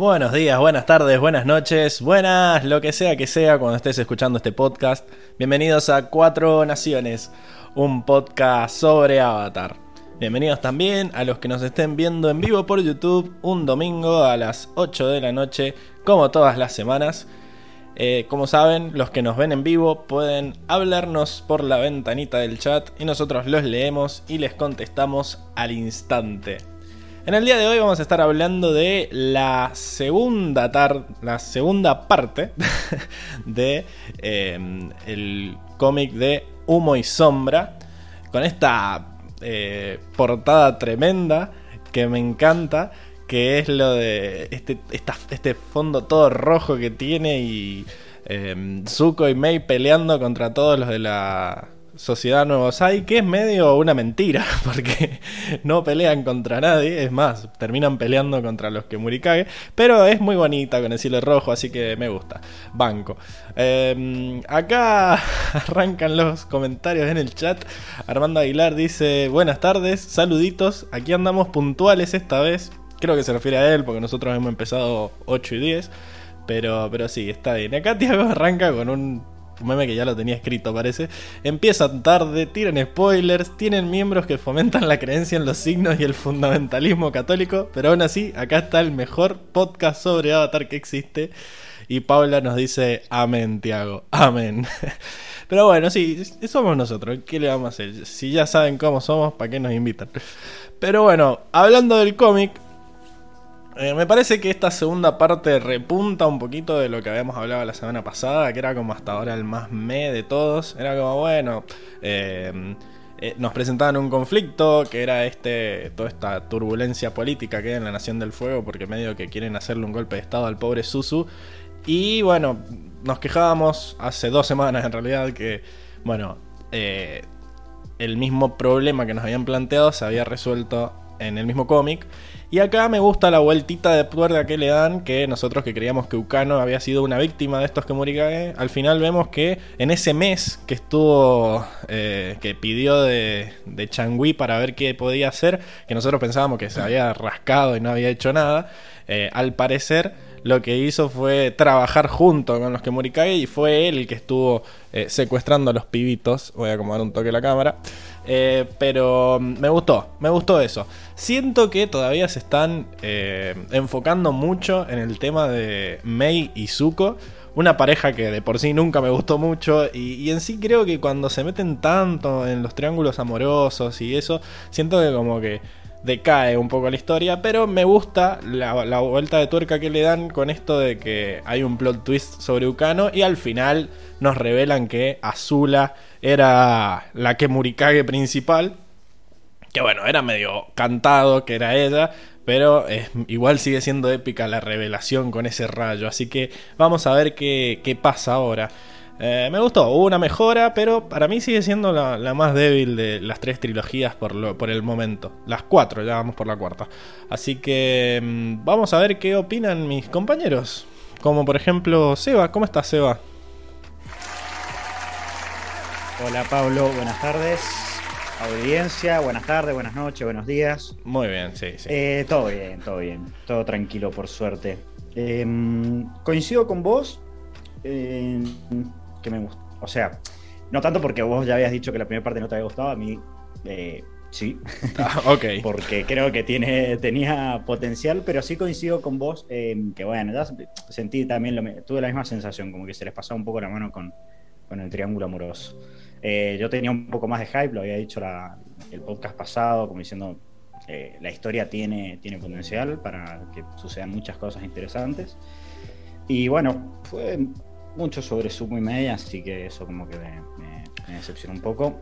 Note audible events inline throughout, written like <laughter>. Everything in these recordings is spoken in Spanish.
Buenos días, buenas tardes, buenas noches, buenas, lo que sea que sea cuando estés escuchando este podcast. Bienvenidos a Cuatro Naciones, un podcast sobre Avatar. Bienvenidos también a los que nos estén viendo en vivo por YouTube un domingo a las 8 de la noche, como todas las semanas. Eh, como saben, los que nos ven en vivo pueden hablarnos por la ventanita del chat y nosotros los leemos y les contestamos al instante. En el día de hoy vamos a estar hablando de la segunda la segunda parte <laughs> de em, el cómic de Humo y Sombra con esta eh, portada tremenda que me encanta que es lo de este, este fondo todo rojo que tiene y eh, Zuko y Mei peleando contra todos los de la Sociedad Nuevo Sai, que es medio una mentira, <laughs> porque no pelean contra nadie, es más, terminan peleando contra los que Murikage, pero es muy bonita con el cielo rojo, así que me gusta. Banco. Em, acá <laughs> arrancan los comentarios en el chat. Armando Aguilar dice, buenas tardes, saluditos, aquí andamos puntuales esta vez. Creo que se refiere a él, porque nosotros hemos empezado 8 y 10. Pero, pero sí, está bien. Acá Tiago <laughs> arranca con un meme que ya lo tenía escrito parece, empiezan tarde, tiran spoilers, tienen miembros que fomentan la creencia en los signos y el fundamentalismo católico, pero aún así, acá está el mejor podcast sobre Avatar que existe. Y Paula nos dice, amén, Tiago, amén. <laughs> Pero bueno, sí, somos nosotros, ¿qué le vamos a hacer? Si ya saben cómo somos, ¿para qué nos invitan? Pero bueno, hablando del cómic, eh, me parece que esta segunda parte repunta un poquito de lo que habíamos hablado la semana pasada, que era como hasta ahora el más me de todos. Era como, bueno, eh, eh, nos presentaban un conflicto que era este toda esta turbulencia política que hay en la Nación del Fuego, porque medio que quieren hacerle un golpe de estado al pobre Susu. Y bueno, nos quejábamos hace dos semanas en realidad que, bueno, el mismo problema que nos habían planteado se había resuelto en el mismo cómic. Y acá me gusta la vueltita de tuerca que le dan, que nosotros que creíamos que Ukano había sido una víctima de estos que Murikage, al final vemos que en ese mes que estuvo, eh, que pidió de, de Changui para ver qué podía hacer, que nosotros pensábamos que se había rascado y no había hecho nada, eh, al parecer lo que hizo fue trabajar junto con los que Murikage y fue él el que estuvo eh, secuestrando a los pibitos. Voy a acomodar un toque la cámara. Eh, pero me gustó, me gustó eso. Siento que todavía se están eh, enfocando mucho en el tema de Mei y Zuko. Una pareja que de por sí nunca me gustó mucho. Y, en sí creo que cuando se meten tanto en los triángulos amorosos y eso, siento que como que decae un poco la historia, pero me gusta la, vuelta de tuerca que le dan con esto de que hay un plot twist sobre Ukano y al final nos revelan que Azula era la que Murikage principal, que bueno, era medio cantado que era ella, pero igual sigue siendo épica la revelación con ese rayo, así que vamos a ver qué, qué pasa ahora. Eh, me gustó, hubo una mejora, pero para mí sigue siendo la, más débil de las tres trilogías por, lo, por el momento. Las cuatro, ya vamos por la cuarta. Así que mm, vamos a ver qué opinan mis compañeros. Como por ejemplo Seba, ¿cómo estás Seba? Hola Pablo, buenas tardes. Audiencia, buenas tardes, buenas noches, buenos días. Muy bien, sí, sí. Eh, todo bien, todo bien. Todo tranquilo, por suerte. Em, coincido con vos que me gusta. O sea, no tanto porque vos ya habías dicho que la primera parte no te había gustado, a mí eh, sí. Ah, ok. <laughs> porque creo que tiene, tenía potencial, pero sí coincido con vos que, bueno, ya sentí también, lo, tuve la misma sensación, como que se les pasaba un poco la mano con, con el triángulo amoroso. Eh, yo tenía un poco más de hype, lo había dicho el podcast pasado, como diciendo, eh, la historia tiene, tiene potencial para que sucedan muchas cosas interesantes. Y bueno, fue mucho sobre Sumo y media, así que eso como que me, decepciona un poco.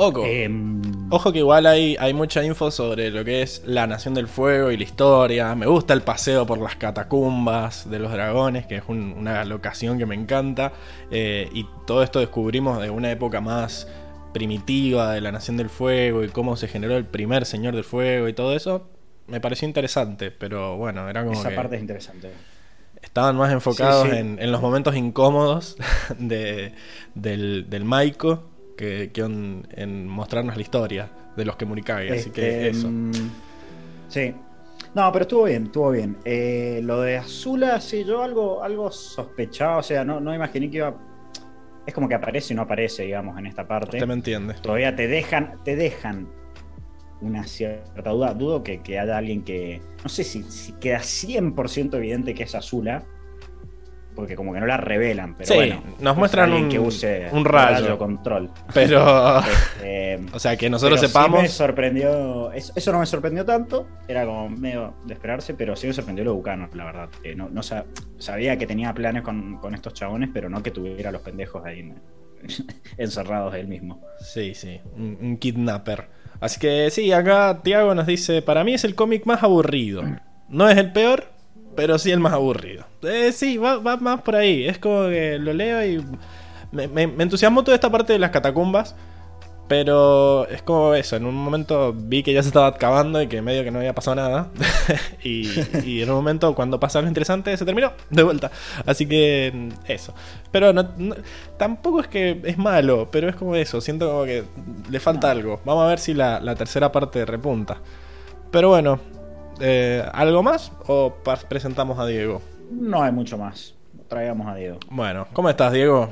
Ojo. Em, Ojo que igual hay, hay mucha info sobre lo que es la Nación del Fuego y la historia. Me gusta el paseo por las catacumbas de los dragones, que es una locación que me encanta. Eh, y todo esto descubrimos de una época más primitiva de la Nación del Fuego y cómo se generó el primer Señor del Fuego y todo eso. Me pareció interesante, pero bueno, era como. Esa parte es interesante. Estaban más enfocados En, los momentos incómodos <laughs> de, del, del Maiko que, en, mostrarnos la historia de los que Murikage. Así que este, eso. Mm, sí. No, pero estuvo bien, estuvo bien. Eh, lo de Azula, sí, yo algo, algo sospechaba, o sea, no, no imaginé que iba. Es como que aparece y no aparece, digamos, en esta parte. Usted me entiende. Todavía te dejan, te dejan una cierta duda. Dudo que, que haya alguien que. No sé si, si queda 100% evidente que es Azula. Porque como que no la revelan, pero Sí, bueno. nos es muestran un- que use un rayo. control. Pero. <laughs> Este, o sea, que nosotros pero sí sepamos. me sorprendió. Eso, eso no me sorprendió tanto. Era como medio de esperarse, pero sí me sorprendió lo Bucano, la verdad. Eh, no, no sa- sabía que tenía planes con, con estos chabones, pero no que tuviera a los pendejos ahí en- <laughs> encerrados él mismo. Sí, sí, un, un kidnapper. Así que sí, acá Tiago nos dice, para mí es el cómic más aburrido. No es el peor, pero sí el más aburrido. Eh, sí, va, va más por ahí. Es como que lo leo y me, me- me entusiasmó toda esta parte de las catacumbas. Pero es como eso, en un momento vi que ya se estaba acabando y que medio que no había pasado nada. <laughs> y, y en un momento cuando pasa lo interesante se terminó de vuelta. Así que eso. Pero no- no- tampoco es que es malo, pero es como eso. Siento como que le falta algo. Vamos a ver si la, la tercera parte repunta. Pero bueno, eh, ¿algo más o presentamos a Diego? No hay mucho más. Traigamos a Diego. Bueno, ¿cómo estás, Diego?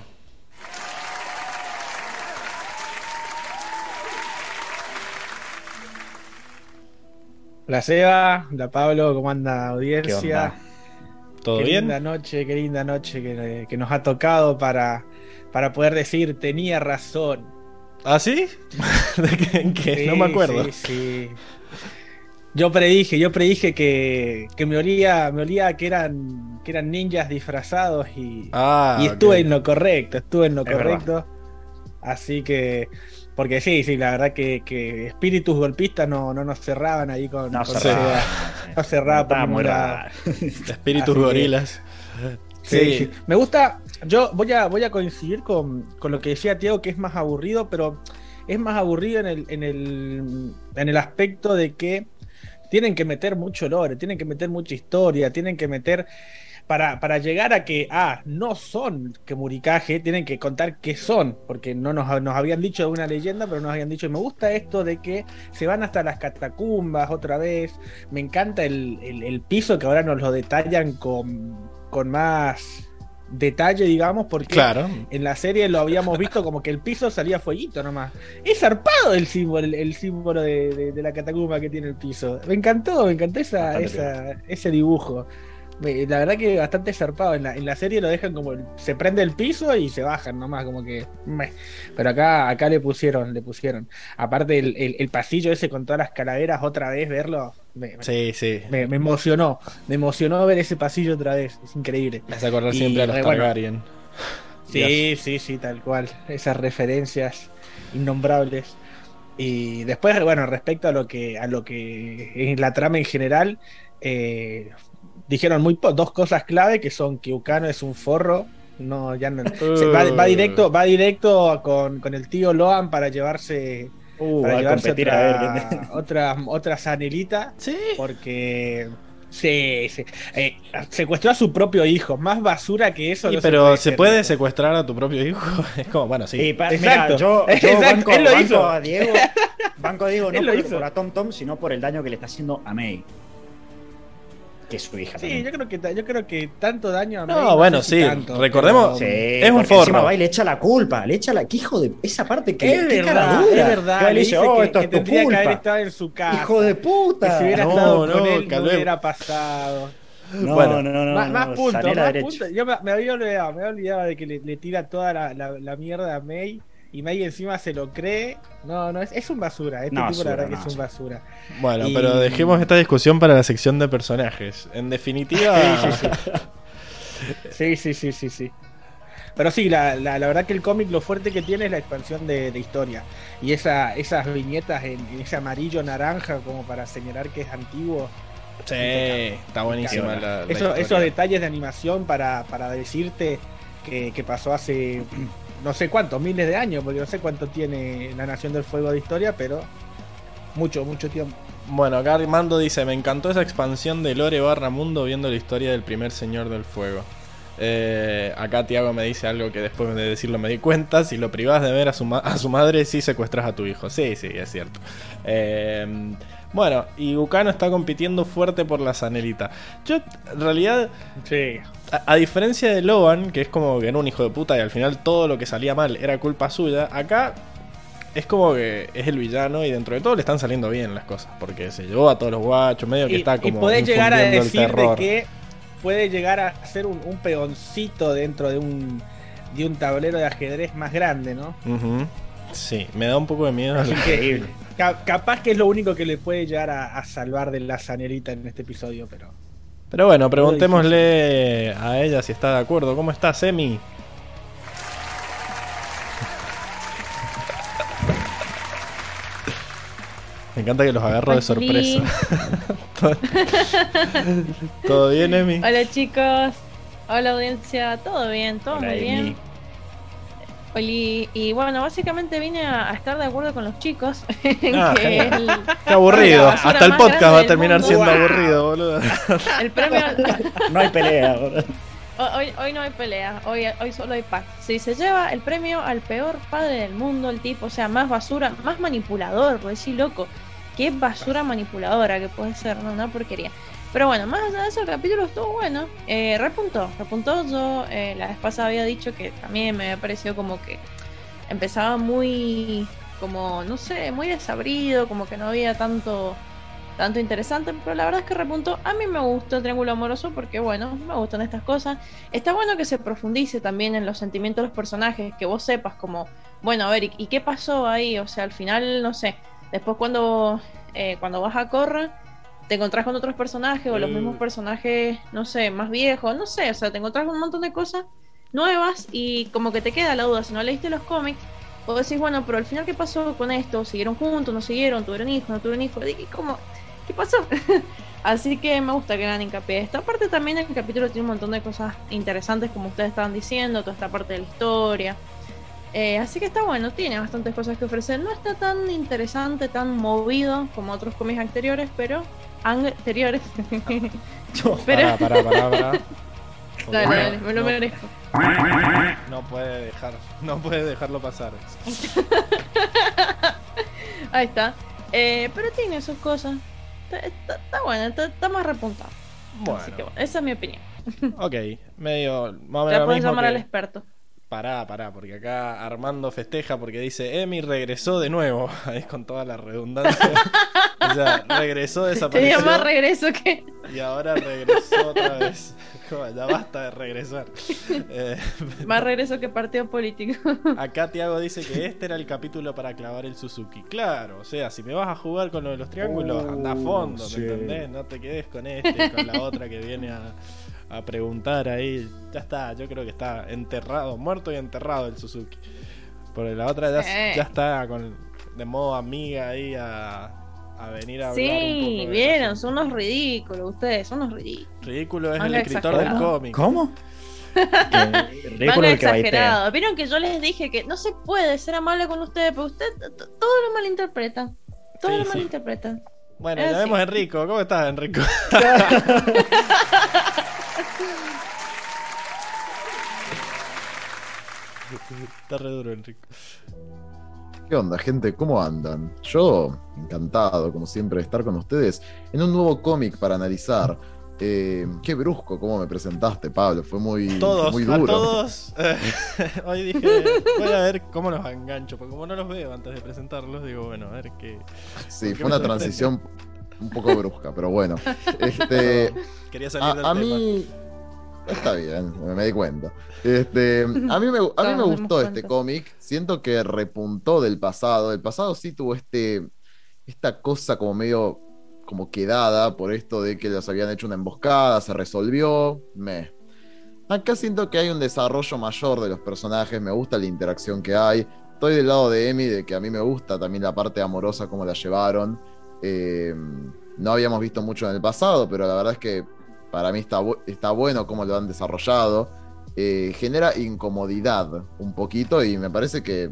La Seba, la Pablo, ¿cómo anda ¿Qué audiencia? ¿Todo qué bien? linda noche, qué linda noche que, que nos ha tocado para, para poder decir tenía razón. ¿Ah, sí? <laughs> ¿De qué? ¿En qué? no me acuerdo. Sí, sí. Yo predije, yo predije que, que me olía, me olía que eran, que eran ninjas disfrazados y, Ah, y estuve en lo correcto, estuve en lo Es correcto. Así que, porque sí, sí, la verdad que, que espíritus golpistas no, no nos cerraban ahí con, No con cerraba. Seba. No cerraba por Estaba muy ningún lado. raro. <laughs> Espíritus Así gorilas. Sí, Sí. sí. Me gusta, yo voy a, voy a coincidir con, con lo que decía Tiago, que es más aburrido, pero es más aburrido en el, en el, en el aspecto de que tienen que meter mucho lore, tienen que meter mucha historia, tienen que meter... Para, para llegar a que, ah, no son Kemurikage, tienen que contar qué son, porque no nos, nos habían dicho de una leyenda, pero nos habían dicho, me gusta esto de que se van hasta las catacumbas otra vez, me encanta el, el- el piso que ahora nos lo detallan con, con más detalle, digamos, porque Claro. en la serie lo habíamos visto como que el piso salía fueguito nomás. Es zarpado el símbolo, el, el símbolo de, de- de la catacumba que tiene el piso. Me encantó, me encantó esa, esa- ese dibujo. La verdad que bastante zarpado. En la, en la serie lo dejan como se prende el piso y se bajan nomás, como que. meh. Pero acá, acá le pusieron, le pusieron. Aparte el, el- el pasillo ese con todas las calaveras, otra vez verlo. Me, Sí, sí. me- me emocionó. Me emocionó ver ese pasillo otra vez. Es increíble. Me hace acordar Y, siempre a los bueno. Targaryen. Sí, sí, sí, tal cual. Esas referencias innombrables. Y después, bueno, respecto a lo que a lo que es la trama en general, eh, dijeron muy po- dos cosas clave que son que Ukano es un forro. No, ya no. se va, va directo, va directo con, con el tío Loan para llevarse, Uh, para llevarse competir a ver. otra, ¿quién- otra, otra Sanelita. Sí. Porque sí, sí. Eh, secuestró a su propio hijo. Más basura que eso. Sí, no pero ¿se puede secuestrar a tu propio hijo? <laughs> Es como, bueno, sí. Sí, pa- Exacto. mira, yo, <laughs> yo Exacto, banco, él lo banco hizo. a Diego, banco a Diego <laughs> no por, hizo. por a Tom Tom, sino por el daño que le está haciendo a May. Que su hija. Sí, también. yo creo que yo creo que tanto daño a No, bueno, sé si sí, tanto, recordemos- pero- Sí, Es un forro. Encima va y le echa la culpa, le echa la. ¿Qué hijo de. Esa parte que. es qué verdad, cara dura. es verdad. Que Le dice, oh, que, esto que es tu tendría que haber culpa. estado en su casa. Hijo de que puta. si hubiera No, estado no, con él, no hubiera pasado. No, Bueno. no, no, no. más no, puntos, más puntos. Yo me, me había olvidado, me había olvidado de que le, le tira toda la, la- la mierda a May y May encima se lo cree. No, no, es, es un basura. Este No, tipo la verdad que es un basura. Bueno, Y- pero dejemos esta discusión para la sección de personajes. En definitiva, <laughs> Sí, sí, Sí, sí, sí, sí, sí. Pero sí, la, la, la verdad que el cómic lo fuerte que tiene es la expansión de, de historia. Y esa, esas viñetas en, en ese amarillo naranja como para señalar que es antiguo. sí, está buenísima la, la Eso- historia. esos detalles de animación para, para decirte que, que pasó hace no sé cuántos, miles de años, porque no sé cuánto tiene la Nación del Fuego de historia, pero mucho, mucho tiempo. Bueno, acá Armando dice, me encantó esa expansión de Lore barra mundo viendo la historia del primer Señor del Fuego. Eh, acá Tiago me dice algo que después de decirlo me di cuenta, si lo privás de ver a su, ma- a su madre, sí secuestras a tu hijo. Sí, sí, es cierto. Eh, Bueno, y Bucano está compitiendo fuerte por la Sanelita. Yo, en realidad, Sí. A, a diferencia de Logan, que es como que era un hijo de puta y al final todo lo que salía mal era culpa suya, acá es como que es el villano y dentro de todo le están saliendo bien las cosas. Porque se llevó a todos los guachos, medio que Y, está y como. podés llegar a decir de que puede llegar a ser un, un peoncito dentro de un, de un tablero de ajedrez más grande, ¿no? Sí, me da un poco de miedo. Así que <laughs> ca- capaz que es lo único que le puede llegar a, a salvar de la sanerita en este episodio, pero. Pero bueno, preguntémosle a ella si está de acuerdo. ¿Cómo estás, Emi? Me encanta que los agarro de sorpresa. <laughs> ¿Todo- ¿Todo bien, Emi? Hola chicos, hola audiencia, todo bien, todo Hola, muy bien. Oli, y bueno, básicamente vine a, a estar de acuerdo con los chicos. <laughs> en Ah, que el, Qué aburrido. Hasta el podcast va a terminar mundo. siendo Wow. aburrido, boludo. <laughs> el premio. <laughs> No hay pelea, boludo. hoy, hoy no hay pelea, hoy, hoy solo hay paz. Si se lleva el premio al peor padre del mundo, el tipo, o sea, más basura, más manipulador, por decir loco. Qué basura manipuladora que puede ser, ¿no? Una porquería. Pero bueno, más allá de eso, el capítulo estuvo bueno. Eh, repuntó, repuntó. Yo eh, la vez pasada había dicho que también me había parecido como que empezaba muy, como, no sé, muy desabrido, como que no había tanto, tanto interesante. Pero la verdad es que repuntó. A mí me gustó el Triángulo Amoroso porque, bueno, me gustan estas cosas. Está bueno que se profundice también en los sentimientos de los personajes, que vos sepas como, bueno, a ver, ¿y, qué pasó ahí? O sea, al final, no sé. Después cuando, eh, cuando vas a Corra, te encontrás con otros personajes o los Mm. mismos personajes, no sé, más viejos, no sé, o sea, te encontrás con un montón de cosas nuevas y como que te queda la duda, si no leíste los cómics, vos decís, bueno, pero al final, ¿qué pasó con esto? ¿Siguieron juntos? ¿No siguieron? ¿Tuvieron hijos? ¿No tuvieron hijos? ¿Y. ¿Qué pasó? <laughs> Así que me gusta que hagan hincapié. Esta parte también el capítulo tiene un montón de cosas interesantes, como ustedes estaban diciendo, toda esta parte de la historia. Eh, así que está bueno, tiene bastantes cosas que ofrecer. No está tan interesante, tan movido como otros cómics anteriores, pero anteriores. <laughs> pero Pará, pará, pará, <laughs> pará. Porque dale, no- dale, me lo no- merezco. No puede dejar, no puede dejarlo pasar. <laughs> Ahí está. Eh, pero tiene sus cosas. Está, está- está bueno, está, está más repuntado. Así que Bueno, bueno, esa es mi opinión. ok, medio más o menos Ya lo puedes mismo llamar que- al experto. Pará, pará, porque acá Armando festeja porque dice Emi regresó de nuevo. <laughs> Ahí con toda la redundancia. <laughs> o sea, regresó, Tenía desapareció. más regreso que. Y ahora regresó otra vez. <laughs> Ya basta de regresar. Eh, Más regreso que partido político. acá Tiago dice que este era el capítulo para clavar el Suzuki. Claro, o sea, si me vas a jugar con lo de los triángulos, Uh, anda a fondo, sí. ¿me entendés? No te quedes con este y con la otra que viene a, a preguntar ahí. Ya está, yo creo que está enterrado, muerto y enterrado el Suzuki. Porque la otra ya, Sí. ya está con, de modo amiga ahí a, a venir a hablar un Sí, poco de vieron, son unos ridículos ustedes, son unos ridículos. Ridículo es el escritor del cómic. ¿Cómo? Manga <laughs> Ridículo el exagerado. Vieron que yo les dije que no se puede ser amable con ustedes, pero ustedes todo lo malinterpretan. Todo Sí, lo sí. malinterpretan. Bueno, Eh, llamemos sí. a Enrico. ¿Cómo estás, Enrico? <laughs> <laughs> Está re duro, Enrico. ¿Qué onda, gente? ¿Cómo andan? Yo, encantado, como siempre, de estar con ustedes en un nuevo cómic para analizar. Eh, qué brusco cómo me presentaste, Pablo. Fue muy, Todos, muy a duro. todos. eh, <laughs> hoy dije, voy a ver cómo los engancho, porque como no los veo antes de presentarlos, digo, bueno, a ver qué. Sí, ¿Por qué fue una transición un poco brusca, pero bueno. <laughs> Este, Quería salir del a, a tema. mí. Está bien, me di cuenta. Este, a mí me, a mí me gustó este cómic. Siento que repuntó del pasado. El pasado sí tuvo este. Esta cosa como medio. como quedada por esto de que les habían hecho una emboscada, se resolvió. Me. Acá siento que hay un desarrollo mayor de los personajes. Me gusta la interacción que hay. Estoy del lado de Emi, de que a mí me gusta también la parte amorosa, como la llevaron. Eh, no habíamos visto mucho en el pasado, pero la verdad es que para mí está, está bueno cómo lo han desarrollado. Eh, genera incomodidad un poquito y me parece que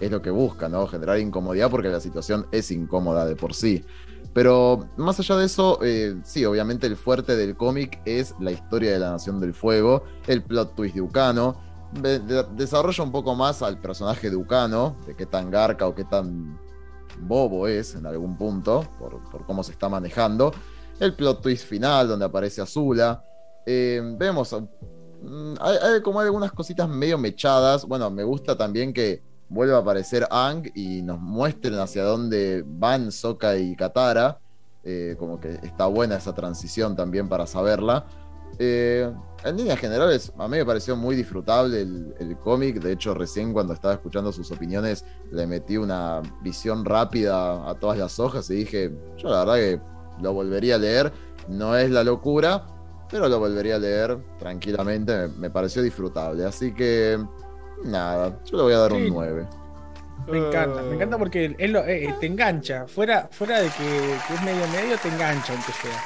es lo que busca, ¿no? Generar incomodidad porque la situación es incómoda de por sí. Pero más allá de eso, eh, sí, obviamente el fuerte del cómic es la historia de la Nación del Fuego, el plot twist de Ucano. Desarrolla un poco más al personaje de Ucano, de qué tan garca o qué tan bobo es en algún punto, por, por cómo se está manejando. El plot twist final, donde aparece Azula. Eh, vemos, mm, hay, hay como algunas cositas medio mechadas. Bueno, me gusta también que vuelva a aparecer Ang y nos muestren hacia dónde van Sokka y Katara. Eh, como que está buena esa transición también para saberla. Eh, en líneas generales, a mí me pareció muy disfrutable el, el cómic. De hecho, recién cuando estaba escuchando sus opiniones, le metí una visión rápida a todas las hojas y dije, yo la verdad que lo volvería a leer. No es la locura, pero lo volvería a leer tranquilamente. Me, me pareció disfrutable. Así que, nada, yo le voy a dar Sí. un 9. Me encanta, me encanta porque él lo- eh, te engancha. Fuera, fuera de que, que es medio medio, te engancha aunque sea.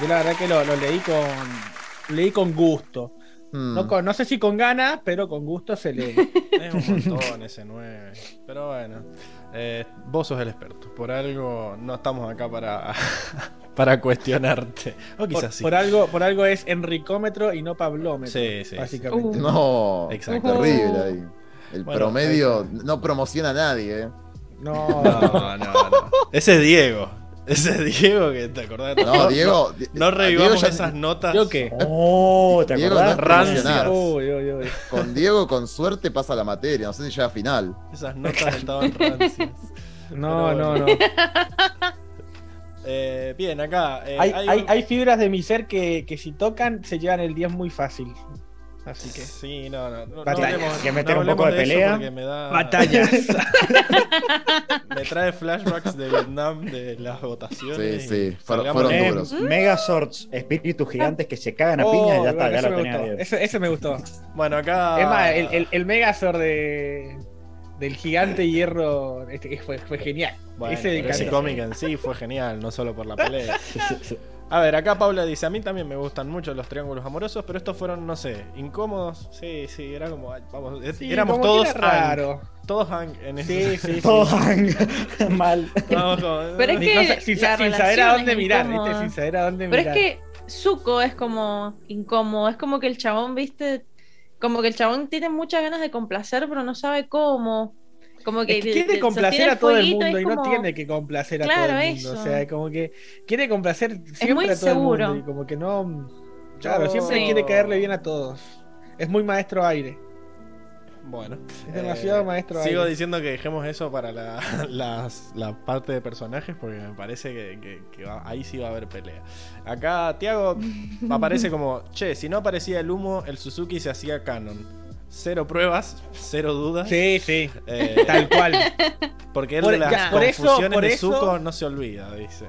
Yo la verdad que lo, lo leí con leí con gusto. Hmm. No, con- no sé si con ganas, pero con gusto se lee. <laughs> Es un <laughs> montón ese 9. Pero bueno, eh, vos sos el experto. Por algo no estamos acá para, <laughs> para cuestionarte. O Por, quizás sí. por algo, por algo es enricómetro y no pablómetro. Sí, sí, Básicamente. Uh. No, Exacto. terrible ahí. El Bueno, promedio no promociona a nadie, ¿eh? No, No, no, no. Ese es Diego. <laughs> Ese es Diego que te acordás. No, Diego. Di- No a revivamos Diego ya- esas notas. ¿Yo qué? Oh, ¿te Diego acordás? no uy. Con Diego, con suerte, pasa la materia. No sé si llega a final. Esas notas estaban rancias. No, Pero no, no. <laughs> Eh, bien, acá. eh, Hay, hay hay fibras de mi ser que, que si tocan se llevan el 10 muy fácil. Así que. Sí, no, no. no, no Batalla. hablemos- Que meter no un poco de eso pelea. Me, da, Batallas. <laughs> me trae flashbacks de Vietnam de las votaciones. Sí, sí, fueron- fueron de- Eh, duros. Megazords, espíritus gigantes que se cagan a Oh, piña y ya está, ya lo tenía. Ese, ese me gustó. Bueno, acá. Es más, el, el, el Megazord de, del gigante hierro este, fue, fue genial. Bueno, ese ese cómic en sí fue genial, no solo por la pelea. <laughs> A ver, acá Paula dice, a mí también me gustan mucho los triángulos amorosos, pero estos fueron, no sé, incómodos. Sí, sí, era como, vamos, eh, Sí, éramos como todos raro. todos Hank en ese. Sí, <laughs> sí, sí. Todo <laughs> mal. Vamos como, <laughs> Pero es que- No sé, sin, saber a dónde es mirar. ¿viste? Sin saber a dónde Pero es mirar. que Zuko es como incómodo, es como que el chabón, viste, como que el chabón tiene muchas ganas de complacer, pero no sabe cómo. Como que Es que le- quiere complacer a todo el mundo y no tiene que complacer a Claro, todo el mundo. eso. O sea, como que quiere complacer siempre muy a todo el mundo y como que no. Claro, siempre Sí. quiere caerle bien a todos. Es muy maestro aire. Bueno. Es demasiado Eh, maestro Sigo aire. diciendo que dejemos eso para la, <laughs> la parte de personajes porque me parece que, que- que va- ahí sí va a haber pelea. Acá Tiago aparece como, che, si no aparecía el humo, el Suzuki se hacía canon. Cero pruebas, cero dudas. Sí, sí. Eh, Tal cual. porque él Por- de las ya, por eso- confusiones por de eso- Zuko no se olvida, dice.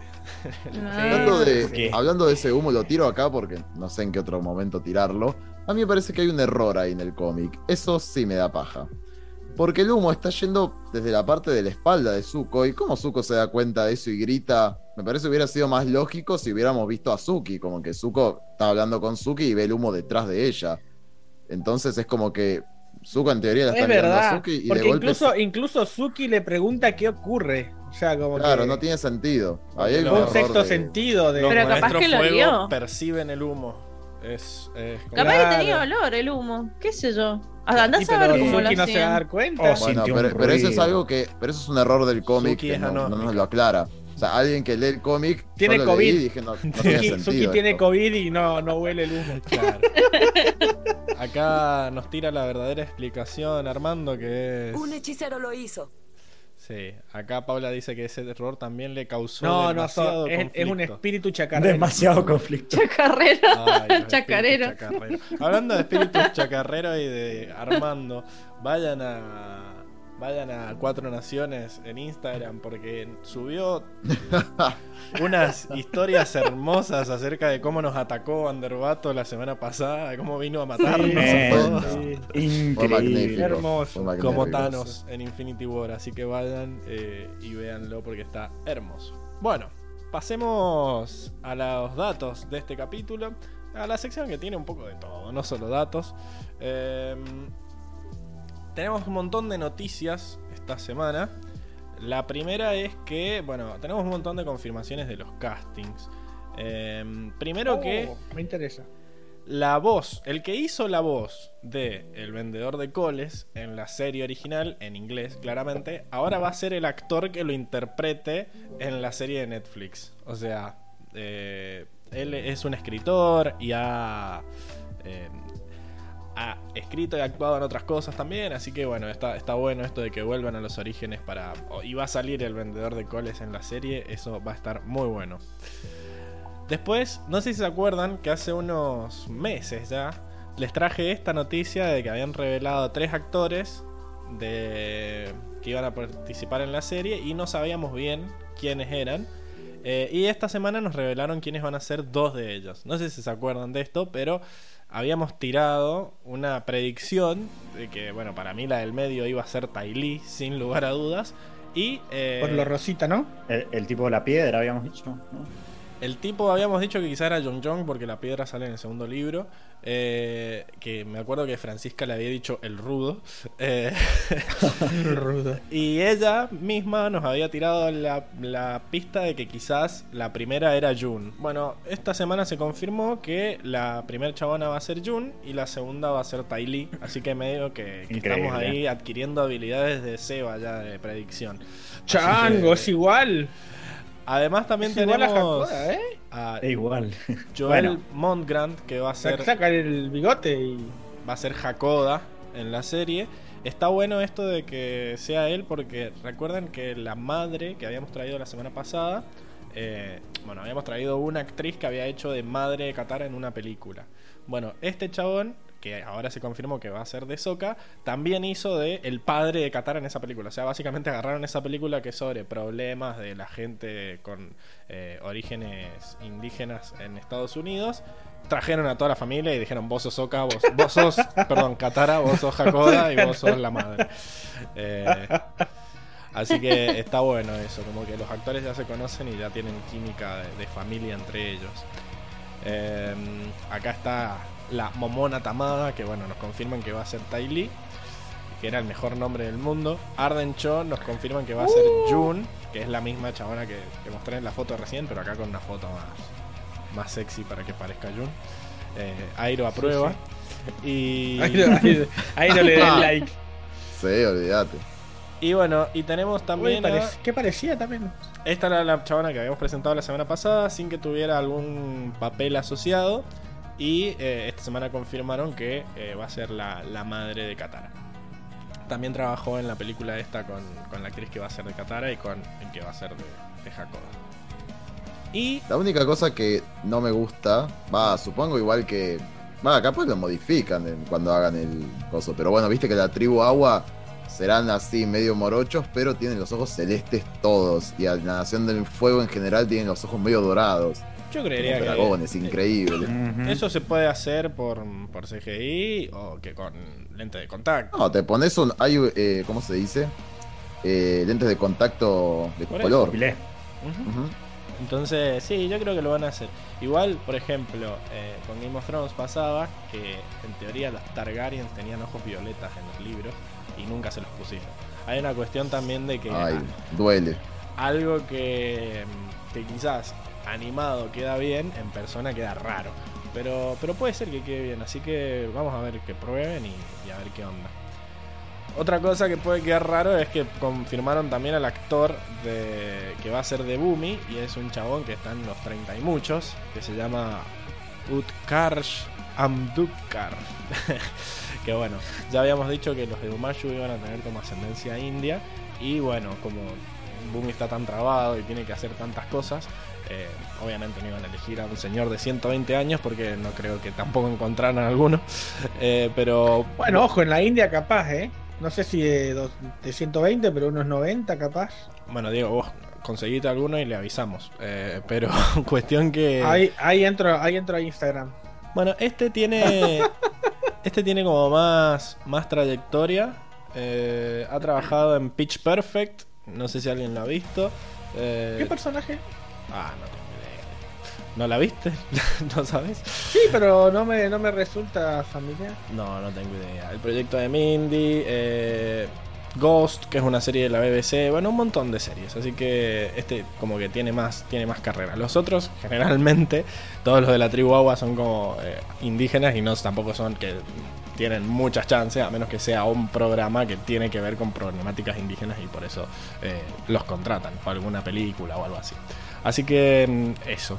Ah. Hablando de, hablando de ese humo, lo tiro acá porque no sé en qué otro momento tirarlo. A mí me parece que hay un error ahí en el cómic. Eso sí me da paja. Porque el humo está yendo desde la parte de la espalda de Zuko. ¿Y cómo Zuko se da cuenta de eso y grita? Me parece que hubiera sido más lógico si hubiéramos visto a Suki. Como que Zuko está hablando con Suki y ve el humo detrás de ella. Entonces es como que Zuko en teoría la está Es mirando a verdad. Suki y de Porque golpe. incluso, se- incluso Suki le pregunta qué ocurre. O sea, como Claro, que no tiene sentido. Ahí hay un un no, error sexto de- sentido de. Los Pero capaz que lo vio. perciben el humo. Es, es como- Capaz Claro. que tenía olor el humo, qué sé yo. Andás Sí, a ver pero cómo lo no se va a dar cuenta. Oh, Bueno, un pero, pero eso es algo que. Pero eso es un error del cómic Suki que no, no nos lo aclara. O sea, alguien que lee el cómic. Tiene COVID. leí y dije, no, no <laughs> tiene Suki, sentido. Suki tiene esto. COVID y no, no huele el humo. Claro. <laughs> Acá nos tira la verdadera explicación Armando que es... Un hechicero lo hizo. Sí, acá Paula dice que ese error también le causó No, no, demasiado so- es, es un conflicto. espíritu chacarrero. Demasiado conflicto. Chacarrero. Ay, Chacarero. Hablando de espíritus chacarreros y de Armando, vayan a vayan a Cuatro Naciones en Instagram porque subió <laughs> unas historias hermosas acerca de cómo nos atacó Anderbato la semana pasada, de cómo vino a matarnos a todos. Sí. <laughs> Fue magnífico. Increíble. Hermoso. como Thanos en Infinity War. Así que vayan eh, y véanlo porque está hermoso. Bueno, pasemos a los datos de este capítulo. A la sección que tiene un poco de todo, no solo datos. Eh, tenemos un montón de noticias esta semana. La primera es que, bueno, tenemos un montón de confirmaciones de los castings. Eh, primero que Oh, Me interesa. La voz, el que hizo la voz de El vendedor de coles en la serie original, en inglés claramente, ahora va a ser el actor que lo interprete en la serie de Netflix. O sea, eh, él es un escritor y ha, eh, ha escrito y actuado en otras cosas también, así que bueno, está, está bueno esto de que vuelvan a los orígenes para... Y va a salir el vendedor de coles en la serie, eso va a estar muy bueno. Después, no sé si se acuerdan que hace unos meses ya les traje esta noticia de que habían revelado tres actores de que iban a participar en la serie y no sabíamos bien quiénes eran. Eh, y esta semana nos revelaron quiénes van a ser dos de ellos. No sé si se acuerdan de esto, pero habíamos tirado una predicción de que, bueno, para mí la del medio iba a ser Lee, sin lugar a dudas. Y, eh, Por lo rosita, ¿no? El, el tipo de la piedra, habíamos dicho. ¿no? El tipo habíamos dicho que quizá era John Jong porque la piedra sale en el segundo libro. eh, que me acuerdo que Francisca le había dicho el rudo. eh, <laughs> Rudo. y ella misma nos había tirado la, la pista de que quizás la primera era June. Bueno, esta semana se confirmó que la primera chabona va a ser June y la segunda va a ser Ty Lee. Así que medio que, que estamos ahí adquiriendo habilidades de Seba ya de predicción. Chango, es igual. Además también Es igual a tenemos Hakoda, ¿eh? a Es igual. Joel Bueno. Montgrant que va a ser Saca el bigote y. va a ser Hakoda en la serie. Está bueno esto de que sea él porque recuerden que la madre que habíamos traído la semana pasada, eh, bueno, habíamos traído una actriz que había hecho de madre de Katara en una película. Bueno, este chabón, que ahora se confirmó que va a ser de Soka, también hizo de el padre de Katara en esa película. O sea, básicamente agarraron esa película que es sobre problemas de la gente con eh, orígenes indígenas en Estados Unidos trajeron a toda la familia y dijeron vos sos Soka, vos, vos sos, <laughs> perdón, Katara, vos sos Hakoda y vos sos la madre. Eh, así que está bueno eso, como que los actores ya se conocen y ya tienen química de, de familia entre ellos. Eh, acá está la Momona Tamada, que bueno, nos confirman que va a ser Tai Lee, que era el mejor nombre del mundo. Arden Cho nos confirman que va a ser Jun, que es la misma chabona que, que mostré en la foto recién, pero acá con una foto más, más sexy para que parezca Jun. Eh, Airo aprueba. Y, Ahí, no- ahí- ahí no le den like. Sí, olvídate. y bueno, y tenemos Uy, también. a- ¿Qué parecía también? Esta era la chabona que habíamos presentado la semana pasada sin que tuviera algún papel asociado. Y eh, esta semana confirmaron que eh, va a ser la, la madre de Katara. También trabajó en la película esta con, con la actriz que va a ser de Katara y con el que va a ser de, de Hakoda. Y La única cosa que no me gusta, va, supongo igual que. Va, capaz lo modifican cuando hagan el coso. Pero bueno, viste que la tribu agua serán así medio morochos, pero tienen los ojos celestes todos. Y la nación del fuego en general tienen los ojos medio dorados. Yo creería que dragones, increíble. Ujú. eso se puede hacer por, por CGI o que con lente de contacto. No, te pones un. Hay, eh, ¿cómo se dice? Eh, lentes de contacto de Por color. Ujú. Ujú. Entonces, sí, yo creo que lo van a hacer. Igual, por ejemplo, eh, con Game of Thrones pasaba que en teoría los Targaryens tenían ojos violetas en los libros y nunca se los pusieron. Hay una cuestión también de que Ay, duele. algo que, mm, que quizás animado queda bien, en persona queda raro. Pero, pero puede ser que quede bien, así que vamos a ver que prueben y, a ver qué onda. Otra cosa que puede quedar raro es que confirmaron también al actor de, que va a ser de Boomy y es un chabón que está en los 30 y muchos, que se llama Utkarsh Amdukar. <laughs> que bueno, ya habíamos dicho que los de Umashu iban a tener como ascendencia india y bueno, como Boomy está tan trabado y tiene que hacer tantas cosas, eh, obviamente no iban a elegir a un señor de 120 años porque no creo que tampoco encontraran alguno. Eh, pero Bueno, ojo, en la India capaz, ¿eh? No sé si de, dos- de 120, pero unos 90 capaz. bueno, Diego, vos conseguiste alguno y le avisamos. Eh, pero <laughs> cuestión que... Ahí, ahí entro, ahí entro a Instagram. Bueno, este tiene. <laughs> este tiene como más, más trayectoria. Ha trabajado en Pitch Perfect. No sé si alguien lo ha visto. ¿Qué personaje? Ah, no tengo idea. ¿No la viste? <laughs> ¿No sabes? Sí, pero no me, no me resulta familiar. No, no tengo idea. El proyecto de Mindy. eh, Ghost, que es una serie de la BBC, bueno, un montón de series, así que este como que tiene más, tiene más carrera. Los otros, generalmente, todos los de la tribu Agua son como eh, indígenas y no tampoco son que tienen muchas chances, a menos que sea un programa que tiene que ver con problemáticas indígenas y por eso eh, los contratan, o alguna película o algo así. Así que mm, eso.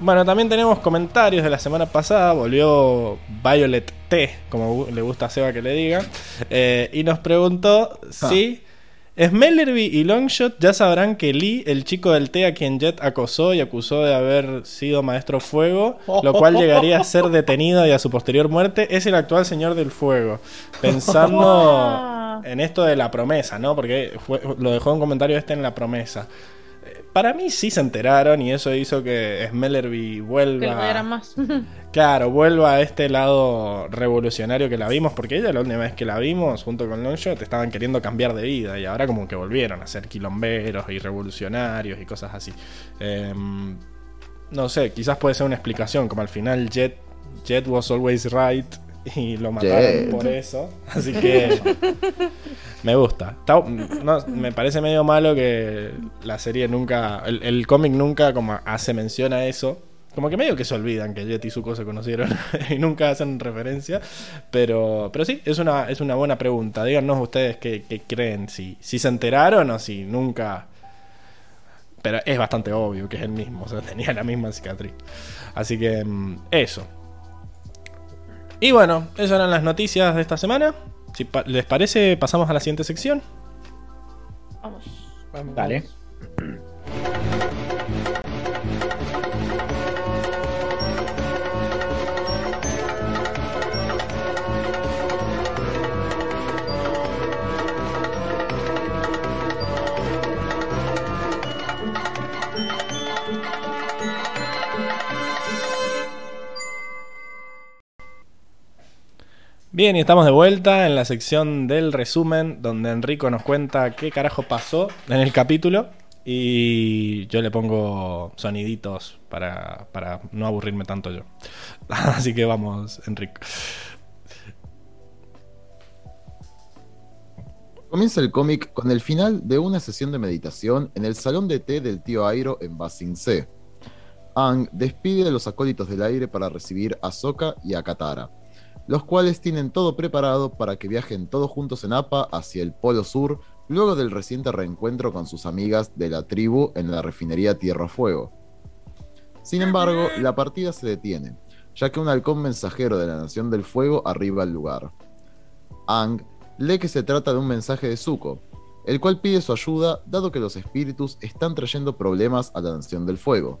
Bueno, también tenemos comentarios de la semana pasada. Volvió Violet T, como le gusta a Seba que le diga. eh, y nos preguntó si Smellerby y Longshot ya sabrán que Lee, el chico del T a quien Jet acosó y acusó de haber sido maestro fuego, lo cual llegaría a ser detenido y a su posterior muerte, es el actual señor del fuego. Pensando <laughs> Ah. en esto de la promesa, ¿no? Porque fue- lo dejó en comentario este en la promesa. Para mí sí se enteraron y eso hizo que Smellerby vuelva. Que más. <laughs> Claro, vuelva a este lado revolucionario que la vimos, porque ella la última vez que la vimos, junto con Longshot, estaban queriendo cambiar de vida y ahora como que volvieron a ser quilomberos y revolucionarios y cosas así. Em, no sé, quizás puede ser una explicación, como al final Jet, Jet was always right y lo mataron por eso. Así que me gusta. Está- no, me parece medio malo que la serie nunca, el, el cómic nunca como hace mención a eso. Como que medio que se olvidan que Jet y Zuko se conocieron <laughs> y nunca hacen referencia. Pero, pero sí, es una, es una buena pregunta. Díganos ustedes qué, qué creen, si, si se enteraron o si nunca... Pero es bastante obvio que es el mismo, o sea, <laughs> tenía la misma cicatriz. Así que mm, eso. Y bueno, esas eran las noticias de esta semana. Si pa- les parece, pasamos a la siguiente sección. Vamos. Vamos, Dale. <clears throat> Bien, y estamos de vuelta en la sección del resumen, donde Enrico nos cuenta qué carajo pasó en el capítulo. Y yo le pongo soniditos para, para no aburrirme tanto yo. <laughs> Así que vamos, Enrico. Comienza el cómic con el final de una sesión de meditación en el salón de té del tío Airo en Basing C. Aang despide a los acólitos del aire para recibir a Sokka y a Katara, los cuales tienen todo preparado para que viajen todos juntos en APA hacia el Polo Sur luego del reciente reencuentro con sus amigas de la tribu en la refinería Tierra Fuego. Sin embargo, la partida se detiene, ya que un halcón mensajero de la Nación del Fuego arriba al lugar. Aang lee que se trata de un mensaje de Zuko, el cual pide su ayuda dado que los espíritus están trayendo problemas a la Nación del Fuego.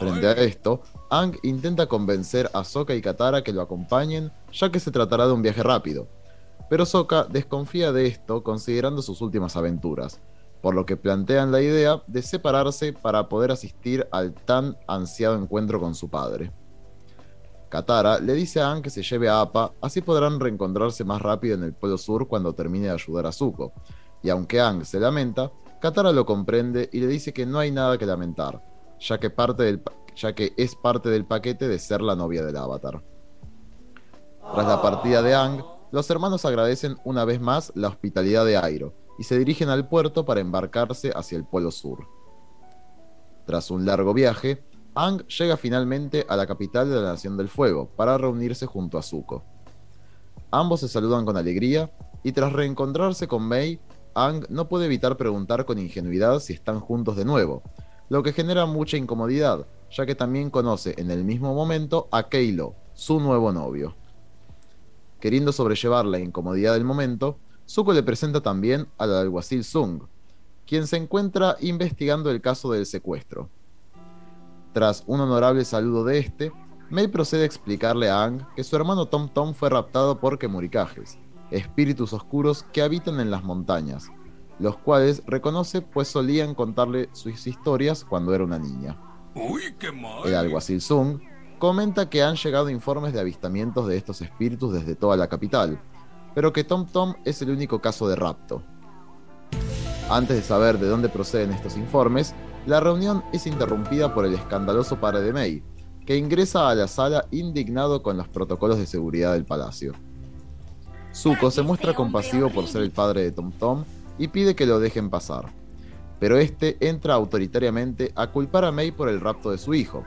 Frente a esto, Aang intenta convencer a Sokka y Katara que lo acompañen, ya que se tratará de un viaje rápido. Pero Sokka desconfía de esto considerando sus últimas aventuras, por lo que plantean la idea de separarse para poder asistir al tan ansiado encuentro con su padre. Katara le dice a Aang que se lleve a Appa, así podrán reencontrarse más rápido en el Polo Sur cuando termine de ayudar a Zuko. Y aunque Aang se lamenta, Katara lo comprende y le dice que no hay nada que lamentar, ya que, parte del ya que es parte del paquete de ser la novia del Avatar. Tras la partida de Aang, los hermanos agradecen una vez más la hospitalidad de Airo y se dirigen al puerto para embarcarse hacia el Polo Sur. Tras un largo viaje, Aang llega finalmente a la capital de la Nación del Fuego para reunirse junto a Zuko. Ambos se saludan con alegría y tras reencontrarse con Mei, Aang no puede evitar preguntar con ingenuidad si están juntos de nuevo, lo que genera mucha incomodidad, ya que también conoce en el mismo momento a Keilo, su nuevo novio. Queriendo sobrellevar la incomodidad del momento, Zuko le presenta también al alguacil Sung, quien se encuentra investigando el caso del secuestro. Tras un honorable saludo de este, Mei procede a explicarle a Aang que su hermano Tom Tom fue raptado por Kemurikajes, espíritus oscuros que habitan en las montañas, los cuales reconoce pues solían contarle sus historias cuando era una niña. El alguacil Sung comenta que han llegado informes de avistamientos de estos espíritus desde toda la capital, pero que Tom Tom es el único caso de rapto. Antes de saber de dónde proceden estos informes, la reunión es interrumpida por el escandaloso padre de Mei, que ingresa a la sala indignado con los protocolos de seguridad del palacio. Zuko se muestra compasivo por ser el padre de Tom Tom y pide que lo dejen pasar. Pero este entra autoritariamente a culpar a Mei por el rapto de su hijo,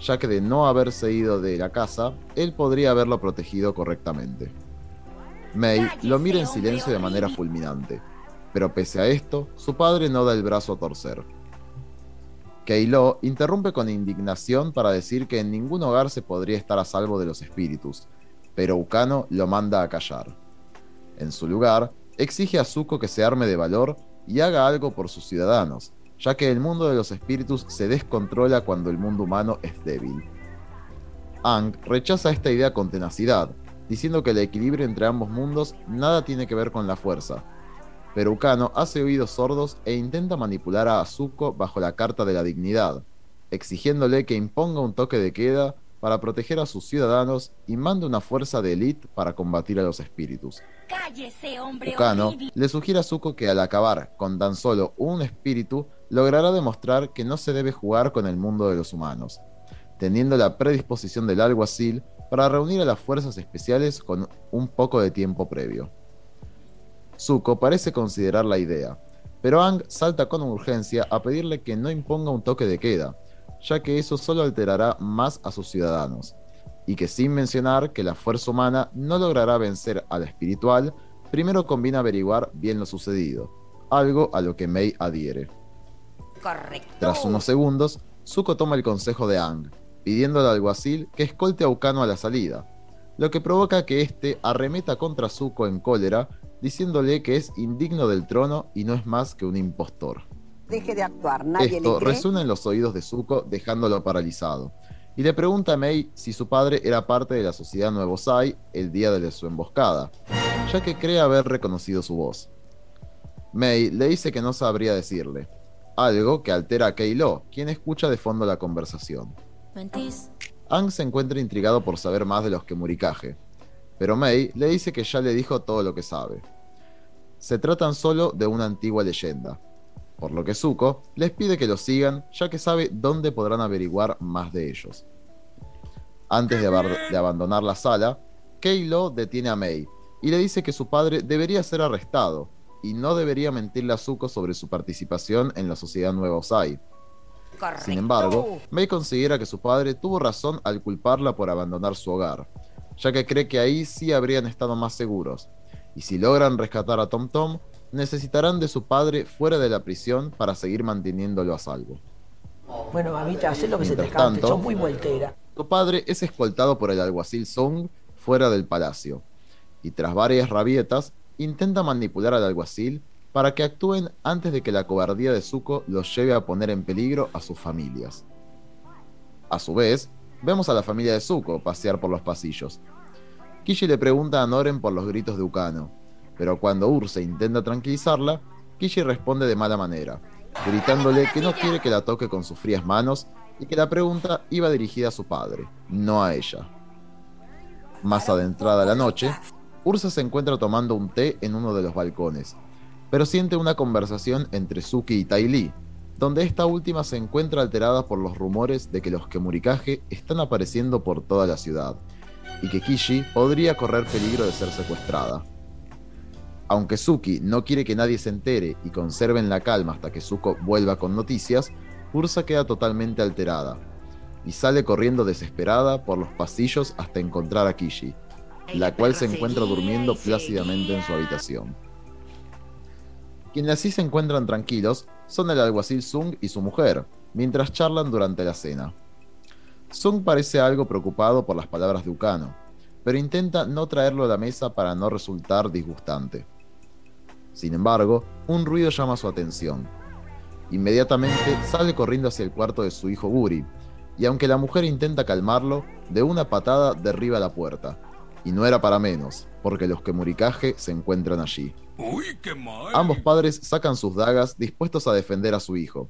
ya que de no haberse ido de la casa, él podría haberlo protegido correctamente. Mei lo mira en silencio de manera fulminante, pero pese a esto, su padre no da el brazo a torcer. Keilo interrumpe con indignación para decir que en ningún hogar se podría estar a salvo de los espíritus, pero Ukano lo manda a callar. En su lugar, exige a Zuko que se arme de valor y haga algo por sus ciudadanos, ya que el mundo de los espíritus se descontrola cuando el mundo humano es débil. Ang rechaza esta idea con tenacidad, diciendo que el equilibrio entre ambos mundos nada tiene que ver con la fuerza. Pero Ukano hace oídos sordos e intenta manipular a Azuko bajo la Carta de la Dignidad, exigiéndole que imponga un toque de queda para proteger a sus ciudadanos y mande una fuerza de élite para combatir a los espíritus. Ukano le sugiere a Zuko que al acabar con tan solo un espíritu, logrará demostrar que no se debe jugar con el mundo de los humanos, teniendo la predisposición del alguacil para reunir a las fuerzas especiales con un poco de tiempo previo. Zuko parece considerar la idea, pero Ang salta con urgencia a pedirle que no imponga un toque de queda, ya que eso solo alterará más a sus ciudadanos, y que sin mencionar que la fuerza humana no logrará vencer a la espiritual, primero conviene averiguar bien lo sucedido, algo a lo que Mei adhiere. Tras unos segundos, Zuko toma el consejo de Ang, pidiendo al alguacil que escolte a Ukano a la salida, lo que provoca que éste arremeta contra Zuko en cólera, diciéndole que es indigno del trono y no es más que un impostor. Deje de actuar, Esto resuena en los oídos de Zuko, dejándolo paralizado, y le pregunta a Mei si su padre era parte de la sociedad Nuevo Sai el día de su emboscada, ya que cree haber reconocido su voz. Mei le dice que no sabría decirle, algo que altera a Keilo, quien escucha de fondo la conversación. Ang se encuentra intrigado por saber más de los que Murikaje, pero Mei le dice que ya le dijo todo lo que sabe. Se tratan solo de una antigua leyenda, por lo que Zuko les pide que lo sigan ya que sabe dónde podrán averiguar más de ellos. Antes de, de abandonar la sala, Keilo detiene a Mei y le dice que su padre debería ser arrestado y no debería mentirle a Zuko sobre su participación en la sociedad Nueva Osai. Sin embargo, Mei considera que su padre tuvo razón al culparla por abandonar su hogar, ya que cree que ahí sí habrían estado más seguros, y si logran rescatar a Tom Tom, necesitarán de su padre fuera de la prisión para seguir manteniéndolo a salvo. Bueno, mamita, haz lo que se te cante, sos muy voltera. Su padre es escoltado por el alguacil Song fuera del palacio, y tras varias rabietas, intenta manipular al alguacil para que actúen antes de que la cobardía de Zuko los lleve a poner en peligro a sus familias. A su vez, vemos a la familia de Zuko pasear por los pasillos. Kishi le pregunta a Noren por los gritos de Ukano, pero cuando Ursa intenta tranquilizarla, Kishi responde de mala manera, gritándole que no quiere que la toque con sus frías manos y que la pregunta iba dirigida a su padre, no a ella. Más adentrada la noche, Ursa se encuentra tomando un té en uno de los balcones, pero siente una conversación entre Suki y Tai Li, donde esta última se encuentra alterada por los rumores de que los Kemurikage están apareciendo por toda la ciudad, y que Kishi podría correr peligro de ser secuestrada. Aunque Suki no quiere que nadie se entere y conserven la calma hasta que Zuko vuelva con noticias, Ursa queda totalmente alterada y sale corriendo desesperada por los pasillos hasta encontrar a Kishi, la cual se encuentra durmiendo plácidamente en su habitación. Quienes así se encuentran tranquilos son el alguacil Sung y su mujer, mientras charlan durante la cena. Sung parece algo preocupado por las palabras de Ukano, pero intenta no traerlo a la mesa para no resultar disgustante. Sin embargo, un ruido llama su atención. Inmediatamente sale corriendo hacia el cuarto de su hijo Guri, y aunque la mujer intenta calmarlo, de una patada derriba la puerta. Y no era para menos, porque los Kemurikage se encuentran allí. Ambos padres sacan sus dagas dispuestos a defender a su hijo,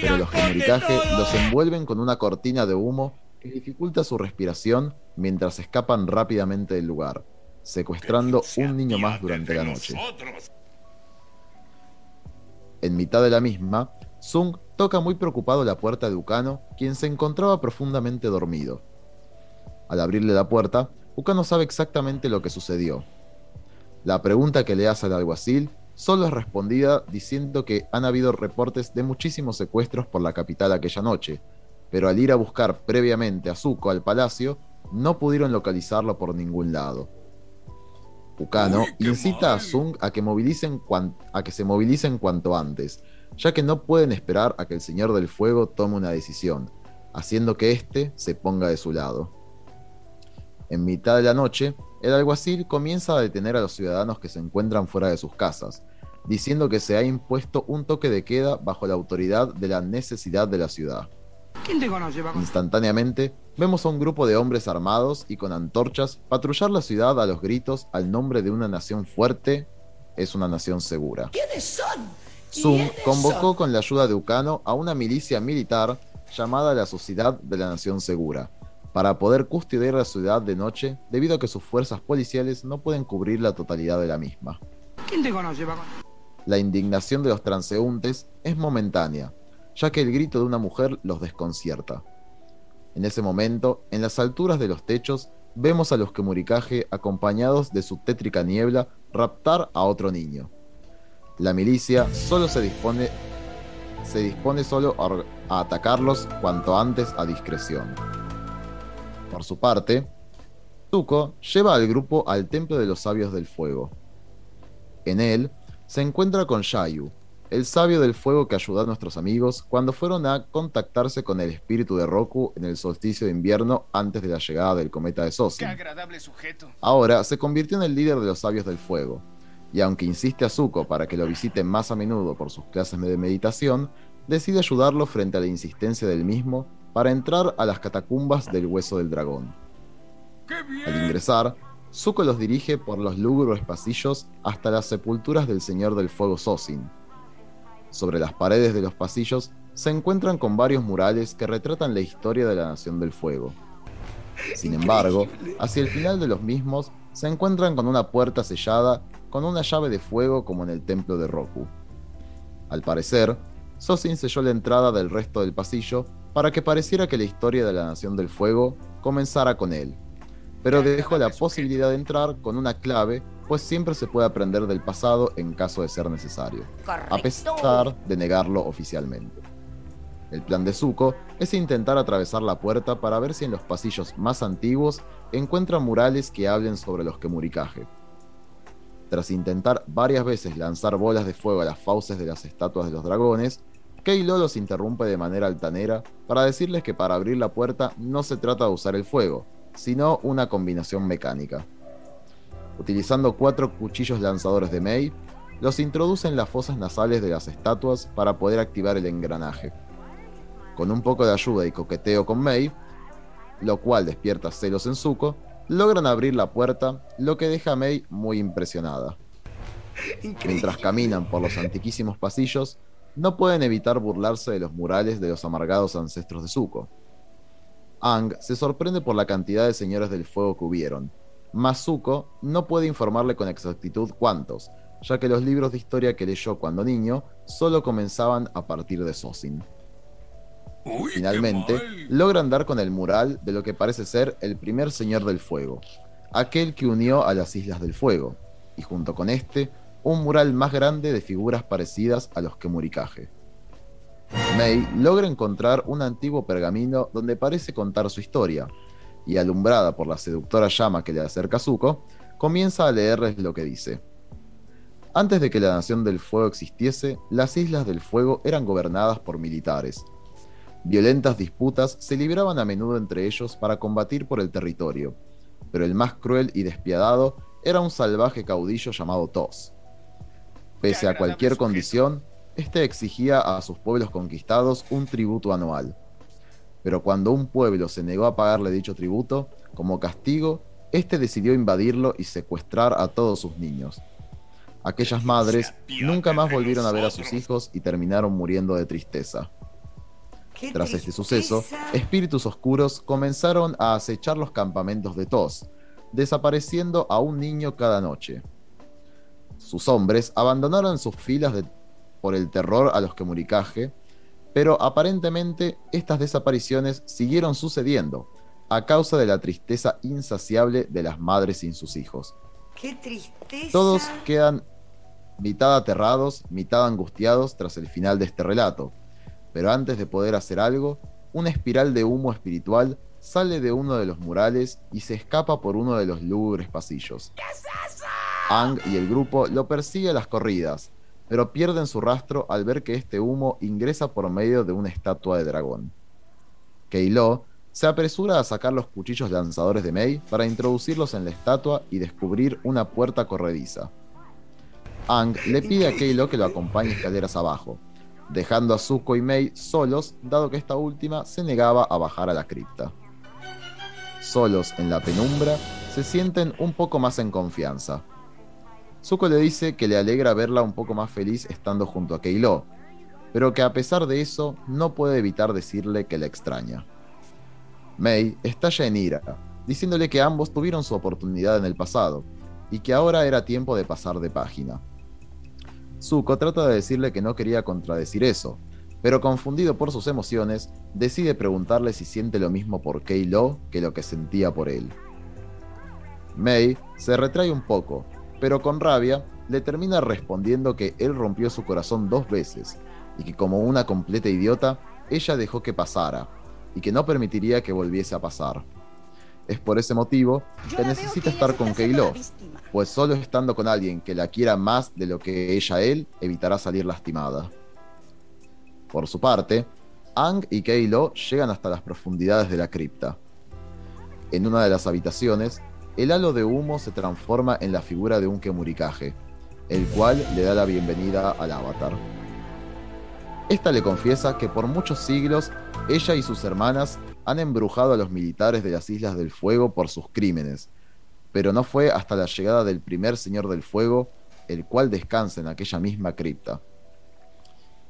pero los Kemurikage los envuelven con una cortina de humo que dificulta su respiración mientras escapan rápidamente del lugar, secuestrando un niño más durante la noche. En mitad de la misma, Sung toca muy preocupado la puerta de Ukano, quien se encontraba profundamente dormido. Al abrirle la puerta, Ukano sabe exactamente lo que sucedió. La pregunta que le hace al alguacil solo es respondida diciendo que han habido reportes de muchísimos secuestros por la capital aquella noche, pero al ir a buscar previamente a Zuko al palacio, no pudieron localizarlo por ningún lado. Ukano incita a Zung a que, movilicen a que se movilicen cuanto antes, ya que no pueden esperar a que el Señor del Fuego tome una decisión, haciendo que éste se ponga de su lado. En mitad de la noche, el alguacil comienza a detener a los ciudadanos que se encuentran fuera de sus casas, diciendo que se ha impuesto un toque de queda bajo la autoridad de la necesidad de la ciudad. Instantáneamente, vemos a un grupo de hombres armados y con antorchas patrullar la ciudad a los gritos al nombre de una nación fuerte es una nación segura. ¿Quiénes son? Zoom convocó con la ayuda de Ucano a una milicia militar llamada la Sociedad de la Nación Segura, para poder custodiar la ciudad de noche debido a que sus fuerzas policiales no pueden cubrir la totalidad de la misma. ¿Quién te conoce, La indignación de los transeúntes es momentánea, ya que el grito de una mujer los desconcierta. En ese momento, en las alturas de los techos, vemos a los Kemurikaje acompañados de su tétrica niebla raptar a otro niño. La milicia solo se dispone se dispone solo a, atacarlos cuanto antes a discreción. Por su parte, Zuko lleva al grupo al Templo de los Sabios del Fuego. En él se encuentra con Shayu, el sabio del fuego que ayudó a nuestros amigos cuando fueron a contactarse con el espíritu de Roku en el solsticio de invierno antes de la llegada del cometa de Sosin. Ahora se convirtió en el líder de los sabios del fuego, y aunque insiste a Zuko para que lo visite más a menudo por sus clases de meditación, decide ayudarlo frente a la insistencia del mismo para entrar a las catacumbas del hueso del dragón. Al ingresar, Zuko los dirige por los lúgubres pasillos hasta las sepulturas del Señor del Fuego Sosin, sobre las paredes de los pasillos se encuentran con varios murales que retratan la historia de la Nación del Fuego. Sin embargo, hacia el final de los mismos se encuentran con una puerta sellada con una llave de fuego como en el templo de Roku. Al parecer, Sosin selló la entrada del resto del pasillo para que pareciera que la historia de la Nación del Fuego comenzara con él, pero dejó la posibilidad de entrar con una clave pues siempre se puede aprender del pasado en caso de ser necesario, a pesar de negarlo oficialmente. El plan de Zuko es intentar atravesar la puerta para ver si en los pasillos más antiguos encuentran murales que hablen sobre los Kemurikaje. Tras intentar varias veces lanzar bolas de fuego a las fauces de las estatuas de los dragones, Keilo los interrumpe de manera altanera para decirles que para abrir la puerta no se trata de usar el fuego, sino una combinación mecánica. Utilizando cuatro cuchillos lanzadores de Mei, los introduce en las fosas nasales de las estatuas para poder activar el engranaje. Con un poco de ayuda y coqueteo con Mei, lo cual despierta celos en Zuko, logran abrir la puerta, lo que deja a Mei muy impresionada. Mientras caminan por los antiquísimos pasillos, no pueden evitar burlarse de los murales de los amargados ancestros de Zuko. Ang se sorprende por la cantidad de señores del fuego que hubieron, Zuko no puede informarle con exactitud cuántos, ya que los libros de historia que leyó cuando niño solo comenzaban a partir de Sosin. Finalmente, logran dar con el mural de lo que parece ser el primer Señor del Fuego, aquel que unió a las Islas del Fuego, y junto con este, un mural más grande de figuras parecidas a los que Murikaje. Mei logra encontrar un antiguo pergamino donde parece contar su historia, y alumbrada por la seductora llama que le acerca Zuko, comienza a leerles lo que dice. Antes de que la Nación del Fuego existiese, las Islas del Fuego eran gobernadas por militares. Violentas disputas se libraban a menudo entre ellos para combatir por el territorio, pero el más cruel y despiadado era un salvaje caudillo llamado Tos. Pese a cualquier condición, este exigía a sus pueblos conquistados un tributo anual pero cuando un pueblo se negó a pagarle dicho tributo, como castigo, éste decidió invadirlo y secuestrar a todos sus niños. Aquellas madres nunca más volvieron a ver a sus hijos y terminaron muriendo de tristeza. Tras este suceso, espíritus oscuros comenzaron a acechar los campamentos de Tos, desapareciendo a un niño cada noche. Sus hombres abandonaron sus filas por el terror a los que muricaje pero aparentemente estas desapariciones siguieron sucediendo a causa de la tristeza insaciable de las madres sin sus hijos. Qué tristeza. Todos quedan mitad aterrados, mitad angustiados tras el final de este relato. Pero antes de poder hacer algo, una espiral de humo espiritual sale de uno de los murales y se escapa por uno de los lúgubres pasillos. ¿Qué es eso? Ang y el grupo lo persiguen a las corridas, pero pierden su rastro al ver que este humo ingresa por medio de una estatua de dragón. Keilo se apresura a sacar los cuchillos lanzadores de Mei para introducirlos en la estatua y descubrir una puerta corrediza. Ang le pide a Keilo que lo acompañe escaleras abajo, dejando a Zuko y Mei solos, dado que esta última se negaba a bajar a la cripta. Solos en la penumbra, se sienten un poco más en confianza. Zuko le dice que le alegra verla un poco más feliz estando junto a Keilo, pero que a pesar de eso no puede evitar decirle que la extraña. Mei estalla en ira, diciéndole que ambos tuvieron su oportunidad en el pasado y que ahora era tiempo de pasar de página. Zuko trata de decirle que no quería contradecir eso, pero confundido por sus emociones, decide preguntarle si siente lo mismo por Kei-Lo que lo que sentía por él. Mei se retrae un poco, pero con rabia le termina respondiendo que él rompió su corazón dos veces y que como una completa idiota, ella dejó que pasara y que no permitiría que volviese a pasar. Es por ese motivo que necesita estar con Keilo, pues solo estando con alguien que la quiera más de lo que ella él, evitará salir lastimada. Por su parte, Ang y Keilo llegan hasta las profundidades de la cripta. En una de las habitaciones, el halo de humo se transforma en la figura de un Kemurikaje, el cual le da la bienvenida al avatar. Esta le confiesa que por muchos siglos ella y sus hermanas han embrujado a los militares de las Islas del Fuego por sus crímenes, pero no fue hasta la llegada del primer Señor del Fuego, el cual descansa en aquella misma cripta.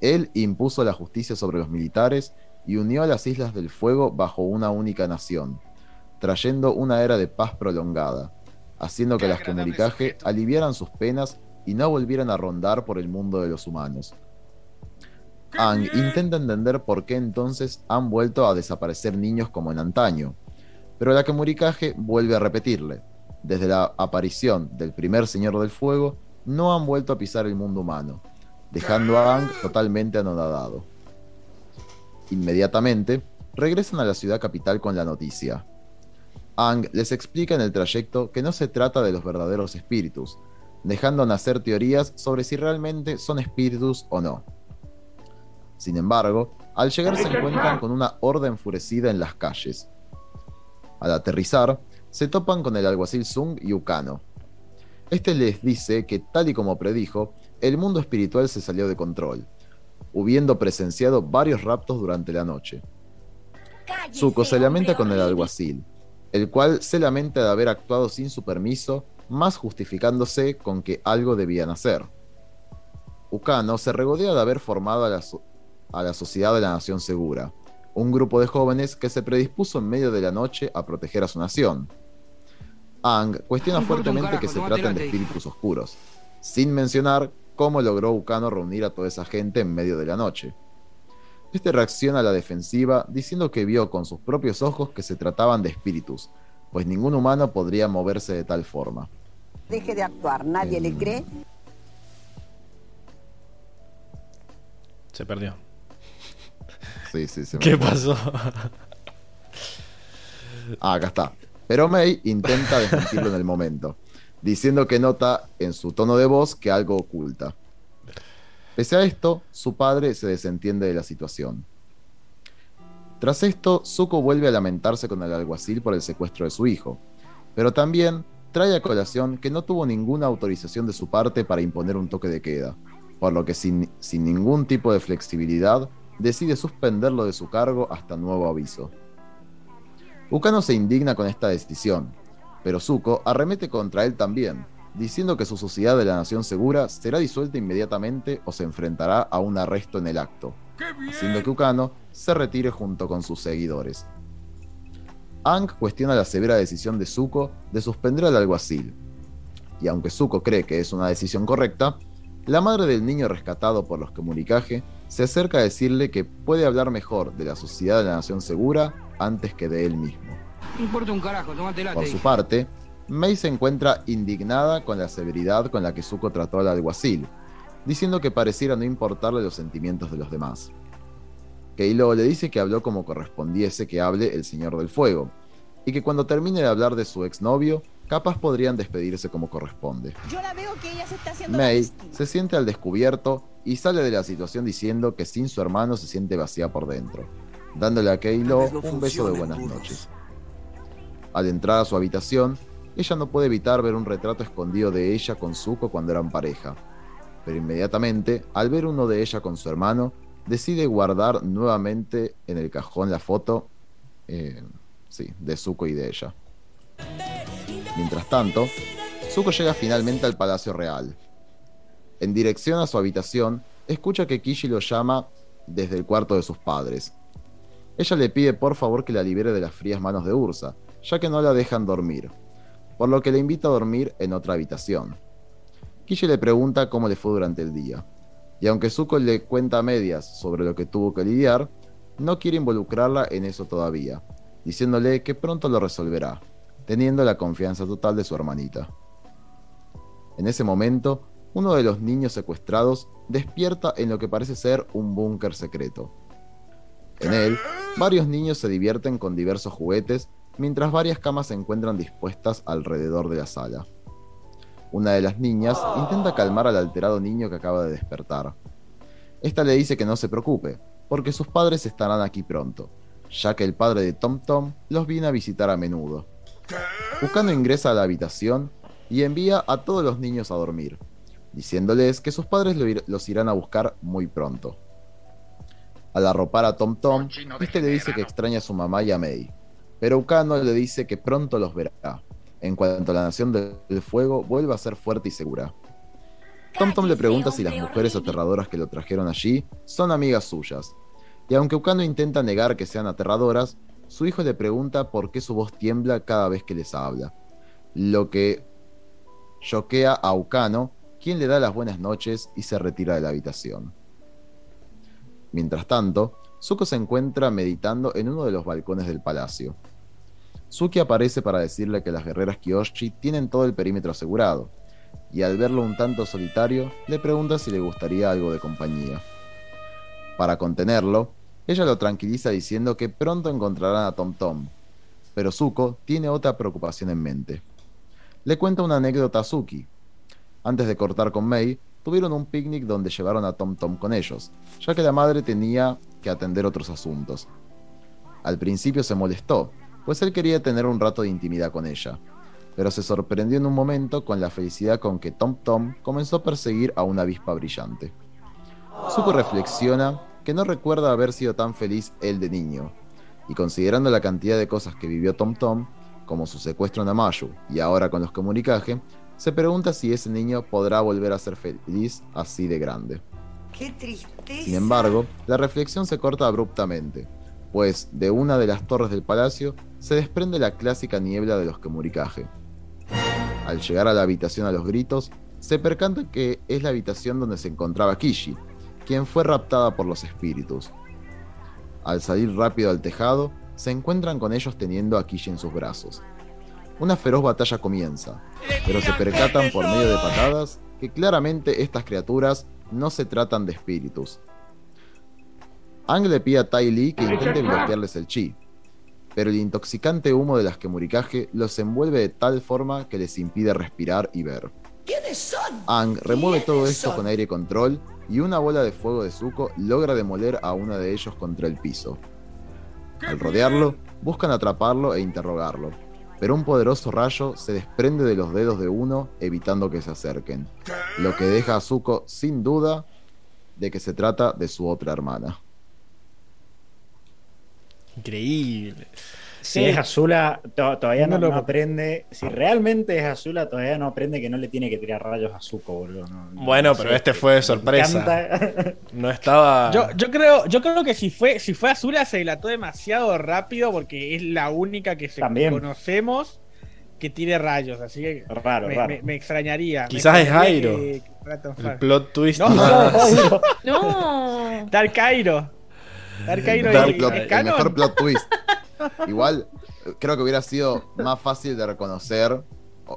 Él impuso la justicia sobre los militares y unió a las Islas del Fuego bajo una única nación, trayendo una era de paz prolongada, haciendo que las comunicaje aliviaran sus penas y no volvieran a rondar por el mundo de los humanos. Ang intenta entender por qué entonces han vuelto a desaparecer niños como en antaño, pero la Kemurikage vuelve a repetirle. Desde la aparición del primer Señor del Fuego, no han vuelto a pisar el mundo humano, dejando a Ang totalmente anonadado. Inmediatamente, regresan a la ciudad capital con la noticia. Ang les explica en el trayecto que no se trata de los verdaderos espíritus, dejando nacer teorías sobre si realmente son espíritus o no. Sin embargo, al llegar se encuentran con una horda enfurecida en las calles. Al aterrizar, se topan con el alguacil Sung y Ukano. Este les dice que, tal y como predijo, el mundo espiritual se salió de control, habiendo presenciado varios raptos durante la noche. Zuko se lamenta con el alguacil, el cual se lamenta de haber actuado sin su permiso, más justificándose con que algo debían hacer. Ukano se regodea de haber formado a la, a la Sociedad de la Nación Segura, un grupo de jóvenes que se predispuso en medio de la noche a proteger a su nación. Ang cuestiona fuertemente que se traten de espíritus oscuros, sin mencionar cómo logró Ukano reunir a toda esa gente en medio de la noche. Este reacciona a la defensiva diciendo que vio con sus propios ojos que se trataban de espíritus, pues ningún humano podría moverse de tal forma. Deje de actuar, nadie le cree. Se perdió. Sí, sí, se me ¿Qué fue. pasó? Ah, acá está. Pero May intenta desmentirlo en el momento, diciendo que nota en su tono de voz que algo oculta. Pese a esto, su padre se desentiende de la situación. Tras esto, Zuko vuelve a lamentarse con el alguacil por el secuestro de su hijo, pero también trae a colación que no tuvo ninguna autorización de su parte para imponer un toque de queda, por lo que sin, ningún tipo de flexibilidad decide suspenderlo de su cargo hasta nuevo aviso. Ukano se indigna con esta decisión, pero Zuko arremete contra él también, diciendo que su sociedad de la Nación Segura será disuelta inmediatamente o se enfrentará a un arresto en el acto, haciendo que Ukano se retire junto con sus seguidores. Aang cuestiona la severa decisión de Zuko de suspender al alguacil, y aunque Zuko cree que es una decisión correcta, la madre del niño rescatado por los Kemurikage se acerca a decirle que puede hablar mejor de la sociedad de la Nación Segura antes que de él mismo. Por su parte, Mei se encuentra indignada con la severidad con la que Zuko trató al alguacil, diciendo que pareciera no importarle los sentimientos de los demás. Keilo le dice que habló como correspondiese que hable el Señor del Fuego, y que cuando termine de hablar de su exnovio, capaz podrían despedirse como corresponde. Yo la veo que ella se está haciendo May se siente al descubierto y sale de la situación diciendo que sin su hermano se siente vacía por dentro, dándole a Keilo un beso de buenas noches. Al entrar a su habitación, ella no puede evitar ver un retrato escondido de ella con Zuko cuando eran pareja, pero inmediatamente, al ver uno de ella con su hermano, decide guardar nuevamente en el cajón la foto eh, sí, de Zuko y de ella. Mientras tanto, Zuko llega finalmente al Palacio Real. En dirección a su habitación, escucha que Kishi lo llama desde el cuarto de sus padres. Ella le pide por favor que la libere de las frías manos de Ursa, ya que no la dejan dormir, por lo que le invita a dormir en otra habitación. Kishi le pregunta cómo le fue durante el día, y aunque Zuko le cuenta medias sobre lo que tuvo que lidiar, no quiere involucrarla en eso todavía, diciéndole que pronto lo resolverá, teniendo la confianza total de su hermanita. En ese momento, uno de los niños secuestrados despierta en lo que parece ser un búnker secreto. En él, varios niños se divierten con diversos juguetes, mientras varias camas se encuentran dispuestas alrededor de la sala. Una de las niñas intenta calmar al alterado niño que acaba de despertar. Esta le dice que no se preocupe, porque sus padres estarán aquí pronto, ya que el padre de Tom Tom los viene a visitar a menudo. Buscando ingresa a la habitación y envía a todos los niños a dormir, diciéndoles que sus padres los irán a buscar muy pronto. Al arropar a Tom Tom, este le dice que extraña a su mamá y a May, pero Ukano le dice que pronto los verá, en cuanto la Nación del Fuego vuelva a ser fuerte y segura. Tom Tom le pregunta si las mujeres aterradoras que lo trajeron allí son amigas suyas, y aunque Ukano intenta negar que sean aterradoras, su hijo le pregunta por qué su voz tiembla cada vez que les habla, lo que choquea a Ukano, quien le da las buenas noches y se retira de la habitación. Mientras tanto, Zuko se encuentra meditando en uno de los balcones del palacio. Suki aparece para decirle que las guerreras Kyoshi tienen todo el perímetro asegurado, y al verlo un tanto solitario, le pregunta si le gustaría algo de compañía. Para contenerlo, ella lo tranquiliza diciendo que pronto encontrarán a Tom Tom, pero Zuko tiene otra preocupación en mente. Le cuenta una anécdota a Suki. Antes de cortar con Mei, tuvieron un picnic donde llevaron a Tom Tom con ellos, ya que la madre tenía que atender otros asuntos. Al principio se molestó, pues él quería tener un rato de intimidad con ella, pero se sorprendió en un momento con la felicidad con que Tom Tom comenzó a perseguir a una avispa brillante. Zuko reflexiona que no recuerda haber sido tan feliz él de niño, y considerando la cantidad de cosas que vivió Tom Tom, como su secuestro en Amayu y ahora con los comunicajes, se pregunta si ese niño podrá volver a ser feliz así de grande. ¡Qué tristeza! Sin embargo, la reflexión se corta abruptamente, pues de una de las torres del palacio se desprende la clásica niebla de los comunicajes. Al llegar a la habitación a los gritos, se percanta que es la habitación donde se encontraba Kishi, quien fue raptada por los espíritus. Al salir rápido al tejado, se encuentran con ellos teniendo a Kishi en sus brazos. Una feroz batalla comienza, pero se percatan por medio de patadas que claramente estas criaturas no se tratan de espíritus. Ang le pide a Tai Li que intente bloquearles el chi, pero el intoxicante humo de las Kemurikage los envuelve de tal forma que les impide respirar y ver. ¿Quiénes son? Ang remueve todo esto con aire control y una bola de fuego de Zuko logra demoler a uno de ellos contra el piso. Al rodearlo, buscan atraparlo e interrogarlo, pero un poderoso rayo se desprende de los dedos de uno evitando que se acerquen, lo que deja a Zuko sin duda de que se trata de su otra hermana. Increíble. Si es Azula, todavía no, lo... aprende. Si realmente es Azula, todavía no aprende que no le tiene que tirar rayos a Zuko, boludo. bueno, pero este fue de sorpresa. No estaba. Yo, yo, creo, yo creo que si fue, si fue Azula se dilató demasiado rápido porque es la única que se conocemos que tire rayos. Así que raro, me, Me, extrañaría. Quizás es Jairo. El plot twist. No, no, no. <laughs> Dark <laughs> Cairo. El mejor plot twist. <laughs> Igual, creo que hubiera sido más fácil de reconocer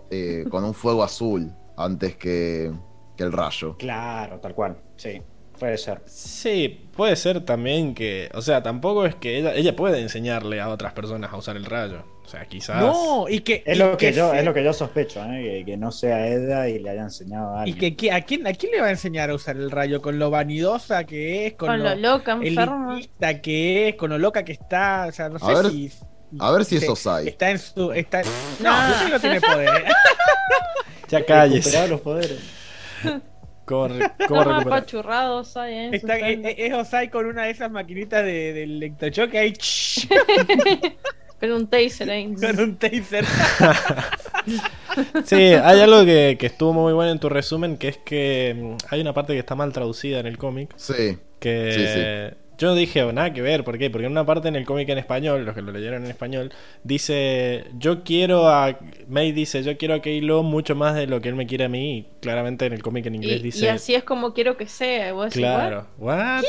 eh, con un fuego azul antes que, que el rayo. Claro, tal cual, sí. Puede ser. Sí, puede ser también que. O sea, tampoco es que ella, ella puede enseñarle a otras personas a usar el rayo. O sea, quizás. No, y que. Es y lo que, yo, se- es lo que yo sospecho, ¿eh? que, que no sea Eda y le haya enseñado a Y alguien. que, que- ¿a, quién, ¿a quién le va a enseñar a usar el rayo? Con lo vanidosa que es, con, Con lo loca, enferma. que es, con lo loca que está. O sea, no A sé ver- si. A ver si se- es Osai. Está en su. Está, no, que no tiene poder. <laughs> Ya calles. Los poderes. <laughs> ¿Cómo, re- cómo recuperar? apachurrados su Está, es, celda. es Osai con una de esas maquinitas de, del electrochoque ahí. Pero <laughs> un taser ahí. <laughs> con un taser. <laughs> Sí, hay algo que, que estuvo muy bueno en tu resumen, que es que mm, hay una parte que está mal traducida en el cómic, Sí, que yo dije, "Oh, nada que ver, ¿por qué? Porque en una parte en el cómic en español, los que lo leyeron en español, dice, yo quiero a... May dice, yo quiero a Keilo mucho más de lo que él me quiere a mí, y claramente en el cómic en inglés Y, dice... y así es como quiero que sea. y vos decís, Claro, what?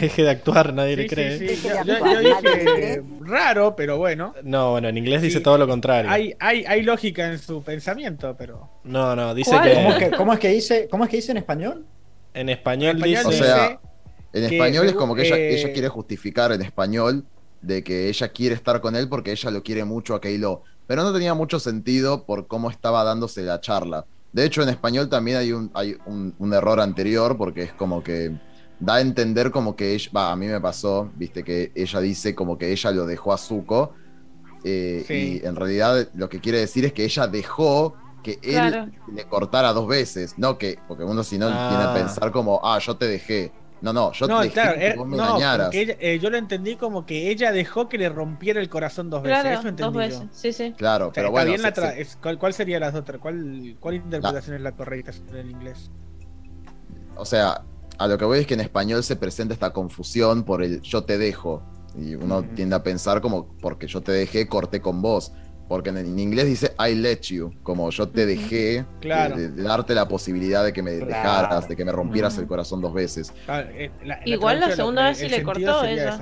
Deje de actuar, nadie le cree. sí, sí. Yo, dije raro, pero bueno. No, bueno, en inglés dice todo lo contrario. Hay, hay, hay lógica en su pensamiento, pero. No, no, dice que, ¿Cómo es que, cómo es que dice, ¿Cómo es que dice en español? en español En dice... español O sea, dice En que español es como que ella, eh, ella quiere justificar en español de que ella quiere estar con él porque ella lo quiere mucho a Keilo. Pero no tenía mucho sentido por cómo estaba dándose la charla. De hecho, en español también hay un, hay un, un error anterior porque es como que da a entender como que ella, va, a mí me pasó, viste que ella dice como que ella lo dejó a Zuko. eh, Sí. Y en realidad lo que quiere decir es que ella dejó que él Claro. le cortara dos veces, no que, porque uno si no Ah. tiene a pensar como, ah, yo te dejé. No, no, yo no, te dejé claro, que era- vos me no, ella- eh, yo lo entendí como que ella dejó que le rompiera el corazón dos veces. Claro, Eso entendí dos yo. veces. Sí, sí. Claro, O sea, pero bueno, la se- tra- se- es- ¿cuál, cuál sería las otras? ¿Cuál, ¿Cuál interpretación es la correcta en inglés? o sea, a lo que voy es que en español se presenta esta confusión por el yo te dejo. Y uno Ujú. tiende a pensar como, porque yo te dejé, corté con vos. Porque en, en inglés dice I let you, como yo te dejé Claro. de, de darte la posibilidad de que me Claro. dejaras, de que me rompieras el corazón dos veces. Ah, eh, la- Igual la segunda vez sí le cortó ella.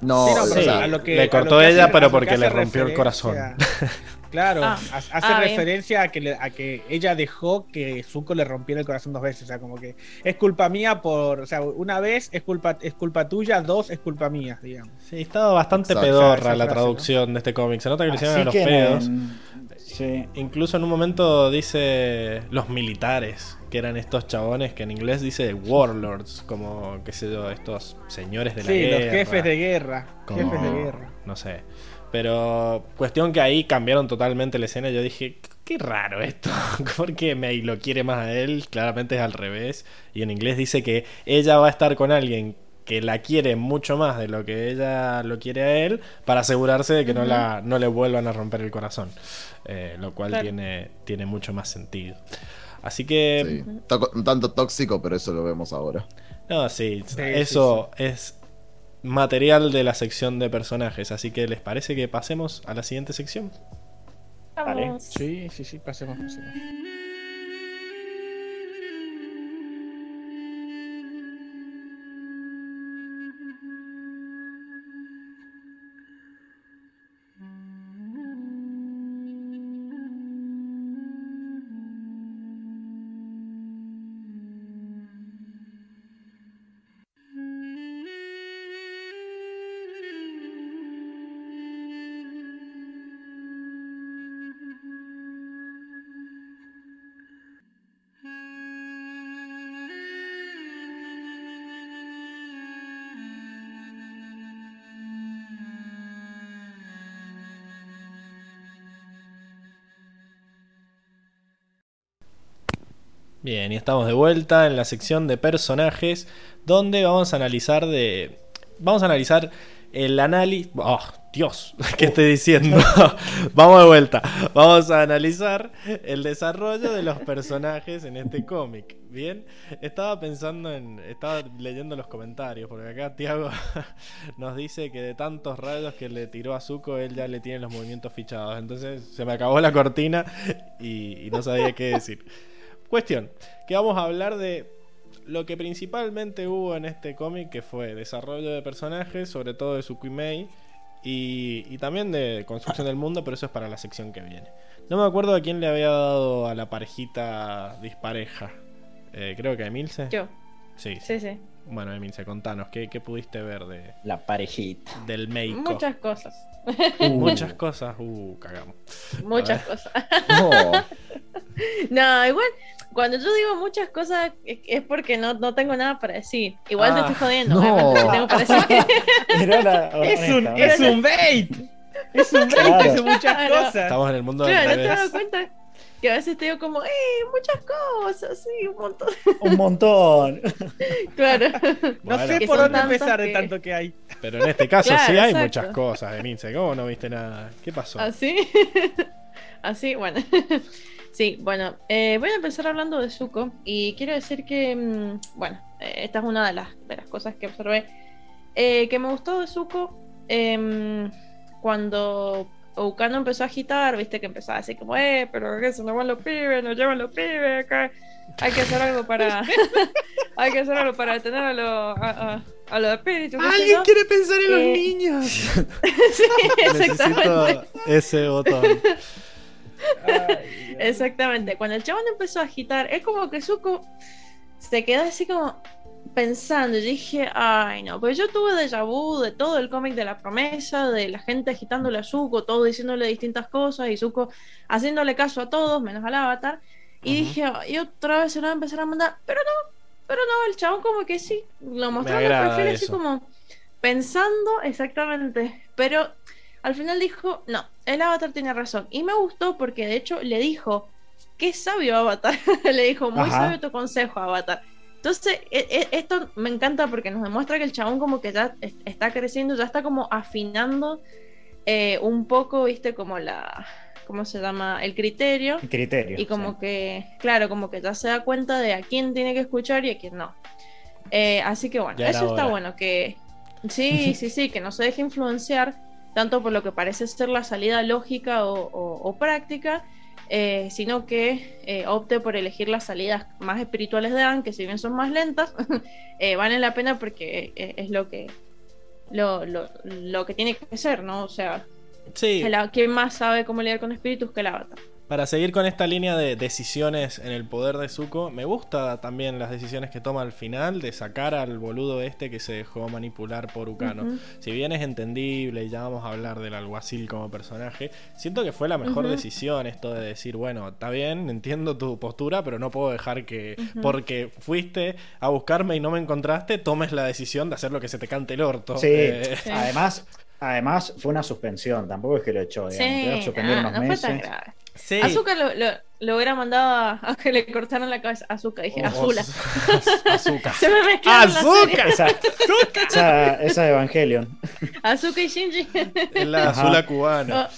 No, Sí, no, o Sí, a lo que- le a lo cortó que ella, hace- pero a porque le rompió el corazón. <laughs> Claro, Ah, ha- hace ah, referencia a que, le- a que ella dejó que Zuko le rompiera el corazón dos veces. O sea, como que es culpa mía por. O sea, una vez es culpa, es culpa tuya, dos es culpa mía, digamos. Sí, estaba bastante Exacto. pedorra la frase, traducción de este cómic. Se nota que le hicieron a los pedos. en- sí. Incluso en un momento dice los militares, que eran estos chabones que en inglés dice warlords, como, qué sé yo, estos señores de la Sí, guerra. los jefes de guerra. como- Jefes de guerra. No sé. Pero cuestión que ahí cambiaron totalmente la escena. Yo dije, qué raro esto. <laughs> Porque May lo quiere más a él. Claramente es al revés. Y en inglés dice que ella va a estar con alguien que la quiere mucho más de lo que ella lo quiere a él. Para asegurarse de que no, la, no le vuelvan a romper el corazón. Eh, lo cual Claro. tiene, tiene mucho más sentido. Así que... sí. Tanto tóxico, pero eso lo vemos ahora. No, sí, Sí, eso es material de la sección de personajes. Así que les parece que pasemos a la siguiente sección. Vale. Sí, sí, sí, pasemos, pasemos. Bien, y estamos de vuelta en la sección de personajes, donde vamos a analizar de. Vamos a analizar el análisis. ¡Oh, Dios! <laughs> ¿Qué estoy diciendo? <laughs> vamos de vuelta. Vamos a analizar el desarrollo de los personajes en este cómic. Bien, estaba pensando en. Estaba leyendo los comentarios, porque acá Tiago <laughs> nos dice que de tantos rayos que le tiró a Zuko, él ya le tiene los movimientos fichados. Entonces se me acabó la cortina y, y no sabía qué decir. Cuestión, que vamos a hablar de lo que principalmente hubo en este cómic, que fue desarrollo de personajes, sobre todo de Suki Mei, Y, y también de construcción del mundo, pero eso es para la sección que viene. No me acuerdo a quién le había dado a la parejita dispareja. Eh, creo que a Emilce. Yo. Sí, Sí, sí. Bueno, Emilce, contanos, ¿qué, qué pudiste ver de, La parejita. del Meiko? Muchas cosas. Muchas cosas. Uh, cagamos. Muchas cosas. No, <laughs> No, igual, cuando yo digo muchas cosas es porque no, no tengo nada para decir. Igual te Ah, estoy jodiendo, no. tengo para decir. <laughs> <laughs> Es un, es un bait. Es un bait, Claro. es muchas Claro. cosas. Estamos en el mundo Claro, del ¿no te das cuenta? Que a veces te digo como, eh, muchas cosas, sí, un montón. Un montón. <laughs> Claro. No Bueno, sé por dónde empezar de tanto que hay. Pero en este caso Claro, sí hay muchas cosas, Emilce. ¿Cómo no viste nada? ¿Qué pasó? Así. Así, bueno. Sí, bueno, eh, voy a empezar hablando de Zuko y quiero decir que, mm, bueno, eh, esta es una de las, de las cosas que observé. Eh, que me gustó de Zuko em, cuando Ukano empezó a agitar, viste que empezaba así como, eh, pero que se nos van los pibes, nos llevan los pibes acá. Hay que hacer algo para. <laughs> hay que hacer algo para detener a los, a, a- a los espíritus. yo. quiere pensar en los niños? <laughs> sí, exactamente. Necesito ese botón. Exactamente. Cuando el chabón empezó a agitar, es como que Zuko se quedó así como pensando. Yo dije, ay no, pues yo tuve déjà vu de todo el cómic de la promesa, de la gente agitándole a Zuko, todo diciéndole distintas cosas y Zuko haciéndole caso a todos, menos al avatar. Y Ujú. dije, y otra vez se lo va a empezar a mandar, pero no, pero no, el chabón como que sí, lo mostró en el perfil así como pensando exactamente, pero al final dijo, no, el avatar tiene razón. Y me gustó porque de hecho le dijo, qué sabio avatar, <laughs> le dijo, muy Ajá. sabio tu consejo avatar. Entonces, e- e- esto me encanta porque nos demuestra que el chabón como que ya es- está creciendo, ya está como afinando eh, un poco, viste, como la, ¿cómo se llama? El criterio. Criterio. Y como sí. que, claro, como que ya se da cuenta de a quién tiene que escuchar y a quién no. Eh, así que bueno, Ya eso está bueno, que sí, sí, sí, que no se deje influenciar tanto por lo que parece ser la salida lógica o, o- o práctica, eh, sino que eh, opte por elegir las salidas más espirituales de Dan, que si bien son más lentas, <laughs> eh, valen la pena porque eh, es lo que lo, lo, lo que tiene que ser, ¿no? O sea, Sí, el ¿quién más sabe cómo lidiar con espíritus que el avatar? Para seguir con esta línea de decisiones en el poder de Zuko, me gusta también las decisiones que toma al final de sacar al boludo este que se dejó manipular por Ukano. Ujú. Si bien es entendible y ya vamos a hablar del alguacil como personaje, siento que fue la mejor decisión esto de decir, bueno, está bien, entiendo tu postura, pero no puedo dejar que porque fuiste a buscarme y no me encontraste, tomes la decisión de hacer lo que se te cante el orto. Sí, Eh, Sí. además, además fue una suspensión, tampoco es que lo echó, digamos, Sí, suspender ah, unos no fue tan meses. grave. Sí. Azúcar lo, lo, lo hubiera mandado a, a que le cortaran la cabeza. Azúcar, dije, Oh, Azula. Azúcar. <laughs> Se me mezclaron las ¡Azúcar! <laughs> Esa, esa, Evangelion. Azúcar y Shinji. Es la Ajá. azula cubana. Oh,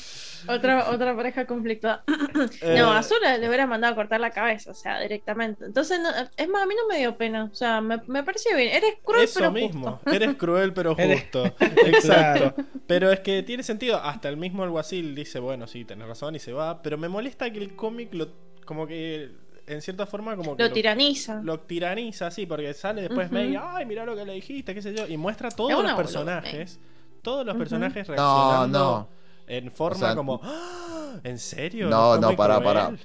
otra, otra pareja conflictuada. <clears throat> Eh, No, a Azula le hubiera mandado a cortar la cabeza, o sea, directamente. Entonces, no- es más, a mí no me dio pena. O sea, me, me pareció bien. Eres cruel, Eso pero mismo, justo. <laughs> eres cruel pero justo. <laughs> Exacto. Pero es que tiene sentido. Hasta el mismo alguacil dice, bueno, sí, tenés razón y se va. Pero me molesta que el cómic lo, como que, en cierta forma, como que Lo tiraniza. lo tiraniza, sí, porque sale después Ujú. May, ay, mira lo que le dijiste, qué sé yo, y muestra Es todos los personajes, todos los personajes no, reaccionando no. En forma O sea, como, "Ah, ¿en serio? No, no, muy pará, cruel?". pará.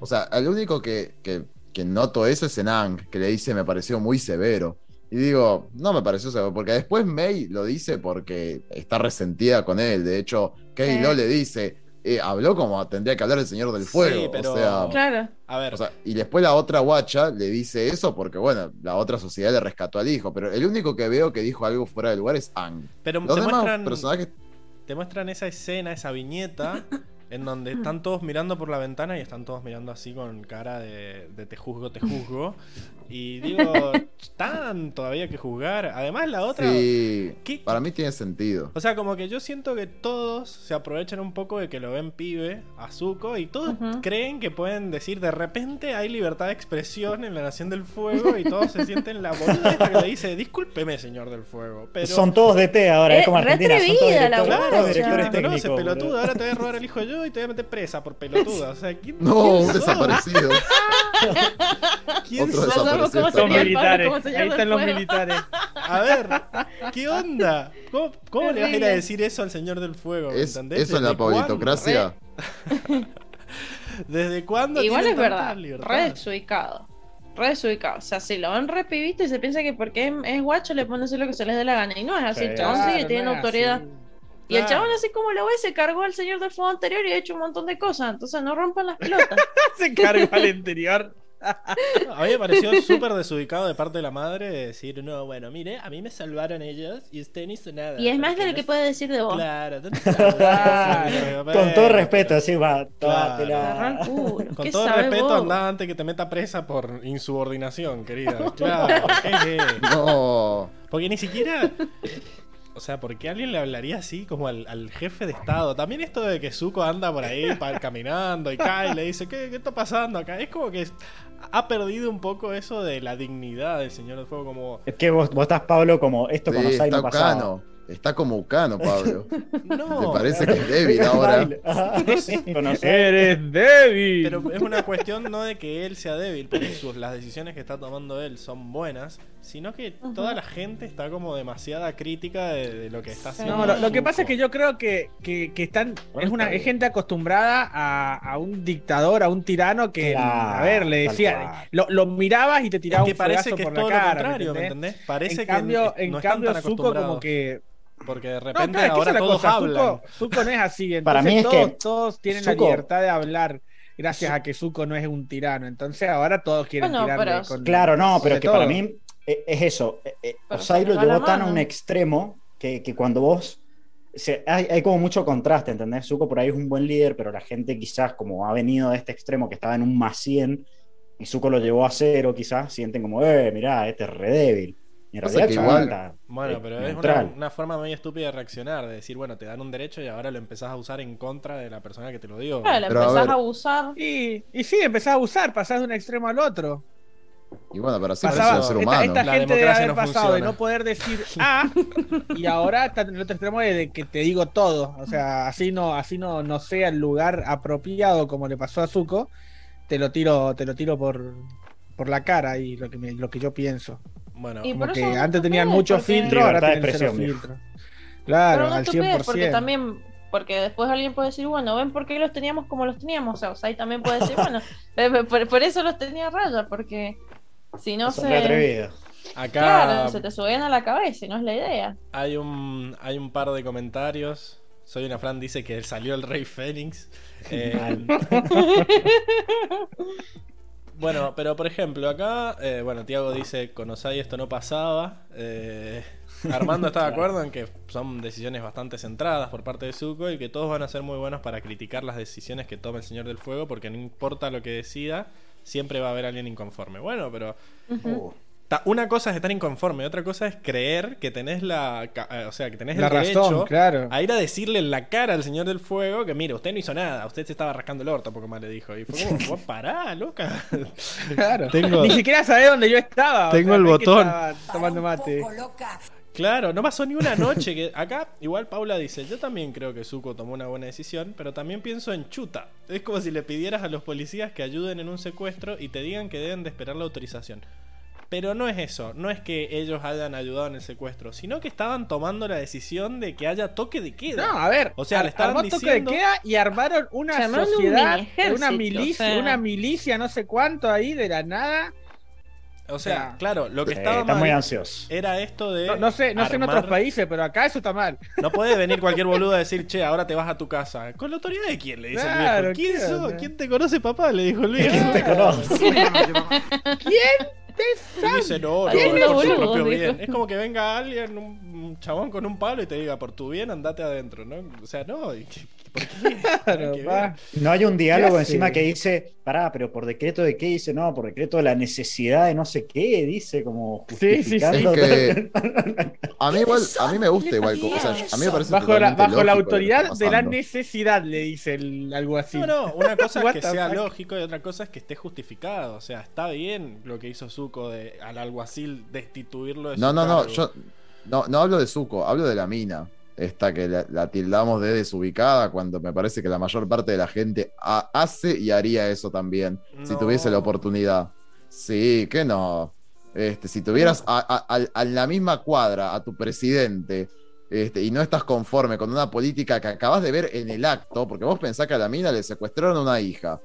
O sea, el único que, que, que noto eso es en Ang, que le dice me pareció muy severo. Y digo, no me pareció severo, porque después May lo dice porque está resentida con él. De hecho, Kay Sí. Lo le dice, eh, habló como tendría que hablar el Señor del Sí, Fuego. pero- O sea, Claro. A ver, o sea, y después la otra guacha le dice eso porque, bueno, la otra sociedad le rescató al hijo. Pero el único que veo que dijo algo fuera de lugar es Ang. pero Los te demás muestran, personajes te muestran esa escena, esa viñeta, <laughs> en donde están todos mirando por la ventana y están todos mirando así con cara de, de te juzgo, te juzgo. Y digo, <laughs> ¿están todavía que juzgar? Además, la otra. Sí, ¿Qué- para mí tiene sentido. O sea, como que yo siento que todos se aprovechan un poco de que lo ven pibe, a Zuko, y todos Ujú. creen que pueden decir, de repente hay libertad de expresión en la Nación del Fuego, y todos se sienten la boluda que le dice, discúlpeme, señor del fuego, pero... Son todos de T ahora, Eh, es como re Argentina, son todos atrevida la Claro, directores chiquito, no, ese técnicos. pelotudo, ahora te voy a robar el hijo yo. y te voy a meter presa por pelotuda. O sea, ¿quién, No, quién un sos? desaparecido. <laughs> ¿Quién Otro sos? Desaparecido. ¿Cómo Los sería el militares. Pablo Ahí están los militares. A ver, ¿qué onda? ¿Cómo, cómo le vas a ir a decir eso al señor del fuego? Es, ¿Entendés? eso es la pablitocracia. <laughs> ¿Desde cuándo Igual es verdad, re desubicado. Re desubicado. O sea, si lo ven re pibito y se piensa que porque es, guacho le ponen a hacer lo que se les dé la gana. Y no es así, Sí. el chabón Claro, sigue teniendo no autoridad. así. Y el chabón, así como lo ve, se cargó al señor del fuego anterior y ha hecho un montón de cosas. Entonces no rompan las <laughs> pelotas. Se cargó al interior. <laughs> A mí me pareció súper desubicado de parte de la madre decir, no, bueno, mire, a mí me salvaron ellos y usted no hizo nada. y es más de lo no que es- puede decir de vos. Claro, <laughs> ¿dónde Claro. Con todo respeto, así va. Claro. Con ¿Qué todo respeto, vos? andá antes que te meta presa por insubordinación, querida. <laughs> Claro, ¿qué? No. Porque ni siquiera. O sea, ¿por qué alguien le hablaría así como al, al jefe de Estado? También esto de que Zuko anda por ahí pa- <laughs> caminando y cae y le dice, ¿qué, qué está pasando acá? Es como que ha perdido un poco eso de la dignidad del Señor del Fuego, como... Es que vos, vos estás, Pablo, como esto con Sí, Osai está no pasaba. Está como Ucano, Pablo. <laughs> No, Me parece que es débil ahora. <laughs> Eres débil. pero es una cuestión no de que él sea débil, porque sus, las decisiones que está tomando él son buenas, sino que toda la gente está como demasiada crítica de, de lo que está haciendo. No, lo, lo que pasa es que yo creo que, que, que están es una es gente acostumbrada a, a un dictador, a un tirano que Claro, a ver, le decía, lo, lo mirabas y te tiraba Es que un parece que es por la todo cara. lo contrario, ¿me entendés? entendés? Parece en cambio, que en no están cambio Zuko como que Porque de no, repente claro, es que ahora todos cosa, hablan. Zuko, Zuko no es así, entonces Para mí es todos, que todos tienen Zuko- la libertad de hablar gracias a que Zuko no es un tirano. Entonces ahora todos quieren Bueno, tirarle pero- con Claro, no, pero es que todo. para mí eh, es eso. Eh, eh, Pero Osai se lo le va la llevó tan a un extremo que, que cuando vos. se- hay, hay como mucho contraste, ¿entendés? Zuko por ahí es un buen líder, pero la gente quizás, como ha venido de este extremo que estaba en un más 100 y Zuko lo llevó a cero, quizás sienten como, eh, mirá, este es re débil. Y en realidad, el igual- está, Bueno, eh, pero es una, forma muy estúpida de reaccionar, de decir, bueno, te dan un derecho y ahora lo empezás a usar en contra de la persona que te lo dio. Claro, le Pero a empezás ver. a abusar. Y, y sí, empezás a usar, pasás de un extremo al otro. Y bueno, pero así Pasaba, es un ser esta, humano. esta La gente debe haber no pasado de funciona. no poder decir A <laughs> y ahora está en el otro extremo de, de que te digo todo. O sea, así no, así no, no sea el lugar apropiado como le pasó a Zuko, te lo tiro, te lo tiro por, por la cara y lo que me- lo que yo pienso. Bueno, Y Como que antes tenían puede, mucho porque- filtro, ahora tienen cero expresión, viejo. filtro. Claro, Pero no al estupidez, 100%. porque también, porque después alguien puede decir, bueno, ven por qué los teníamos como los teníamos. O sea, Osai también puede decir, bueno, <laughs> eh, por, por eso los tenía a raya, porque si no Son se. re atrevidos. acá Claro, se te subían a la cabeza y no es la idea. hay un hay un par de comentarios. Soy una Fran dice que salió el Rey Fénix. <laughs> Eh, <laughs> bueno, pero por ejemplo, acá, eh, bueno, Tiago dice, con Osai esto no pasaba. Eh, Armando está de acuerdo en que son decisiones bastante centradas por parte de Zuko y que todos van a ser muy buenos para criticar las decisiones que tome el Señor del Fuego, porque no importa lo que decida, siempre va a haber alguien inconforme. Bueno, pero. Uh, Una cosa es estar inconforme, otra cosa es creer que tenés la, eh, o sea, que tenés La el derecho razón, claro. a ir a decirle en la cara al señor del fuego que mire, usted no hizo nada, usted se estaba rascando el orto, poco más le dijo. Y fue como, "Vos <laughs> pará, loca. <laughs> Claro. Tengo- Ni siquiera sabés dónde yo estaba. o Tengo sea, el no es que botón. estaba tomando mate. Claro, no pasó ni una noche que acá igual Paula dice, yo también creo que Zuko tomó una buena decisión, pero también pienso en chuta. Es como si le pidieras a los policías que ayuden en un secuestro y te digan que deben de esperar la autorización. Pero no es eso, no es que ellos hayan ayudado en el secuestro, sino que estaban tomando la decisión de que haya toque de queda. No, a ver. O sea, le estaban armó toque diciendo- de queda y armaron una un sociedad, ejército, una milicia, o sea. una milicia, no sé cuánto ahí de la nada. O sea, claro, lo que eh, estaba está mal muy ansioso. era esto de No, no sé, no sé en otros países, pero acá eso está mal. No puede venir cualquier <laughs> boludo a decir, che, ahora te vas a tu casa. ¿Con la autoridad de quién? Le dice Claro, el viejo. ¿Quién ¿qué sos? ¿Quién te conoce, papá? Le dijo el viejo. ¿Quién te conoce? <laughs> ¿Quién Y dice, no, es por su propio dijo. bien. Es como que venga alguien, un, chabón con un palo y te diga, por tu bien, andate adentro, ¿no? O sea, no. ¿y qué- ¿Por qué? Claro. No hay un diálogo ¿Qué encima que dice, pará, pero por decreto de qué dice, no, por decreto de la necesidad de no sé qué, dice como Sí, sí, sí. Es justificando. que a mí igual, a mí me gusta igual, o sea, a mí me parece Bajo la, bajo la autoridad de la necesidad, le dice el- algo así. No, no, una cosa es que sea lógico y otra cosa es que esté justificado. O sea, está bien lo que hizo Zuko de al alguacil destituirlo de No, su no, no, cargo. yo no, no hablo de Zuko, hablo de la mina. Esta que la, tildamos de desubicada, cuando me parece que la mayor parte de la gente hace y haría eso también, si tuviese la oportunidad. Sí, que no. Este, si tuvieras a, la misma cuadra a tu presidente este, y no estás conforme con una política que acabas de ver en el acto, porque vos pensás que a la mina le secuestraron una hija.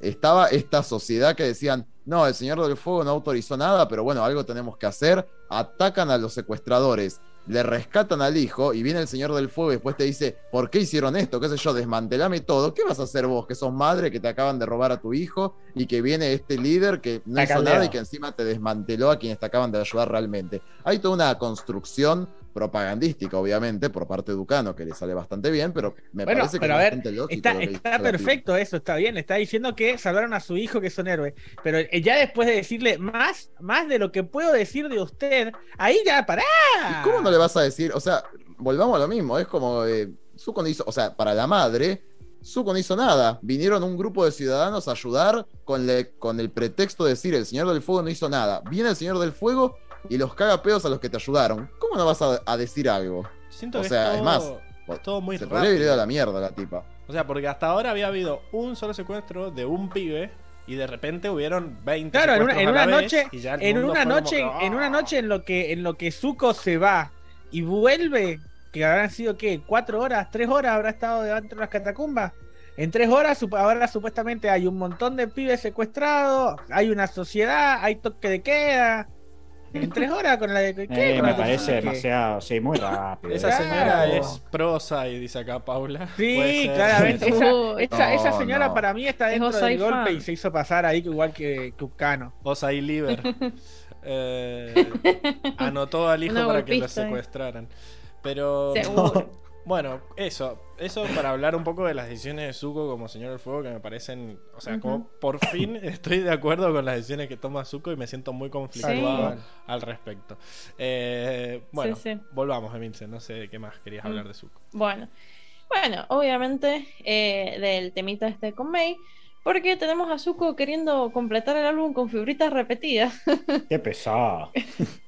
Estaba esta sociedad que decían, no, el Señor del Fuego no autorizó nada, pero bueno, algo tenemos que hacer. Atacan a los secuestradores le rescatan al hijo y viene el Señor del Fuego y después te dice, ¿por qué hicieron esto? ¿Qué sé yo? Desmantelame todo. ¿Qué vas a hacer vos, que sos madre, que te acaban de robar a tu hijo y que viene este líder que no hizo nada y que encima te desmanteló a quienes te acaban de ayudar realmente? Hay toda una construcción propagandística, obviamente, por parte de Ducano, que le sale bastante bien, pero me parece que es. Está, perfecto eso, está bien. Está diciendo que salvaron a su hijo, que son héroes. Pero ya después de decirle más, más de lo que puedo decir de usted, ahí ya pará. cómo no le vas a decir? O sea, volvamos a lo mismo. Es como eh, Zuko no hizo, o sea, para la madre. Zuko no hizo nada. Vinieron un grupo de ciudadanos a ayudar con, le, con el pretexto de decir el Señor del Fuego no hizo nada. Viene el Señor del Fuego y los caga pedos a los que te ayudaron, ¿cómo no vas a, decir algo? Siento o sea, es, más, todo muy se podría ir a la mierda la tipa. O sea, porque hasta ahora había habido un solo secuestro de un pibe y de repente hubieron 20 claro en una, en una noche en una noche en una noche en lo que en lo que Zuko se va y vuelve que habrán sido qué cuatro horas tres horas habrá estado dentro de las catacumbas en tres horas ahora supuestamente hay un montón de pibes secuestrados hay una sociedad hay toque de queda en tres horas con la de. ¿qué? Eh, me parece demasiado. Sí, muy rápido. Esa señora es prosa y dice acá Paula. Sí, claramente. esa, esa, señora para mí está dentro del golpe y se hizo pasar ahí igual que Cucano. Osa y Liver. <laughs> eh, anotó al hijo para que lo secuestraran. Pero. Bueno, eso, eso para hablar un poco de las decisiones de Zuko como Señor del Fuego que me parecen, o sea, como por fin <laughs> estoy de acuerdo con las decisiones que toma Zuko y me siento muy conflictuado al respecto. Eh, bueno, volvamos a Vincent, no sé qué más querías hablar de Zuko. Bueno, bueno, obviamente eh, del temita este con May. Porque tenemos a Zuko queriendo completar el álbum con figuritas repetidas. <laughs> Qué pesado. <laughs>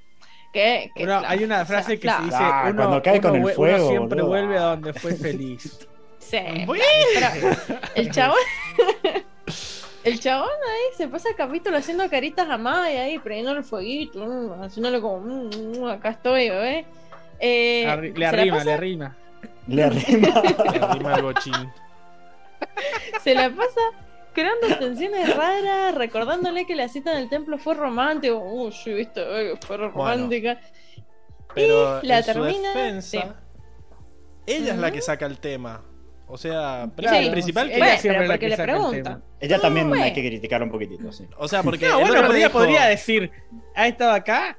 hay una frase que se dice: uno, cuando cae con el fuego, siempre vuelve a donde fue feliz. <laughs> Sí. el chabón. <laughs> el chabón ahí se pasa el capítulo haciendo caritas a Mai ahí, prendiendo el fueguito, mm, haciéndole como, mm, mm, acá estoy, bebé. Eh, le arrima, le arrima. Le arrima. le arrima el bochín. <laughs> Se la pasa creando tensiones raras, recordándole que la cita en el templo fue romántica. Uy, sí, viste, fue romántica. pero y la termina. Ella es la que saca el tema. O sea, el principal que ella siempre la que le pregunta. Ella también hay que criticar un poquitito, sí. O sea, porque. No, bueno, ella podría decir, ha estado acá.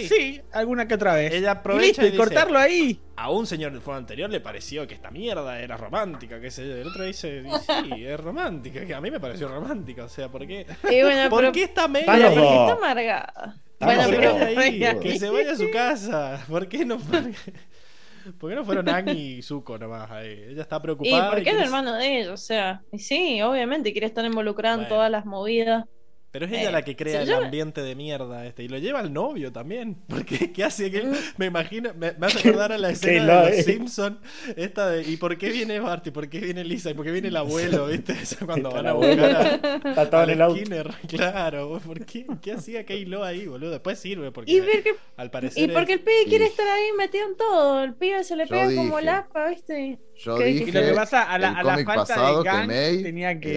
Sí. sí, alguna que otra vez. Ella aprovecha y, cortarlo ahí. A un señor del fuego anterior le pareció que esta mierda era romántica, que sé El otro dice, sí, <laughs> es romántica, que a mí me pareció romántica. O sea, ¿por qué? ¿Por qué está medio ¿Por qué está amargada? Bueno, <laughs> pero, que se vaya a su casa. ¿Por qué no? <laughs> ¿Por qué no fueron Annie y Zuko nomás ahí? Ella está preocupada. ¿Y por qué es el hermano de ellos? O sea, y sí, obviamente quiere estar involucrada en todas las movidas. Pero es ella la que eh, crea el ambiente de mierda este. Y lo lleva al novio también. <laughs> Porque ¿qué hace? Que, mm. me imagino, me, me, hace acordar a la <laughs> escena de los Simpsons. Esta de ¿y por qué viene Bart? ¿Y por qué viene Lisa? ¿Y por qué viene el abuelo? ¿Viste? <laughs> Eso cuando van a buscar a, a, el Skinner. Claro, ¿por qué? ¿Qué hacía Kaylo ahí, boludo? Después sirve porque y al parecer. Y porque el pibe quiere estar ahí metido en todo. El pibe se le pega como el aspa, ¿viste? Yo dije, y lo que pasa a la, a la falta de Gang tenía que.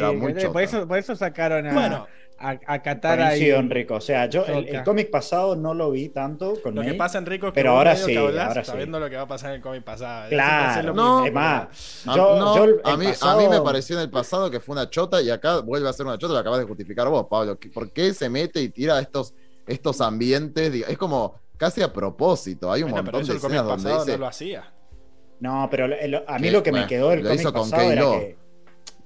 Por eso, por eso sacaron a. Bueno, a, a Qatar ahí. Enrico. O sea, yo el, cómic pasado no lo vi tanto. Con lo que pasa, Enrico, es que pero ahora sí, ahora sabiendo lo que va a pasar en el cómic pasado. Claro, no, es más. Yo, a, mí, a mí me pareció en el pasado que fue una chota y acá vuelve a ser una chota, lo acabas de justificar vos, Pablo. ¿Por qué se mete y tira estos, estos ambientes? Es como casi a propósito. Hay un montón de escenas donde dice. No lo hacía. No, pero a mí lo que me quedó del cómic pasado era que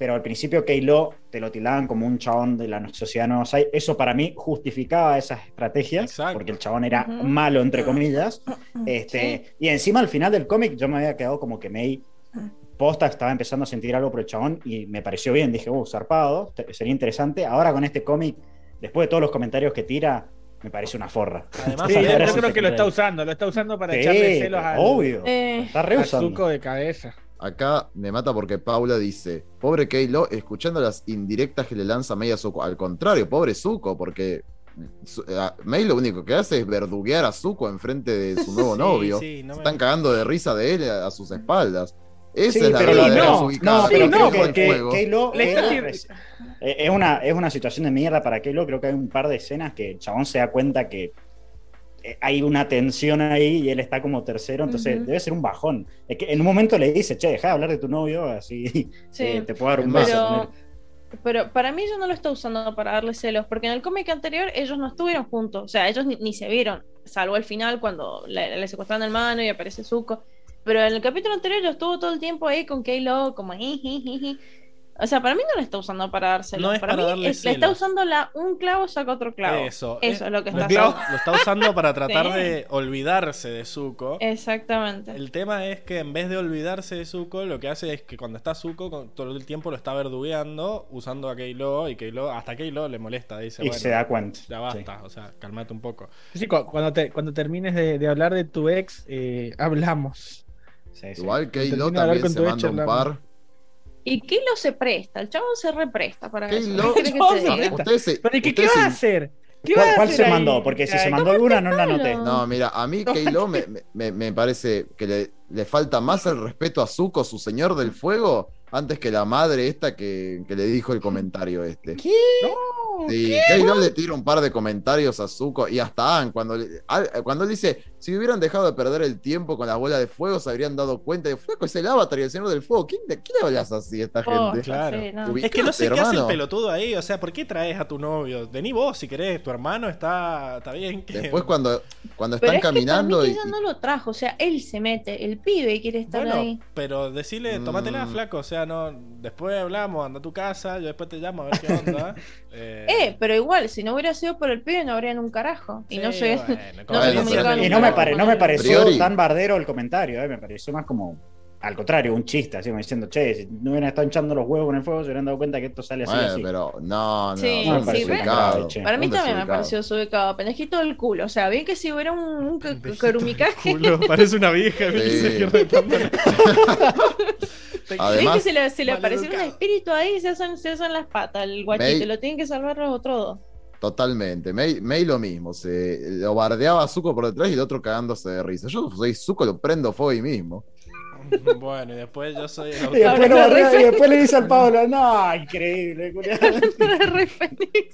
pero al principio Keilo te lo tildaban como un chabón de la sociedad no Eso para mí justificaba esas estrategias, porque el chabón era malo, entre comillas. Este, Y encima al final del cómic yo me había quedado como que May posta estaba empezando a sentir algo por el chabón y me pareció bien. Dije, uh, zarpado, sería interesante. Ahora con este cómic, después de todos los comentarios que tira, me parece una forra. Además, <laughs> sí, yo creo que lo está usando, lo está usando para echarle celos a obvio. Eh, está re de cabeza. Acá me mata porque Paula dice, pobre Keilo, escuchando las indirectas que le lanza Mei a Zuko. Al contrario, pobre Zuko, porque Mei lo único que hace es verduguear a Zuko enfrente de su <laughs> nuevo novio. Están cagando de risa de él a, sus espaldas. Esa es la pero no, no, no, es, es, una, es una situación de mierda para Keilo. Creo que hay un par de escenas que el chabón se da cuenta que eh, hay una tensión ahí y él está como tercero, entonces debe ser un bajón. Es que en un momento le dice, che, deja de hablar de tu novio, así <laughs> eh, te puedo dar un beso. Pero, para mí yo no lo está usando para darle celos, porque en el cómic anterior ellos no estuvieron juntos, o sea, ellos ni, se vieron, salvo el final cuando le, le secuestran el mano y aparece Zuko. Pero en el capítulo anterior yo estuvo todo el tiempo ahí con Kaylo, como o sea, para mí no lo está usando para dárselo. para, mí le está usando la, un clavo saca otro clavo. Eso. Eso es, lo que está haciendo. Lo está usando para <laughs> tratar de olvidarse de Zuko. Exactamente. El tema es que en vez de olvidarse de Zuko, lo que hace es que cuando está Zuko, todo el tiempo lo está verdugueando, usando a Keilo, y Keilo, hasta Keilo le molesta. Dice, y se da cuenta. Ya basta, o sea, calmate un poco. Sí, cuando, te, cuando termines de, hablar de tu ex, eh, hablamos. Igual Keilo también se manda un par y Kilo se presta, el chavo se represta para eso. ¿Pero qué, qué va a hacer? ¿Cuál, se mandó? Porque si se mandó alguna no la noté. No, mira, a mí Keilo me, me, me, parece que le, le, falta más el respeto a Zuko, su señor del fuego, antes que la madre esta que, que le dijo el comentario este. ¿Qué? No, sí, Keilo le tira un par de comentarios a Zuko y hasta An, cuando, cuando él dice, si hubieran dejado de perder el tiempo con la bola de fuego, se habrían dado cuenta de fuego es el avatar y el señor del fuego. ¿Quién, ¿De qué le hablas así a esta oh, gente? Claro. Es que no sé qué hace el pelotudo ahí. O sea, ¿por qué traes a tu novio? Vení vos si querés, tu hermano está, está bien. Que... Después cuando, cuando están caminando. y... no lo trajo, o sea, él se mete, el pibe quiere estar ahí. Pero decirle, tómatela, mm. flaco. O sea, no, después hablamos, anda a tu casa, yo después te llamo a ver qué onda. <laughs> eh... eh pero igual, si no hubiera sido por el pibe, no habrían un carajo. Y no sé. <laughs> y no me, no me pareció tan bardero el comentario, eh, me pareció más como al contrario, un chiste, así como diciendo, che, si no hubieran estado echando los huevos con el fuego, se hubieran dado cuenta que esto sale así. así. pero no, no, sí, no me sí, Para mí también me pareció subicado, pendejito del culo. O sea, bien que si hubiera un, un carumicaje. Parece una vieja. <laughs> <laughs> Además, que se le, se le apareció un espíritu ahí y se hacen, se hacen las patas, el guachito, lo tienen que salvar los otros dos. Totalmente. May, lo mismo. Se lo bardeaba a Zuko por detrás y el otro cagándose de risa. Yo soy Zuko, lo prendo fuego ahí mismo. Bueno, y después yo soy. El... y, después y, después le dice al Pablo, no, increíble, <laughs>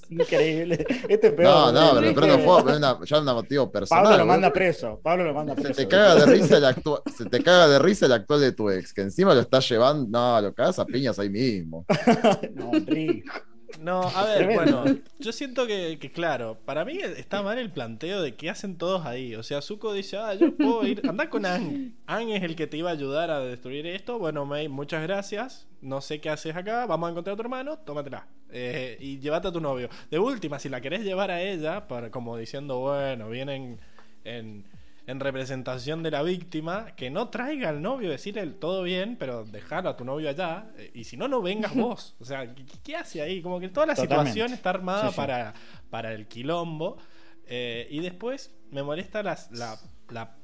Increíble. Este es peor. No, no, pero le prendo fuego, una, ya un motivo personal. Pablo lo manda preso. Pablo lo manda preso. Se te caga de risa el actual, se te caga de risa el actual de tu ex, que encima lo está llevando, no, lo cagas a piñas ahí mismo. <laughs> no, rico. No, a ver, bueno, yo siento que, claro, para mí está mal el planteo de qué hacen todos ahí. O sea, Zuko dice, ah, yo puedo ir, anda con Ang. Ang es el que te iba a ayudar a destruir esto. Bueno, May, muchas gracias. No sé qué haces acá, vamos a encontrar a tu hermano, tómatela. Eh, y llévate a tu novio. De última, si la querés llevar a ella, para, como diciendo, bueno, vienen en en representación de la víctima, que no traiga al novio, decirle todo bien, pero dejarlo a tu novio allá, eh, y si no, no vengas vos. O sea, ¿qué, hace ahí? Como que toda la situación está armada Para, para el quilombo. Eh, y después me molesta las, la, la,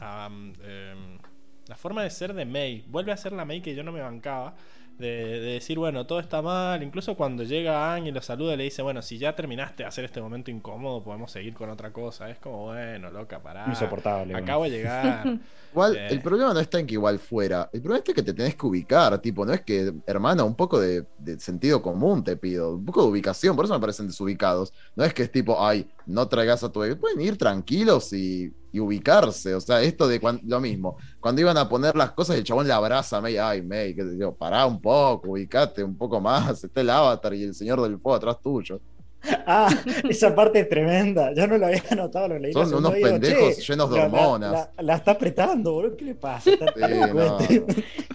em, la forma de ser de May. Vuelve a ser la May que yo no me bancaba de, decir, bueno, todo está mal. Incluso cuando llega Ang y lo saluda, le dice, bueno, si ya terminaste de hacer este momento incómodo, podemos seguir con otra cosa. Es como, bueno, loca, pará. Insoportable. Acabo de llegar. <laughs> igual, eh. el problema no está en que igual fuera. El problema es que te tenés que ubicar. Tipo, no es que, hermano, un poco de, sentido común te pido. Un poco de ubicación. Por eso me parecen desubicados. No es que es tipo, ay, no traigas a tu. Pueden ir tranquilos y y ubicarse. O sea, esto de lo mismo. Cuando iban a poner las cosas, el chabón le abraza a May. Ay, May, que digo, pará un poco, ubicate un poco más. <laughs> Está el avatar y el señor del fuego atrás tuyo. Ah, esa parte es tremenda. Ya no lo había notado, lo leí. Son unos pendejos llenos de hormonas. La, está apretando, boludo. ¿Qué le pasa?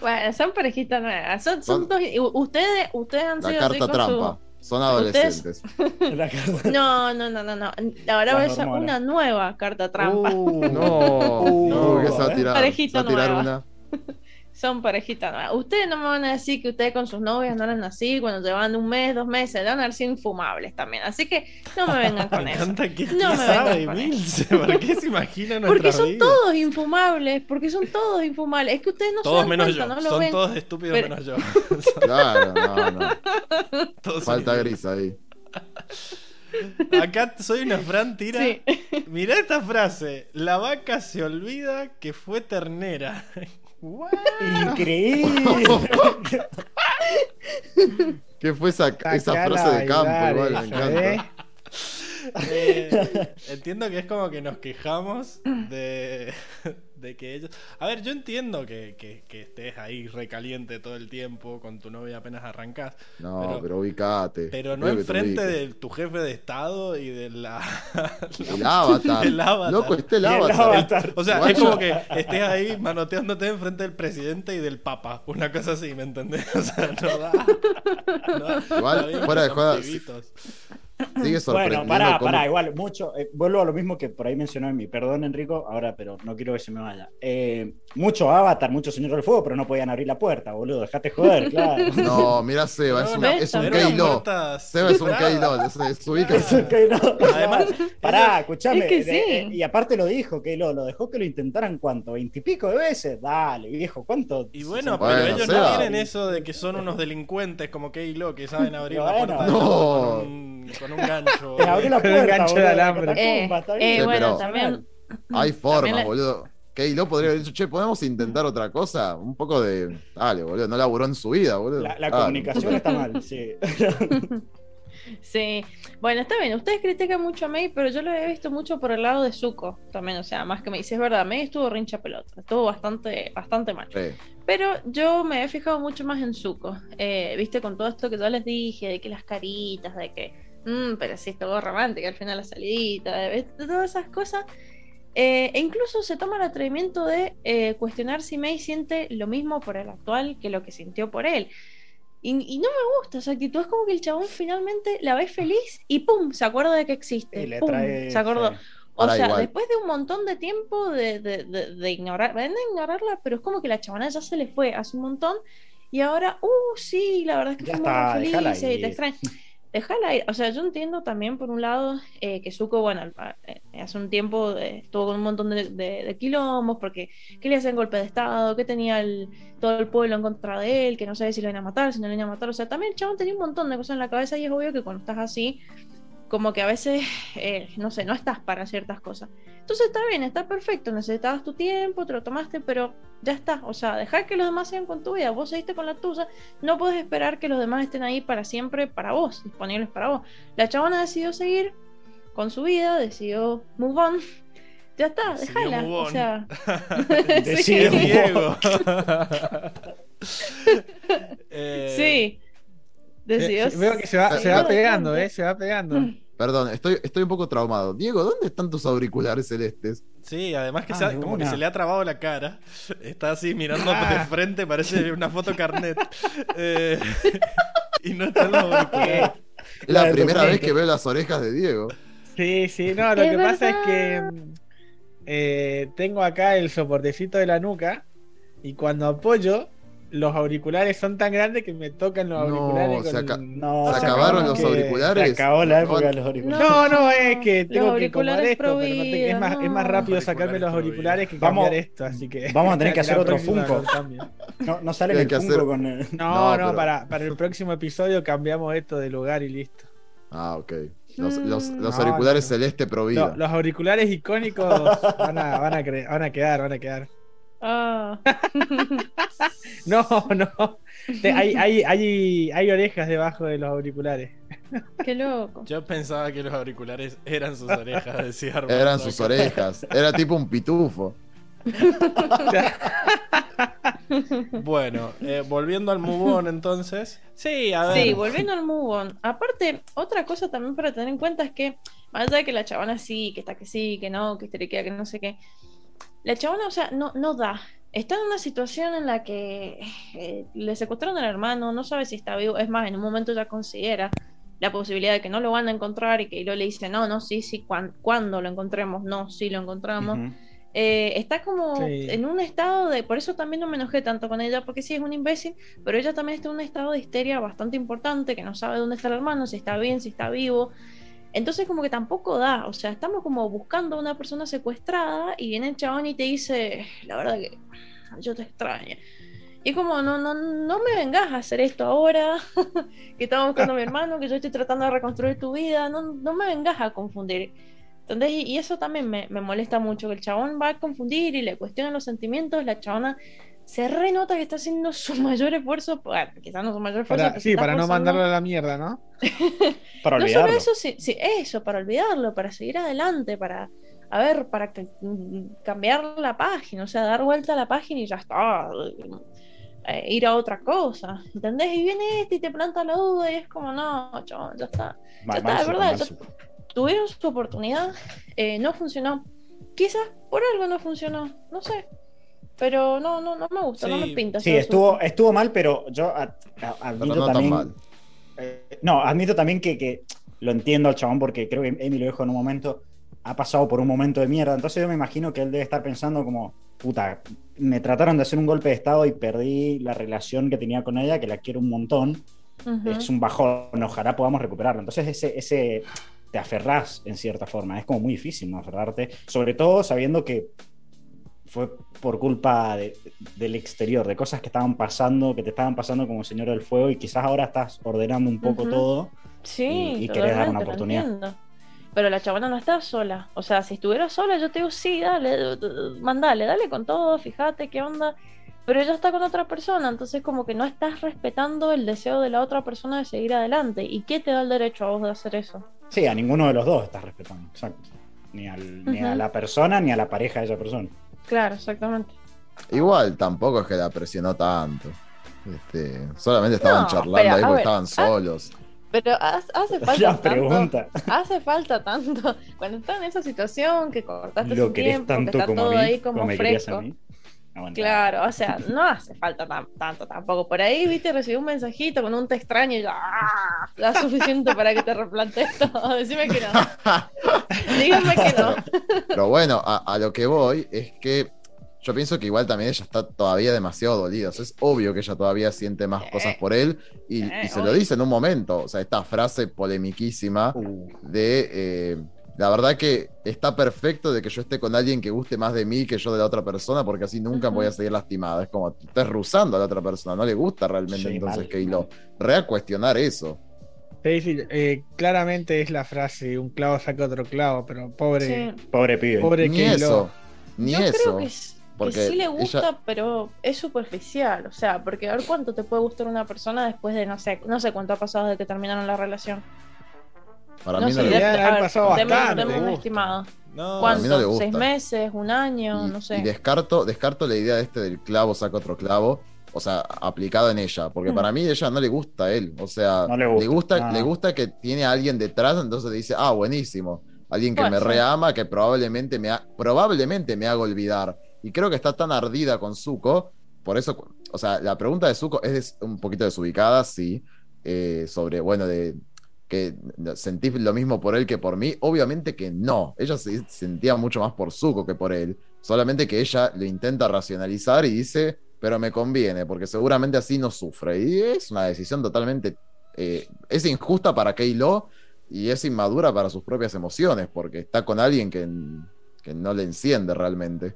bueno, son parejitas nuevas. Son, son, dos. Ustedes, ustedes han la carta trampa. Son adolescentes. no, no, no, no, no. Ahora va a ser una nueva carta trampa. Uh, no, uh, no, que se va a tirar, Parejita tirar una. Son parejitas nuevas. Ustedes no me van a decir que ustedes con sus novias no eran así, cuando llevan un mes, dos meses, van a ser infumables también. Así que no me vengan <laughs> con Me eso. encanta que No me sabe vengan con Milce, ¿por qué se imagina <laughs> Porque son vidas? todos infumables, porque son todos infumables. Es que ustedes no se Todos dan menos cuenta, yo, no lo son ven. todos estúpidos Pero- menos yo. <laughs> Claro, no, no. Todos Falta gris ahí. Acá soy una Fran tira. Sí. Mirá esta frase. La vaca se olvida que fue ternera. What? Increíble. ¿Qué fue esa, esa frase de campo? Igual me esa, encanta. ¿eh? Eh, entiendo que es como que nos quejamos de, de que ellos. A ver, yo entiendo que, que- que estés ahí recaliente todo el tiempo con tu novia apenas arrancás. No, Pero- pero, ubicate. Pero no enfrente de tu jefe de estado y de la. <laughs> El avatar. El avatar. Loco, está el avatar. O sea, Guacho. es como que estés ahí manoteándote enfrente del presidente y del papa. Una cosa así, ¿me entendés? <laughs> O sea, no da. No, Igual, fuera de pibitos. Sigue <laughs> sorprendiendo. Bueno, pará, cómo- pará, igual, mucho. eh, vuelvo a lo mismo que por ahí mencionó en mi. Perdón, Enrico, ahora, pero no quiero que se me vaya. Eh, mucho Avatar, mucho Señor del Fuego, pero no podían abrir la puerta, boludo. Dejate joder, <laughs> claro. No, mira Seba, es, una- ¿ves? es un Keilo. puerta Seba es un. Keilo. Es, es ubica- que no. Además, pará, escuchame. Es que de- sí. eh, y aparte lo dijo, que lo, lo dejó que lo intentaran cuánto, veintipico de veces. Dale, viejo, ¿cuánto? Y bueno, Bueno, pero ellos Seba. no tienen eso de que son unos delincuentes como Keilo que saben abrir la Bueno. puerta de No. con, un, con un gancho. Te abrí la Con un puerta, gancho de boludo, alambre. catacumba, está Eh, bien. eh, Sí, bueno, pero- también. Hay formas, la- boludo. Keilo podría haber dicho, che, ¿podemos intentar otra cosa? Un poco de. Dale, boludo. No laburó en su vida, boludo. La, la comunicación está mal, <laughs> sí. <laughs> Sí, bueno, está bien. Ustedes critican mucho a May, pero yo lo he visto mucho por el lado de Zuko también. O sea, más que me dice, es verdad, May estuvo rincha pelota, estuvo bastante, bastante mal. Sí. Pero yo me he fijado mucho más en Zuko. Eh, Viste, con todo esto que yo les dije, de que las caritas, de que, mm, pero sí, estuvo romántica al final la salidita, de, de todas esas cosas. Eh, e incluso se toma el atrevimiento de eh, cuestionar si May siente lo mismo por el actual que lo que sintió por él. Y, y no me gusta esa actitud, es como que el chabón finalmente la ve feliz y ¡pum! se acuerda de que existe. Y le ¡pum! trae. se acordó. sí. O Ahora sea, igual. después de un montón de tiempo de, de, de, de ignorar, de ignorarla, pero es como que la chabona ya se le fue hace un montón y ahora, uh, sí, la verdad es que Ya está, muy felices y te extraño. <laughs> Déjala ir. O sea, yo entiendo también, por un lado, eh, que Zuko, bueno, eh, hace un tiempo eh, estuvo con un montón de, de- de quilombos, porque que le hacían golpe de estado, que tenía el, todo el pueblo en contra de él, que no sabía si lo iban a matar, si no lo iban a matar. O sea, también el chabón tenía un montón de cosas en la cabeza y es obvio que cuando estás así, como que a veces, eh, no sé, no estás para ciertas cosas. Entonces está bien, está perfecto, necesitabas tu tiempo, te lo tomaste, pero ya está. O sea, dejar que los demás sigan con tu vida, vos seguiste con la tuya, no puedes esperar que los demás estén ahí para siempre, para vos, disponibles para vos. La chabona decidió seguir con su vida, decidió move on. Ya está, déjala. O sea, <laughs> <laughs> Decidió <laughs> Eh, Veo que se va, se va pegando, ¿eh? Se va pegando. Perdón, estoy, estoy un poco traumado. Diego, ¿dónde están tus auriculares celestes? Sí, además que, Ah, se ha- como que se le ha trabado la cara. <laughs> Está así mirando Ah. de frente, parece una foto carnet. <laughs> Eh, <laughs> y no está en los auriculares. Es la La primera vez que veo las orejas de Diego. Sí, sí, no, lo Es que pasa es que eh, tengo acá el soportecito de la nuca y cuando apoyo, los auriculares son tan grandes que me tocan los No, auriculares. se con- aca- No, ¿Se se acabaron los auriculares? Se acabó la época de los auriculares. No, no, es que tengo que auriculares acomodar esto, pero no te- es, más, es rápido sacarme los auriculares que Vamos- cambiar esto, así que... vamos a tener que <laughs> hacer otro Funko. No, no sale el Funko hacer- con el- No, No, pero- para, para el próximo episodio cambiamos esto de lugar y listo. Ah, ok. Los, los- Mm. los No, auriculares celeste pro vida. Lo- los auriculares icónicos van a, van, a cre- van a quedar, van a quedar. Ah. <laughs> No, no. Te- hay, hay, hay, hay orejas debajo de los auriculares. Qué loco. Yo pensaba que los auriculares eran sus orejas, decía Armando Eran sus orejas. Era tipo un pitufo. <laughs> Bueno, eh, volviendo al move on entonces. Sí, a ver. Sí, volviendo al move on. Aparte, otra cosa también para tener en cuenta es que, más allá de que la chabona sí, que está que sí, que no, que histeriquea, que no sé qué, la chabona, o sea, no, no da. Está en una situación en la que eh, le secuestraron al hermano, no sabe si está vivo. Es más, en un momento ya considera la posibilidad de que no lo van a encontrar y que Hilo le dice, no, no, sí, sí, cuan- cuando lo encontremos, no, sí lo encontramos. Eh, está como en un estado de. Por eso también no me enojé tanto con ella, porque sí es un imbécil, pero ella también está en un estado de histeria bastante importante, que no sabe dónde está el hermano, si está bien, si está vivo. Entonces, como que tampoco da. O sea, estamos como buscando a una persona secuestrada y viene el chabón y te dice: La verdad que yo te extraño. Y como, no, no, no me vengas a hacer esto ahora, <laughs> que estamos buscando a mi hermano, que yo estoy tratando de reconstruir tu vida, no, no me vengas a confundir. Entonces, y, eso también me, molesta mucho, que el chabón va a confundir y le cuestiona los sentimientos, la chabona se renota que está haciendo su <laughs> mayor esfuerzo, bueno, quizás no su mayor esfuerzo. sí, para no mandarlo a la mierda, ¿no? <laughs> para olvidarlo. No solo eso, sí, sí, eso, para olvidarlo, para seguir adelante, para, a ver, para cambiar la página, o sea, dar vuelta a la página y ya está. Eh, ir a otra cosa, ¿entendés? Y viene este y te planta la duda y es como, no, chabón, ya está. Ya está, de verdad tuvieron su oportunidad, eh, no funcionó. Quizás por algo no funcionó, no sé. Pero no, no, no me gusta, no me pinta. Sí, estuvo, estuvo mal, pero yo admito también. Eh, no, admito también que, que, lo entiendo al chabón porque creo que Emi lo dijo en un momento. Ha pasado por un momento de mierda. Entonces yo me imagino que él debe estar pensando como, puta, me trataron de hacer un golpe de estado y perdí la relación que tenía con ella, que la quiero un montón. Es un bajón, ojalá podamos recuperarlo. Entonces ese, ese, te aferrás en cierta forma. Es como muy difícil no aferrarte, sobre todo sabiendo que fue por culpa del exterior, de cosas que estaban pasando, que te estaban pasando como Señor del Fuego y quizás ahora estás ordenando un poco todo sí, y, querés dar una oportunidad. Pero la chavana no está sola. O sea, si estuviera sola, yo te digo, sí, dale, mandale, dale con todo, fíjate qué onda. Pero ella está con otra persona, entonces como que no estás respetando el deseo de la otra persona de seguir adelante. ¿Y qué te da el derecho a vos de hacer eso? Sí, a ninguno de los dos estás respetando, exacto. Ni, ni a la persona ni a la pareja de esa persona. Claro, exactamente. Igual tampoco es que la presionó tanto. Este, solamente estaban charlando ahí porque estaban solos. Pero <laughs> hace falta tanto. Hace falta tanto. Cuando estás en esa situación que cortaste Lo tiempo, tanto que está todo ahí como, fresco. Claro, o sea, no hace falta tanto tampoco. Por ahí, viste, recibí un mensajito con un te extraño y yo, ¡ah! Da suficiente para que te replantees todo. <laughs> Decime que no. <laughs> Díganme que no. Pero bueno, a, lo que voy es que yo pienso que igual también ella está todavía demasiado dolida. es obvio que ella todavía siente más cosas por él y, eh, se lo dice en un momento. O sea, esta frase polemiquísima uh. de. Eh, la verdad que está perfecto de que yo esté con alguien que guste más de mí que yo de la otra persona, porque así nunca voy a seguir lastimada. Es como, estás rusando a la otra persona, no le gusta realmente entonces que lo cuestionar eso. Sí, eh, claramente es la frase, un clavo saca otro clavo, pero pobre, pobre pibe. Pobre ni eso, ni Yo eso. Creo que, porque sí le gusta, pero es superficial, o sea, porque a ver cuánto te puede gustar una persona después de, no sé, no sé cuánto ha pasado desde que terminaron la relación. Para mí no, le gusta. pasado bastante. un estimado. ¿Cuánto? ¿Seis meses? ¿Un año? no sé. Y descarto, descarto la idea de este del clavo saca otro clavo. O sea, aplicado en ella. Porque para mm. mí ella no le gusta a él. O sea, le gusta, le gusta, que tiene a alguien detrás, entonces dice, ah, buenísimo. Alguien que me reama, que probablemente me, probablemente me haga olvidar. Y creo que está tan ardida con Zuko. Por eso, o sea, la pregunta de Zuko es un poquito desubicada, sí. Eh, sobre, bueno, de que sentís lo mismo por él que por mí. Obviamente que no. Ella se sentía mucho más por Zuko que por él. Solamente que ella lo intenta racionalizar y dice, pero me conviene, porque seguramente así no sufre. Y es una decisión totalmente. Eh, es injusta para Keilo y es inmadura para sus propias emociones, porque está con alguien que, que no le enciende realmente.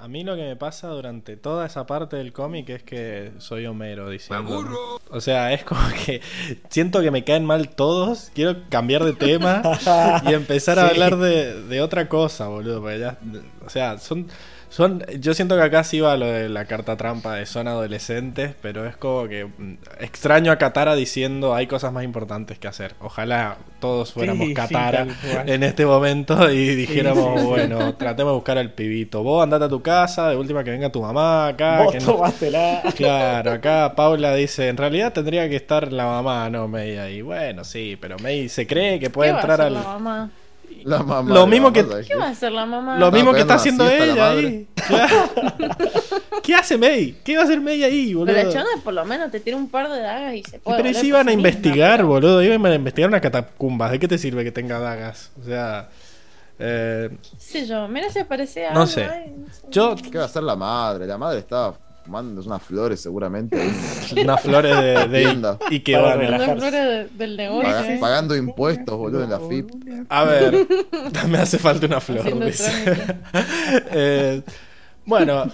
A mí lo que me pasa durante toda esa parte del cómic es que soy Homero diciendo. O sea, es como que siento que me caen mal todos. Quiero cambiar de tema <laughs> y empezar a hablar de, de, otra cosa, boludo. Porque ya, o sea, son son, yo siento que acá sí va lo de la carta trampa de son adolescentes, pero es como que mm, extraño a Katara diciendo hay cosas más importantes que hacer. Ojalá todos fuéramos Katara en este momento y dijéramos, bueno, tratemos de buscar al pibito. Vos andate a tu casa, de última que venga tu mamá acá. Vos que Claro, acá Paula dice, en realidad tendría que estar la mamá, no May ahí. Bueno, sí, pero May se cree que puede entrar al... La mamá. Lo mismo que. ¿Qué va a hacer la mamá? Lo mismo que está haciendo ella ahí. <laughs> ¿Qué hace May? ¿Qué va a hacer May ahí, boludo? Pero la chona por lo menos te tiene un par de dagas y se puede. Pero si iban a investigar, boludo. Iban a investigar una catacumbas. ¿De qué te sirve que tenga dagas? O sea. Eh, Sí, yo, mira si aparecía. No algo no sé. yo, ¿Qué va a hacer la madre? La madre estaba fumando unas flores seguramente. <laughs> unas flores de, de Tienda. Ikebana. Para Las relajarse. flores de- del negocio. Paga- ¿eh? pagando impuestos, boludo, en la FIP. A ver, <laughs> me hace falta una flor. <laughs> Eh, bueno,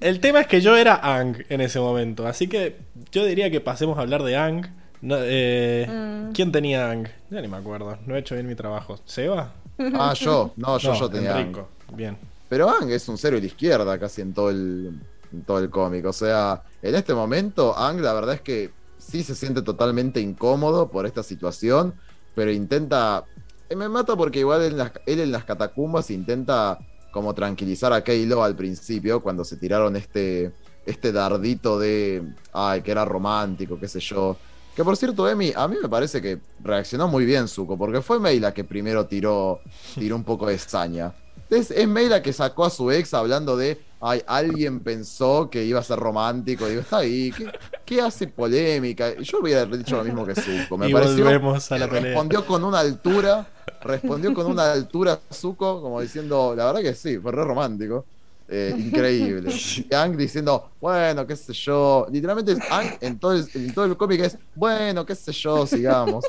el tema es que yo era Ang en ese momento, así que yo diría que pasemos a hablar de Ang. No, eh, Mm. ¿Quién tenía Ang? Ya ni me acuerdo, no he hecho bien mi trabajo. ¿Seba? Ah, yo. No, yo, No, yo tenía. Enrico. Bien. Pero Ang es un cero a la izquierda casi en todo el, todo el cómic. O sea, en este momento, Ang la verdad es que sí se siente totalmente incómodo por esta situación, pero intenta. eh, Me mata porque igual él en las catacumbas intenta como tranquilizar a Kaylo al principio, cuando se tiraron este, este dardito de. Ay, que era romántico, qué sé yo. Que por cierto, Emi, a mí me parece que reaccionó muy bien Zuko, porque fue Mei la que primero tiró, tiró un poco de saña. Es, es Mei la que sacó a su ex hablando de, ay, alguien pensó que iba a ser romántico. Digo, está ahí, ¿qué, qué hace polémica? Yo hubiera dicho lo mismo que Zuko. Me y pareció, volvemos a la pelea. respondió con una altura, respondió con una altura Zuko, como diciendo, la verdad que sí, fue re romántico. Eh, increíble. Y Ang diciendo, bueno, qué sé yo. Literalmente Ang en todo el, en todo el cómic es, bueno, qué sé yo, sigamos.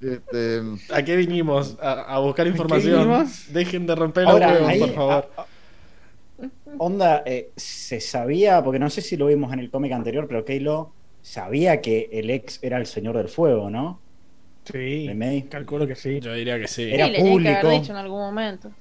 Este, ¿A qué vinimos? A, a buscar información. Dejen de romper los huevos, por favor. a- a- onda, eh, se sabía, porque no sé si lo vimos en el cómic anterior, pero Kaylo sabía que el ex era el señor del fuego, ¿no? Sí, calculo que sí. Yo diría que sí. Era sí, le tenía que haber público. dicho en algún momento.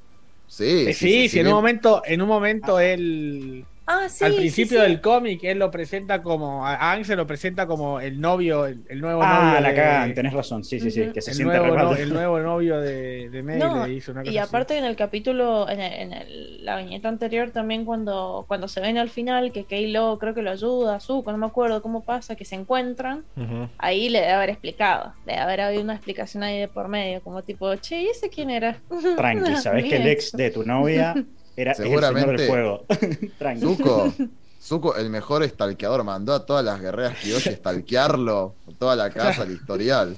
sí, Eh, sí, sí, en un momento, en un momento él Ah, sí. al sí, principio sí. del cómic él lo presenta como a Ang se lo presenta como el novio, el, el nuevo Ah, novio la de- cagan, tenés razón, sí, sí, sí, que se el siente nuevo, no- el nuevo novio de, de May No, le hizo una cosa Y así. aparte en el capítulo, en, el- en el- la viñeta anterior también cuando, cuando se ven al final que Kaylo creo que lo ayuda, Zuko, no me acuerdo cómo pasa, que se encuentran, Ujú. ahí le debe haber explicado, le debe haber habido una explicación ahí de por medio, como tipo, che, ¿y ese quién era? <laughs> Tranqui, sabés que el ex de tu novia <laughs> era es el Seguramente. señor del fuego. <laughs> Tranqui. Zuko, <laughs> Zuko, el mejor estalqueador, mandó a todas las guerreras a estalquearlo, toda la casa, <laughs> el historial.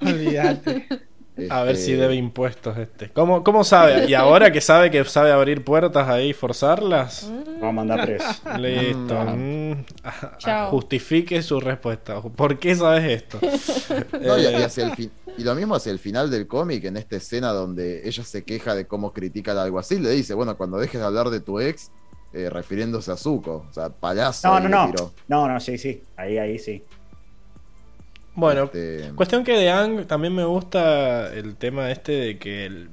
Olvídate. A ver Este, si debe impuestos este. ¿Cómo, ¿Cómo sabe? ¿Y ahora que sabe que sabe abrir puertas ahí y forzarlas? Mm, Vamos a mandar preso. Listo. Mm. Mm. Ah, Chao. Justifique su respuesta. ¿Por qué sabes esto? <laughs> No, y, y hacia el fin- y lo mismo hacia el final del cómic, en esta escena donde ella se queja de cómo critica al alguacil, le dice, bueno, cuando dejes de hablar de tu ex, eh, refiriéndose a Zuko, o sea, payaso. No, no, no. tiró. No, no, sí, sí. Ahí, ahí sí. Bueno, Este, Cuestión que de Ang también me gusta el tema este de que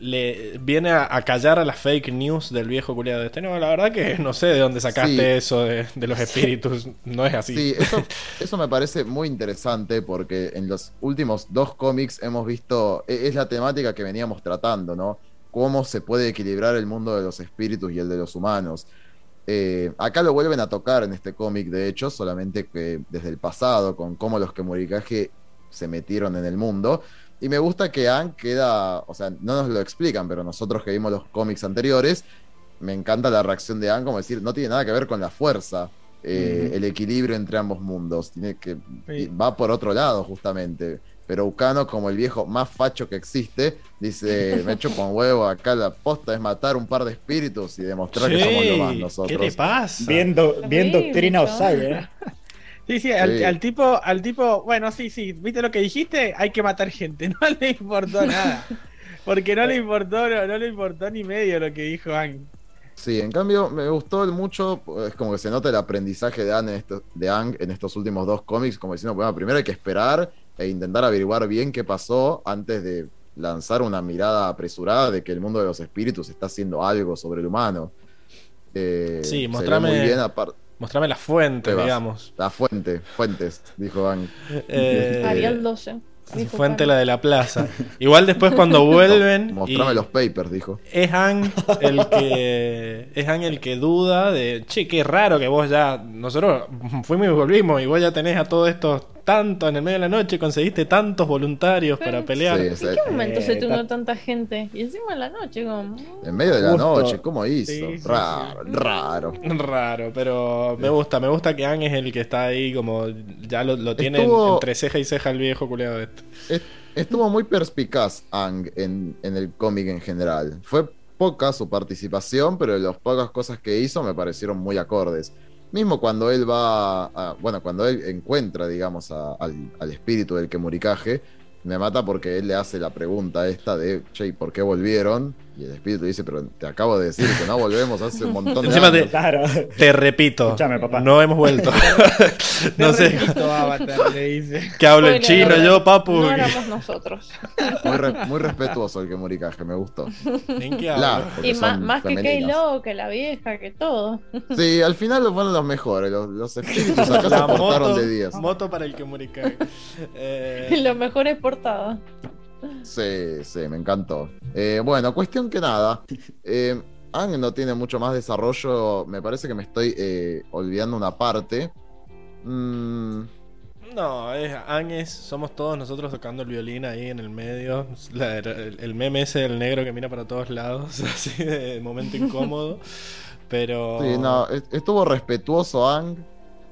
le viene a, a callar a las fake news del viejo culiado este. No, la verdad que no sé de dónde sacaste Sí. eso de, de los espíritus. No es así. Sí, eso, <laughs> eso me parece muy interesante porque en los últimos dos cómics hemos visto, e- es la temática que veníamos tratando, ¿no? Cómo se puede equilibrar el mundo de los espíritus y el de los humanos. Eh, acá lo vuelven a tocar en este cómic, de hecho, solamente que desde el pasado, con cómo los Kemurikage se metieron en el mundo. Y me gusta que Anne queda, o sea, no nos lo explican, pero nosotros que vimos los cómics anteriores, me encanta la reacción de Anne, como decir, no tiene nada que ver con la fuerza, eh, el equilibrio entre ambos mundos, tiene que Sí. va por otro lado justamente. Pero Ucano, como el viejo más facho que existe, dice, me echo con huevo, acá la posta es matar un par de espíritus y demostrar que somos lo más nosotros. ¿Qué te pasa? Viendo, bien doctrina. Osai, ¿eh? Sí, sí, al, Sí. al tipo, al tipo, bueno, sí, sí, viste lo que dijiste, hay que matar gente, <laughs> no le importó nada. Porque no le importó, no, no le importó ni medio lo que dijo Ang. Sí, en cambio me gustó mucho, es como que se nota el aprendizaje de, Anne en esto- de Ang en estos últimos dos cómics, como diciendo, bueno, primero hay que esperar e intentar averiguar bien qué pasó antes de lanzar una mirada apresurada de que el mundo de los espíritus está haciendo algo sobre el humano. Eh, Sí, mostrame- muy bien apar- Mostrame la fuente, digamos. la fuente, fuentes, dijo Ang. Eh, Arial 12. dijo fuente Carlos. la de la plaza. Igual después cuando <laughs> vuelven. Mostrame y- los papers, dijo. Es Ang el que es Ang el que duda de, che, qué raro que vos ya nosotros fuimos y volvimos y vos ya tenés a todos estos tanto en el medio de la noche, conseguiste tantos voluntarios para pelear. ¿En qué momento se te unió tanta gente? Y encima en la noche, como. En medio de la noche, ¿cómo hizo? raro, raro. Raro, pero me gusta, me gusta que Ang es el que está ahí, como ya lo, tiene entre ceja y ceja el viejo culeado este. Estuvo muy perspicaz Ang en, en el cómic en general. Fue poca su participación, pero las pocas cosas que hizo me parecieron muy acordes. Mismo cuando él va, a, bueno, cuando él encuentra, digamos, al, al, espíritu del Kemurikaje, me mata porque él le hace la pregunta esta de, che, ¿por qué volvieron? Y el espíritu dice, pero te acabo de decir que no volvemos hace un montón de años. Te, te repito, no hemos vuelto. <laughs> <laughs> no sé. Que hablo en chino yo, papu. No éramos nosotros. Muy, respetuoso el que Murikaje, me gustó. ¿En qué y más, que Keilo, que la vieja, que todo. Sí, al final fueron los mejores. Los, espíritus acá <laughs> se portaron de días. Moto para el que Murikaje. Eh... Los mejores portados. Sí, sí, me encantó. Eh, bueno, cuestión que nada. Eh, Ang no tiene mucho más desarrollo. Me parece que me estoy eh, olvidando una parte. Mm. No, es Ang somos todos nosotros tocando el violín ahí en el medio. el, meme ese del negro que mira para todos lados, <laughs> así de momento incómodo. Pero. Sí, no, estuvo respetuoso Ang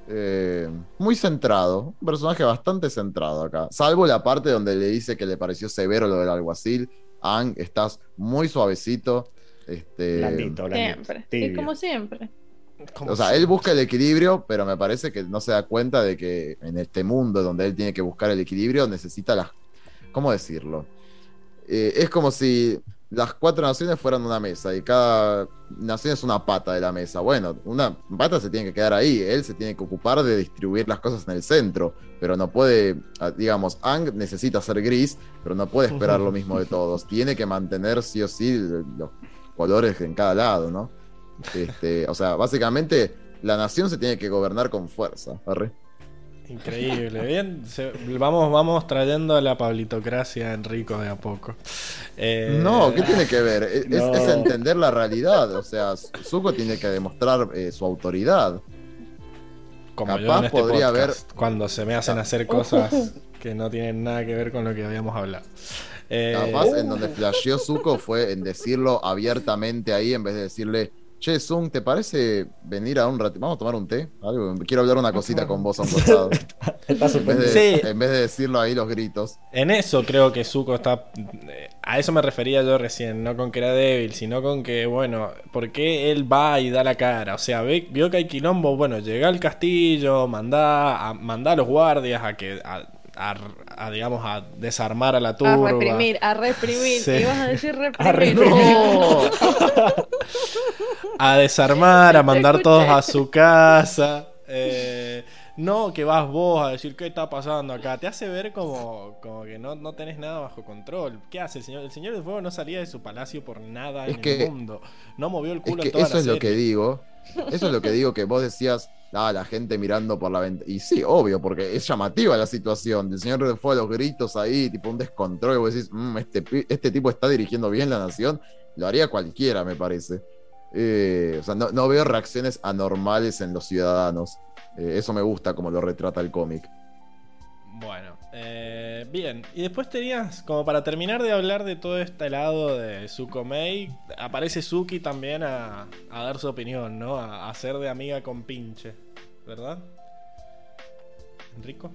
eh, muy centrado, un personaje bastante centrado acá, salvo la parte donde le dice que le pareció severo lo del alguacil. Ang, estás muy suavecito. Este, Siempre. como siempre. o sea, él busca el equilibrio, pero me parece que no se da cuenta de que en este mundo donde él tiene que buscar el equilibrio necesita las. ¿Cómo decirlo? Eh, es como si las cuatro naciones fueran una mesa y cada nación es una pata de la mesa. Bueno, una pata se tiene que quedar ahí, él se tiene que ocupar de distribuir las cosas en el centro, pero no puede, ah, digamos, Ang necesita ser gris, pero no puede esperar lo mismo de todos, <laughs> tiene que mantener sí o sí los colores en cada lado, ¿no? Este, o sea, básicamente la nación se tiene que gobernar con fuerza, ¿verdad? Increíble, bien. vamos, vamos trayendo a la pablitocracia Enrico de a poco. Eh, no, ¿qué tiene que ver? Es, entender la realidad. O sea, Zuko tiene que demostrar eh, su autoridad. Como Capaz este podría haber. Cuando se me hacen hacer cosas que no tienen nada que ver con lo que habíamos hablado. Eh, Capaz en donde flasheó Zuko fue en decirlo abiertamente ahí en vez de decirle Che, Zoom, ¿te parece venir a un rato? Vamos a tomar un té. Quiero hablar una cosita con vos a un costado. <laughs> en, vez de, en vez de decirlo ahí los gritos. En eso creo que Zuko está. Eh, a eso me refería yo recién, no con que era débil, sino con que, bueno, ¿por qué él va y da la cara? O sea, vio que hay quilombo, bueno, llega al castillo, manda a, manda a los guardias a que. A, digamos, a desarmar a la turba. A reprimir, a reprimir. Ibas a decir reprimir. <laughs> a desarmar, a mandar todos a su casa. Eh, no que vas vos a decir qué está pasando acá. Te hace ver como, como que no, no tenés nada bajo control. ¿Qué hace el señor? El señor de fuego no salía de su palacio por nada en el mundo. No movió el culo es que Eso es lo que digo. <laughs> Eso es lo que digo que vos decías, ah, la gente mirando por la ventana. Y sí, obvio, porque es llamativa la situación. El señor de fuego, los gritos ahí, tipo un descontrol. Y vos decís, mm, este, este tipo está dirigiendo bien la nación. Lo haría cualquiera, me parece. Eh, o sea, no, veo reacciones anormales en los ciudadanos. Eh, eso me gusta como lo retrata el cómic. Bueno, eh, bien. Y después tenías, como para terminar de hablar de todo este lado de Zuko Mei, aparece Suki también a, dar su opinión, ¿no? A, a ser de amiga con pinche, ¿verdad? Enrico.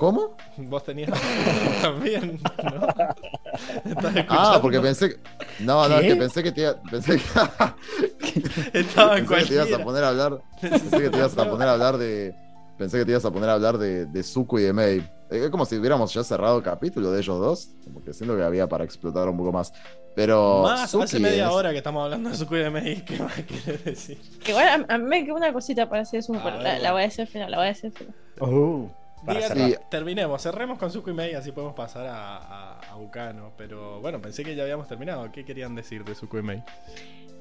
¿Cómo? Vos tenías <laughs> también, ¿no? Ah, porque pensé que... No, no, que pensé que te iba... Pensé que... <laughs> Estaba en pensé que te ibas a poner a hablar... Pensé que te ibas a poner a hablar de... Pensé que te ibas a poner a hablar de, de Zuko y de Mei. Es como si hubiéramos ya cerrado el capítulo de ellos dos. Como que siento que había para explotar un poco más. Pero. Más, hace media hora que estamos hablando de Zuko y de Mei. ¿Qué más quieres decir? Igual a, mí me queda una cosita para decir Zuko. La, la, voy a decir al final, la voy a decir al terminemos, cerremos con Zuko y Mei, así podemos pasar a, a, Ukano. Pero bueno, pensé que ya habíamos terminado. ¿Qué querían decir de Zuko y Mei?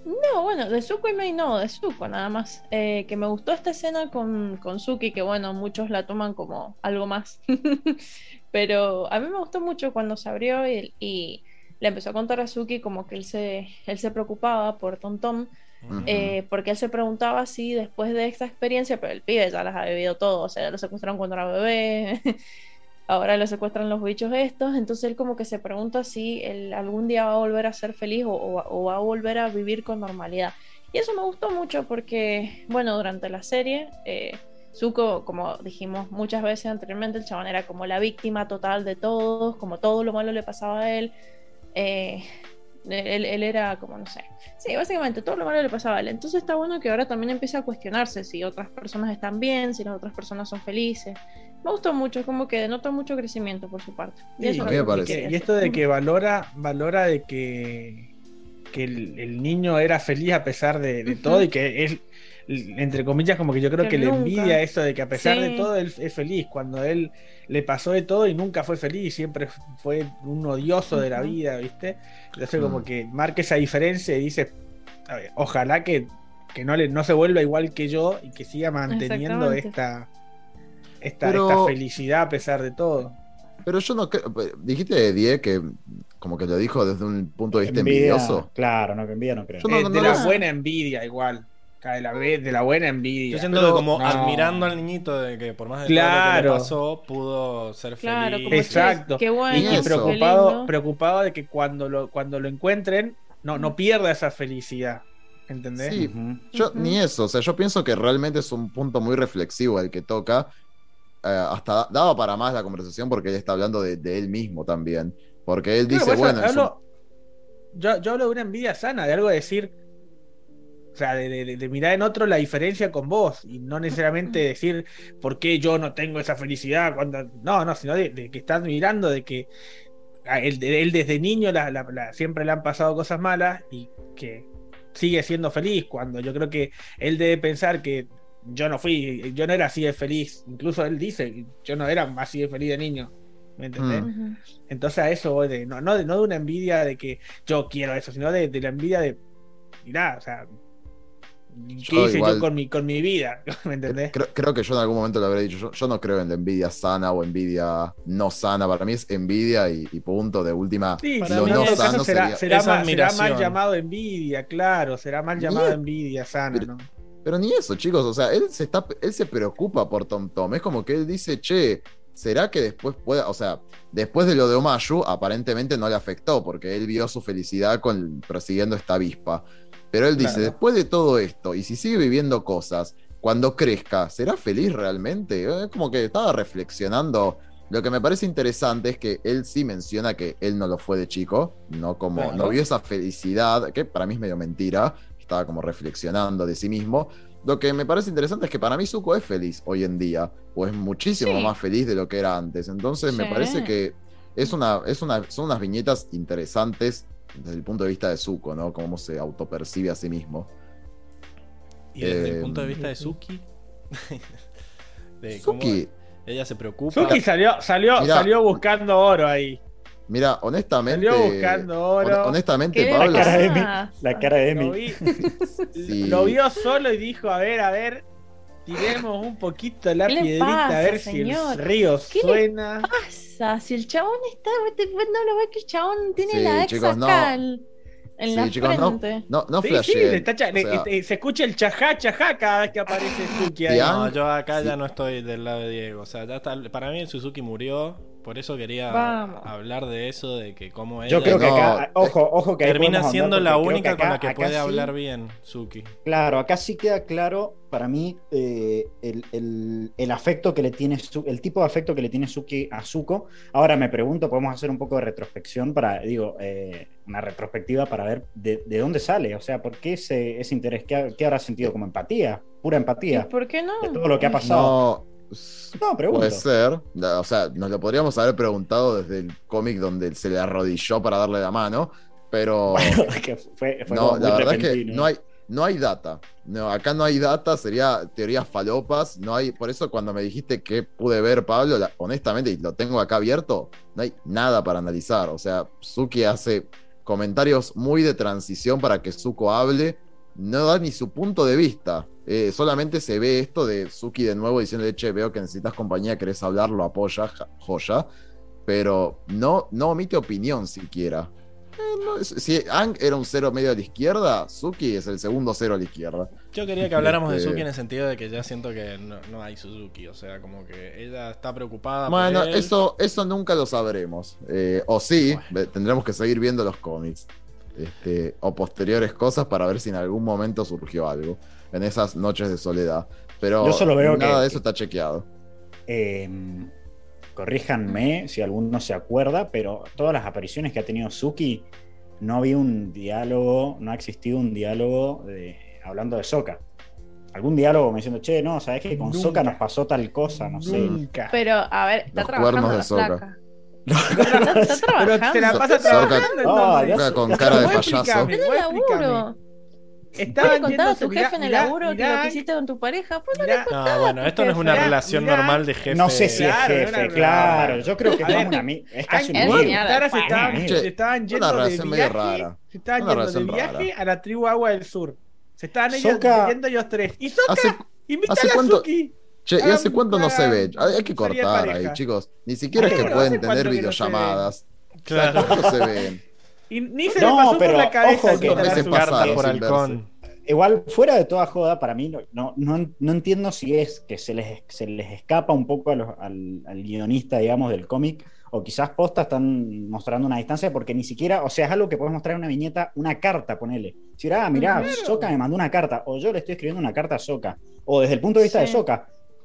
No, bueno, de Zuko y Mei no, de Zuko nada más. Eh, que me gustó esta escena con, con Suki, que bueno, muchos la toman como algo más. <laughs> Pero a mí me gustó mucho cuando se abrió y, y, le empezó a contar a Suki como que él se, él se preocupaba por Tonton Eh, porque él se preguntaba si después de esta experiencia, pero el pibe ya las ha vivido todo, o sea, lo secuestraron cuando era bebé, <laughs> ahora lo secuestran los bichos estos, entonces él como que se pregunta si él algún día va a volver a ser feliz o, va a volver a vivir con normalidad. Y eso me gustó mucho porque, bueno, durante la serie, eh, Zuko, como dijimos muchas veces anteriormente, el chabón era como la víctima total de todos, como todo lo malo le pasaba a él. Eh, él, era como, no sé. Sí, básicamente todo lo malo le pasaba a él. Entonces está bueno que ahora también empiece a cuestionarse si otras personas están bien, si las otras personas son felices. Me gustó mucho, como que denota mucho crecimiento por su parte. Y, esto de que valora, valora de que, que el, niño era feliz a pesar de, todo y que él, entre comillas, como que yo creo que, le envidia eso de que a pesar de todo él es feliz. Cuando él le pasó de todo y nunca fue feliz, siempre fue un odioso de la vida, ¿viste? Entonces, como mm. que marca esa diferencia y dice: Ojalá que, no, le, no se vuelva igual que yo y que siga manteniendo esta, esta, felicidad a pesar de todo. Pero yo no creo. Dijiste de Die que como que lo dijo desde un punto de vista envidioso. Claro, no que envidia no creo. de la buena envidia igual de la, de la buena envidia. Yo siento como admirando al niñito de que por más de claro. todo lo que pasó, pudo ser feliz. Exacto. Qué bueno. Y preocupado, preocupado de que cuando lo, cuando lo encuentren, no, no pierda esa felicidad. ¿Entendés? Sí, yo ni eso. O sea, yo pienso que realmente es un punto muy reflexivo el que toca. Eh, hasta daba para más la conversación porque él está hablando de, él mismo también. Porque él dice, bueno. yo, yo hablo de una envidia sana, de algo de decir o sea, de, mirar en otro la diferencia con vos y no necesariamente decir por qué yo no tengo esa felicidad cuando no, no, sino de, que estás mirando de que él, desde niño siempre le han pasado cosas malas y que sigue siendo feliz cuando yo creo que él debe pensar que yo no fui, yo no era así de feliz, incluso él dice, yo no era así de feliz de niño. ¿Me entendés? Mm. Entonces a eso voy de no, no, de, no de una envidia de que yo quiero eso, sino de, de la envidia de, mirá, o sea, ¿Qué hice yo con mi, con mi vida? <laughs> ¿Me entendés? Creo, que yo en algún momento lo habré dicho. Yo, no creo en la envidia sana o envidia no sana. Para mí es envidia y, punto de última. Sí, lo no sano será, será, mal, llamado envidia, claro. Será mal llamado envidia sana, pero, Pero ni eso, chicos. O sea, él se, está, él se preocupa por Tom Tom. Es como que él dice, che, ¿será que después pueda, o sea, después de lo de Omayu, aparentemente no le afectó, porque él vio su felicidad con persiguiendo esta avispa. Pero él dice, después de todo esto, y si sigue viviendo cosas, cuando crezca, ¿será feliz realmente? Es como que estaba reflexionando. Lo que me parece interesante es que él sí menciona que él no lo fue de chico, no como no vio esa felicidad, que para mí es medio mentira, estaba como reflexionando de sí mismo. Lo que me parece interesante es que para mí Zuko es feliz hoy en día, o es muchísimo más feliz de lo que era antes. Entonces me parece que es una, es una, son unas viñetas interesantes desde el punto de vista de Zuko, ¿no? Cómo se autopercibe a sí mismo. Y desde el eh, punto de vista de Suki, <laughs> de Suki. ella se preocupa. Suki salió, salió, salió buscando oro ahí. Mira, honestamente. Salió buscando oro. honestamente, Pablo. La cara de Emi. La cara de Emi. <laughs> Lo, vio solo y dijo: A ver, a ver, tiremos un poquito la piedrita a ver si el río suena. ¿Qué pasa? Si el chabón está, no lo ve que el chabón tiene la ex acá en la chicos, frente. No, no, no sí, sí, se escucha el chajá, chajá cada vez que aparece Suzuki ahí. No, yo acá ya no estoy del lado de Diego. O sea, ya está, para mí el Suzuki murió. Por eso quería hablar de eso, de que como ella... Yo creo que acá, ojo, ojo que termina siendo la única con la que puede hablar bien Suki. Claro, acá sí queda claro para mí eh, el, afecto que le tiene, el tipo de afecto que le tiene Suki a Zuko. Ahora me pregunto, podemos hacer un poco de retrospección para, digo, eh, una retrospectiva para ver de, dónde sale, o sea, por qué ese, ese interés, ¿Qué, ¿Qué, habrá sentido como empatía, pura empatía. ¿Por qué no? De todo lo que ha pasado. No, Puede ser. O sea, nos lo podríamos haber preguntado desde el cómic donde se le arrodilló para darle la mano. Pero. <laughs> no, la verdad es que no hay, no hay data. No, acá no hay data, sería teorías falopas. No hay, por eso cuando me dijiste que pude ver, Pablo, honestamente, y lo tengo acá abierto, no hay nada para analizar. O sea, Suki hace comentarios muy de transición para que Zuko hable. No da ni su punto de vista. Eh, solamente se ve esto de Suki de nuevo diciendo, che, veo que necesitas compañía, querés hablar, lo apoya, joya. Pero no, no omite opinión siquiera. no, si Ang era un cero medio a la izquierda, Suki es el segundo cero a la izquierda. Yo quería que habláramos de Este- Suki en el sentido de que ya siento que no, no hay Suzuki. O sea, como que ella está preocupada. Bueno, por él. eso, eso nunca lo sabremos. Eh, o sí, tendremos que seguir viendo los cómics. Este, o posteriores cosas para ver si en algún momento surgió algo. En esas noches de soledad. Pero Yo solo veo nada que- de eso está chequeado. Eh, corríjanme si alguno se acuerda, pero todas las apariciones que ha tenido Suki, no había un diálogo, no ha existido un diálogo de- hablando de Soka. Algún diálogo me diciendo, che, no, sabes que con Nunca. Soka nos pasó tal cosa, no sé. Pero, a ver, está Los trabajando de la. Flaca. Está, Pero te la pasa Soca- trabajando Ah, entonces. Soca con cara de payaso. de explícame. laburo. Estaban ¿Puedes contar a tu mirá, jefe en el mirá, laburo que lo que hiciste con tu pareja? Pues no mirá. No, bueno, esto no es una Mirá, relación normal de jefe. No sé si es jefe, claro. Yo creo que es, una es casi un amigo. se estaban, che, se estaban una yendo de viaje, rara. se estaban Una yendo de viaje rara. a la tribu Agua del Sur. Se estaban ellos yendo ellos tres. Y Soka, ¿Hace, invita a Suki. Che, ¿y Hagan- hace cuánto no se ve? Hay que cortar ahí, chicos. Ni siquiera es que pueden ¿hace cuánto tener videollamadas. Claro. ¿Cuánto se ven? Y ni se No, le pasó pero por la cabeza ojo que meses. Cartas por halcón. Igual, fuera de toda joda, para mí no, no, no, no entiendo si es que se les, se les escapa un poco a los- al, al guionista, digamos, del cómic, o quizás posta están mostrando una distancia, porque ni siquiera, o sea, es algo que puedes mostrar en una viñeta, una carta, ponele. Si ah, mirá. Soka me mandó una carta, o yo le estoy escribiendo una carta a Soka, o desde el punto de vista de Sí.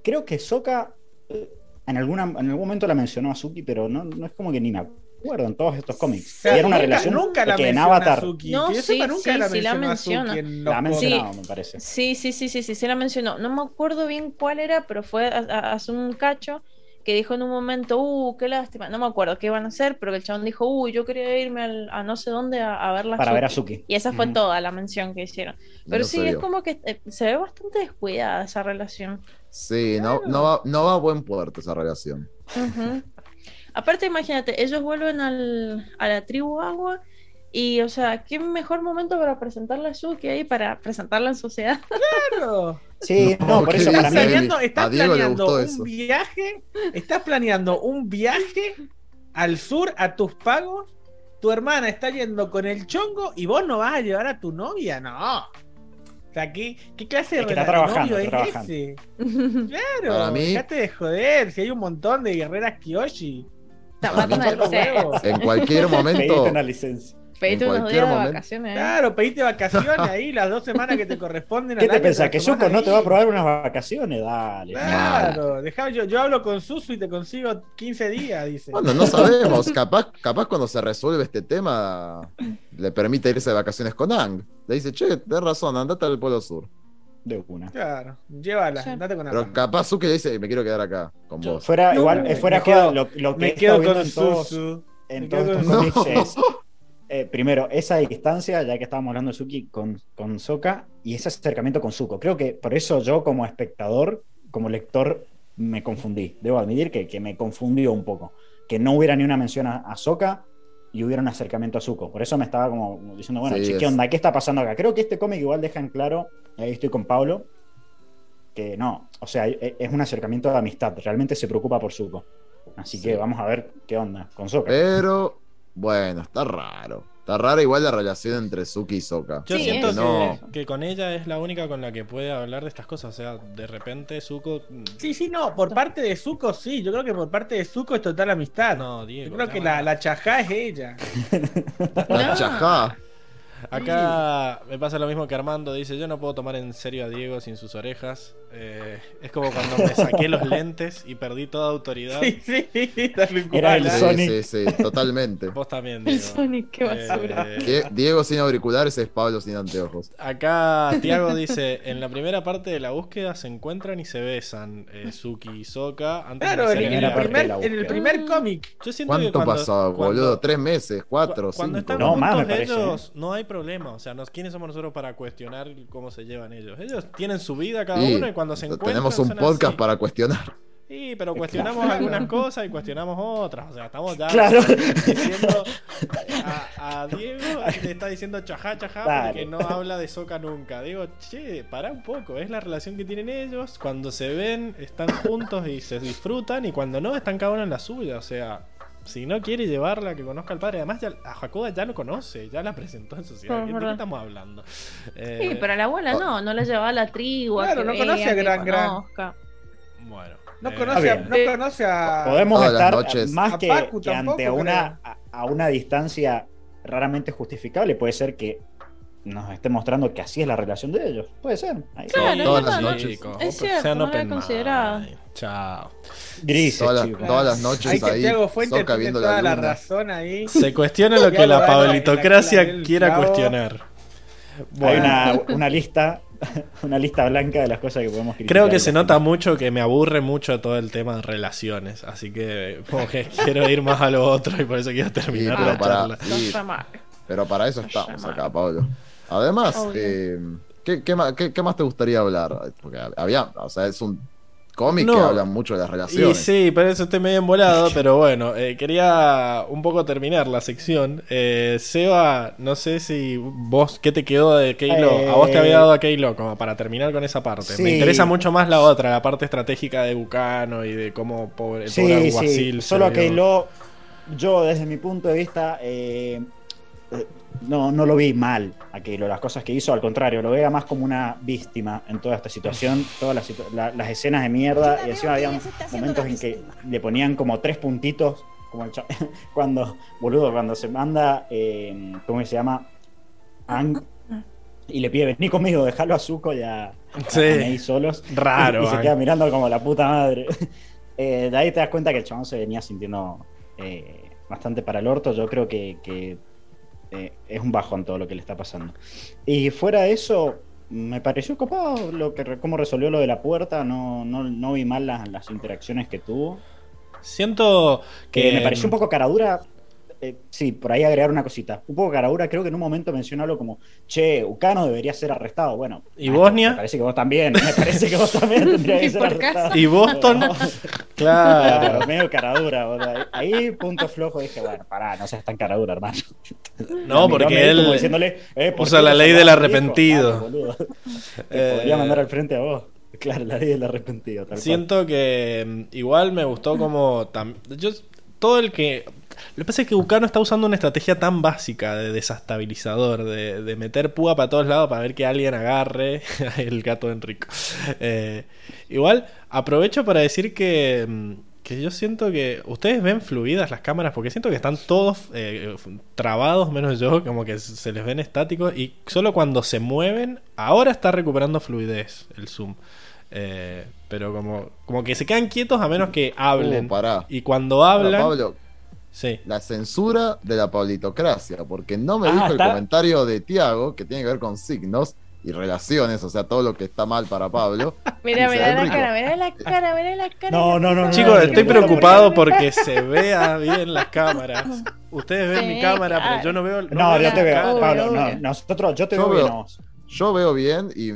Creo que Soka eh, en, alguna, en algún momento la mencionó a Suki, pero no, no es como que ni me acuerdo en todos estos cómics. O sea, y era una nunca- relación nunca la que en Avatar Suki. No, que sí, nunca sí, la sí la menciona la ha mencionado, cómics. me parece. Sí, sí, sí, sí, sí, sí la mencionó. No me acuerdo bien cuál era, pero fue hace un cacho que dijo en un momento, uh, qué lástima. No me acuerdo qué iban a hacer, pero que el chabón dijo, uh, yo quería irme al- a no sé dónde a, a ver la Para ver a Suki". Y esa fue toda la mención que hicieron. Pero No sí, es como que eh, se ve bastante descuidada esa relación. Sí, no, no, va, no va a buen puerto esa relación. Aparte, imagínate, ellos vuelven al, a la tribu agua y, o sea, qué mejor momento para presentarla a Suki ahí, para presentarla en sociedad. <laughs> Claro. Sí, No, no, por eso para Estás mí. planeando, estás planeando gustó un eso. viaje, estás planeando un viaje al sur a tus pagos. Tu hermana está yendo con el chongo y vos no vas a llevar a tu novia, no. O sea, ¿qué, qué clase de Es que está de trabajando, novio está es ese? <laughs> Para Claro, mí- dejate de joder, si hay un montón de guerreras huevos. En cualquier <laughs> momento, una licencia. Pedite En unos días de vacaciones. ¿eh? Claro, pediste vacaciones <laughs> ahí, las dos semanas que te corresponden. ¿Qué te pensás? ¿Que Zuko no te va a probar unas vacaciones? Dale. Claro, dejá, yo, yo hablo con Susu y te consigo 15 días, dice. bueno, no sabemos. <laughs> Capaz, capaz cuando se resuelve este tema, le permite irse de vacaciones con Ang. Le dice, che, tenés razón, andate al Polo Sur. De una. Claro, llévala, Sí. andate con Pero Apa. capaz Suki le dice, me quiero quedar acá con Yo- vos. Fuera, No, igual, eh, fuera quedo- lo, lo que Me quedo con en todos, Susu. en todos estos <laughs> eh, primero, esa distancia, ya que estábamos hablando de Suki con, con Sokka, y ese acercamiento con Zuko. Creo que por eso yo como espectador, como lector, me confundí. Debo admitir que, que me confundió un poco. Que no hubiera ni una mención a, a Sokka y hubiera un acercamiento a Zuko. Por eso me estaba como diciendo, bueno, Sí, che, ¿qué onda? ¿Qué está pasando acá? Creo que este cómic igual deja en claro, y ahí estoy con Pablo, que no, o sea, e- es un acercamiento de amistad. Realmente se preocupa por Zuko. Así que vamos a ver qué onda con Sokka. Pero, bueno, está raro. Está rara igual la relación entre Suki y Sokka. Yo Sí, siento que, no. que con ella es la única con la que puede hablar de estas cosas. O sea, de repente Zuko. Sí, sí, no, por parte de Zuko sí, yo creo que por parte de Zuko es total amistad. No, Diego. yo creo que la, la chajá es ella. La chajá. Acá me pasa lo mismo que Armando. Dice: Yo no puedo tomar en serio a Diego sin sus orejas. Eh, es como cuando me saqué los lentes y perdí toda autoridad. Sí, sí, Era el. Sí, Sonic. sí, sí, totalmente. Vos también, El Diego. Sonic, qué basura. Eh, Die- Diego sin auriculares es Pablo sin anteojos. Acá Tiago dice, en la primera parte de la búsqueda se encuentran y se besan eh, Suki y Sokka antes Claro, de en, el parte primer, de la en el búsqueda. primer cómic. Yo siento que ¿Cuánto cuando, pasó, cuando- boludo? ¿Tres meses? ¿Cuatro? Cuando ¿Cinco? están No, más, me parece, ellos, no hay problema. O sea, nos, ¿quiénes somos nosotros para cuestionar cómo se llevan ellos? Ellos tienen su vida cada Y uno y cuando se encuentran tenemos un podcast así. para cuestionar. Sí, pero cuestionamos Claro. algunas cosas y cuestionamos otras. O sea, estamos ya Claro. diciendo a, a Diego le está diciendo chajá, chajá, Dale. porque no habla de Soca nunca. Digo, che, pará un poco, es la relación que tienen ellos. Cuando se ven, están juntos y se disfrutan, y cuando no, están cada uno en la suya. O sea, Si no quiere llevarla, que conozca al padre. Además, ya, a Jacoba ya lo conoce, ya la presentó en sociedad. Oh, ¿De qué estamos hablando? Sí, Eh, pero a la abuela no, no la llevaba a la tribu. a Claro, que no vea, conoce a Gran Gran. Bueno. No eh, conoce, a, no conoce a. Podemos estar noches. más A que, Pacu que tampoco, ante una, a, a una distancia raramente justificable. Puede ser que nos esté mostrando que así es la relación de ellos. Puede ser. Ahí Claro, está. todas las noches. chicos, Es cierto, sean no lo considerado. mind. Chao. Grises, Todas las- todas las noches Hay ahí, Tiago tiene toda la la, luna. razón ahí. Se cuestiona lo <laughs> que la pablitocracia quiera cuestionar. Hay Bueno, una, una lista, <laughs> una lista blanca de las cosas que podemos criticar. creo que se nota mucho que me aburre mucho todo el tema de relaciones. Así que como que <laughs> quiero ir más a lo otro y por eso quiero terminar pero la para- charla. Sí. Pero para eso estamos acá, Pablo. Además, eh, ¿qué, qué más, qué- qué más te gustaría hablar? Porque había, o sea, es un cómic que habla mucho de las Y relaciones. sí, por eso estoy medio embolado, <laughs> pero bueno, eh, quería un poco terminar la sección. Eh, Seba, no sé si vos, ¿qué te quedó de Keilo? Eh, A vos te había dado a Keilo, como para terminar con esa parte. Me interesa mucho más la otra, la parte estratégica de Bucano y de cómo pobre, el Sí, pobre sí. alguacil. se Solo vio. que lo, yo desde mi punto de vista eh, no, no lo vi mal a Keilo, las cosas que hizo, al contrario, lo veía más como una víctima en toda esta situación, todas las, la- las escenas de mierda, y encima había momentos en que le ponían como tres puntitos, como el <laughs> cuando, boludo, cuando se manda, eh, ¿cómo se llama? Ang, y le pide, vení conmigo, déjalo a Zuko y a, Sí. a Mei solos. <laughs> Raro, Y, se queda mirando como la puta madre. <laughs> Eh, de ahí te das cuenta que el chabón se venía sintiendo eh, bastante para el orto. Yo creo que, que, eh, es un bajón todo lo que le está pasando. Y fuera de eso, me pareció copado lo que, cómo resolvió lo de la puerta. No, no, no vi mal las, las interacciones que tuvo. Siento que. Que me pareció un poco caradura. Eh, sí, por ahí agregar una cosita. Un poco caradura, creo que en un momento mencionó algo como, che, Ucano debería ser arrestado. Bueno, ¿Y maestro, Bosnia? Me parece que vos también. Me parece que vos también <laughs> tendrías que ¿Y ser por arrestado. caso? ¿Y Boston? Claro. Claro, <laughs> medio caradura. boludo. Ahí, ahí, punto flojo, dije, bueno, pará, no seas tan caradura, hermano. <laughs> No, porque él como diciéndole, eh, ¿por usa la ley del arrepentido. Te Eh, podría mandar al frente a vos. Claro, la ley del arrepentido. Tal cual. Siento que mm, igual me gustó como tam- yo todo el que lo que pasa es que Bucano está usando una estrategia tan básica de desestabilizador, de, de meter púa para todos lados para ver que alguien agarre <laughs> el gato de Enrico. Eh, igual aprovecho para decir que, mm, que yo siento que ustedes ven fluidas las cámaras porque siento que están todos eh, trabados menos yo, como que se les ven estáticos y solo cuando se mueven, ahora está recuperando fluidez el zoom. Eh, pero como, como que se quedan quietos a menos que hablen. Uh, pará. Y cuando hablan. Pablo, sí. la censura de la pablitocracia, porque no me Ah, dijo está- el comentario de Tiago que tiene que ver con signos y relaciones, o sea, todo lo que está mal para Pablo. <laughs> Mira, mira la cara, mira la cara, mira la cara. No, no, no, no. Chicos, no, estoy no, preocupado no, porque se vea bien las cámaras. Ustedes ven Sí, mi cámara, pero yo no veo. No, veo yo te veo, cara. Pablo. No, nosotros, yo te Yo veo bien. Yo veo bien y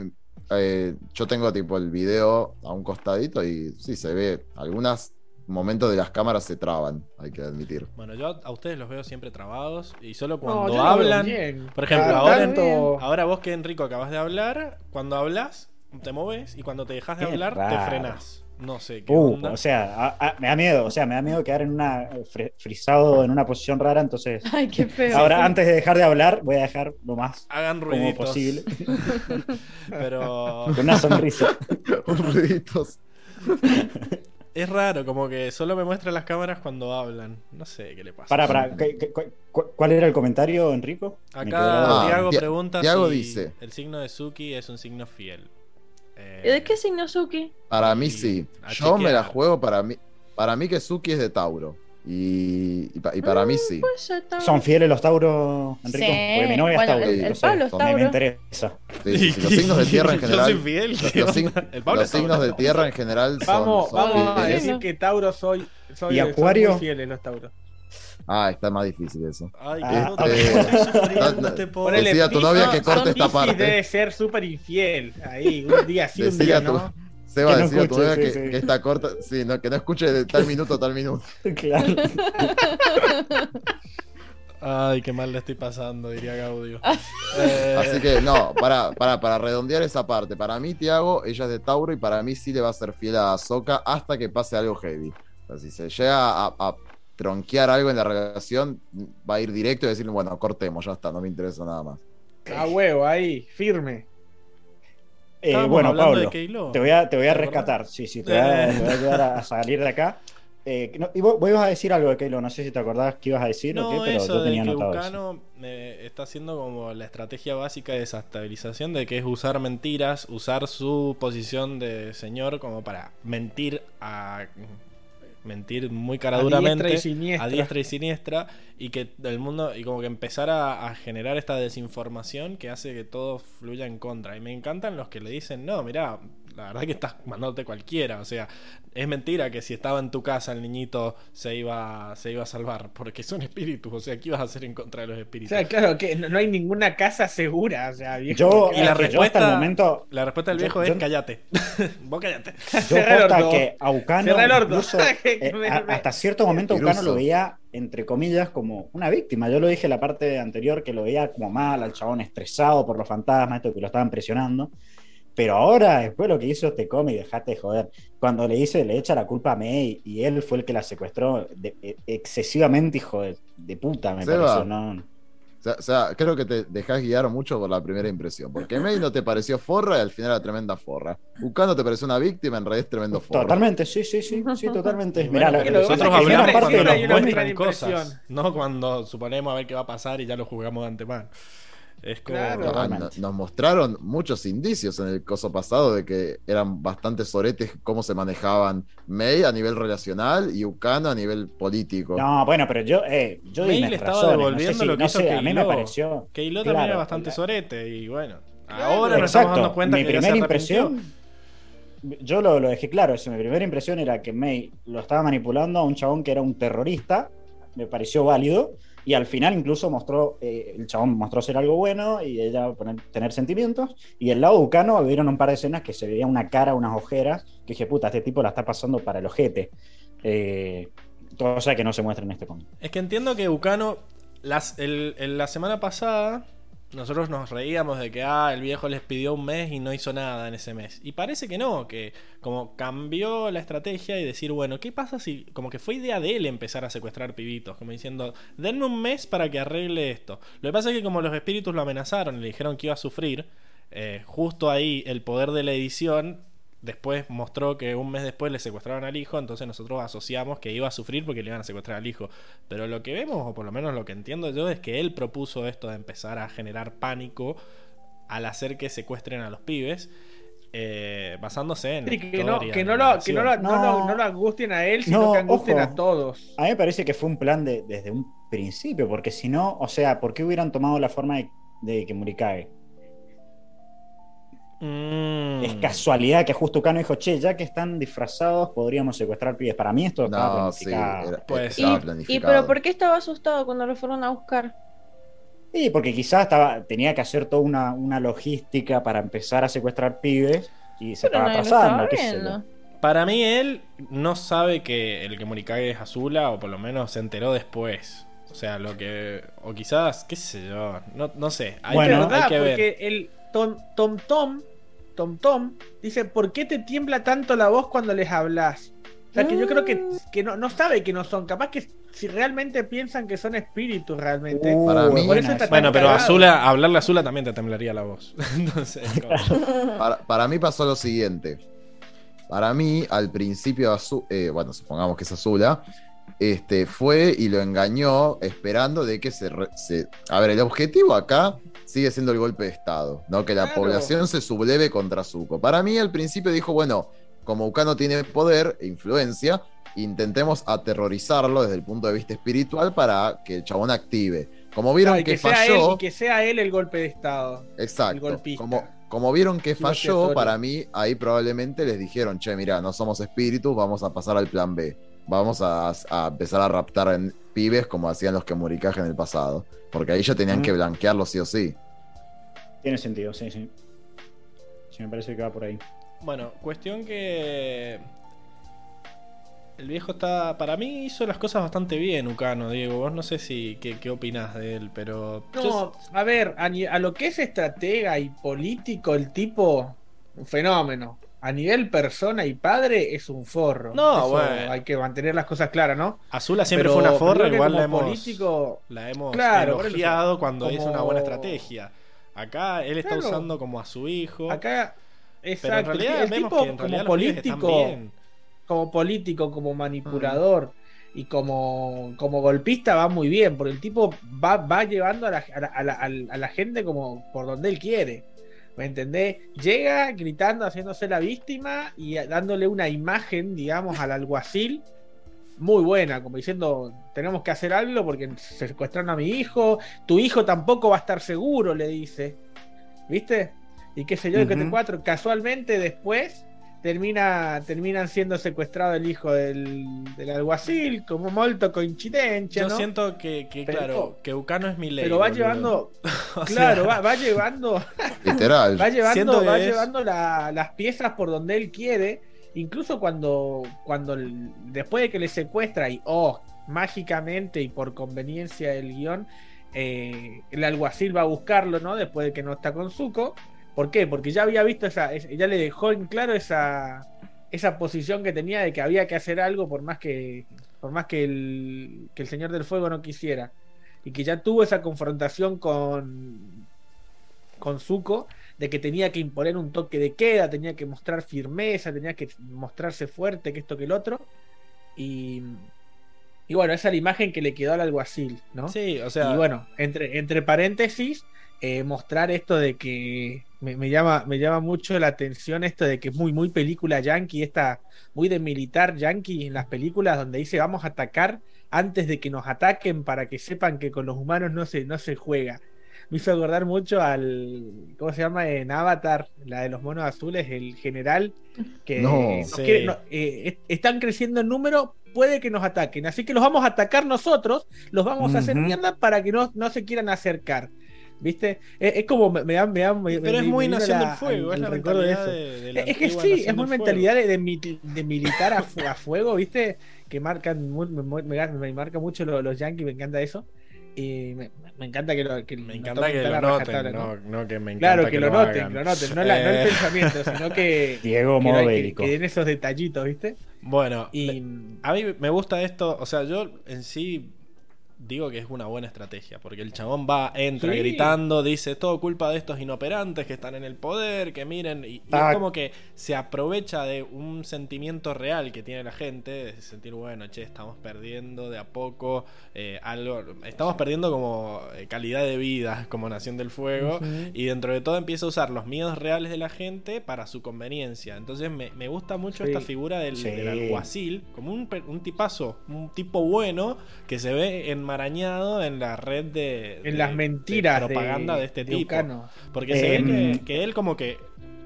eh, yo tengo tipo el video a un costadito y sí, se ve. Algunos momentos de las cámaras se traban, hay que admitir. Bueno, yo a ustedes los veo siempre trabados y solo cuando hablan. Por ejemplo, ahora, tanto- ahora vos que Enrico acabas de hablar, cuando hablas, te moves y cuando te dejas de Qué hablar, te frenás. No sé qué Uh, onda. o sea, a- a- me da miedo, o sea, me da miedo quedar en una eh, frisado en una posición rara, entonces Ay, qué feo. ahora antes de dejar de hablar voy a dejar lo más Hagan como posible <laughs> Pero con una sonrisa. <laughs> Ruiditos. <laughs> es raro, como que solo me muestra las cámaras cuando hablan. No sé qué le pasa. Para, para, ¿qué- qué- cu- cu- ¿cuál era el comentario, Enrico? Acá. Ah, Tiago Ti- pregunta Tiago si dice. el signo de Suki es un signo fiel. Eh, ¿Y de qué signo Suki? Para mí sí. Yo me la juego para mí. Para mí que Suki es de Tauro. Y, y, pa- y para mí sí. Pues. ¿Son fieles los Tauros, Enrico? Sí. Porque mi novia Bueno, es Tauro. el- no el sé, Pablo es me- interesa. Sí, sí, sí, Los signos de <laughs> tierra en Yo general. soy fiel, los, signos de tierra en general son. Vamos, son vamos a fieles. decir que Tauro soy. soy ¿Y son Acuario? muy fieles los Tauros. Ah, está más difícil eso. Ay, Ah, este- no, este. Ponele a tu novia que corte esta parte. Debe ser súper infiel. Ahí, un día sí, un Decile día a tu- no. Seba, Que no decía a tu escuche, sí, que, sí. que está corta. Sí, no, que no escuche de tal minuto a tal minuto. <laughs> claro. <laughs> Ay, qué mal le estoy pasando, diría Gaudio. <laughs> Eh, Así que no, para, para, para redondear esa parte, para mí Tiago, ella es de Tauro y para mí sí le va a ser fiel a Ahsoka hasta que pase algo heavy. O sea, si se llega a, a tronquear algo en la relación, va a ir directo y decir, bueno, cortemos, ya está, no me interesa nada más. A huevo, ahí, firme. Eh, bueno, Pablo, te voy a, te voy a rescatar. Sí, sí, te voy a, ayudar a salir de acá. Eh, y vos, ibas a decir algo de Keilo, no sé si te acordás qué ibas a decir no, o qué, pero eso yo tenía de que eh, está haciendo como la estrategia básica de desestabilización de que es usar mentiras, usar su posición de señor como para mentir a mentir muy caraduramente a diestra y siniestra, a diestra y, siniestra, y que el mundo y como que empezar a, a, generar esta desinformación que hace que todo fluya en contra y me encantan los que le dicen no mira la verdad que estás mandándote cualquiera. O sea, es mentira que si estaba en tu casa el niñito se iba, se iba a salvar, porque son espíritus. O sea, ¿qué ibas a hacer en contra de los espíritus? O sea, claro, que no, hay ninguna casa segura. O sea, viejo, yo, y la respuesta, hasta el momento, la respuesta del viejo yo, es cállate. <laughs> Vos cállate. Yo hasta que Aucano, incluso, <laughs> eh, hasta cierto momento Aucano lo veía entre comillas, como una víctima. Yo lo dije en la parte anterior que lo veía como mal, al chabón estresado por los fantasmas, esto que lo estaban presionando. Pero ahora, después lo que hizo te come y dejate de joder. Cuando le dice, le echa la culpa a May y él fue el que la secuestró de, de, excesivamente, hijo de, de puta, me Seba. pareció. ¿no? O sea, o sea, creo que te dejas guiar mucho por la primera impresión. Porque May no te pareció forra y al final era tremenda forra. Ucano te pareció una víctima, en realidad es tremendo forra. Totalmente, sí, sí, sí, sí, <laughs> totalmente. Bueno, Mirá, que lo- nosotros la primera hablamos cuando de nos la- muestran cosas, no cuando suponemos a ver qué va a pasar y ya lo jugamos de antemano. Es como. Claro. Ah, no- nos mostraron muchos indicios en el coso pasado de que eran bastante soretes cómo se manejaban May a nivel relacional y Ucano a nivel político. No, bueno, pero yo, eh, yo May le estaba razones, devolviendo no sé si- lo que no hizo sé, a mí me pareció. Keilo Claro, también era bastante la- sorete y bueno. Claro, Ahora nos estamos dando cuenta mi que ya primera impresión, yo lo, lo dejé claro, eso, mi primera impresión era que May lo estaba manipulando a un chabón que era un terrorista, me pareció válido, y al final incluso mostró, eh, el chabón mostró ser algo bueno y ella tener sentimientos, y el lado Bucano vieron un par de escenas que se veía una cara, unas ojeras, que dije, puta, este tipo la está pasando para el ojete. Eh, cosa que no se muestra en este cómic. Es que entiendo que Bucano, las, el- la semana pasada, nosotros nos reíamos de que ah, el viejo les pidió un mes y no hizo nada en ese mes. Y parece que no, que como cambió la estrategia y decir, bueno, ¿qué pasa si como que fue idea de él empezar a secuestrar pibitos? Como diciendo, denme un mes para que arregle esto. Lo que pasa es que como los espíritus lo amenazaron y le dijeron que iba a sufrir, eh, justo ahí el poder de la edición después mostró que un mes después le secuestraron al hijo, entonces nosotros asociamos que iba a sufrir porque le iban a secuestrar al hijo. Pero lo que vemos, o por lo menos lo que entiendo yo, es que él propuso esto de empezar a generar pánico al hacer que secuestren a los pibes, eh, basándose en... Sí, que, no, que, lo, que no, lo, no No. no lo angustien a él, sino No, que angustien ojo. a todos. A mí me parece que fue un plan de- desde un principio, porque si no, o sea, ¿por qué hubieran tomado la forma de, de que Murikae? Mm. Es casualidad que justo Cano dijo, che, ya que están disfrazados, podríamos secuestrar pibes. Para mí esto estaba No, sí, planificado. era- estaba Y, pero ¿por qué estaba asustado cuando lo fueron a buscar? Sí, porque quizás estaba, tenía que hacer toda una, una logística para empezar a secuestrar pibes y se Pero estaba lo atrasando. Para mí él no sabe que el que Morikage es Azula, o por lo menos se enteró después. O sea, lo que... O quizás, qué sé yo, no, no sé. Hay Bueno, que, ¿verdad? hay que ver. Porque el Tom Tom Tom, Tom Tom dice, ¿por qué te tiembla tanto la voz cuando les hablas? O sea, que yo creo que, que no, no sabe que no son. Capaz que si realmente piensan que son espíritus realmente. Uh, Para mí- por eso está tan Bueno, pero cagado. Azula, hablarle a Azula también te temblaría la voz. <laughs> Entonces, <laughs> Para, para mí pasó lo siguiente. Para mí, al principio, Azu- eh, bueno, supongamos que es Azula, este, fue y lo engañó esperando de que se, re- se- A ver, el objetivo acá sigue siendo el golpe de Estado, ¿no? Que la Claro. población se subleve contra Zuko. Para mí, al principio dijo, bueno, como Ukano tiene poder e influencia, intentemos aterrorizarlo desde el punto de vista espiritual para que el chabón active. Como vieron que, falló... él, y que sea él el golpe de estado. Exacto. Como, como vieron que falló, para mí, ahí probablemente les dijeron, che, mira, no somos espíritus, vamos a pasar al plan B. Vamos a, a empezar a raptar en pibes como hacían los que muricaje en el pasado. Porque ahí ya tenían Mm. que blanquearlo sí o sí. Tiene sentido, sí, sí. Sí, me parece que va por ahí. Bueno, cuestión que. El viejo está. Para mí hizo las cosas bastante bien, Ucano, Diego. Vos no sé si. ¿Qué, qué opinás de él? Pero. No, a ver, a, a lo que es estratega y político, el tipo, un fenómeno. A nivel persona y padre es un forro. No, bueno. Hay que mantener las cosas claras, ¿no? Azula siempre fue una forra, igual la hemos, político, la hemos elogiado cuando hizo una buena estrategia. Acá él está usando como a su hijo. Acá, exacto. Pero en realidad, el tipo como político, como político, como manipulador y como, como golpista va muy bien, porque el tipo va, va llevando a la, a, la, a la gente como por donde él quiere. ¿Me entendés? Llega gritando, haciéndose la víctima y dándole una imagen, digamos, al alguacil muy buena, como diciendo, tenemos que hacer algo porque secuestraron a mi hijo, tu hijo tampoco va a estar seguro, le dice. ¿Viste? Y qué sé yo, que te cuatro. Casualmente después termina, terminan siendo secuestrado el hijo del, del alguacil, como molto coincidencia. Yo siento que, que claro, que Ucano es mi ley. Pero va llevando, <laughs> claro, va, va, llevando, <laughs> literal, va llevando, va llevando la, las piezas por donde él quiere. Incluso cuando, cuando después de que le secuestra y, oh, mágicamente y por conveniencia del guion, eh, el alguacil va a buscarlo, ¿no? Después de que no está con Zuko ¿Por qué? Porque ya había visto esa, ya le dejó en claro esa, esa posición que tenía de que había que hacer algo por más que, por más que el, que el Señor del Fuego no quisiera. Y que ya tuvo esa confrontación con, con Zuko de que tenía que imponer un toque de queda, tenía que mostrar firmeza, tenía que mostrarse fuerte, que esto que el otro. Y, y bueno, esa es la imagen que le quedó al alguacil, ¿no? Sí, o sea. Y bueno, entre, entre paréntesis, eh, mostrar esto de que me, llama, me llama mucho la atención esto de que es muy, muy película yankee, esta, muy de militar yankee en las películas donde dice vamos a atacar antes de que nos ataquen para que sepan que con los humanos no se, no se juega. Me hizo acordar mucho al, ¿cómo se llama? En Avatar, la de los monos azules, el general, que no, eh, están creciendo en número, puede que nos ataquen. Así que los vamos a atacar nosotros, los vamos a hacer mierda para que no, no se quieran acercar. ¿Viste? Es, como me, dan. Me, Pero es muy Nación del Fuego, es la mentalidad de, Es que sí, es muy mentalidad de, de, militar a, a, fuego, ¿viste? Que marcan, me, marca mucho los, los yankees, me encanta eso. Y me, encanta que lo, que me encanta que lo noten, ¿no? No, que me encanta Claro, que, lo, noten, lo noten, no, la, no el <laughs> pensamiento, sino que. <laughs> Diego que, que, den esos detallitos, ¿viste? Bueno, y a mí me gusta esto, o sea, yo en sí digo que es una buena estrategia, porque el chabón va, entra gritando, dice todo culpa de estos inoperantes que están en el poder, que miren, y, es ah. como que se aprovecha de un sentimiento real que tiene la gente, de sentir, bueno, che, estamos perdiendo de a poco eh, algo, estamos perdiendo como eh, calidad de vida <laughs> como Nación del Fuego, y dentro de todo empieza a usar los miedos reales de la gente para su conveniencia. Entonces me, me gusta mucho esta figura del, del, alguacil, como un, un tipazo, un tipo bueno que se ve en arañado en la red de, en las mentiras de propaganda de, este tipo. Porque se ve em, que, él como que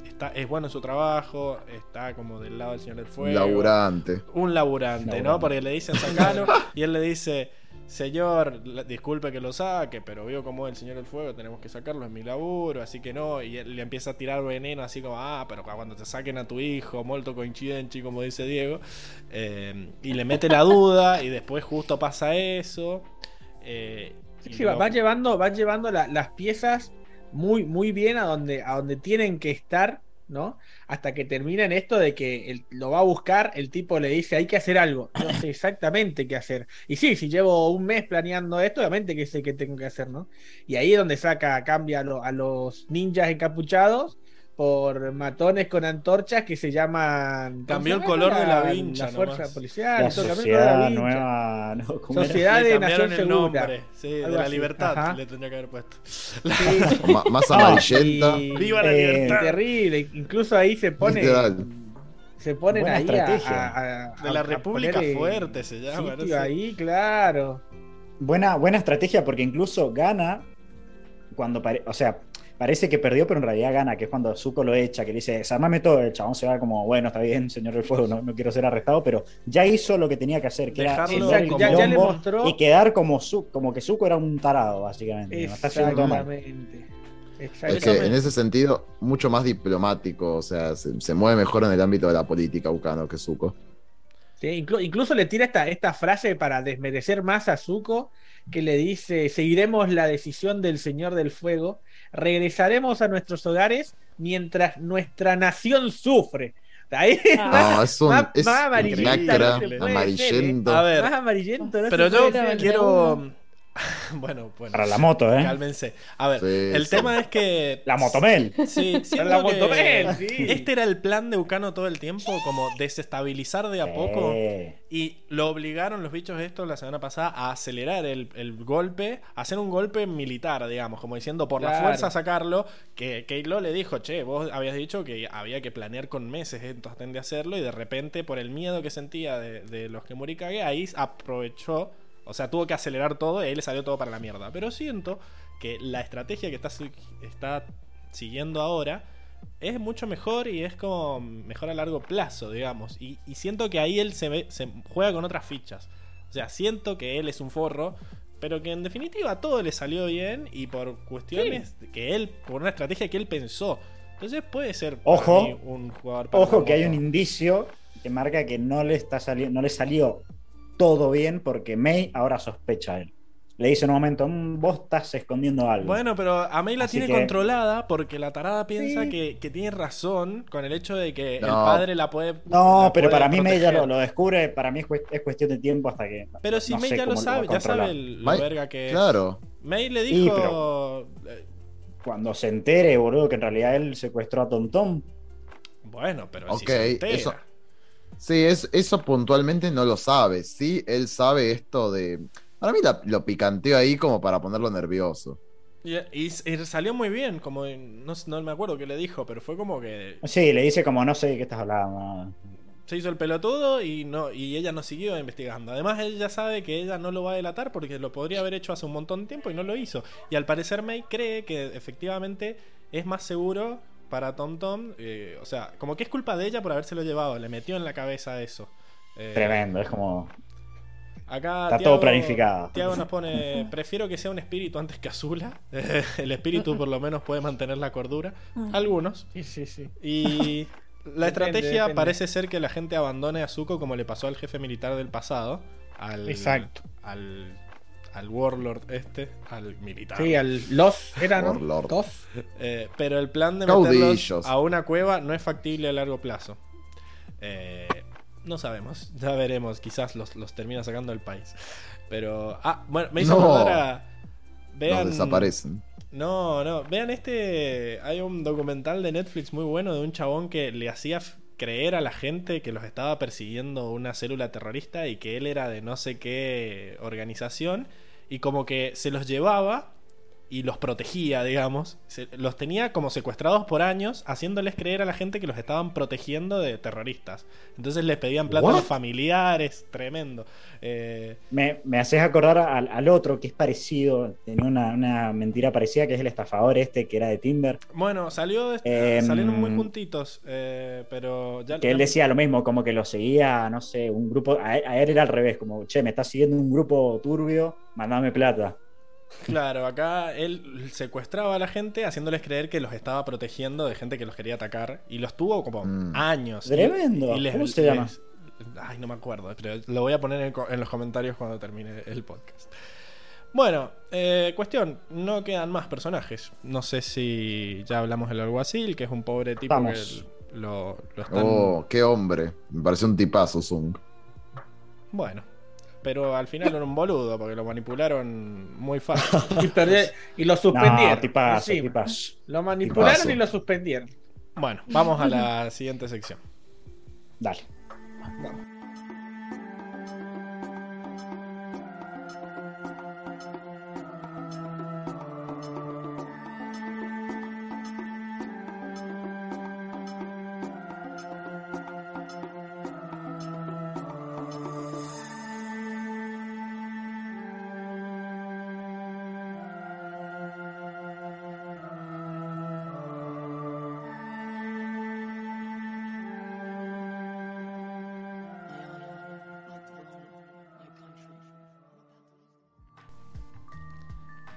está, es bueno en su trabajo, está como del lado del Señor del Fuego. Laburante. Un laburante, ¿no? Porque le dicen sacalo <laughs> y él le dice, señor, disculpe que lo saque, pero veo como el Señor del Fuego, tenemos que sacarlo, en mi laburo, así que no. Y él le empieza a tirar veneno así como, ah, pero cuando te saquen a tu hijo, molto coincidente, como dice Diego. Eh, y le mete la duda y después justo pasa eso. Eh, sí, va, llevando, va llevando las piezas muy, muy bien a donde, a donde tienen que estar, ¿no? Hasta que termina en esto de que lo va a buscar, el tipo le dice, hay que hacer algo. No sé exactamente qué hacer. Y sí, si llevo un mes planeando esto, obviamente que sé qué tengo que hacer, ¿no? Y ahí es donde saca, cambia a los ninjas encapuchados por matones con antorchas que se llaman. Cambió el color de la vincha. La fuerza policial, la sociedad nueva. sociedad de Nación Segura. Sí, de la libertad le tendría que haber puesto. más amarillenta. Viva la eh, libertad. Terrible. Incluso ahí se pone. Se ponen ahí a, De la República Fuerte se llama. ahí, claro. Buena, buena estrategia porque incluso gana cuando. O sea parece que perdió, pero en realidad gana, que es cuando Zuko lo echa, que le dice, desarmame todo, el chabón se va como, bueno, está bien, señor del fuego, no, quiero ser arrestado, pero ya hizo lo que tenía que hacer, que era ya, le mostró... y quedar como, como que Zuko era un tarado, básicamente. Exactamente. Es que en ese sentido, mucho más diplomático, o sea, se, mueve mejor en el ámbito de la política Ukano que Zuko. Sí, incluso le tira esta, esta frase para desmerecer más a Zuko, que le dice, seguiremos la decisión del Señor del Fuego, regresaremos a nuestros hogares mientras nuestra nación sufre. Ahí, Ah. <laughs> más- No, es un, más- es más no puede ser, amarillento. A ver, más amarillento. no pero yo quiero. <laughs> bueno, bueno. Para la moto, ¿eh? Cálmense. A ver, Sí, el sí. tema es que. La motomel. Sí, siento la Motomel, sí. Este era el plan de Ucano todo el tiempo, como desestabilizar de a poco. Eh, Y lo obligaron los bichos estos la semana pasada a acelerar el, el golpe, a hacer un golpe militar, digamos, como diciendo por la fuerza sacarlo. Que Keilo le dijo, che, vos habías dicho que había que planear con meses entonces de hacerlo, y de repente, por el miedo que sentía de, de los que Morikage, ahí aprovechó, o sea, tuvo que acelerar todo y ahí le salió todo para la mierda. Pero siento que la estrategia que está, está siguiendo ahora es mucho mejor y es como mejor a largo plazo, digamos. Y, y siento que ahí él se, ve, se juega con otras fichas. O sea, siento que él es un forro, pero que en definitiva todo le salió bien y por cuestiones que él, por una estrategia que él pensó. Entonces puede ser Ojo. un jugador para Ojo que hay un indicio que marca que no le está saliendo, no le salió todo bien porque May ahora sospecha a él. Le dice en un momento, "Mm, vos estás escondiendo algo. Bueno, pero a May la Así tiene que- controlada porque la tarada piensa Sí. que, que tiene razón con el hecho de que el No. padre la puede. no, la pero puede para mí May ya lo, lo descubre, para mí es, cuest- es cuestión de tiempo hasta que... Pero no si May sé ya lo sabe, ya sabe el- lo May- verga que es. Claro. May le Sí, dijo. eh, Cuando se entere, boludo, que en realidad él secuestró a Tom Tom. Bueno, pero si Ok, se entera. eso- Sí, es, eso puntualmente no lo sabe. Sí, él sabe esto de. Para mí la- lo picanteó ahí como para ponerlo nervioso. Y, y- y salió muy bien, como no, no me acuerdo qué le dijo, pero fue como que Sí, le dice como, no sé de qué estás hablando. se hizo el pelotudo y no y ella no siguió investigando. Además él ya sabe que ella no lo va a delatar porque lo podría haber hecho hace un montón de tiempo y no lo hizo. Y al parecer May cree que efectivamente es más seguro para Tom Tom, eh, o sea, como que es culpa de ella por habérselo llevado, le metió en la cabeza eso. Eh, Tremendo, es como... Acá Está Tiago- todo planificado. Tiago nos pone, prefiero que sea un espíritu antes que Azula. <laughs> El espíritu por lo menos puede mantener la cordura. Algunos. Sí, sí, sí. Y <laughs> la Depende, estrategia depende. parece ser que la gente abandone a Zuko como le pasó al jefe militar del pasado. Al, Exacto. Al, al warlord este, al militar. Sí, al los era, ¿no? Warlord. Dos. Eh, pero el plan de meterlos a una cueva no es factible a largo plazo. Eh, no sabemos, ya veremos. Quizás los, los termina sacando del país. Pero. Ah, bueno, me hizo No. acordar a. Vean. Desaparecen. No, no. Vean este. Hay un documental de Netflix muy bueno de un chabón que le hacía creer a la gente que los estaba persiguiendo una célula terrorista y que él era de no sé qué organización. Y como que se los llevaba y los protegía, digamos. Se- los tenía como secuestrados por años, haciéndoles creer a la gente que los estaban protegiendo de terroristas. Entonces les pedían plata a los familiares, tremendo. Eh, Me, me haces acordar al, al otro que es parecido, tenía una, una mentira parecida, que es el estafador este que era de Tinder, bueno, salió, Em, salieron muy juntitos, eh, pero ya... que él decía lo mismo, como que lo seguía, no sé, un grupo, a, a él era al revés, como, che, me está siguiendo un grupo turbio, mandame plata. Claro, acá él secuestraba a la gente haciéndoles creer que los estaba protegiendo de gente que los quería atacar y los tuvo como Mm. años. Tremendo. y les- ¿Cómo se llama? les- Ay, no me acuerdo, pero lo voy a poner en, en los comentarios cuando termine el podcast. Bueno, eh, cuestión, no quedan más personajes. No sé si ya hablamos del alguacil, que es un pobre tipo Vamos. que lo, lo están... Oh, qué hombre. Me pareció un tipazo, Zung. Bueno, pero al final era un boludo porque lo manipularon muy fácil. <laughs> Y, y lo suspendieron. No, tipazo, tipazo. Lo manipularon Tipazo. y lo suspendieron. Bueno, vamos a la siguiente sección. Dale.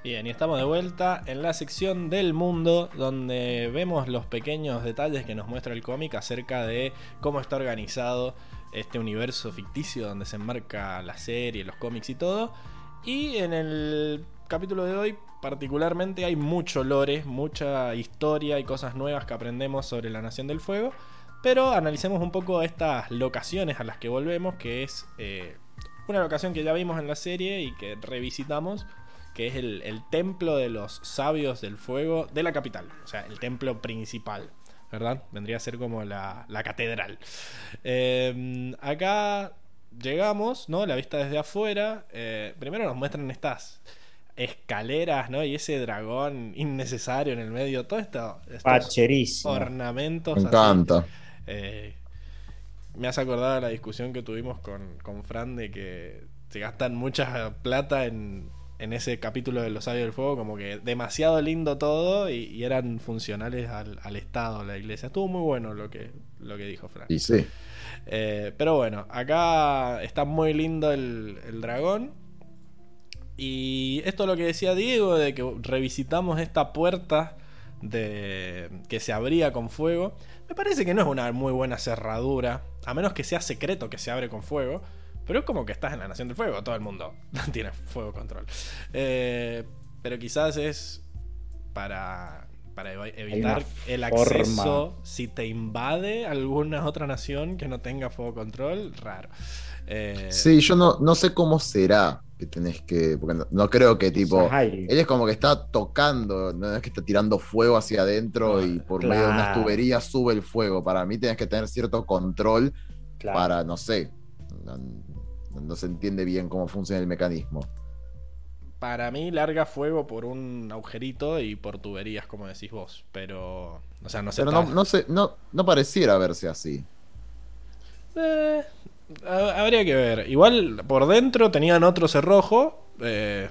Bien, y estamos de vuelta en la sección del mundo donde vemos los pequeños detalles que nos muestra el cómic acerca de cómo está organizado este universo ficticio donde se enmarca la serie, los cómics y todo. Y en el capítulo de hoy particularmente hay mucho lore, mucha historia y cosas nuevas que aprendemos sobre la Nación del Fuego. Pero analicemos un poco estas locaciones a las que volvemos, que es eh, una locación que ya vimos en la serie y que revisitamos, que es el, el templo de los sabios del fuego de la capital, o sea, el templo principal. ¿verdad? Vendría a ser como la, la catedral. Eh, acá llegamos, ¿no? La vista desde afuera. Eh, primero nos muestran estas escaleras, ¿no? Y ese dragón innecesario en el medio. Todo esto. Pacherísimo. Ornamentos. Me encanta. Eh, me has acordado de la discusión que tuvimos con, con Fran de que se gastan mucha plata en, en ese capítulo de Los Sabios del Fuego, como que demasiado lindo todo y, eran funcionales al, al, Estado, a la iglesia. Estuvo muy bueno lo que, lo que dijo Frank. Y sí. Eh, pero bueno, acá está muy lindo el, el, dragón. Y esto es lo que decía Diego, de que revisitamos esta puerta de que se abría con fuego. Me parece que no es una muy buena cerradura, a menos que sea secreto que se abre con fuego. Pero es como que estás en la Nación del Fuego, todo el mundo <laughs> tiene fuego control. Eh, pero quizás es para, para evitar el acceso si te invade alguna otra nación que no tenga fuego control, raro. Eh, sí, yo no, no sé cómo será que tenés que. Porque no, creo que tipo. Él es como que está tocando, no es que está tirando fuego hacia adentro y por medio de unas tuberías sube el fuego. Para mí tenés que tener cierto control para, no sé, no se entiende bien cómo funciona el mecanismo. Para mí larga fuego por un agujerito y por tuberías, como decís vos. Pero, o sea, no sé. Pero no, no, no, no pareciera verse así. Eh, habría que ver. Igual por dentro tenían otro cerrojo. Eh,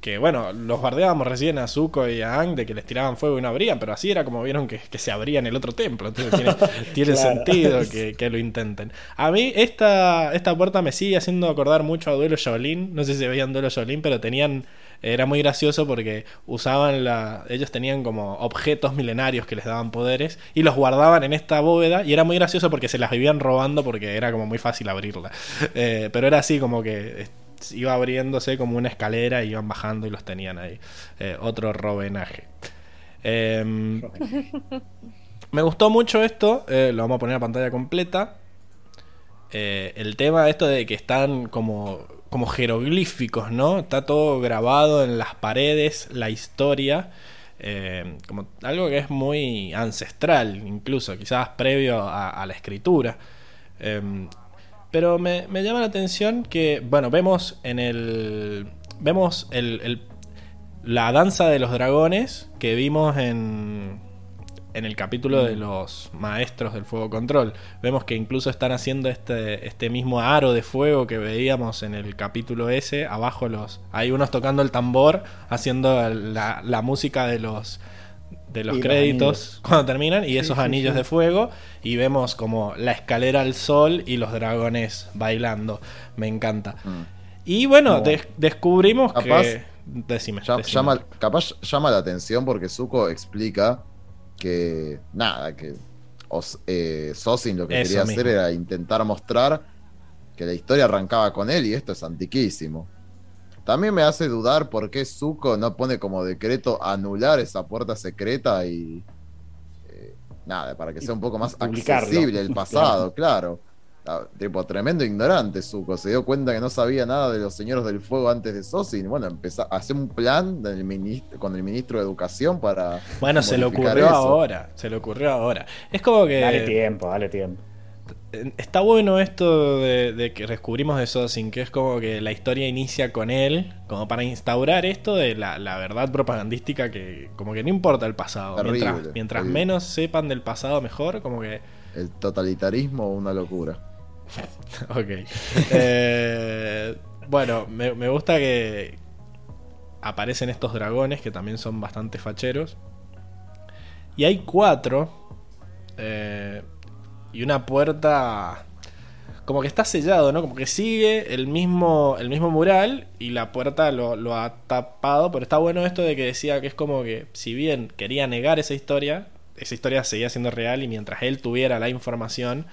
que bueno, los bardeábamos recién a Zuko y a Ang de que les tiraban fuego y no abrían, pero así era como vieron que, se abría en el otro templo. Entonces tiene, <laughs> sentido que, lo intenten. A mí esta, esta puerta me sigue haciendo acordar mucho a Duelo Shaolin. No sé si veían Duelo Shaolin, pero tenían. Era muy gracioso porque usaban la. Ellos tenían como objetos milenarios que les daban poderes y los guardaban en esta bóveda. Y era muy gracioso porque se las vivían robando porque era como muy fácil abrirla. Eh, pero era así como que iba abriéndose como una escalera y iban bajando y los tenían ahí. Eh, otro robenaje. Em, me gustó mucho esto, eh, lo vamos a poner a pantalla completa. Eh, el tema esto de que están como, como jeroglíficos, ¿no? Está todo grabado en las paredes, la historia. como algo que es muy ancestral, incluso, quizás previo a, la escritura. Em, pero me, llama la atención que, bueno, vemos en el. Vemos el, la danza de los dragones que vimos en, en el capítulo de los maestros del fuego control. Vemos que incluso están haciendo este, este mismo aro de fuego que veíamos en el capítulo ese. Abajo los hay unos tocando el tambor, haciendo la, la música de los de los créditos cuando terminan y esos anillos de fuego y vemos como la escalera al sol y los dragones bailando. Me encanta. Mm. Y bueno, descubrimos que... Decime, llama, capaz llama la atención porque Zuko explica que nada, que eh, Sosin lo que quería hacer era intentar mostrar que la historia arrancaba con él y esto es antiquísimo. También me hace dudar por qué Zuko no pone como decreto anular esa puerta secreta y. Eh, nada, para que sea un poco más accesible el <laughs> pasado, claro. Ah, tipo, tremendo ignorante Zuko. Se dio cuenta que no sabía nada de los señores del fuego antes de Sosin. Bueno, empezó a hacer un plan del ministro, con el ministro de Educación para. Bueno, se le ocurrió ahora. Se le ocurrió ahora. Es como que. Dale tiempo, dale tiempo está bueno esto de, que descubrimos de Sosin, que es como que la historia inicia con él, como para instaurar esto de la, verdad propagandística que como que no importa el pasado. mientras, menos sepan del pasado, mejor, como que... El totalitarismo una locura. <laughs> ok. Eh, bueno, me, gusta que aparecen estos dragones que también son bastante facheros. Y hay cuatro. Eh, y una puerta como que está sellado, ¿no? Como que sigue el mismo, el mismo mural y la puerta lo, ha tapado, pero está bueno esto de que decía que es como que si bien quería negar esa historia, esa historia seguía siendo real y mientras él tuviera la información,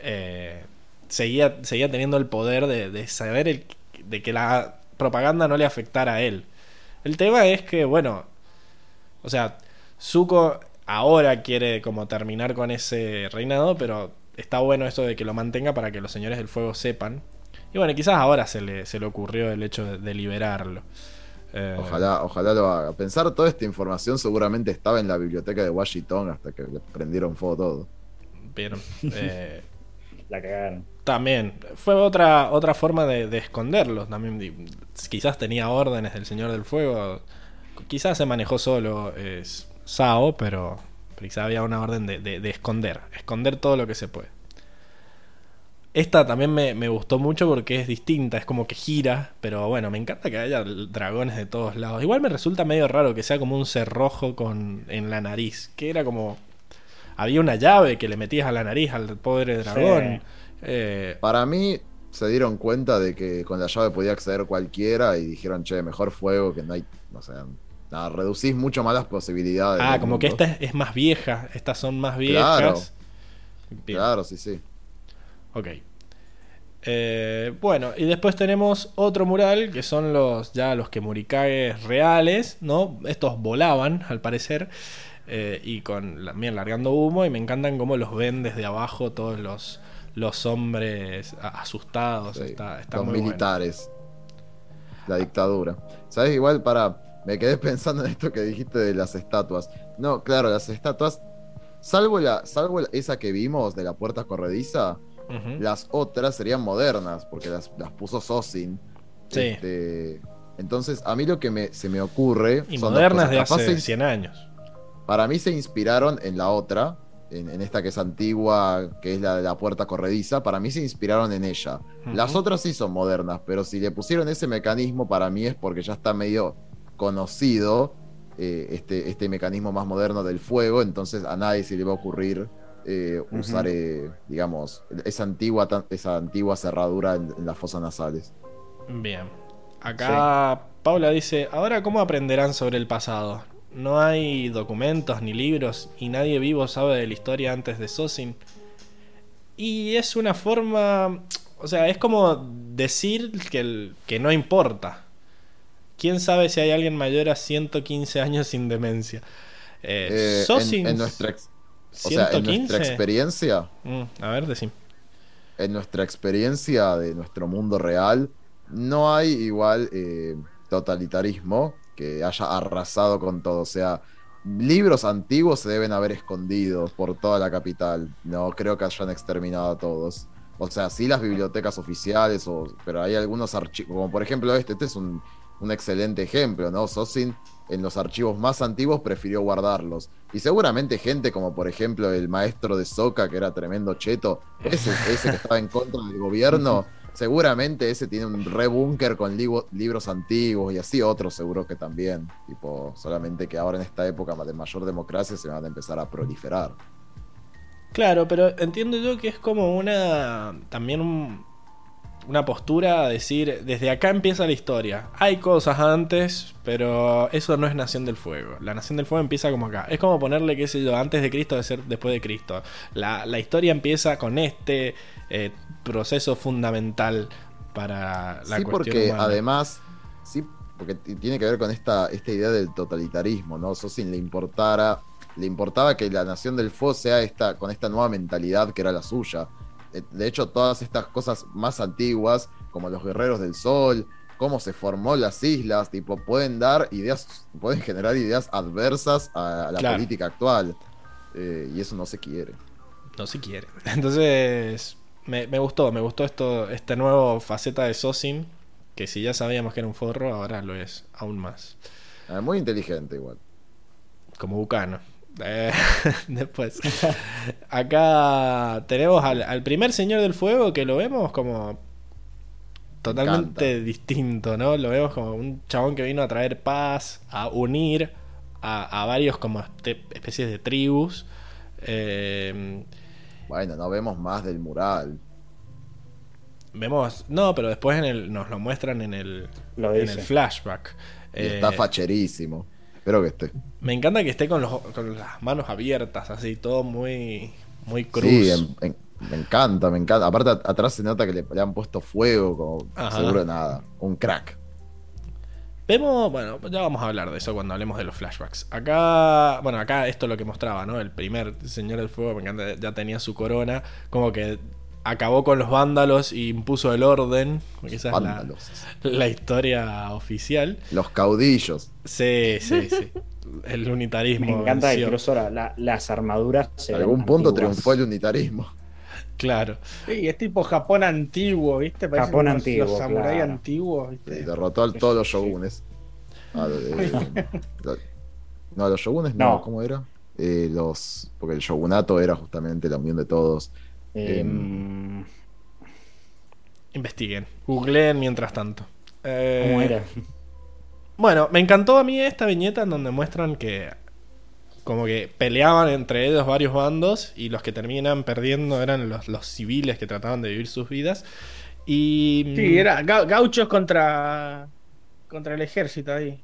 eh, seguía, seguía teniendo el poder de, saber el, de que la propaganda no le afectara a él. El tema es que, bueno, o sea, Zuko ahora quiere como terminar con ese reinado, pero está bueno eso de que lo mantenga para que los señores del fuego sepan. Y bueno, quizás ahora se le, se le ocurrió el hecho de, liberarlo. Eh, ojalá, ojalá lo haga. Pensar toda esta información seguramente estaba en la biblioteca de Washington hasta que le prendieron fuego todo. Bien. <laughs> Eh, la cagaron. También. Fue otra, otra forma de, de esconderlo. También, quizás tenía órdenes del Señor del Fuego. Quizás se manejó solo es Sao, pero, quizás había una orden de, de, esconder. Esconder todo lo que se puede. Esta también me, me, gustó mucho porque es distinta, es como que gira, pero bueno, me encanta que haya dragones de todos lados. Igual me resulta medio raro que sea como un cerrojo con, en la nariz, que era como había una llave que le metías a la nariz al pobre dragón. Eh, Para mí se dieron cuenta de que con la llave podía acceder cualquiera y dijeron, che, mejor fuego, que no hay, no sé, nada, reducís mucho más las posibilidades. Ah, como que esta es, más vieja, estas son más viejas. Claro, claro sí, sí. Ok. Eh, bueno, y después tenemos otro mural que son los ya los que Murikages reales, ¿no? Estos volaban, al parecer. Eh, y con también largando humo y me encantan cómo los ven desde abajo todos los, los hombres asustados. los militares. La dictadura. ¿Sabes? Igual para... Me quedé pensando en esto que dijiste de las estatuas. No, claro, las estatuas, salvo, la, salvo esa que vimos de la puerta corrediza, las otras serían modernas, porque las, puso Sosin. Sí. Este, entonces, a mí lo que me, se me ocurre. Y modernas de hace 100 años. Para mí se inspiraron en la otra, en, esta que es antigua, que es la de la puerta corrediza. Para mí se inspiraron en ella. Las otras sí son modernas, pero si le pusieron ese mecanismo, para mí es porque ya está medio conocido eh, este, este mecanismo más moderno del fuego. Entonces a nadie se le va a ocurrir eh, usar, eh, digamos, esa antigua, esa antigua cerradura en, las fosas nasales. Bien. Acá Paula dice, ahora cómo aprenderán sobre el pasado. No hay documentos ni libros y nadie vivo sabe de la historia antes de Sosin. Y es una forma, o sea, es como decir que, que no importa. ¿Quién sabe si hay alguien mayor a 115 años sin demencia? Eh, Sosin... En, nuestra, en nuestra experiencia... Mm, a ver, decime. En nuestra experiencia de nuestro mundo real, no hay igual eh, totalitarismo que haya arrasado con todo. O sea, libros antiguos se deben haber escondido por toda la capital. No creo que hayan exterminado a todos. O sea, sí las bibliotecas oficiales, o, pero hay algunos archivos, como por ejemplo este, este es un, excelente ejemplo, ¿no? Sosin en los archivos más antiguos prefirió guardarlos. Y seguramente gente como por ejemplo el maestro de Soca, que era tremendo cheto, ese, ese que estaba en contra del gobierno, <laughs> Seguramente ese tiene un rebúnker con libros antiguos y así otros seguro que también. Tipo, solamente que ahora en esta época de mayor democracia se van a empezar a proliferar. Claro, pero entiendo yo que es como una. también un, una postura decir, desde acá empieza la historia. Hay cosas antes, pero eso no es Nación del Fuego. La Nación del Fuego empieza como acá. Es como ponerle, qué sé yo, antes de Cristo de ser después de Cristo. La, historia empieza con este eh, proceso fundamental para la sí, porque además, sí, porque tiene que ver con esta, esta idea del totalitarismo, ¿no? Sosin le importara, le importaba que la Nación del Fuego sea esta, con esta nueva mentalidad que era la suya de hecho, todas estas cosas más antiguas, como los guerreros del sol, cómo se formó las islas, tipo, pueden dar ideas, pueden generar ideas adversas a, la política actual. Eh, y eso no se quiere. No se quiere. <laughs> Entonces, me, gustó, me gustó esto, esta nueva faceta de Sosin, que si ya sabíamos que era un forro, ahora lo es aún más. Ah, muy inteligente igual. Como Bucano. Eh, <laughs> después. Acá tenemos al, primer Señor del Fuego que lo vemos como totalmente distinto, ¿no? Lo vemos como un chabón que vino a traer paz, a unir a, varios como este, especies de tribus. Eh, bueno, no vemos más del mural. Vemos, no, pero después en el, nos lo muestran en el, en el flashback. está eh, facherísimo. Espero que esté. Me encanta que esté con, las manos abiertas, así, todo muy, muy cruz. Sí, me encanta, me encanta. Aparte, atrás se nota que le, han puesto fuego, como seguro nada. Un crack. Vemos, bueno, ya vamos a hablar de eso cuando hablemos de los flashbacks. Acá, bueno, acá esto es lo que mostraba, ¿no? El primer Señor del Fuego, me encanta, ya tenía su corona, como que acabó con los vándalos y impuso el orden. Esa es la, la, historia oficial. Los caudillos. Sí, sí, sí. <laughs> El unitarismo. Me encanta incluso las armaduras. En algún punto triunfó el unitarismo. Claro. Sí, es tipo Japón antiguo, ¿viste? Japón antiguo. Los samuráis antiguos, ¿viste? derrotó a todos los shogunes. Ah, no, los shogunes no, ¿cómo era? Eh, los, porque el shogunato era justamente la unión de todos. Em, investiguen, googleen mientras tanto. Eh, ¿Cómo era? <laughs> Bueno, me encantó a mí esta viñeta en donde muestran que como que peleaban entre ellos varios bandos y los que terminan perdiendo eran los, los civiles que trataban de vivir sus vidas. Y... Sí, era gauchos contra, contra el ejército ahí.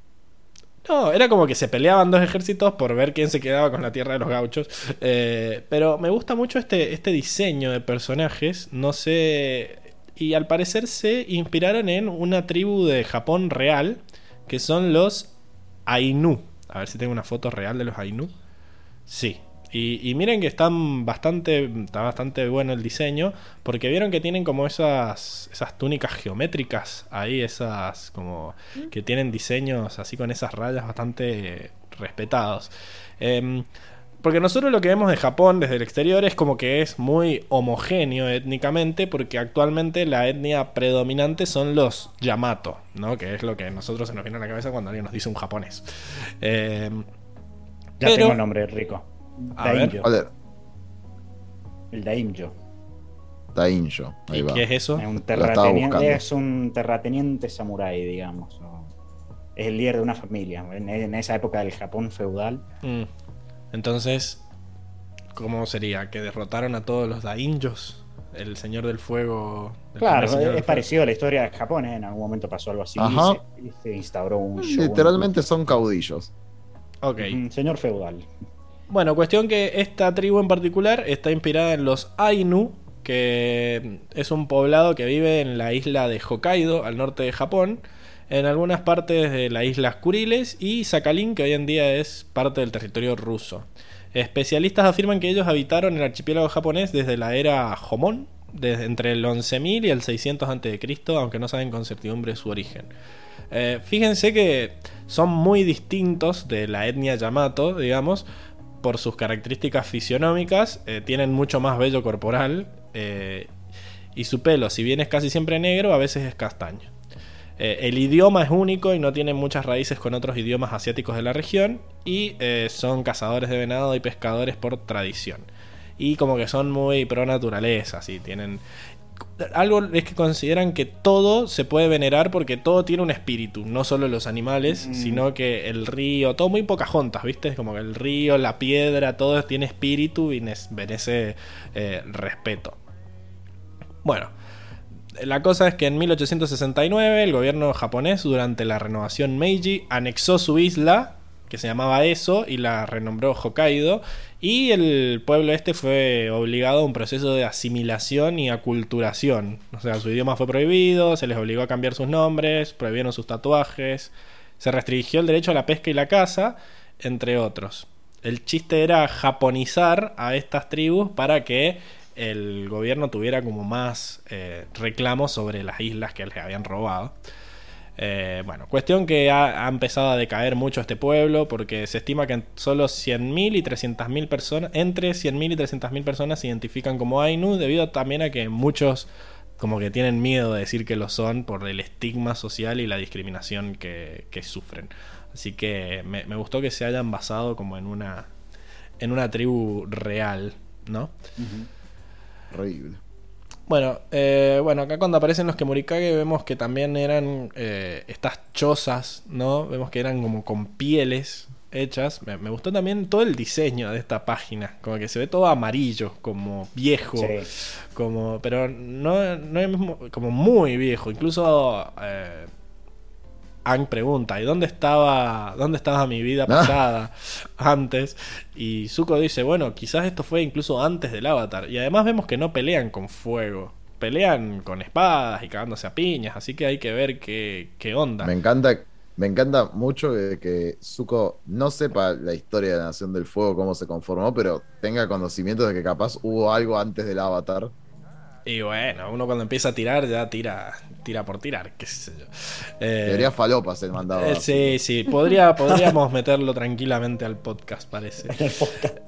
No, era como que se peleaban dos ejércitos por ver quién se quedaba con la tierra de los gauchos. Eh, pero me gusta mucho este, este diseño de personajes. No sé. Y al parecer se inspiraron en una tribu de Japón real. Que son los Ainu. A ver si tengo una foto real de los Ainu. Sí. Y, miren que están bastante. Está bastante bueno el diseño. Porque vieron que tienen como esas. esas túnicas geométricas. Ahí, esas. como. que tienen diseños así con esas rayas bastante respetados. Em, porque nosotros lo que vemos de Japón desde el exterior es como que es muy homogéneo étnicamente, porque actualmente la etnia predominante son los Yamato, ¿no? Que es lo que a nosotros se nos viene a la cabeza cuando alguien nos dice un japonés. Eh, ya tengo el nombre, Rico. Daimyo. El Daimyo. Daimyo. ¿Y qué es eso? Es un, terrateniente, es un terrateniente samurái, digamos. Es el líder de una familia. En, esa época del Japón feudal. Mm. Entonces, ¿cómo sería? ¿Que derrotaron a todos los Daimyos? El Señor del Fuego. claro, es parecido a la historia de Japón. ¿eh? En algún momento pasó algo así y se, instauró un. Literalmente son caudillos. Ok. señor feudal. Bueno, cuestión que esta tribu en particular está inspirada en los Ainu, que es un poblado que vive en la isla de Hokkaido, al norte de Japón, en algunas partes de las islas Kuriles y Sakhalin, que hoy en día es parte del territorio ruso. Especialistas afirman que ellos habitaron el archipiélago japonés desde la era Jomon, desde entre el 11.000 y el 600 a.C., aunque no saben con certidumbre su origen. Eh, fíjense que son muy distintos de la etnia Yamato, digamos, por sus características fisionómicas, eh, tienen mucho más vello corporal eh, y su pelo, si bien es casi siempre negro, a veces es castaño. el idioma es único y no tiene muchas raíces con otros idiomas asiáticos de la región y son cazadores de venado y pescadores por tradición. Y como que son muy pro naturaleza, así tienen algo es que consideran que todo se puede venerar porque todo tiene un espíritu, no solo los animales, mm. sino que el río, todo muy pocas juntas, ¿viste? Como que el río, la piedra, todo tiene espíritu y merece eh, respeto. Bueno, la cosa es que en 1869 el gobierno japonés, durante la renovación Meiji, anexó su isla que se llamaba eso y la renombró Hokkaido y el pueblo este fue obligado a un proceso de asimilación y aculturación. O sea, su idioma fue prohibido, se les obligó a cambiar sus nombres, prohibieron sus tatuajes, se restringió el derecho a la pesca y la caza, entre otros. El chiste era japonizar a estas tribus para que el gobierno tuviera como más eh, reclamos sobre las islas que les habían robado. Eh, bueno, cuestión que ha, empezado a decaer mucho este pueblo porque se estima que solo 100.000 y 300.000 personas, entre 100.000 y 300.000 personas se identifican como Ainu debido también a que muchos como que tienen miedo de decir que lo son por el estigma social y la discriminación que, sufren. Así que me, gustó que se hayan basado como en una, en una tribu real, ¿no? Horrible. Bueno, eh, bueno, acá cuando aparecen los Kemurikage vemos que también eran eh, estas chozas, ¿no? Vemos que eran como con pieles hechas. Me, gustó también todo el diseño de esta página, como que se ve todo amarillo, como viejo, como, pero no, no es como muy viejo. Incluso eh, Ang pregunta, ¿y dónde estaba, dónde estaba mi vida ah. pasada antes? Y Zuko dice, bueno, quizás esto fue incluso antes del avatar. Y además vemos que no pelean con fuego, pelean con espadas y cagándose a piñas, así que hay que ver qué, qué onda. Me encanta Me encanta mucho que, que Zuko no sepa la historia de la Nación del Fuego, cómo se conformó, pero tenga conocimiento de que capaz hubo algo antes del Avatar. Y bueno, uno cuando empieza a tirar ya tira, tira por tirar, qué sé yo. Eh, Debería falopas el mandado. eh, sí, sí, podría, podríamos <laughs> meterlo tranquilamente al podcast, parece.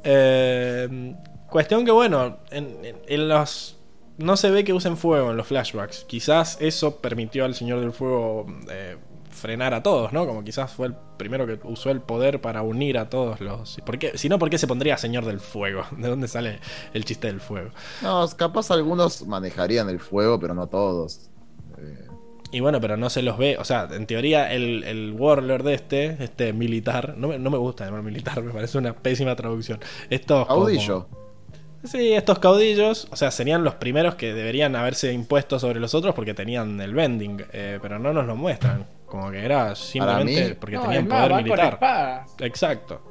Eh, cuestión que bueno, en, en- en los... No se ve que usen fuego en los flashbacks. Quizás eso permitió al Señor del Fuego eh, frenar a todos, ¿no? Como quizás fue el primero que usó el poder para unir a todos los... ¿Por qué? Si no, ¿por qué se pondría Señor del Fuego? <laughs> ¿De dónde sale el chiste del fuego? No, capaz algunos manejarían el fuego, pero no todos. Eh, Y bueno, pero no se los ve. O sea, en teoría, el, el warlord de este, este militar, no me, no me gusta llamar militar, <laughs> me parece una pésima traducción. Estos. como- Caudillo. sí, estos caudillos, o sea, serían los primeros que deberían haberse impuestos sobre los otros porque tenían el bending, eh, pero no nos lo muestran. Como que era simplemente porque No, tenían más, poder militar. Exacto.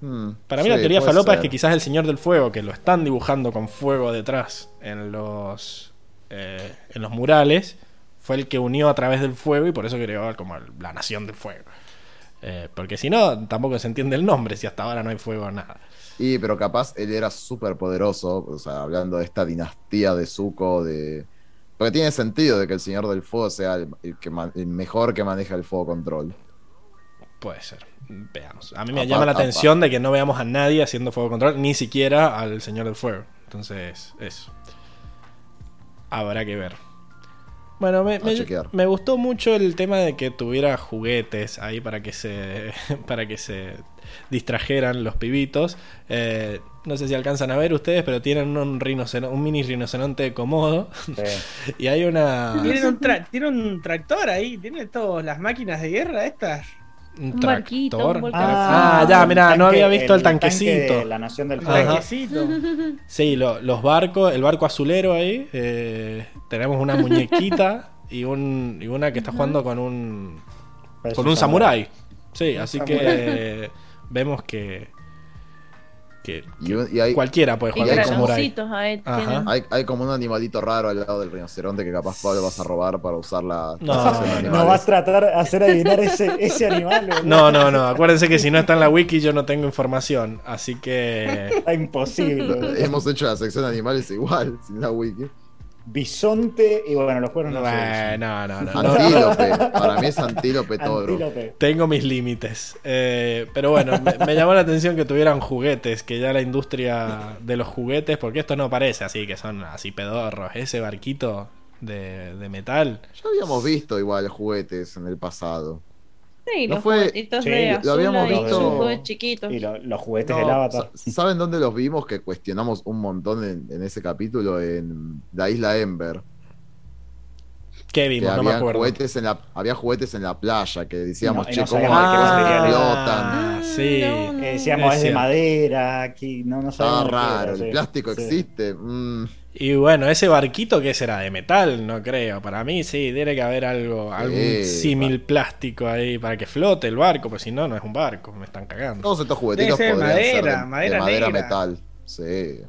Hmm, Para mí sí, la teoría falopa es que quizás el Señor del Fuego, que lo están dibujando con fuego detrás en los eh, en los murales, fue el que unió a través del fuego y por eso creó como el- la Nación del Fuego. Eh, porque si no, tampoco se entiende el nombre, si hasta ahora no hay fuego o nada. Y, pero capaz él era súper poderoso, o sea, hablando de esta dinastía de Zuko, de... Porque tiene sentido de que el Señor del Fuego sea el, el que el mejor que maneja el fuego control. Puede ser. Veamos. A mí me Apa, llama la apa. atención de que no veamos a nadie haciendo fuego control, ni siquiera al Señor del Fuego. Entonces, eso. Habrá que ver. Bueno, me, gustó mucho el tema de que tuviera juguetes ahí para que se <laughs> para que se distrajeran los pibitos. Eh, no sé si alcanzan a ver ustedes, pero tienen un rinoceronte, un mini rinoceronte de Komodo Sí. <laughs> y hay una Tienen un, tra- tienen un tractor ahí, tienen todas las máquinas de guerra estas. Un Un barquito, un tractor. volcán. Ah, ya, mirá, no había visto el, tanque tanquecito. la Nación del tanquecito. <laughs> Sí, lo- los barcos, el barco azulero ahí. eh, tenemos una muñequita <laughs> y, un, y una que está jugando con un Parece con un samurái. Sí, así que vemos que, que, Y, y hay, cualquiera puede Y jugar hay Ajá. tienen. hay, hay como un animalito raro al lado del rinoceronte que capaz Pablo vas a robar para usar la... No, no vas a tratar de hacer adivinar ese, ese animal. boludo. No, no, no. Acuérdense que si no está en la wiki yo no tengo información. Así que... Está imposible. Hemos hecho la sección de animales igual, sin la wiki. Bisonte y bueno, los cuernos no sé. Bueno, no, no, no. no. Antílope. Para mí es <laughs> antílope. Antílope. Tengo mis límites. Eh, pero bueno, me, me llamó la atención que tuvieran juguetes, que ya la industria de los juguetes, porque esto no parece así, que son así pedorros. Ese barquito de, de metal. Ya habíamos visto igual juguetes en el pasado. Sí, No los fue- juguetitos Sí, de lo azul habíamos ahí, visto- chiquitos. Y lo- los juguetes No, del avatar. sa- ¿Saben dónde los vimos? Que cuestionamos un montón en, en ese capítulo, en la isla Ember. ¿Qué Que vimos? No me había acuerdo. juguetes en la, había juguetes en la playa que decíamos, no- che, no ¿cómo material explotan? Ah, sí. No, no. Que decíamos Es es, de madera, aquí no, no sabemos. qué raro, era, el sí. plástico Sí. existe. mm, Y bueno, ese barquito que será de metal, no creo. Para mí sí, tiene que haber algo, algún Sí, símil plástico ahí para que flote el barco, pues si no, no es un barco, me están cagando. todos estos juguetitos ser podrían ser madera, de, de madera madera negra. metal. Sí.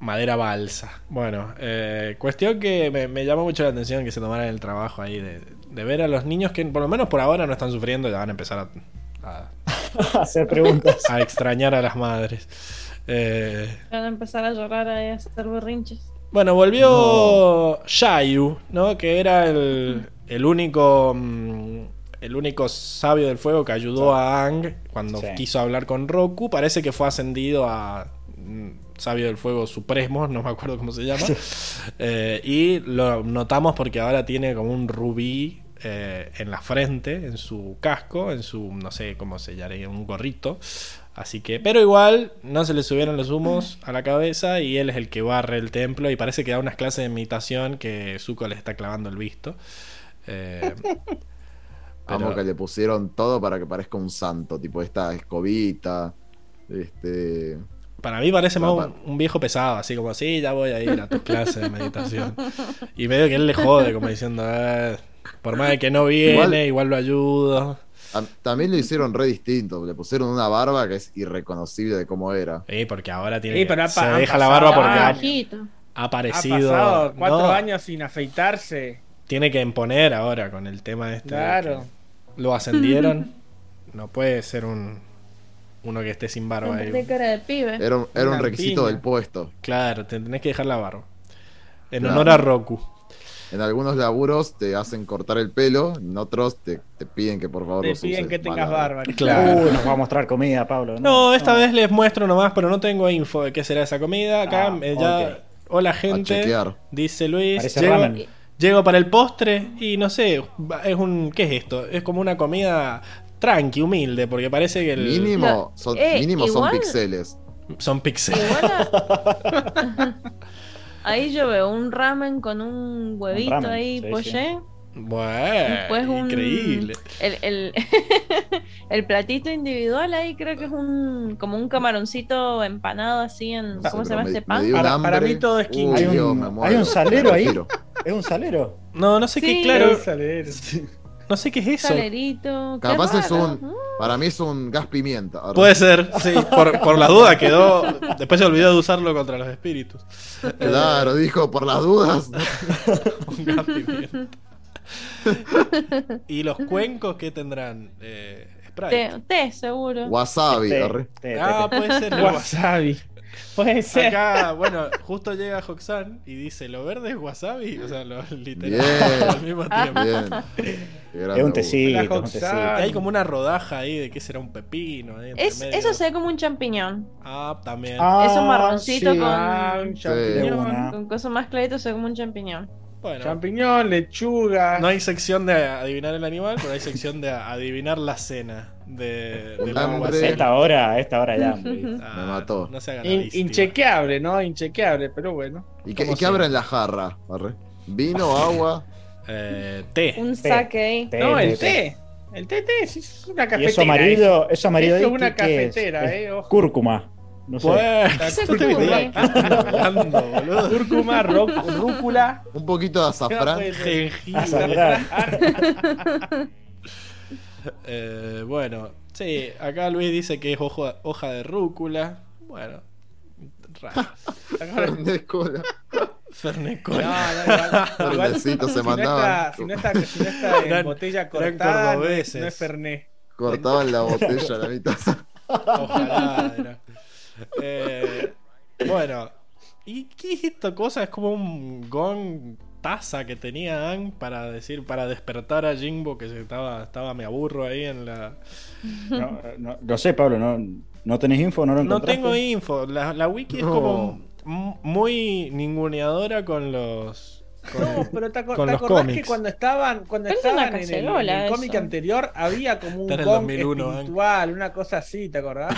Madera balsa. Bueno, eh, cuestión que me, me llamó mucho la atención que se tomaran el trabajo ahí de, de ver a los niños que por lo menos por ahora no están sufriendo, ya van a empezar a, <laughs> a- Hacer preguntas. a extrañar a las madres. Eh, Van a empezar a llorar a hacer berrinches. Bueno, volvió Shayu, ¿no? Que era el, el único mm, el único sabio del fuego que ayudó a Ang cuando Sí. quiso hablar con Roku. Parece que fue ascendido a mm, sabio del fuego supremo, no me acuerdo cómo se llama. Eh, y lo notamos porque ahora tiene como un rubí eh, en la frente, en su casco, en su, no sé cómo se llama, un gorrito. Así que, pero igual no se le subieron los humos a la cabeza y él es el que barre el templo y parece que da unas clases de meditación que Zuko le está clavando el visto. Eh, <laughs> que le pusieron todo para que parezca un santo, tipo esta escobita. Este. para mí parece más un, un viejo pesado, así como, sí, ya voy a ir a tus clases de meditación. <laughs> Y medio que él le jode, como diciendo, "Eh, por más de que no viene, Igual- igual, lo ayudo. Tam- También lo hicieron re distinto. Le pusieron una barba que es irreconocible de cómo era. Sí, porque ahora tiene Sí, pero se deja la barba porque ha, aparecido. pasado cuatro no, años sin afeitarse. tiene que imponer ahora con el tema este. de Claro. que Lo ascendieron. <laughs> no puede ser un uno que esté sin barba ahí. De cara de pibe. Era un, era un requisito piña. del puesto. Claro, te tenés que dejar la barba. En Claro. honor a Roku. En algunos laburos te hacen cortar el pelo, en otros te, te piden que por favor Te los piden uses. que tengas Mala- barba. Claro. Uy, nos va a mostrar comida, Pablo. No, esta vez les muestro nomás, pero no tengo info de qué será esa comida. Acá Ah, eh, ya. Hola, gente. Dice Luis. Llego, para el postre y no sé. va- Es un. ¿Qué es esto? Es como una comida tranqui, humilde, porque parece que el- Mínimo, son, eh, mínimo son pixeles. son píxeles. <laughs> <laughs> Ahí yo veo un ramen con un huevito ramen, ahí, sí, poché. Bueno, Después un. increíble. El, el, <laughs> el platito individual ahí creo que es un. Como un camaroncito empanado así en. ¿Cómo Sí, se llama este pan? Para- para mí todo es quince. Hay un- hay salero ahí. Es un salero. No, no sé qué, claro. Quiero salir. No sé qué es eso. Salerito. qué Capaz es un. Para mí es un gas pimienta. Puede ser, sí. Por, por la duda quedó. Después se olvidó de usarlo contra los espíritus. Claro, dijo, por las dudas. <laughs> Un gas pimienta. ¿Y los cuencos qué tendrán? Eh, Sprite. Té, té, seguro. Wasabi. Té, arre. té, té, Ah, puede ser. Wasabi. <laughs> Puede ser. Acá, bueno, justo llega Hoxan y dice, ¿lo verde es wasabi? O sea, lo literal Bien. <laughs> al mismo tiempo. Bien. <laughs> Es un tecito, un hay como una rodaja ahí de qué será un pepino. ahí Es, eso se ve como un champiñón. Ah, también. Ah, Es un marroncito sí. con- Ah, un champiñón. Con cosas más claritas se ve como un champiñón. bueno, Champiñón, lechuga. no hay sección de adivinar el animal, pero hay sección de adivinar la cena de, del hambre. wasabi. Esta hora, esta hora ya. <laughs> Ah, Me mató. No se la In- inchequeable, ¿no? Inchequeable, pero bueno. ¿Y qué, ¿Cómo y qué llama? en la jarra? Arre. ¿Vino, agua? Eh, té. Un saque. Té, no, té, el té. El té, té, es una Y cafetera. eso amarillo, eso amarillo ahí, es una ¿qué- qué es? cafetera, Es eh, ojo. Cúrcuma. No sé. <laughs> De. Cúrcuma, rúcula. Un poquito de azafrán. Jengibre. <laughs> <laughs> Eh, bueno, sí, acá Luis dice que es ojo- hoja de rúcula. Bueno, raro. <laughs> Fernet cola. <laughs> Fernet No, cola. no, igual- igual, Verdecito se si no está- Si no está, si no está en botella cortada, no es, cordobeses. no es Fernet. Cortaban la botella a la mitad. Ojalá. era. Eh, bueno, ¿y qué es esta cosa? Es como un gong taza que tenía Ang para decir, para despertar a Jimbo que se estaba, estaba me aburro ahí en la. <laughs> No, no, no sé, Pablo, ¿no, ¿no tenés info? ¿No lo No tengo info. La, la wiki es No. como muy ninguneadora con los. Con, No, pero te, aco- con ¿te los acordás cómics. que cuando estaban, cuando estaban en el, en el cómic anterior había como un Está en el gong 2001, ¿eh? espiritual, una cosa así, ¿te acordás?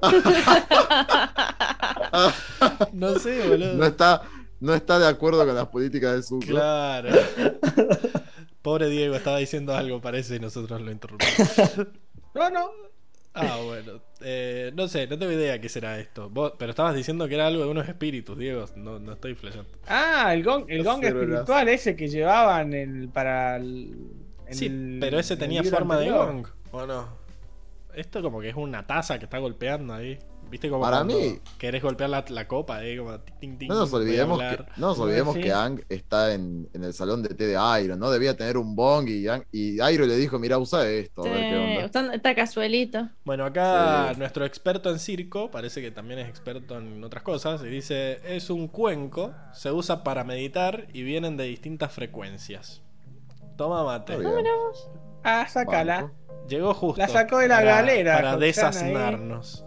<laughs> No sé, boludo. No está, no está de acuerdo con las políticas del sur. Claro. <laughs> Pobre Diego, estaba diciendo algo, parece, y nosotros lo interrumpimos. <laughs> No, no. Ah, bueno. Eh, no sé, no tengo idea qué será esto. Vos- pero estabas diciendo que era algo de unos espíritus, Diego. No, no estoy flasheando. Ah, el gong, el gong espiritual ese que llevaban el, para el. en Sí, el- pero ese tenía forma de gong, ¿o no? Esto como que es una taza que está golpeando ahí. ¿Viste como Para mí- querés golpear la, la copa ahí? Como ting, ting, No nos olvidemos, que, hablar. no nos olvidemos Sí. que Ang está en, en el salón de té de Iron, ¿no? Debía tener un bong y, y Iron le dijo, mira, usa esto, a ver qué onda. Está, casuelito. Bueno, acá Sí. nuestro experto en circo, parece que también es experto en otras cosas, y dice, es un cuenco, se usa para meditar y vienen de distintas frecuencias. Toma mate. Ah, sácala. Banco. Llegó justo. La sacó de la para- galera, Para desasnarnos.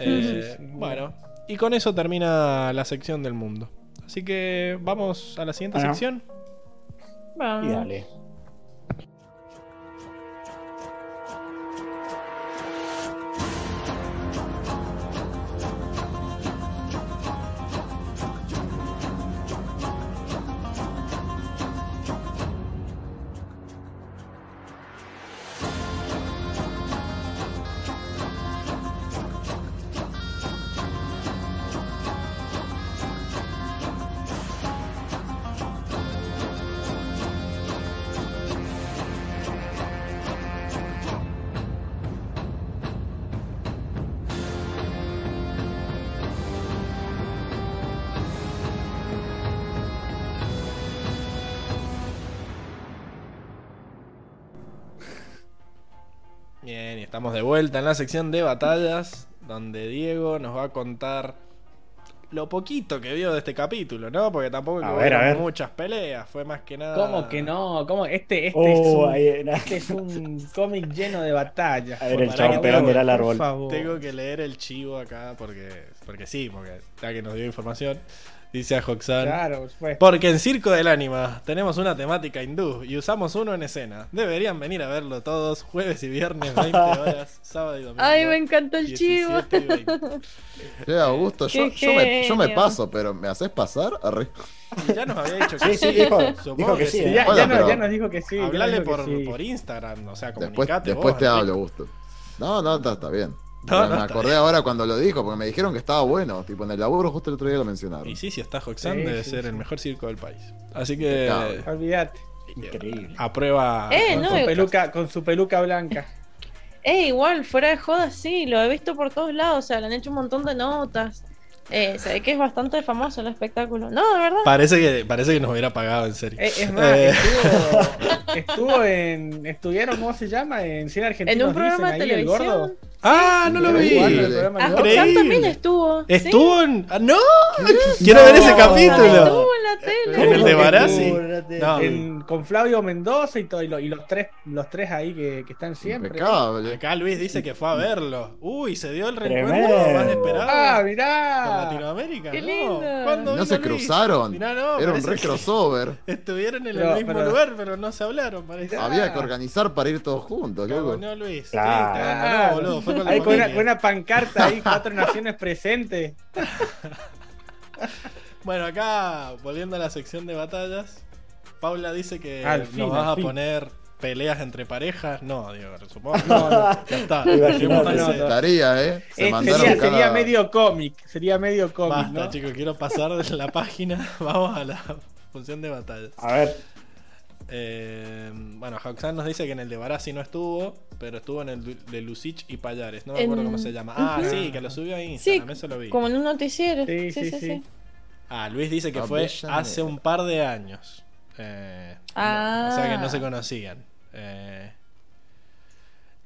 Eh, bueno, y con eso termina la sección del mundo. Así que vamos a la siguiente Bueno. sección. Vamos. Y dale. Estamos de vuelta en la sección de batallas, donde Diego nos va a contar lo poquito que vio de este capítulo, ¿no? Porque tampoco A hubo ver, a ver. muchas peleas, fue más que nada. ¿Cómo que no? ¿Cómo? Este, este, Oh, es, ahí un, era. este es un cómic lleno de batallas. A ver, el chabón pegándole al árbol. Tengo que leer el chivo acá porque, porque sí, porque ya que nos dio información, dice a Hoxan. Claro, pues. Porque en Circo del Ánima tenemos una temática hindú y usamos uno en escena. Deberían venir a verlo todos jueves y viernes, 20 <laughs> horas, sábado y domingo. Ay, me encantó el chivo. 17 y 20. Che, Augusto, yo, yo me, yo me paso, pero ¿me haces pasar? Arre. Y ya nos había dicho que Sí, sí, dijo, Supongo dijo que que sí. sí. ¿eh? Ya, Bueno, ya, nos, pero- ya nos dijo que sí. Hablale por, sí. por Instagram, o sea, Después, comunicate después vos, te hablo, Augusto. No, no, está, está bien. No, me no, me está acordé ahora cuando lo dijo, porque me dijeron que estaba bueno. Tipo, en el laburo justo el otro día lo mencionaron. Y sí, si está Hoxan, Sí, debe sí, ser sí. el mejor circo del país. Así que. Olvídate. Increíble. aprueba. Eh, Con, no, su peluca, con su peluca blanca. Eh, igual, fuera de joda, sí, lo he visto por todos lados, o sea, le han hecho un montón de notas. Eh, se ve que es bastante famoso el espectáculo. No, de verdad. Parece que, parece que nos hubiera pagado en serio. Eh, es <laughs> más, Eh. estuvo, estuvo en. Estuvieron, ¿cómo se llama? En Cine Argentino. en un programa de ahí, el gordo. Televisión. ¡Ah, no lo vi! Ah. Roxanne también estuvo. sí. ¿Estuvo en.? ah, ¡No! Quiero ver ese No, capítulo. Estuvo en la tele. ¿En el de ¿Cómo que Barassi? No. En- con Flavio Mendoza y, todo, y, lo- y los tres los tres ahí que, que están siempre. Impecable. Acá Luis dice que fue a verlo. Uy, se dio el reencuentro más esperado. Ah, con mirá. Latinoamérica. Qué ¿no? lindo. ¿Cuándo ¿No vino se Luis? cruzaron? Mirá, no, Era un re crossover. Estuvieron en el No, mismo pero- lugar, pero no se hablaron, parece. Ah. Había que organizar para ir todos juntos, loco. No, Luis. Sí, Claro. te abandonó, boludo. Fue con la Ahí con una, familia. con una pancarta ahí, <laughs> cuatro naciones presentes. Bueno, acá, volviendo a la sección de batallas, Paula dice que Al fin, nos vas al a fin. poner peleas entre parejas. No, digo, supongo. No, no. Ya está. <laughs> No. Estaría, ¿eh? Se Eh, sería, cada... sería medio cómic. Sería medio cómic, Basta, ¿no? chicos, quiero pasar de la página. <laughs> Vamos a la función de batallas. A ver, Eh, bueno, Hoxan nos dice que en el de Barassi no estuvo, pero estuvo en el de Lucich y Payares. No me En- acuerdo cómo se llama. Ah, sí, que lo subió a Sí, eso lo vi. como en un noticiero. Sí, Sí, sí, sí, sí. sí. Ah, Luis dice que fue hace un par de años. Eh, Ah. O sea que no se conocían. Eh,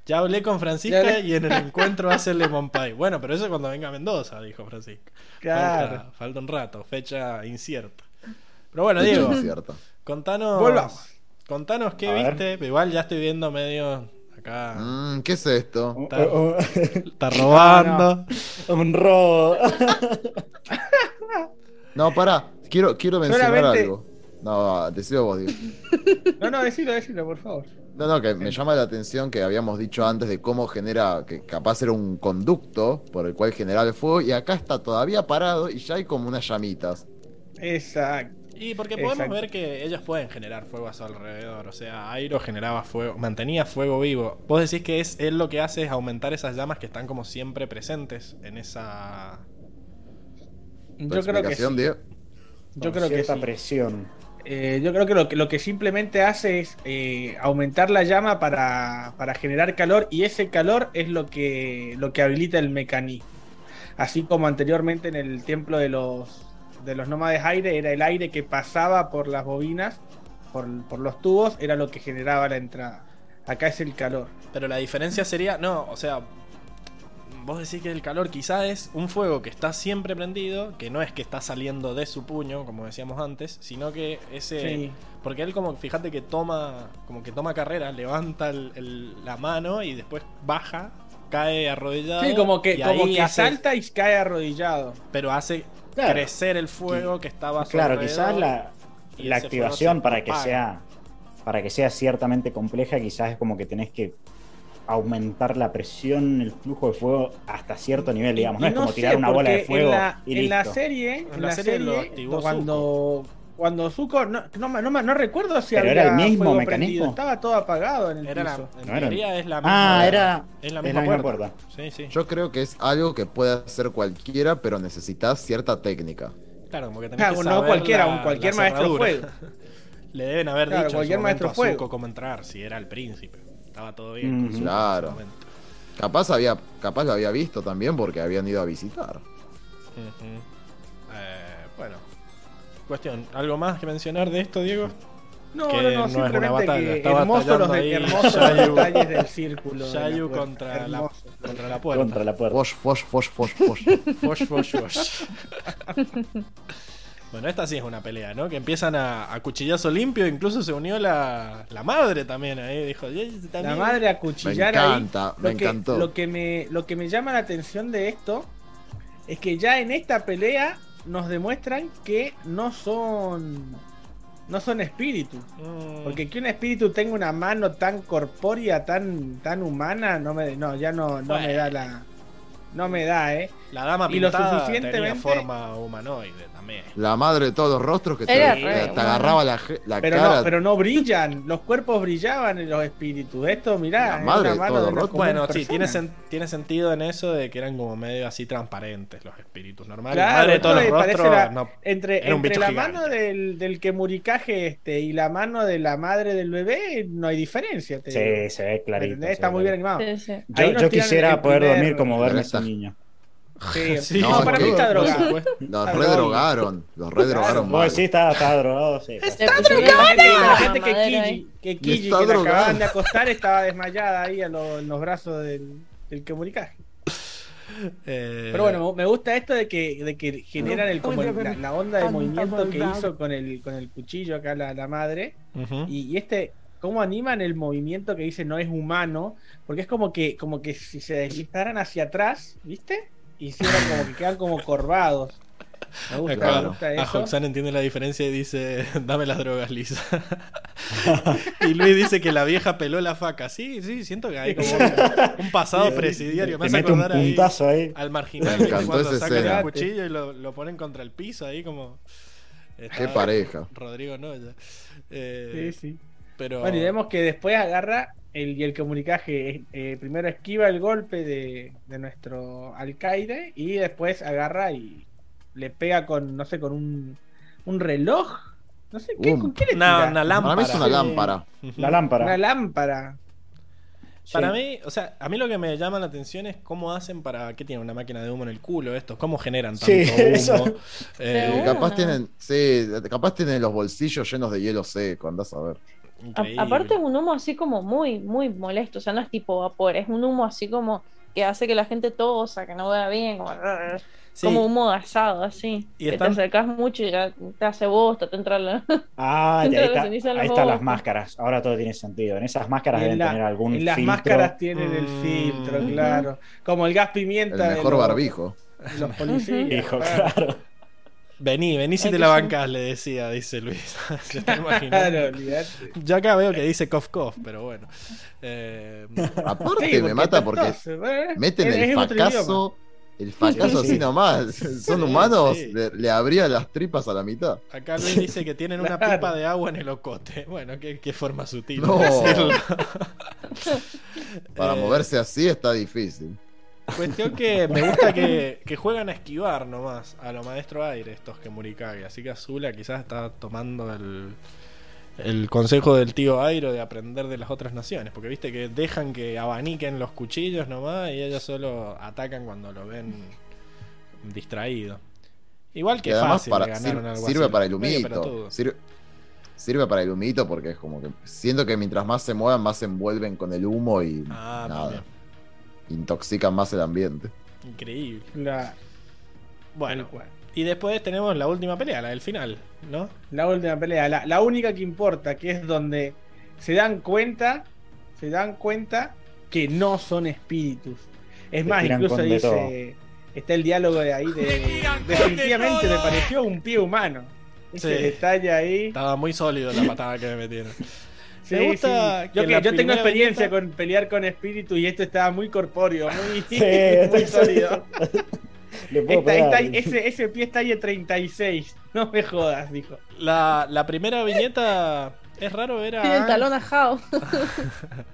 ya hablé con Francisca y en el encuentro hace Lemon Pie. Bueno, pero eso es cuando venga a Mendoza, dijo Francisca. Claro. Falta, falta un rato, fecha incierta. Pero bueno, Fecha Diego, incierta. Contanos. Volvamos. Contanos qué A ver. viste. Igual ya estoy viendo medio acá. Mm, ¿Qué es esto? Está- un- Está robando. <laughs> un robo. <laughs> No, pará. Quiero, quiero mencionar Solamente- algo. No, decido vos, Diego. <laughs> No, no, decilo, decilo, por favor. No, no, que me llama la atención que habíamos dicho antes de cómo genera, que capaz era un conducto por el cual genera el fuego, y acá está todavía parado y ya hay como unas llamitas. Exacto. Y porque podemos Exacto. ver que ellos pueden generar fuego a su alrededor. O sea, Airo generaba fuego, mantenía fuego vivo. Vos decís que es él lo que hace es aumentar esas llamas que están como siempre presentes en esa. ¿Tu Yo creo que sí. Yo Con creo que sí. presión. Eh, yo creo que lo, que lo que simplemente hace es eh, aumentar la llama para, para generar calor y ese calor es lo que, lo que habilita el mecanismo. Así como anteriormente en el templo de los, de los nómades aire era el aire que pasaba por las bobinas, por, por los tubos, era lo que generaba la entrada. Acá es el calor. Pero la diferencia sería. No, o sea. Vos decís que el calor quizá es un fuego que está siempre prendido, que no es que está saliendo de su puño, como decíamos antes, sino que ese. Sí. Porque él como, fíjate que toma, como que toma carrera, levanta el- el- la mano y después baja, cae arrodillado. Sí, como que, y como que hace- salta y cae arrodillado. pero hace Claro. crecer el fuego que estaba Claro, quizás la, la activación para que sea para que sea ciertamente compleja, quizás es como que tenés que aumentar la presión, el flujo de fuego hasta cierto nivel, digamos. No es como sé, tirar una bola de fuego En la, y en la listo. serie, En en la la serie serie, lo activó cuando, cuando Zuko, no, no, me- no, me- no recuerdo si Pero había era el mismo fuego mecanismo. prendido, estaba todo apagado en el Era la, piso. en No era- teoría es la misma. Ah, era es la es misma, la misma puerta. puerta. Sí, sí. Yo creo que es algo que puede hacer cualquiera, pero necesitas cierta técnica. Claro, como que tenés Claro, que no saber cualquiera, la- un cualquier la maestro fuego. <laughs> Le deben haber Claro, dicho cualquier en su maestro a Zuko fuego. cómo entrar, si era el príncipe. Estaba todo bien. con en Claro. ese momento. Capaz había, capaz lo había visto también porque habían ido a visitar. Ujú. Eh, bueno. Cuestión, ¿algo más que mencionar de esto, Diego? No, que no, no, no simplemente batalla, que hermosos los, de, hermosos los detalles del círculo. de la Yayu puerta. contra la, contra la puerta. Contra la puerta. Fosh, fosh, fosh, fosh, fosh. Fosh, fosh, fosh. <laughs> Bueno, esta sí es una pelea, ¿no? Que empiezan a, a cuchillazo limpio, incluso se unió la, la madre también ahí, dijo, "Y ese La también". madre a cuchillar Me ahí. encanta, Lo me que, encantó. Lo que, me, lo que me llama la atención de esto es que ya en esta pelea nos demuestran que no son. No son espíritus. Mm, Porque que un espíritu tenga una mano tan corpórea, tan, tan humana, no me, no, ya no, no me da la. No me da, eh. la dama y lo pintada suficientemente- tenía forma humanoide también. La madre de todos los rostros que te, Era te- re te bueno. agarraba la, la Pero cara. no, pero no brillan, los cuerpos brillaban en los espíritus. Esto, mirá, La madre de todos los- común Bueno, sí, tiene, sen- tiene sentido en eso de que eran como medio así transparentes los espíritus normales. Claro, la madre de todos los rostros, la- no, Entre, Era un entre bicho la gigante. mano del, del quemuricaje este y la mano de la madre del bebé no hay diferencia. te digo. Sí, se ve clarito. Está ve muy bien animado. Sí, sí. Yo, quisiera poder primer- dormir como Esta- ese niño. Sí, <laughs> Sí, no, no, para mí está drogado. Los Está redrogaron. Los redrogaron. Vos sí está, está drogado, sí. La pusieron gente, la la gente que. Kiji, que, Kiji, está que la drogado. acababan de acostar estaba desmayada ahí a lo- en los brazos del, del quemuricaje. Eh, Pero bueno, me gusta esto de que, de que generan el, como el- la, la onda de movimiento que hizo con el, con el cuchillo acá la, la madre. ujú. Y, y este, cómo animan el movimiento que dice no es humano, porque es como que, como que si se deslizaran hacia atrás, ¿viste? Y hicieran como que quedan como corvados. Me gusta, Acá, me gusta a eso. Hoxan entiende la diferencia y dice, <laughs> dame las drogas, Lisa. <laughs> y Luis dice que la vieja peló la faca. Sí, sí, siento que hay como un, pasado presidiario. Me hace un acordar ahí al marginal Me encantó cuando sacan escena. el cuchillo y lo, lo ponen contra el piso ahí como... Qué pareja. Rodrigo Noya. Sí, Eh, sí. Pero... Bueno, y vemos que después agarra el, y el comunicaje. eh, primero esquiva el golpe de, de nuestro alcaide y después agarra y le pega con, no sé, con un, un reloj. No sé, ¿qué, ¿con qué le Una, tira? una lámpara. Para mí es una lámpara. La lámpara. Una lámpara. Para Sí. mí, o sea, a mí lo que me llama la atención es cómo hacen para. ¿Qué tienen? ¿Una máquina de humo en el culo estos? ¿Cómo generan tanto Sí, humo? eso. Eh, capaz tienen, sí, capaz tienen los bolsillos llenos de hielo seco, andás a ver. Increíble. aparte es un humo así como muy, muy molesto, o sea, no es tipo vapor, es un humo así como que hace que la gente tosa, que no vea bien, como, Sí, como humo asado, así. Y que están- te acercas mucho y ya te hace bosta, te entra la... Ah, <laughs> ya, Entra ahí, la está- ahí están las máscaras. Ahora todo tiene sentido. En esas máscaras en deben la- tener algún En las filtro. máscaras tienen el Mm. filtro, claro. Como el gas pimienta. El de mejor los- barbijo. Los policías. <laughs> Hijo, claro. claro. Vení, vení si te la bancas, le decía, dice Luis. Se está imaginando. Claro, olvidate. Yo acá veo que dice cough cough, pero bueno. Eh, Aparte Sí, me mata porque bueno, meten es- el fracaso. El fracaso Sí, así sí. nomás. <laughs> Son Sí, humanos, sí. Le, le abría las tripas a la mitad. acá Luis dice que tienen una Claro. pipa de agua en el ocote. <laughs> Bueno, qué, qué forma sutil No. <laughs> Para Eh, moverse así está difícil. Cuestión que me gusta que, que juegan a esquivar nomás a lo maestro aire estos que Murikage. Así que Azula quizás está tomando el, el consejo del tío Airo de aprender de las otras naciones. Porque viste que dejan que abaniquen los cuchillos nomás y ellos solo atacan cuando lo ven distraído. Igual que fácil para, le ganaron sir- algo sirve así. para el humito. Sirve, sirve para el humito porque es como que siento que mientras más se muevan, más se envuelven con el humo y Ah, nada. Intoxican más el ambiente. Increíble. La, Bueno, y después tenemos la última pelea, la del final, ¿no? La última pelea, la, la única que importa, que es donde se dan cuenta, se dan cuenta que no son espíritus. Es más, incluso dice, está el diálogo de ahí de definitivamente me pareció un pie humano. Ese Sí. detalle ahí. Estaba muy sólido la patada que me metieron. Sí, Me gusta sí. Yo, que, tengo experiencia viñeta- con pelear con espíritus y esto estaba muy corpóreo, muy, Sí, <laughs> muy estoy- sólido. Esta- esta- ese, ese pie está ahí en 36. No me jodas, dijo. La, la primera viñeta es raro ver Tiene el a. talón ajado. <laughs>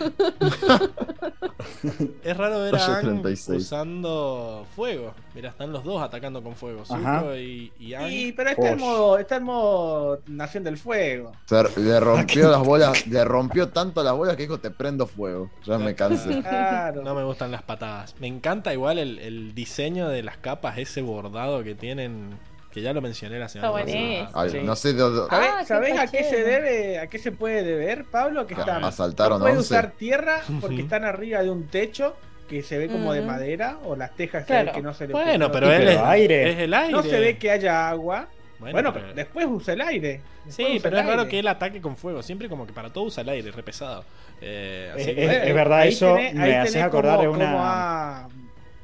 <laughs> Es raro ver a 36. usando fuego. Mira, están los dos atacando con fuego. Ajá. Zuko y, y Aang. Sí, pero está en modo, está en modo Nación del Fuego. Se- le rompió las <laughs> bolas, le rompió tanto las bolas que dijo te prendo fuego. Ya me cansé. <laughs> Claro. No me gustan las patadas. Me encanta igual el, el diseño de las capas, ese bordado que tienen que ya lo mencioné la semana pasada. Sí. No sé Ah, ¿Sabés, qué sabés a qué se debe, a qué se puede deber, Pablo? Que Ah, están, asaltaron no puede 11. usar tierra porque están arriba de un techo que se ve como de madera o las tejas se ve Claro. que no se le Bueno, no- pero él es, aire. es el aire. no se ve que haya agua. Bueno, Bueno, pero- después usa el aire. Después Sí, pero es raro aire. que él ataque con fuego. Siempre como que para todo usa el aire, re pesado. Eh, así Es- que- es- es verdad, Ahí eso tenés- me ahí hace tenés acordar cómo- de una- cómo ha-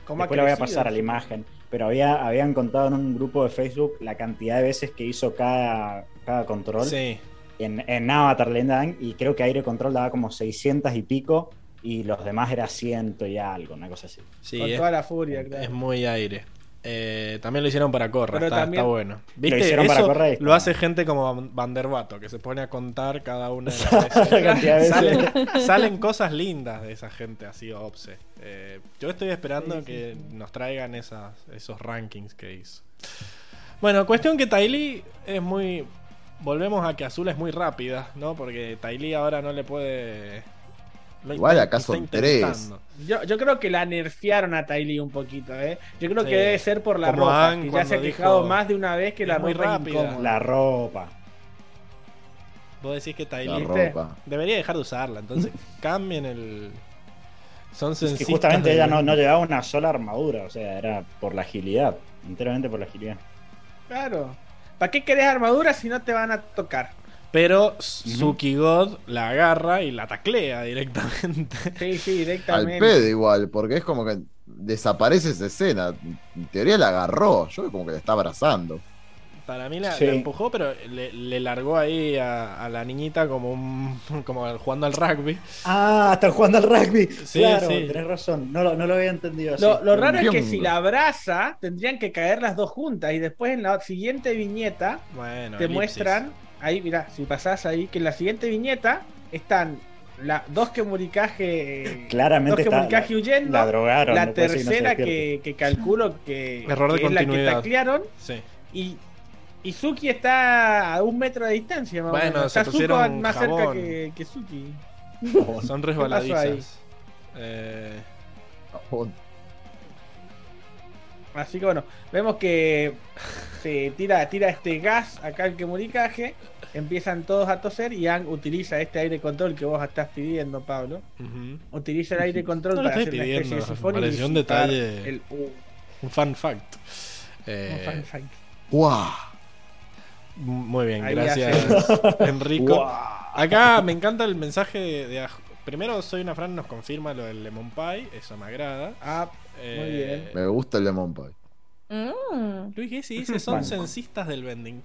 cómo ha Después le voy a crecido. pasar a la imagen. Pero había, habían contado en un grupo de Facebook la cantidad de veces que hizo cada, cada control sí. en, en Avatar Land y creo que Aire Control daba como 600 y pico y los demás era 100 y algo, una cosa así. Sí, Con es, toda la furia, claro. es muy aire. Eh, también lo hicieron para Corra, está, también- está bueno. ¿Viste? hicieron para Eso Corra lo hace gente como Van- Vanderbato, que se pone a contar cada una de las <laughs> veces. La cantidad de veces. salen, salen cosas lindas de esa gente así, obse. Eh, yo estoy esperando Sí, sí, que nos traigan esas, esos rankings que hizo. Bueno, cuestión que Tylee es muy. Volvemos a que Azul es muy rápida, ¿no? Porque Tylee ahora no le puede. lo Igual acá son tres. Yo, yo creo que la nerfearon a Tylee un poquito, ¿eh? Yo creo Sí. que debe ser por la Como ropa, Ann que ya se ha quejado dijo, más de una vez que "Es la muy ropa rápida". incómoda. La ropa. Vos decís que ropa. debería dejar de usarla, entonces <laughs> cambien el. Son Es que sencillos. justamente ella no, no llevaba una sola armadura, o sea, era por la agilidad, enteramente por la agilidad. Claro. ¿Para qué querés armadura si no te van a tocar? Pero Suki God la agarra y la taclea directamente. <laughs> Sí, sí, Al directamente. pedo igual, porque es como que desaparece esa escena. En teoría la agarró. Yo veo como que la está abrazando. Para mí la, Sí. la empujó, pero le, le largó ahí a, a la niñita como un <laughs> como jugando al rugby. Ah, están jugando al rugby. Sí, claro, sí. tenés razón. No, lo- no lo había entendido así. Lo, lo raro es que si la abraza, tendrían que caer las dos juntas. Y después en la siguiente viñeta Bueno, te elipsis. muestran, ahí, mira, si pasás ahí, que en la siguiente viñeta están la, dos que muricaje. Claramente dos que está- muricaje huyendo. La drogaron. la no tercera que, que calculo que, Error de que es la que continuidad. taclearon. Sí. Y, y Suki está a un metro de distancia. Más o Bueno, menos. se Está pusieron más cerca jabón. que, que Suki. Son <laughs> pasó ahí? resbaladizas. Eh, Así que bueno, vemos que se tira, tira este gas acá al que muricaje. Empiezan todos a toser y Ang utiliza este aire control que vos estás pidiendo, Pablo. ujú. Utiliza el aire <laughs> control No lo para estoy hacer una especie de sifón y pareció un detalle. el- Un fun fact. Eh, un fan fact. ¡Guau! Muy bien, Ahí gracias <laughs> Enrico. Acá me encanta el mensaje de, de Primero, Soy una Fran nos confirma lo del Lemon Pie, eso me agrada. Ah, Eh, bien. Me gusta el lemon pie. Mm. Luis Gessi dice: son censistas del vending.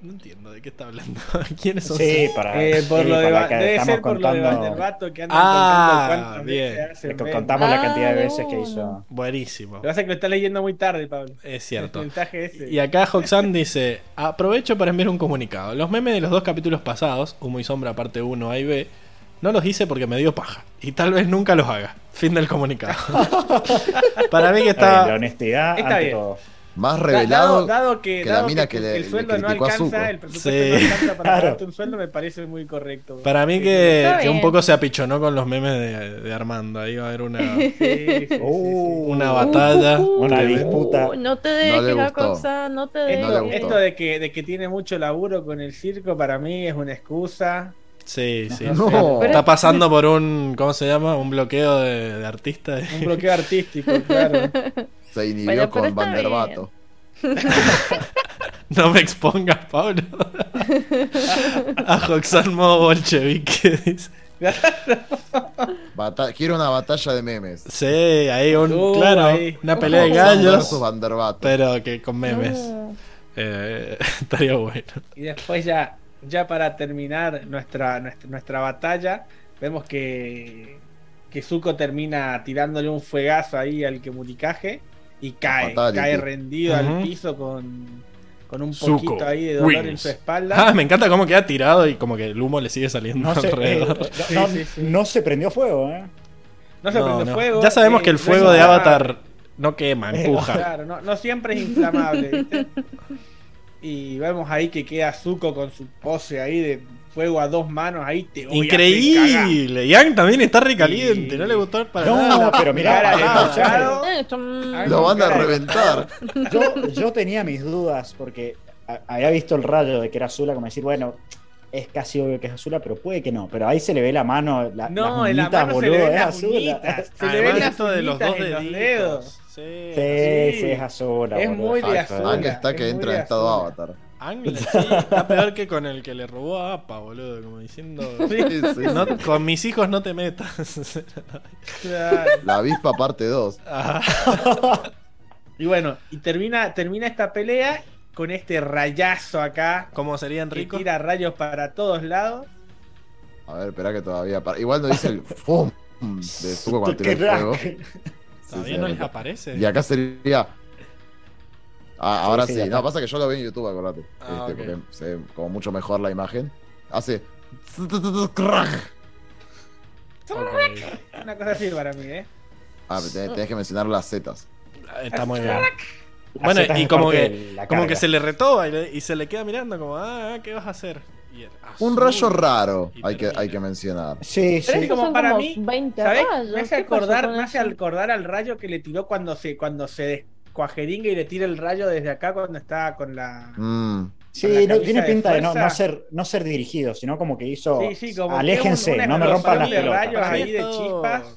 ¿Qué- qué- No entiendo de qué está hablando. <laughs> ¿Quiénes son? Sí, para, Eh, por sí, lo de, para Ba- que debe estamos ser por lo de contando- Vanderbato que andan Ah, contando cuántas bien. veces que memes. contamos la Ah, cantidad de de veces que hizo. Buenísimo. Lo que pasa es que lo está leyendo muy tarde, Pablo. Es cierto. Ese. Y acá Hoxan dice: Aprovecho para enviar un comunicado. Los memes de los dos capítulos pasados, Humo y Sombra, parte 1, A y B, no los hice porque me dio paja. Y tal vez nunca los haga. Fin del comunicado. <laughs> para mí que Está bien, la honestidad Está ante bien. todo. Más revelado. dado, dado que, que la mina que, que le- el sueldo le no criticó a Zuko. alcanza, el presupuesto Sí. no alcanza para Claro. pagarte un sueldo, me parece muy correcto. Para mí que, un poco se apichonó con los memes de, de Armando. Ahí va a haber una, <laughs> sí, sí, sí, Uh, una batalla. Una tremenda. disputa. Uh, no te No dejes, gustó. cosa, no te dejes. No Esto, gustó. esto de, que, de que tiene mucho laburo con el circo, para mí es una excusa. Sí, sí. No. Está pasando por un. ¿Cómo se llama? Un bloqueo de, de artistas. Un bloqueo artístico, claro. <laughs> <laughs> Se inhibió Bueno, con Vanderbato. <laughs> No me expongas, Pablo. <laughs> A Hoxan modo bolchevique. dice. Bata- Quiero una batalla de memes. Sí, ahí un. Uh, claro, ahí. una pelea de gallos. Pero que con memes. No. Eh, estaría bueno. Y después ya, ya para terminar nuestra, nuestra, nuestra batalla, vemos que, que Zuko termina tirándole un fuegazo ahí al que muricaje y cae, Fatality. cae rendido al piso con, con un Zuko poquito ahí de dolor en su espalda. Ah, me encanta cómo queda tirado y como que el humo le sigue saliendo No se, eh, alrededor. no, Sí, sí, sí. no se prendió fuego, ¿eh? no se No, no. fuego. Ya sabemos eh, que el fuego de. Avatar no quema, empuja. Claro, no, no siempre es inflamable. ¿viste? y vemos ahí que queda Zuko con su pose ahí de fuego a dos manos, ahí te voy a Increíble. Yang también está recaliente. Sí. No le gustó para No, nada. pero mirá, machado. Eh, esto, mm, Lo van a reventar. <laughs> yo, yo tenía mis dudas porque a- había visto el rayo de que era Azula, como decir, bueno, es casi obvio que es Azula, pero puede que no. Pero ahí se le ve la mano, la, No, las en la mano se le boludo, ven es las Azula. uñitas. <laughs> Se le Además, ven las esto de los dos los dedos. Sí. Sí, es Azula. Es boludo. muy de Azula. Ang está que es entra en estado avatar. Ang, sí, está peor que con el que le robó a APA, boludo. Como diciendo. <laughs> Sí, sí. "No- con mis hijos no te metas. <laughs> La avispa parte 2. Ah, Y bueno, y termina, termina esta pelea con este rayazo acá. ¿Cómo sería Que Enrico? tira rayos para todos lados. A ver, espera que todavía. Igual no dice el FUM de <laughs> Zuko cuando tira el fuego. ¿Todavía sí, no les aparece? Y acá sería. Ah, ahora sí, no, pasa que yo lo vi en YouTube, acordate. Ah, Este. Porque se ve como mucho mejor la imagen. Hace. Ok. Una cosa así para mí, ¿eh? Ah, pero tenés, tenés que mencionar las zetas. Está muy bien. Bueno, y como que, como que se le retoba y, le- y se le queda mirando como, ah, ¿qué vas a hacer? Y Un rayo raro, hay que, hay que mencionar. Sí, Pero sí. es como son para como mí, 20 ¿Sabes? rayos. Me hace ¿Qué pasó acordar, me hace acordar al rayo que le tiró cuando se, cuando se descuajeringa y le tira el rayo desde acá cuando está con la. Mm. Sí, no, tiene pinta de no, ser, no ser dirigido, sino como que hizo. Sí, sí, como Aléjense, un- no me rompan las pelotas. rayos ahí de esto- chispas.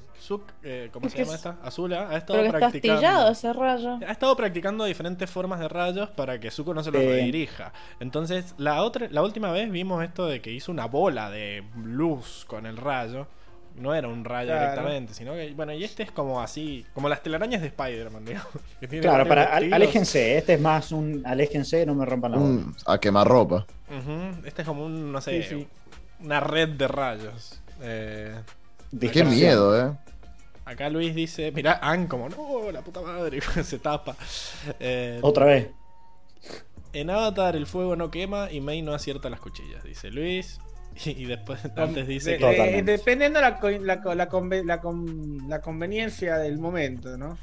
Eh, ¿Cómo se Es llama es- esta? Azula ha estado Pero que está practicando. astillado ese rayo. Ha estado practicando diferentes formas de rayos para que Zuko no se lo Sí. redirija. Entonces, la otra, la última vez vimos esto de que hizo una bola de luz con el rayo. No era un rayo Claro. directamente, sino que, bueno, y este es como así, como las telarañas de Spider-Man, digamos. <laughs> que tiene Claro, para al- aléjense. Este es más un aléjense, no me rompan la. Un- a quemarropa. Ujú, Este es como un, no sé, Sí, sí. una red de rayos. Eh, Qué Dispersión. miedo, eh. acá Luis dice, mira, Ann como, no, la puta madre, <laughs> se tapa. Eh, Otra vez. En Avatar el fuego no quema y Mei no acierta las cuchillas, dice Luis. <laughs> Y, después antes dice De- que... de- Totalmente. dependiendo la, la, co- la, conve- la con- la conveniencia del momento, ¿no?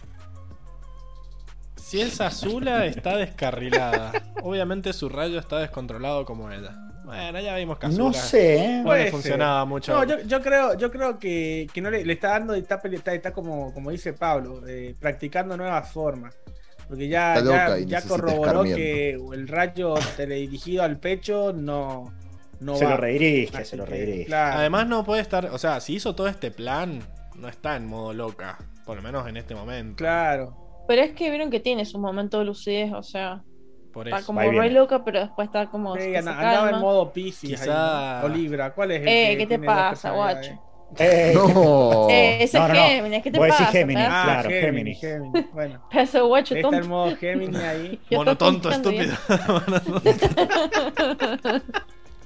Si es Azula está descarrilada. Obviamente su rayo está descontrolado como ella. Bueno, ya vimos que Azula No sé, ¿eh? no le funcionaba mucho. No, yo, yo creo, yo creo que, que no le, le está dando está, pele- está, está como, como dice Pablo, eh, practicando nuevas formas. Porque ya, ya, ya corroboró que el rayo teledirigido al pecho no, no se va. lo redirige, Así se lo que, redirige. claro. Además no puede estar... O sea, si hizo todo este plan, no está en modo loca. Por lo menos en este momento. Claro. Pero es que vieron que tiene su momento de lucidez, o sea, Por está eso. como va y re loca, pero después está como. Sí, anda- andaba en modo Pisces. O Libra, ¿cuál es el Eh, que ¿qué te pasa, guacho? Eh, No. <laughs> Eh, ese No, no, es. Géminis, ¿qué te Vos pasa? Géminis, pedazo- Ah, Claro, Géminis, Géminis. Géminis. Bueno, <laughs> de guacho está el tonto. modo Géminis ahí. <laughs> Ya Mono está tonto, tonteando estúpido.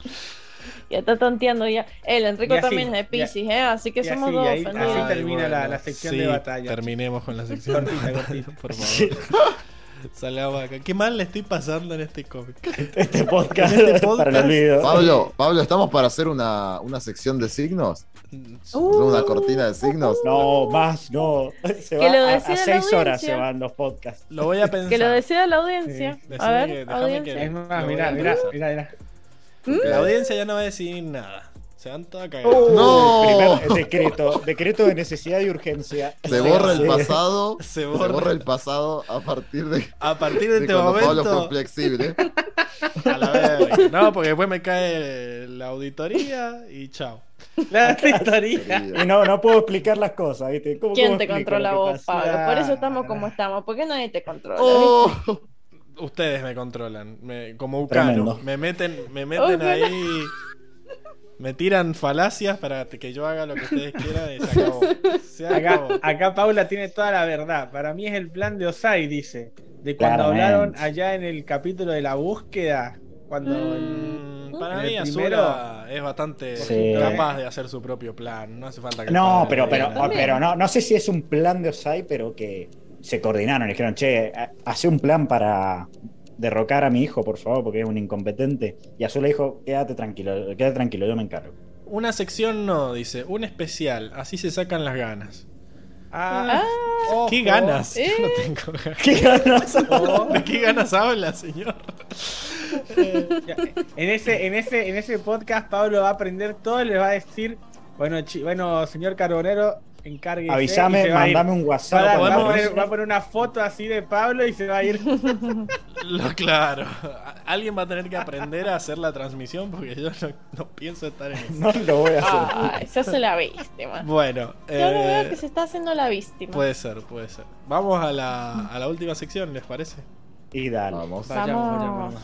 <laughs> Ya. Está tonteando ya. El Enrico así, también es de Pisces, ¿eh? Así que somos así, dos y ahí- ofendidos. así termina la- bueno, la sección sí, de batalla. Terminemos con la sección. Cortita, <laughs> cortita. Por favor. <laughs> Salgamos acá. Qué mal le estoy pasando en este cómic. este podcast, Este podcast- para el olvido. Pablo, Pablo, ¿estamos para hacer una, una sección de signos? Uh. ¿Una cortina de signos? No, más, no. Se Que va lo a, a seis horas se van los podcasts. Lo voy a pensar. Que lo decida la audiencia. Sí, a ver, que- audiencia. que- Es más, mirá, mirá, pensar. mirá, La audiencia ya no va a decidir nada. Se van todos a cagar. No. Primer decreto, decreto de necesidad y urgencia. Se borra el pasado. <laughs> Se Se borra. el pasado a partir de, A partir de de este cuando Pablo momento. fue flexible. <laughs> A la verga. No, porque después me cae la auditoría y chao. La historia. Y no, no puedo explicar las cosas, ¿viste? ¿Cómo- ¿Quién cómo te controla vos? Pablo? Por eso estamos Claro. como estamos. Porque nadie te controla. Oh. Ustedes me controlan. Me- como Ucano. Me meten, me meten ahí. Me tiran falacias para que yo haga lo que ustedes quieran y se acabó. Se Acá, acabó. acá Paula tiene toda la verdad. Para mí es el plan de Osai, dice. De cuando Claramente. hablaron allá en el capítulo de la búsqueda. Cuando. el- Mm, para mí Azula es bastante Sí. capaz de hacer su propio plan. No hace falta que No, pero, pero. También. pero no, no sé si es un plan de Osai, pero que se coordinaron y dijeron, che, ha- hace un plan para derrocar a mi hijo, por favor, porque es un incompetente. Y Azul le dijo, quédate tranquilo, quédate tranquilo, yo me encargo. Una sección no, dice. Un especial. Así se sacan las ganas. Ah, ojo. ¿Qué ganas? Eh. Yo no tengo ganas. <laughs> ¿Qué ganas? <laughs> ¿De qué ganas habla, señor? en, ese, en, ese, en ese podcast Pablo va a aprender todo y le va a decir, bueno, bueno señor Carbonero, encargue. Avísame, mandame un WhatsApp. Va, a poner, una foto así de Pablo y se va a ir. <laughs> Lo claro. Alguien va a tener que aprender a hacer la transmisión porque yo no, pienso estar en eso. <laughs> No lo voy a hacer. Ay, se hace la víctima. Bueno. Yo lo veo eh, que se está haciendo la víctima. Puede ser, puede ser. Vamos a la, a la última sección, ¿les parece? Y dale. Vamos. Vayamos, vayamos.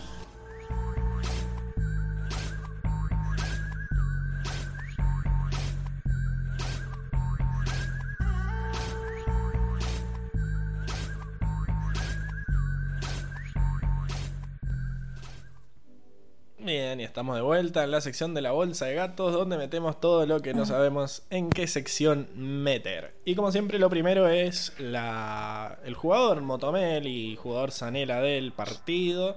Bien, y estamos de vuelta en la sección de la bolsa de gatos, donde metemos todo lo que no sabemos en qué sección meter. Y como siempre, lo primero es el jugador Motomel y jugador Zanela del partido.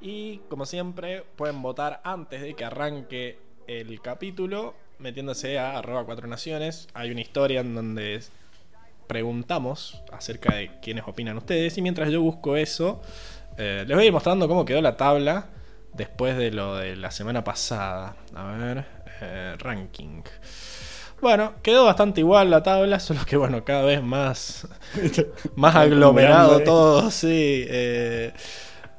Y como siempre, pueden votar antes de que arranque el capítulo, metiéndose a arroba cuatro naciones. Hay una historia en donde preguntamos acerca de quiénes opinan ustedes. Y mientras yo busco eso, eh, les voy a ir mostrando cómo quedó la tabla después de lo de la semana pasada. A ver, eh, ranking. Bueno, quedó bastante igual la tabla, <laughs> solo que bueno, cada vez más, <laughs> más aglomerado todo, sí, eh,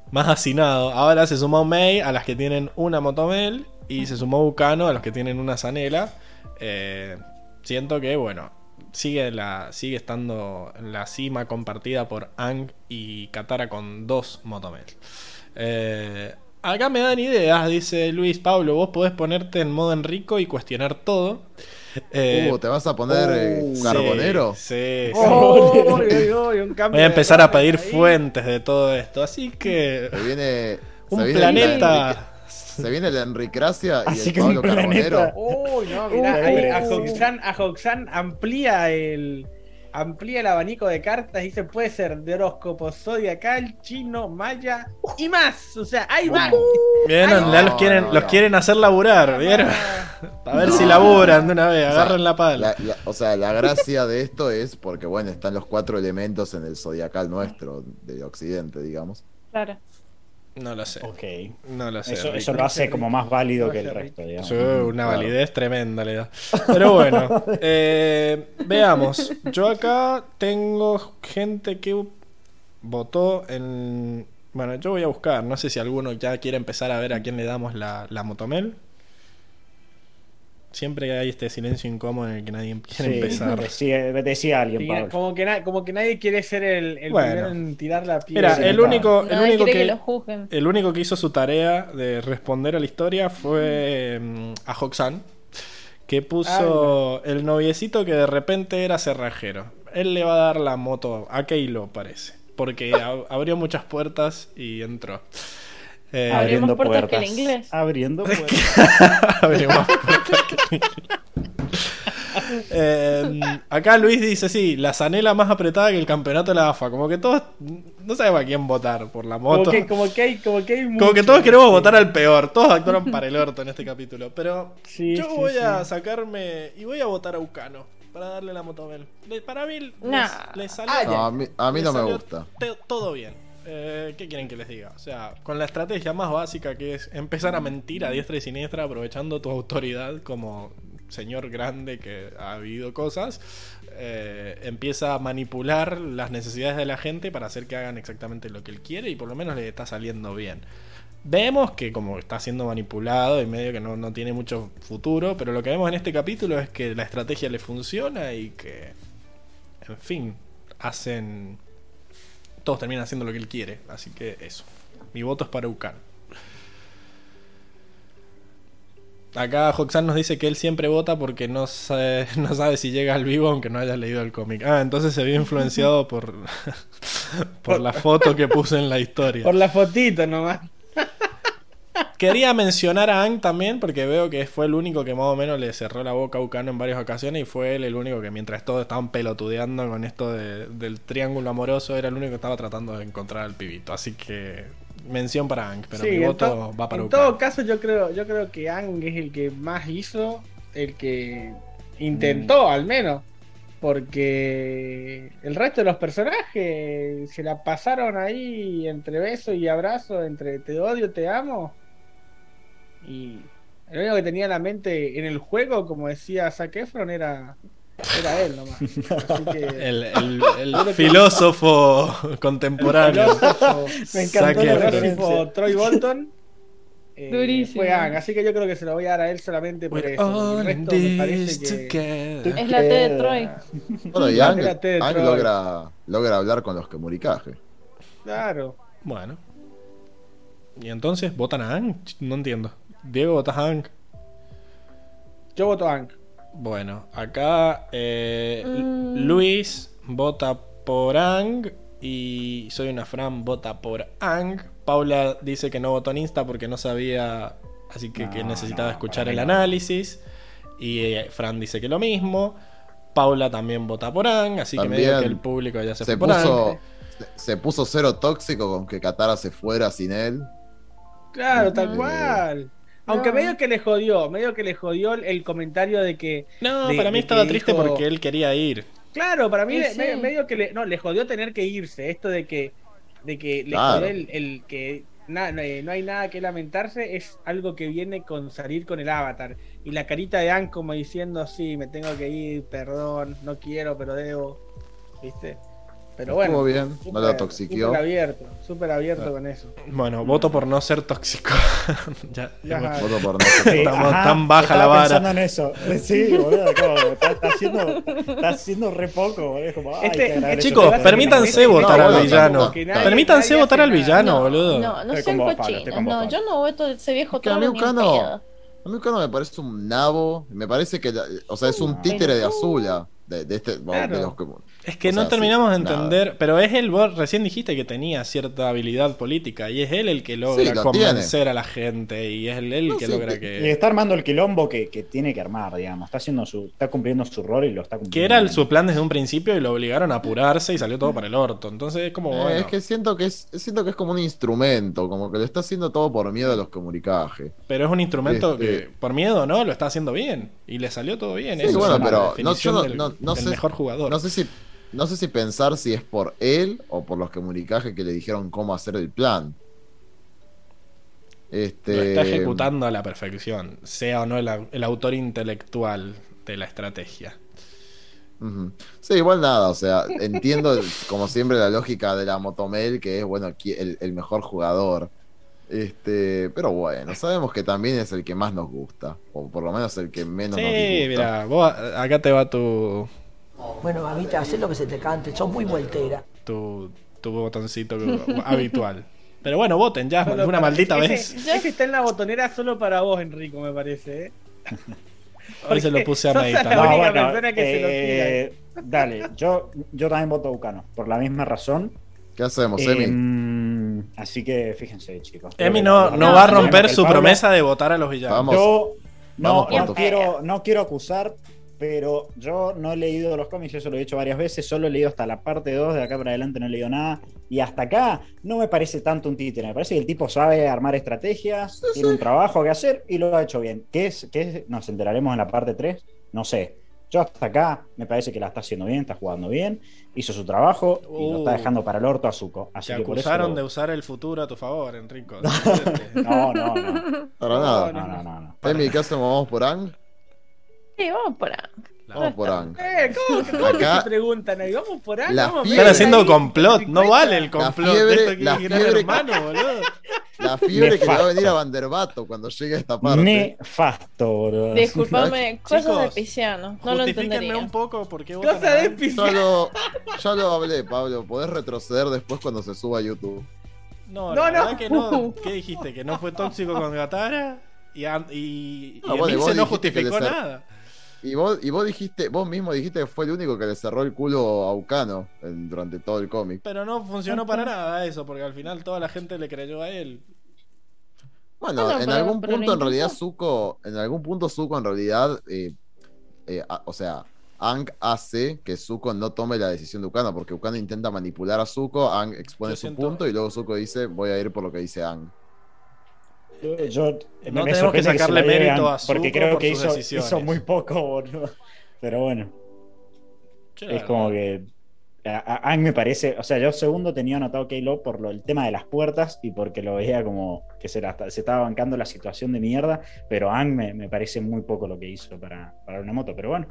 más hacinado. Ahora se sumó May a las que tienen una Motomel y se sumó Bucano a los que tienen una Zanela. Eh, siento que bueno, sigue, la, sigue estando en la cima compartida por Ang y Katara con dos Motomel. Eh, Acá me dan ideas, dice Luis Pablo. Vos podés ponerte en modo Enrico y cuestionar todo. Eh, uh, ¿Te vas a poner eh, carbonero? Sí, <laughs> Voy a empezar a pedir fuentes de todo esto. Así que. Se viene. Un planeta. Se viene la Enricracia y el Pablo Carbonero. Uy, no, mirá, ahí a Hoxan amplía el amplía el abanico de cartas y se puede ser de horóscopo zodiacal, chino, maya y más. O sea, hay más. Vieron, los quieren, los quieren hacer laburar, ¿vieron? <laughs> A ver si laburan de una vez, agarren la pala. o sea, la gracia de esto es porque, bueno, están los cuatro elementos en el zodiacal nuestro, de Occidente, digamos. Claro. No lo sé. Ok. No lo sé. Eso, lo hace como más válido que el resto, digamos. una validez tremenda le da. Pero bueno, <laughs> eh, veamos. Yo acá tengo gente que votó en. Bueno, yo voy a buscar. No sé si alguno ya quiere empezar a ver a quién le damos la, la motomel. Siempre hay este silencio incómodo en el que nadie quiere empezar. Decía, decía alguien, Como que, como que nadie quiere ser el, el primero en tirar la piedra. Mira, el único, el, único que, el único que hizo su tarea de responder a la historia fue mm, a Hoxan, que puso el noviecito que de repente era cerrajero. Él le va a dar la moto a Keilo, parece. Porque abrió muchas puertas y entró. Eh, abriendo puertas, que el inglés. Abriendo puertas. puertas que el <laughs> eh, acá Luis dice, sí, la zanela más apretada que el campeonato de la AFA. Como que todos no sabemos a quién votar por la moto. Como que, hay, como que, como que todos queremos votar al peor. Todos actuaron para el orto en este capítulo. Pero yo voy a sacarme y voy a votar a Ucano para darle la moto a él. Para mí le, salió, a mí, a mí no me gusta. Todo bien. Eh, ¿Qué quieren que les diga? O sea, con la estrategia más básica que es empezar a mentir a diestra y siniestra aprovechando tu autoridad como señor grande que ha habido cosas, eh, empieza a manipular las necesidades de la gente para hacer que hagan exactamente lo que él quiere y por lo menos le está saliendo bien. Vemos que como está siendo manipulado y medio que no, no tiene mucho futuro, pero lo que vemos en este capítulo es que la estrategia le funciona y que, en fin, hacen todos terminan haciendo lo que él quiere. Así que eso. Mi voto es para Ucan. Acá Hoxan nos dice que él siempre vota porque no sabe, <laughs> no sabe si llega al vivo aunque no haya leído el cómic. Ah, entonces se vio influenciado por, <laughs> por la foto que puse en la historia. Por la fotito nomás. Quería mencionar a Ang también, porque veo que fue el único que más o menos le cerró la boca a Ucano en varias ocasiones y fue él el único que mientras todos estaban pelotudeando con esto del triángulo amoroso, era el único que estaba tratando de encontrar al pibito. Así que mención para Ang, pero mi voto va para En todo caso, yo creo, yo creo que Ang es el que más hizo, el que intentó mm. al menos. porque el resto de los personajes se la pasaron ahí entre beso y abrazo, entre te odio, te amo. Y lo único que tenía en la mente en el juego, como decía Zac Efron, era, era él nomás. <laughs> Así que, El, el- <laughs> el filósofo contemporáneo. filósofo, Me encantó Efron. filósofo Troy Bolton. eh, Durísimo. Fue Ang, así que yo creo que se lo voy a dar a él solamente por We're eso. all El resto me parece que. Es la T de Troy. Bueno, y Ang, logra, logra hablar con los que muricaje. Claro. Bueno. ¿Y entonces votan a Ang? No entiendo. Diego, ¿votas a Ang? Yo voto Ang. Bueno, acá eh, Mm. Luis vota por Ang y soy una Fran vota por Ang. Paula dice que no votó en Insta porque no sabía, así que, necesitaba no, escuchar el análisis. Y eh, Fran dice que lo mismo. Paula también vota por Ang, así que También medio que el público ya se, Se fue por Ang. se, se puso cero tóxico con que Katara se fuera sin él. Claro, tal Ujú. cual. Aunque No. medio que le jodió, medio que le jodió el- el comentario de que. No, de- para mí estaba triste dijo- porque él quería ir. Claro, para mí Sí, me- sí. medio, que le. No, le jodió tener que irse. Esto de que. De que le Claro. jodió el, el que. na- no, no hay nada que lamentarse, es algo que viene con salir con el avatar. Y la carita de Anne como diciendo, sí, me tengo que ir, perdón, no quiero, pero debo. ¿Viste? Pero bueno. Estuvo bien, no la súper- toxiqueó. Súper abierto, súper abierto con eso. Bueno, voto por no ser tóxico. <laughs> ya, Ya, hemos- Voto por no Sí, <laughs> Estamos ajá, tan baja la vara. pensando en eso. Sí, boludo, está, está haciendo, está haciendo re poco, boludo. Como, ay, Este- agradable. Chicos, te- permítanse No, votar bueno, al villano. nadie- Permítanse votar al villano, boludo. No, no con vos, No, yo no voto ese viejo Que a mí me parece un nabo. Me parece que. o sea, es un Uh, títere de Azula. De, de este. Claro. de los que- Es que O no sea, terminamos de sí, nada. entender, pero es él, vos recién dijiste que tenía cierta habilidad política y es él el que logra Sí, lo convencer a la gente y es él el No, que sí, logra que- Y está armando el quilombo que, que tiene que armar, digamos. Está haciendo su, está cumpliendo su rol y lo está cumpliendo. Que era el- su plan desde un principio y lo obligaron a apurarse y salió todo para el orto. Entonces es como, Eh, bueno, Es que siento que es, siento que es como un instrumento, como que lo está haciendo todo por miedo a los comunicajes. pero es un instrumento Este- que por miedo no, lo está haciendo bien y le salió todo bien. Sí, Eso bueno, es pero no- yo no- del, no- no del sé- mejor jugador. No sé si no sé si pensar si es por él o por los comunicajes que le dijeron cómo hacer el plan. Este Lo está ejecutando a la perfección, sea o no el, au- el autor intelectual de la estrategia. Sí, igual nada, o sea, entiendo como siempre la lógica de la Motomel, que es, bueno, el, el mejor jugador. Este, pero bueno, sabemos que también es el que más nos gusta, o por lo menos el que menos nos Sí, disgusta. mira, vos acá te va tu, Bueno, mamita, haz lo que se te cante, sos muy voltera. tu, tu botoncito <laughs> habitual. Pero bueno, voten ya, Solo una maldita ese, vez. Ese está en la botonera solo para vos, Enrico, me parece. ¿eh? <laughs> Hoy se lo puse a meditar. la No, única bueno, persona que se lo eh, Dale, yo, yo también voto a Ucano, por la misma razón. ¿Qué hacemos, Emi? Em, así que fíjense, chicos. Emi no, no no, va a no, romper su promesa de votar a los villanos. Vamos. Yo no, Vamos no quiero, no quiero acusar, pero yo no he leído los cómics, eso lo he dicho varias veces, solo he leído hasta la parte 2, de acá para adelante no he leído nada, y hasta acá no me parece tanto un títere, me parece que el tipo sabe armar estrategias, tiene un trabajo que hacer y lo ha hecho bien. ¿Qué es? ¿Qué es? Nos enteraremos en la parte 3, no sé. Yo hasta acá me parece que la está haciendo bien, está jugando bien, hizo su trabajo y lo está Uh. dejando para el orto a Zuko. Así Te que por eso acusaron lo- de usar el futuro a tu favor, Enrico. <laughs> No, no, no. Para No, nada. No, no, no, no. Emi, ¿qué hacemos? ¿Vamos por Ang? Sí, vamos por ahí. Vamos por Ang. Eh, ¿cómo, cómo Acá- se preguntan ahí? Vamos por. La vamos, fiebre- Están haciendo complot, ¿te no vale el complot. fiebre- Esto la fiebre- hermano, boludo. La fiebre que le va a venir a Vanderbato cuando llegue a esta parte. Nefasto, boludo. Disculpame, cosas de pisciano. No lo entendería. un poco por qué votan Cosa a de Ang. Ya pisciano. lo, ya lo hablé, Pablo. Podés retroceder después cuando se suba a YouTube. No, No, la no. verdad que no. <laughs> ¿Qué dijiste? ¿Que no fue tóxico con Gatara? Y, y, no dijiste que justificó nada. Y vos, y vos dijiste, vos mismo dijiste que fue el único que le cerró el culo a Ucano en- durante todo el cómic. Pero no funcionó para nada eso, porque al final toda la gente le creyó a él. Bueno, en pero- algún pero punto en realidad. Zuko, en algún punto Zuko en realidad, eh, eh, a- o sea, Ang hace que Zuko no tome la decisión de Ucano, porque Ucano intenta manipular a Zuko, Ang expone Yo su siento- punto y luego Zuko dice, voy a ir por lo que dice Ang. Yo, yo- No me tenemos que sacarle la mérito a porque Zuko creo por que hizo, hizo muy poco, boludo. Pero bueno. es como que a, mí me parece, o sea, yo segundo tenía anotado K-Lo por lo, el tema de las puertas y porque lo veía como que se, se estaba bancando la situación de mierda, pero Ang me, me, parece muy poco lo que hizo para, para una moto, pero bueno.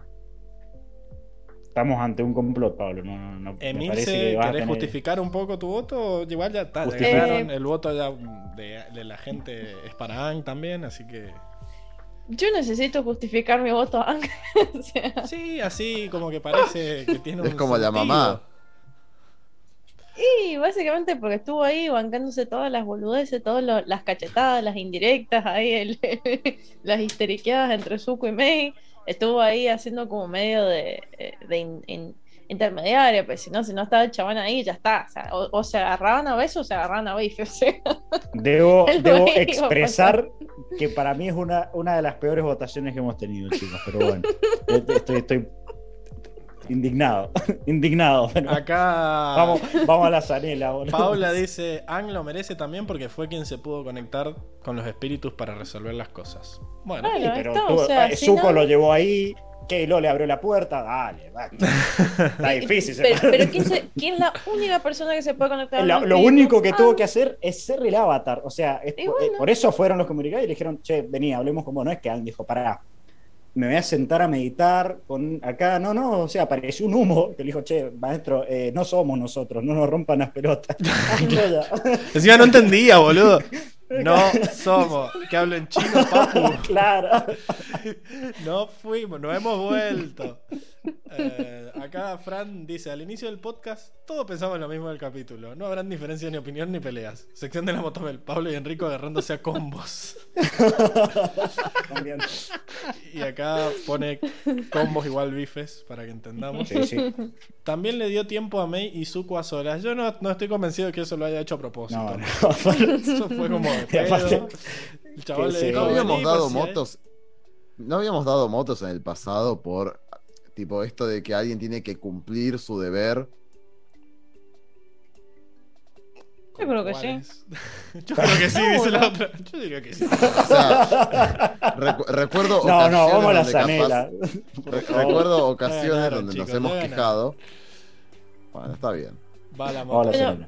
Estamos ante un complot, Pablo. No, no, Emilce, ¿querés justificar un poco tu voto? Igual ya está. el voto ya de, de, la gente es para Ang también, así que. Yo necesito justificar mi voto a <laughs> Sí, así como que parece que tiene un. Es como la mamá. Y básicamente porque estuvo ahí bancándose todas las boludeces, todas las cachetadas, las indirectas, ahí <laughs> las histeriqueadas entre Zuko y Mei. Estuvo ahí haciendo como medio de, de intermediaria, pues si no, si no estaba el chabón ahí, ya está. O, se agarraban a besos o se agarraban a bife. <laughs> debo, <laughs> debo expresar que para mí es una, una de las peores votaciones que hemos tenido, chicos. Pero bueno, <laughs> estoy, estoy indignado, <laughs> indignado. Acá. Vamos, vamos a la zanela, Paula dice: Ang lo merece también porque fue quien se pudo conectar con los espíritus para resolver las cosas. Bueno, pero Zuko lo llevó ahí. Que lo le abrió la puerta, dale, dale. <laughs> Está difícil. Pero, ¿quién, es la única persona que se puede conectar? Lo, lo único que tuvo que hacer es ser el avatar. O sea, eh, por, eso fueron los comunicados y le dijeron, che, vení, hablemos como no es que alguien dijo, pará, me voy a sentar a meditar con acá, no, no, o sea, apareció un humo que le dijo, che, maestro, eh, no somos nosotros, no nos rompan las pelotas. <laughs> <laughs> Decía, no entendía, boludo. <laughs> No somos. Que hablo en chino, papu. <laughs> Claro. No fuimos, no hemos vuelto. Eh, acá Fran dice: Al inicio del podcast, todos pensamos lo mismo del capítulo. No habrán diferencias ni opinión ni peleas. Sección de la motomel: Pablo y Enrico agarrándose a combos. y acá pone combos igual bifes para que entendamos. También le dio tiempo a Mei y Zuko a solas. Yo no, no, estoy convencido de que eso lo haya hecho a propósito. eso fue como <laughs> el chaval le dijo, no habíamos dado motos. No habíamos dado motos en el pasado por tipo esto de que alguien tiene que cumplir su deber. Yo creo que sí. <laughs> Yo creo que sí, dice la otra. Yo diría que sí. O sea, recuerdo no, no, vamos a la zanela. recuerdo ocasiones donde nos hemos quejado. Bueno, está bien. Va la moto. Pero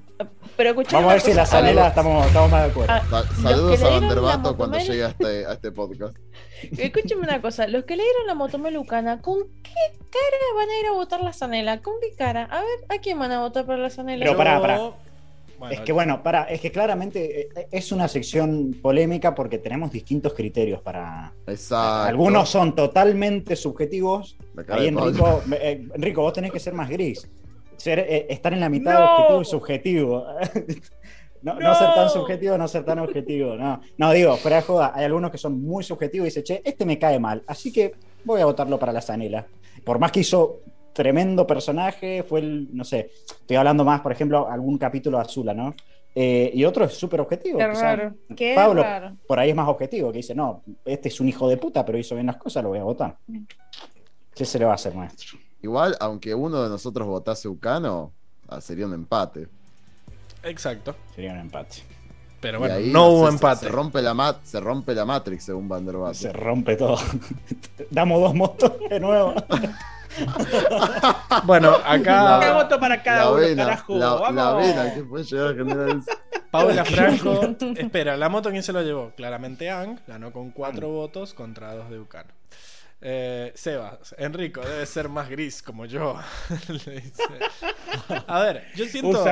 Vamos a ver si la sanela estamos, estamos más de acuerdo. Ah, saludos a Vanderbato cuando llegue a este, a este podcast. <laughs> Escúcheme una cosa, los que leyeron la motomelucana, ¿con qué cara van a ir a votar la Sanela? ¿Con qué cara? A ver, ¿a quién van a votar por la Sanela? Pero pará, pará. es que bueno, para, es que claramente eh, es una sección polémica porque tenemos distintos criterios para. Exacto. Algunos son totalmente subjetivos. Ahí Enrico, eh, Enrico, vos tenés que ser más gris. Eh, estar en la mitad objetivo y subjetivo. <laughs> no, ser tan subjetivo, no ser tan objetivo. No, no digo, fuera de joda, hay algunos que son muy subjetivos y dicen, che, este me cae mal, así que voy a votarlo para la Zanela. Por más que hizo tremendo personaje, fue el, no sé, estoy hablando más, por ejemplo, algún capítulo de Azula, ¿no? Eh, y otro es súper objetivo. Pablo, por ahí es más objetivo, que dice, no, este es un hijo de puta, pero hizo bien las cosas, lo voy a votar. ¿Qué se le va a hacer, maestro? Igual, aunque uno de nosotros votase Ucano, ah, sería un empate. Exacto. Sería un empate. Pero bueno, no hubo empate. Se, rompe la se rompe la Matrix, según Vanderbilt. Se rompe todo. <laughs> Damos dos motos de nuevo. <laughs> bueno, acá. La, voto para cada uno, vena, carajo. La, Vamos. la vena que puede llegar a generar <laughs> Paula Franco. Espera, ¿la moto quién se lo llevó? Claramente Ang. Ganó con cuatro votos contra dos de Ucano. Eh, Sebas, Enrico, debe ser más gris como yo. <laughs> A ver, yo siento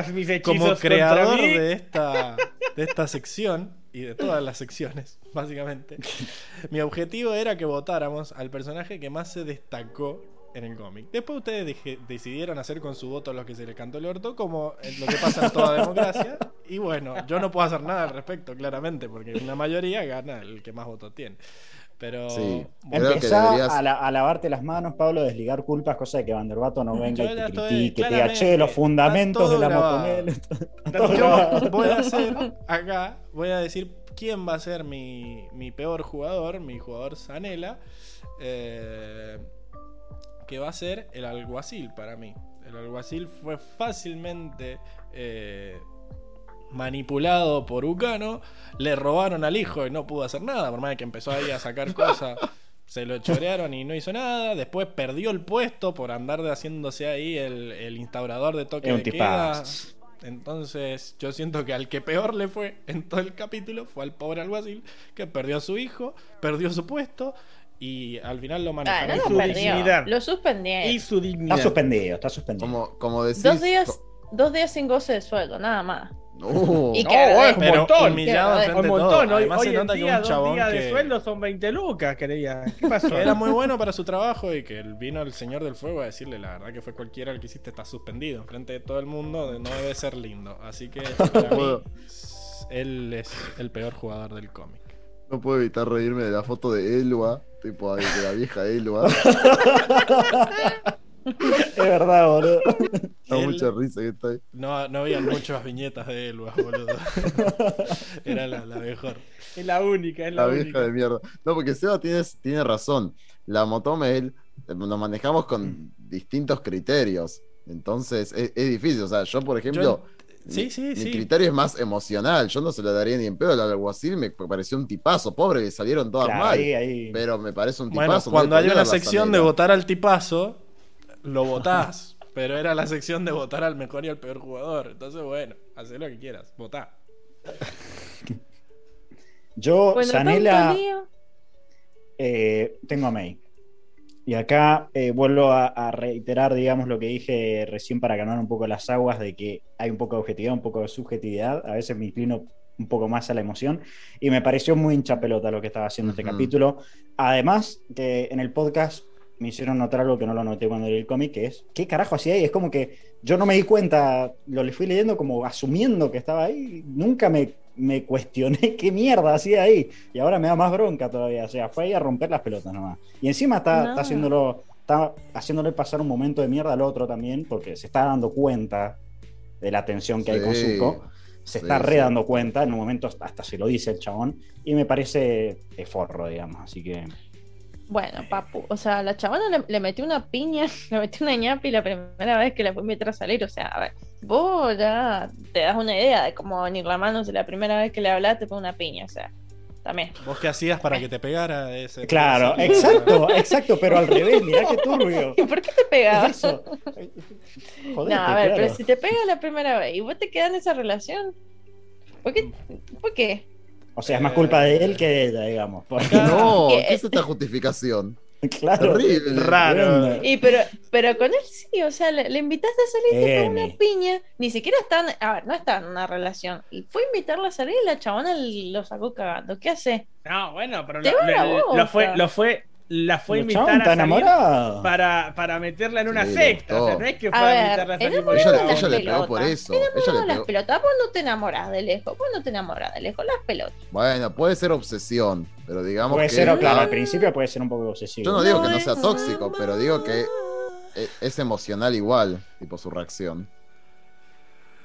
como creador de esta, de esta sección y de todas las secciones, básicamente, mi objetivo era que votáramos al personaje que más se destacó en el cómic. Después ustedes decidieron hacer con su voto lo que se les cantó el orto, como lo que pasa en toda democracia. Y bueno, yo no puedo hacer nada al respecto, claramente, porque una mayoría gana el que más votos tiene. Pero sí, Empezá a, lavarte las manos, Pablo, desligar culpas, cosa de que Vanderbato no venga y te critique, te diga, che, los fundamentos de la motonel. Yo <laughs> voy a hacer acá, voy a decir quién va a ser mi, mi peor jugador, mi jugador Zanela, eh, que va a ser el alguacil para mí. El alguacil fue fácilmente eh, manipulado por Ucano, le robaron al hijo y no pudo hacer nada, por más que empezó ahí a sacar <laughs> cosas. Se lo chorearon y no hizo nada. Después perdió el puesto por andar de haciéndose ahí el, el instaurador de toque de queda. Entonces, yo siento que al que peor le fue en todo el capítulo fue al pobre alguacil, que perdió a su hijo, perdió su puesto y al final lo Ah, manejaron no su lo perdió. dignidad. Lo suspendieron. Y su dignidad. Está suspendido, está suspendido. Como, como decís. Dos días, dos días sin goce de sueldo, nada más. Uh, Y No, que es un Pero montón. humillado Que enfrente Un todo. montón. Hoy, Además hoy se en nota que un dos chabón días de que, sueldo son 20 lucas, quería. ¿Qué pasó? que <laughs> era muy bueno para su trabajo y que vino el señor del fuego a decirle la verdad que fue cualquiera el que hiciste está suspendido enfrente de todo el mundo, no debe ser lindo. Así que <laughs> para mí, él es el peor jugador del cómic. No puedo evitar reírme de la foto de Elba, tipo de la vieja Elba. <laughs> <laughs> Es verdad, boludo. <laughs> Da Él- mucha risa que está ahí. No, no había muchas viñetas de Elba, boludo. <laughs> Era la, la mejor. Es la única, es la, La única. vieja de mierda. No, porque Seba tiene, tiene razón. La Motomel eh, nos manejamos con distintos criterios. Entonces es, es difícil. O sea, yo, por ejemplo, Yo- Sí, mi- sí, mi sí. criterio es más emocional. Yo no se lo daría ni en pedo al alguacil. Me pareció un tipazo. Pobre, le salieron todas Claro, mal. ahí, ahí. Pero me parece un Bueno, tipazo. no cuando le hay podía una sección de votar al tipazo, lo votás. pero era la sección de votar al mejor y al peor jugador. Entonces, bueno, haz lo que quieras, votá. Yo, Bueno, Sanela, eh, tengo a May. Y acá eh, vuelvo a, a reiterar, digamos, lo que dije recién para calmar un poco las aguas, de que hay un poco de objetividad, un poco de subjetividad. A veces me inclino un poco más a la emoción. Y me pareció muy hincha pelota lo que estaba haciendo este capítulo. Además, que en el podcast me hicieron notar algo que no lo noté cuando leí el cómic, que es, ¿qué carajo hacía ahí? Es como que yo no me di cuenta, lo le fui leyendo como asumiendo que estaba ahí, nunca me, me cuestioné <laughs> qué mierda hacía ahí, y ahora me da más bronca todavía, o sea, fue ahí a romper las pelotas nomás. Y encima está, No. está haciéndolo, está haciéndole pasar un momento de mierda al otro también, porque se está dando cuenta de la tensión que hay con. Zuko. Se Sí, está re sí. dando cuenta, en un momento hasta, se lo dice el chabón, y me parece forro, digamos, así que... Bueno, papu, o sea, la chavana le, le metió una piña, <laughs> le metió una ñapi la primera vez que la fue a invitar a salir. O sea, a ver, vos ya te das una idea de cómo venir la mano si la primera vez que le hablaste fue una piña. O sea, también. ¿Vos qué hacías para que te pegara ese? <laughs> Claro, ese- exacto, <laughs> exacto, pero al revés, mirá qué turbio. ¿Y por qué te pegabas? Eso. Jodete, no, a ver, claro. pero si te pega la primera vez y vos te quedas en esa relación, ¿por qué? ¿Por qué? O sea, es más culpa de él que de ella, digamos. Porque- No, <laughs> ¿Qué? ¿qué es esta justificación? claro. Terrible. Raro. Y pero, pero con él sí, o sea, le, le invitaste a salir con una piña, ni siquiera están, a ver, no están en una relación. Y fue a invitarla a salir y la chabona lo sacó cagando. ¿Qué hace? No, bueno, pero lo, lo- lo fue, lo fue, la fue a invitar chabón a está salir enamorado. para, para meterla en una Sí, secta. O sea, no es que fue A a, ver, invitarla a salir Ella, le pegó por eso. Ella le No, las pegó. pelotas, vos no te enamorás de lejos, vos no te enamorás de lejos, las pelotas. Bueno, puede ser obsesión, pero digamos Puede que. ser, él- claro, al principio puede ser un poco obsesivo. Yo no digo que No sea tóxico, pero digo que e- es emocional igual, tipo su reacción.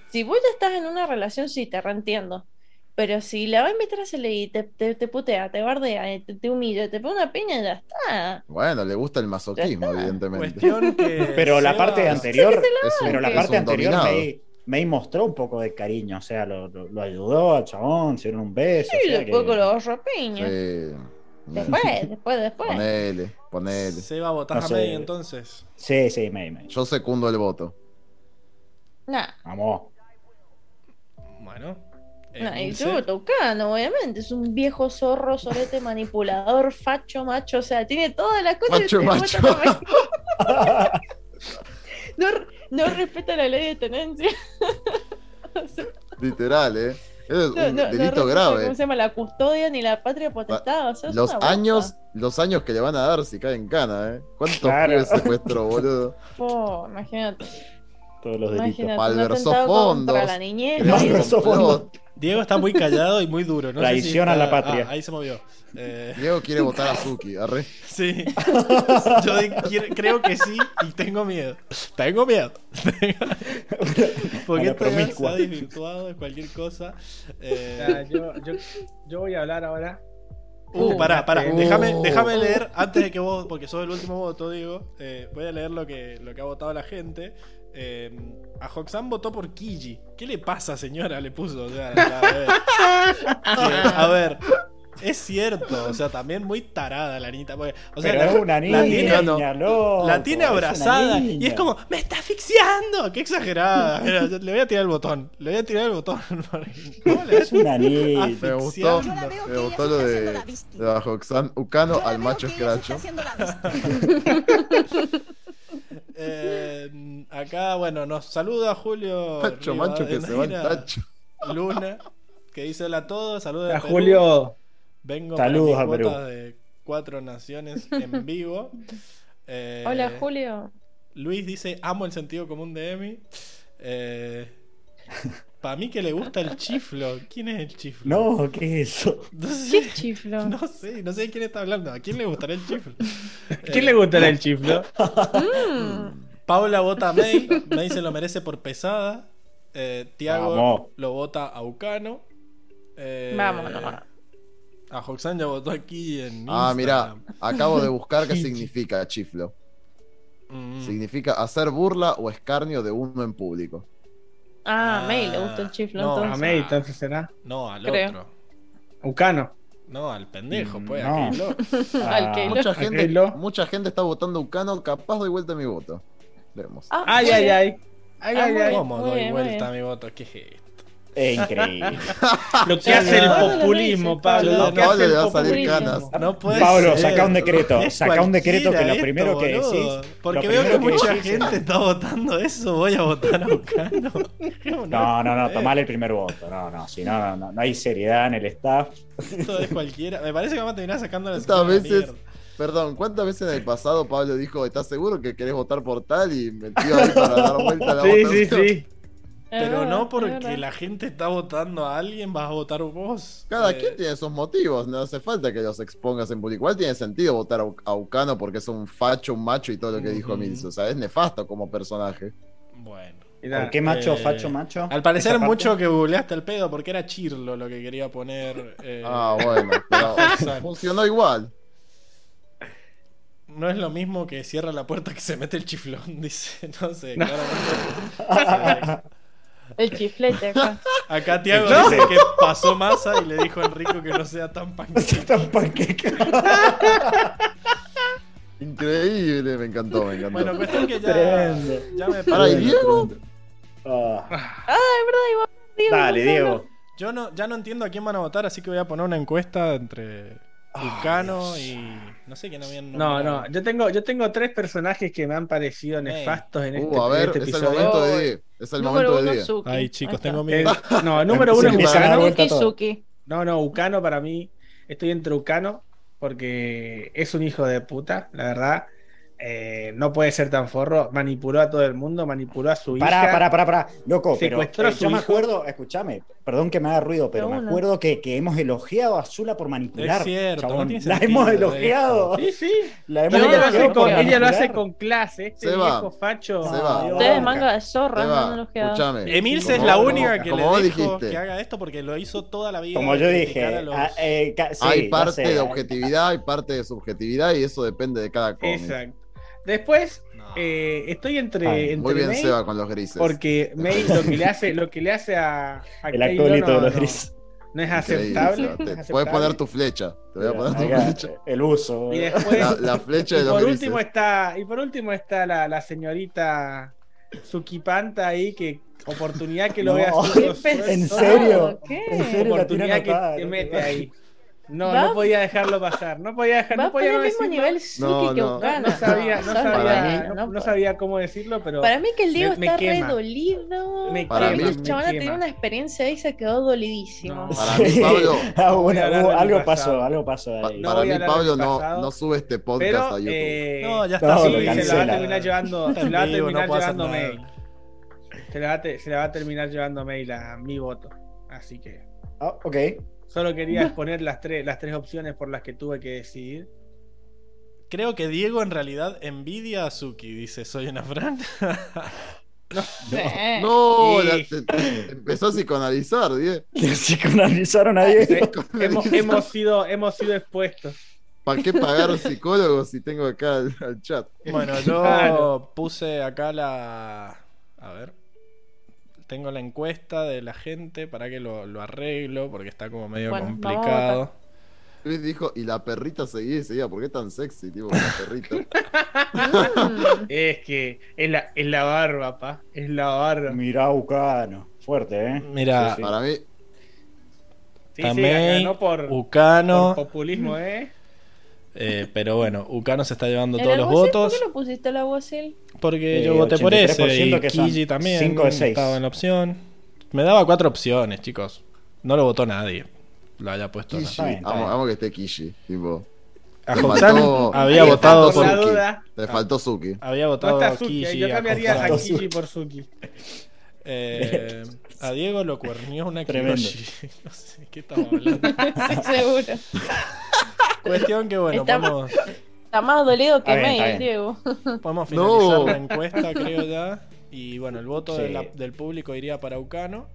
Si vos ya estás en una relación, sí, te reentiendo. Pero si la va a invitar a salir y te, te, te putea, te bardea, eh, te, te humilla, te pone una piña, ya está. Bueno, le gusta el masoquismo, evidentemente. Que. <laughs> Pero la parte anterior, <laughs> Es un- pero la parte anterior. May, May mostró un poco de cariño, o sea, lo, lo- lo ayudó al chabón, se dieron un beso. Sí, o sea después que- con los agarró a piña. Sí. Después, <laughs> después, después. Ponele, ponele. Votás No a sé. May entonces. Sí, sí, May, May. Yo secundo el voto. Nah, Vamos. Bueno. Eh, Ilse. yo Tucano, obviamente, es un viejo zorro, sorete, manipulador, facho, macho, o sea, tiene todas las cosas. macho. también. <laughs> <laughs> no, no respeta la ley de tenencia. <laughs> O sea, Literal, ¿eh? Es no, un no- no delito grave. ¿Cómo se llama? La custodia ni la patria potestad. O sea, Los años, los años que le van a dar si cae en cana, ¿eh? ¿Cuántos Claro. pibes secuestró, boludo? Po, imagínate. Todos los delitos. Malversó fondos. contra la niñez. Malversó fondos. Diego está muy callado y muy duro. No sé si Traición a la patria. Ah, ahí se movió. Eh, Diego quiere <laughs> votar a Suki, arre. sí. Yo quiero- creo que sí y tengo miedo. Tengo miedo. <laughs> Porque ya se ha desvirtuado de cualquier cosa. Eh, Ya, yo, yo, yo voy a hablar ahora. Uh, pará, pará. Uh. Déjame, déjame leer antes de que vos, porque sos el último voto, Diego. eh, voy a leer lo que, lo que ha votado la gente. Eh, a Hoxan votó por Kiji. ¿Qué le pasa, señora? Le puso. o sea, la- a ver. Que, <laughs> a ver, es cierto, o sea, también muy tarada la niñita. Porque, o sea, Pero la, es una la niña, loco, la tiene abrazada y es como, ¡me está asfixiando! ¡Qué exagerada! <laughs> Mira, le voy a tirar el botón, le voy a tirar el botón. <laughs> ¿Cómo le Es una niña. Me gustó, Asfixiando. me gustó lo de, de la Roxanne Ucano al macho escracho. Eh, acá, bueno, nos saluda Julio. Tacho, macho, que se va el Rivadeneira tacho. Luna, que dice hola a todos, saludos A Perú. Julio. Vengo Saludos a Perú. de cuatro naciones en vivo. <laughs> Eh, Hola, Julio. Luis dice, amo el sentido común de Emi. Para mí que le gusta el chiflo. ¿Quién es el chiflo? No, ¿qué es eso? No ¿Qué es chiflo? No sé, no sé de quién está hablando. ¿A quién le gustará el chiflo? ¿Quién le gustará el chiflo? Mm. Paula vota a May. May se lo merece por pesada. Eh, Tiago Vamos. lo vota a Ucano. Eh, Vámonos. A Hoxan ya votó aquí en Ah, mira, acabo de buscar qué <laughs> significa chiflo. Mm. Significa hacer burla o escarnio de uno en público. Ah, Ah, a May le gusta el chiflo no. A entonces. May, entonces será. No, al Creo. otro. Ucano. No, al pendejo, pues. No. Al que- Ah, <laughs> Mucha gente, lo- mucha gente está votando Ucano, capaz doy vuelta mi voto. Vemos. Ah, Ay, ay, ay. Ay, Ah, ay, ay. ¿Cómo doy vuelta a mi voto? ¿Qué es esto? Es increíble. <laughs> Lo que hace el populismo, Pablo. El le va a salir. No puede Pablo, saca un decreto. <laughs> Saca un decreto que lo primero esto, que decís. Porque veo que mucha decís- gente está votando eso. Voy a votar a Ucano. No, no, no, tomale el primer voto. No, no, si no, no, no, no hay seriedad en el staff. Esto es cualquiera. Me parece que vamos a terminar sacando la ¿Cuántas sección de veces, perdón, cuántas veces en el pasado Pablo dijo, ¿estás seguro que querés votar por tal? Y metió ahí para dar vuelta a la Sí, sí, votación? sí. Pero no porque la gente está votando a alguien, vas a votar vos. Cada Eh, quien tiene sus motivos, no hace falta que los expongas en público. Igual tiene sentido votar a Ucano porque es un facho, un macho y todo lo que dijo. Mills. O sea, es nefasto como personaje. Bueno. ¿Por qué macho, eh, facho, macho? Al parecer mucho que googleaste el pedo porque era Chirlo lo que quería poner. eh, Ah, bueno, pero <laughs> funcionó igual. No es lo mismo que cierra la puerta que se mete el chiflón, <laughs> dice. No sé, No. claramente. <laughs> El chiflete acá. <laughs> Acá Tiago No. dice que pasó masa y le dijo a Enrico que no sea tan <laughs> panqueque. Tan panqueca. <laughs> Increíble, me encantó, me encantó. Bueno, cuestión que ya, ya me Para, ¿y perdí. Diego? Ah, es verdad, igual. Diego, Dale. Diego. Yo no, ya no entiendo a quién van a votar, así que voy a poner una encuesta entre Vulcano y. No sé quién habían No, no, yo tengo, yo tengo tres personajes que me han parecido nefastos en este, Uh, a en ver, este es el episodio. momento de. Es el Número momento de uno. Ay, chicos, tengo Eh, miedo. <laughs> no, el número uno es. Suki. No, no, Ucano para mí. Estoy entre Ucano porque es un hijo de puta, la verdad. Eh, no puede ser tan forro. Manipuló a todo el mundo, manipuló a su Pará, hija. pará, pará, pará. Loco, pero Secuestró a eh, su yo me acuerdo, escúchame, perdón que me haga ruido, pero Pero me acuerdo que, que hemos elogiado a Zula por manipular. Es cierto, chabón. no tiene La hemos elogiado. Sí, sí. La hemos Pero ella, lo hace con, por ella lo hace manipular. con clase. Este Seba, viejo facho. Ustedes manga de zorra, no Seba, han elogiado. escúchame. Emilce es la única que le dijo dijiste. que haga esto porque lo hizo toda la vida. Como yo dije, a ah, eh, sí, hay parte de objetividad, hay parte de subjetividad y eso depende de cada cómic. Exacto. Después, No. eh, estoy entre, Ay, entre Muy bien, May, Seba, con los grises. porque May lo que le hace, lo que le hace a, a el acólito no, de los no, gris. no es aceptable. Te- es Puedes poner tu flecha. Te voy a poner tu Acá, flecha. el uso. Y después, La, la flecha y de los por grises. último está, y por último está la, la señorita Sukipanta ahí que oportunidad que lo No, vea Qué <laughs> ¿En serio? ¿Qué? ¿En serio? oportunidad que no mete te- ahí. No, Va- no podía dejarlo pasar. No podía dejar, no podía el no mismo decirlo. nivel Suki No, que no. No sabía, no sabía, no, sabía cómo decirlo, pero Para mí que el Diego me- me está re dolido. Me Para quema, mí- me Chabona tenía quema. una experiencia ahí y se quedó dolidísimo. No. Para mí, <laughs> Pablo, Ah, bueno, algo pasado. pasó, algo pasó pa- ahí. No para mí Pablo no, no sube este podcast pero a YouTube. eh, No, ya está. sí, se la va a terminar llevando, se la va a terminar llevando mail. Se la, va a te- se la va a terminar llevando mail a mi voto. Así que Ah, ok. Solo quería exponer las tres, las tres opciones por las que tuve que decidir. Creo que Diego en realidad envidia a Suki. Dice, soy una Fran. <laughs> Eh, No, Y- la- te- te empezó a psicoanalizar, Diego. <laughs> Le psicoanalizaron a Diego. hemos, hemos sido, hemos sido expuestos. ¿Para qué pagar psicólogos si tengo acá al, al chat? Bueno, <laughs> yo Claro. puse acá la. A ver. Tengo la encuesta de la gente para que lo, lo arreglo porque está como medio Bueno, complicado. Luis dijo, y la perrita seguía y seguía, ¿por qué tan sexy, tipo, con la perrita? <laughs> <laughs> Es que es la, es la barba, pa. Es la barba. Mirá, Ucano. Fuerte, ¿eh? Mira, Sí, sí. Para mí, Sí, ganó por, Ucano, por populismo, ¿eh? Eh, pero bueno, Ucano se está llevando ¿El todos los alguacil? votos. ¿Por qué lo pusiste el aguacil? Porque Eh, yo voté por ese 83% y Kiji también cinco de seis. estaba en la opción. Me daba cuatro opciones, chicos. No lo votó nadie. Lo haya puesto. Kishi, está amo, amo que esté Kishi, tipo. A faltó- había votado por. Le faltó Suki. había No votado Suki. Kiji. Yo cambiaría a. Kiji por Suki. Eh, a Diego lo cuernió una. Kiyoshi. <laughs> No sé qué estamos hablando. <laughs> Seguro. Cuestión que bueno, Está- podemos, Está más dolido que May. Diego. podemos finalizar No. la encuesta, creo ya. Y bueno, el voto Sí. de la- del público iría para Ucano.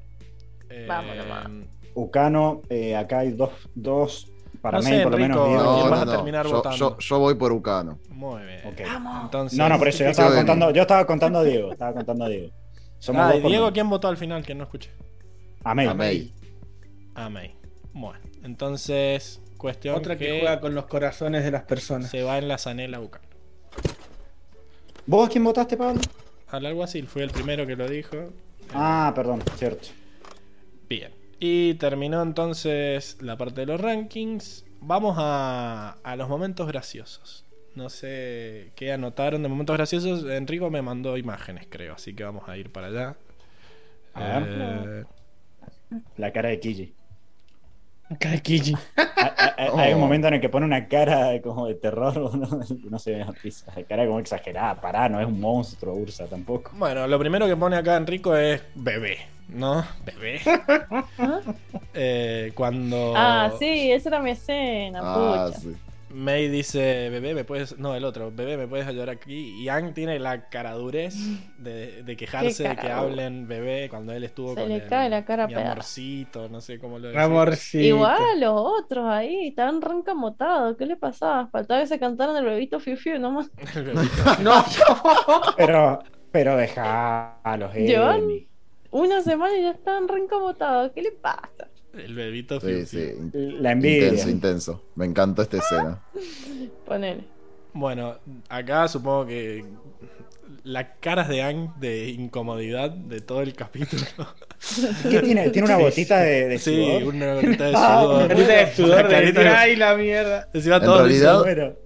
Eh, Vamos nomás. Ucano, eh, acá hay dos, dos para No mí, sé, por lo menos. Diego. ¿quién No, vas no, a no. terminar yo, votando? yo, yo voy por Ucano. Muy bien. Ok. Entonces, No, no, por eso yo estaba contando, yo estaba contando a Diego, estaba contando a Diego. Somos Ah, y Diego. ¿quién votó al final? Que no escuché. A May. A May. A May. Bueno, entonces, cuestión Otra que que, juega con los corazones de las personas. se va en la zanela Ucano. ¿Vos a quién votaste, Pablo? Al alguacil fue el primero que lo dijo. Ah, perdón, cierto. Bien. Y terminó entonces la parte de los rankings. Vamos a, a los momentos graciosos. No sé qué anotaron de momentos graciosos. Enrico me mandó imágenes, creo. Así que vamos a ir para allá. A ver. Eh, La cara de Kiji. Cara de Kiji. <laughs> Hay, un Oh. momento en el que pone una cara como de terror, <laughs> no, no se ve risa. Cara como exagerada, pará, no es un monstruo, Ursa tampoco. bueno, lo primero que pone acá Enrico es bebé. ¿No? Bebé. <laughs> Eh, cuando Ah, sí, esa era mi escena, Ah, pucha. sí. May dice, bebé, me puedes... No, el otro, bebé, me puedes ayudar aquí. Y Ang tiene la caradurez de, de quejarse de que hablen bebé cuando él estuvo Se con le el- cae la cara mi amorcito, no sé cómo lo decía. Amorcito. Igual los otros ahí, estaban rencamotados. ¿Qué le pasaba? Faltaba que se cantaran el bebito Fiu Fiu nomás. <laughs> El bebito. <laughs> No, Pero, pero dejalos, Llevan-. Una semana y ya estaban rencamotados. ¿Qué le pasa? El bebito Sí, Fiu sí. La envidia. Intenso, intenso. Me encantó esta escena. Ponele. Bueno, acá supongo que las caras de Ang de incomodidad de todo el capítulo. ¿Qué tiene? ¿Tiene una gotita de, de sí, sudor? una gotita de Ah, sudor. carita de sudor Una de de- ay la mierda. Encima En realidad- dicen-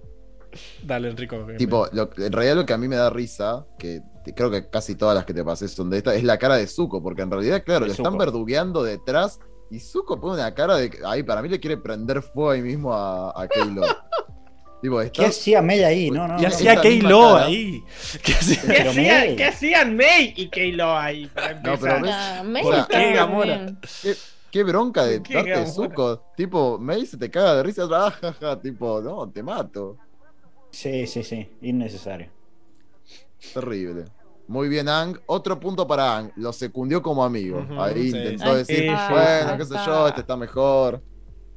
Dale, Enrico. Tipo, lo- en realidad lo que a mí me da risa, que creo que casi todas las que te pasé son de esta, es la cara de Zuko, porque en realidad, claro, lo están verdugueando detrás y Zuko pone una cara de. Ahí, para mí le quiere prender fuego ahí mismo a, a <laughs> Keylo. tipo, ¿qué hacía May ahí? No, no. hacía cara. ahí. ¿Qué hacía? ¿Qué, Pero hacía- May. ¿Qué hacían May y Kaylo ahí? Para <laughs> No, empezar? pero ves- Ah, me ¿por estaba qué, Gamora? ¿Qué, qué bronca de ¿Qué, darte Gamora? Zuko. Tipo, May se te caga de risa, <laughs> ah, ja, ja, tipo, no, te mato. Sí, sí, sí. Innecesario. Terrible. Muy bien, Ang. Otro punto para Ang. Lo secundió como amigo. Ujú, Ahí sí. intentó decir, bueno, qué sé yo, este está mejor.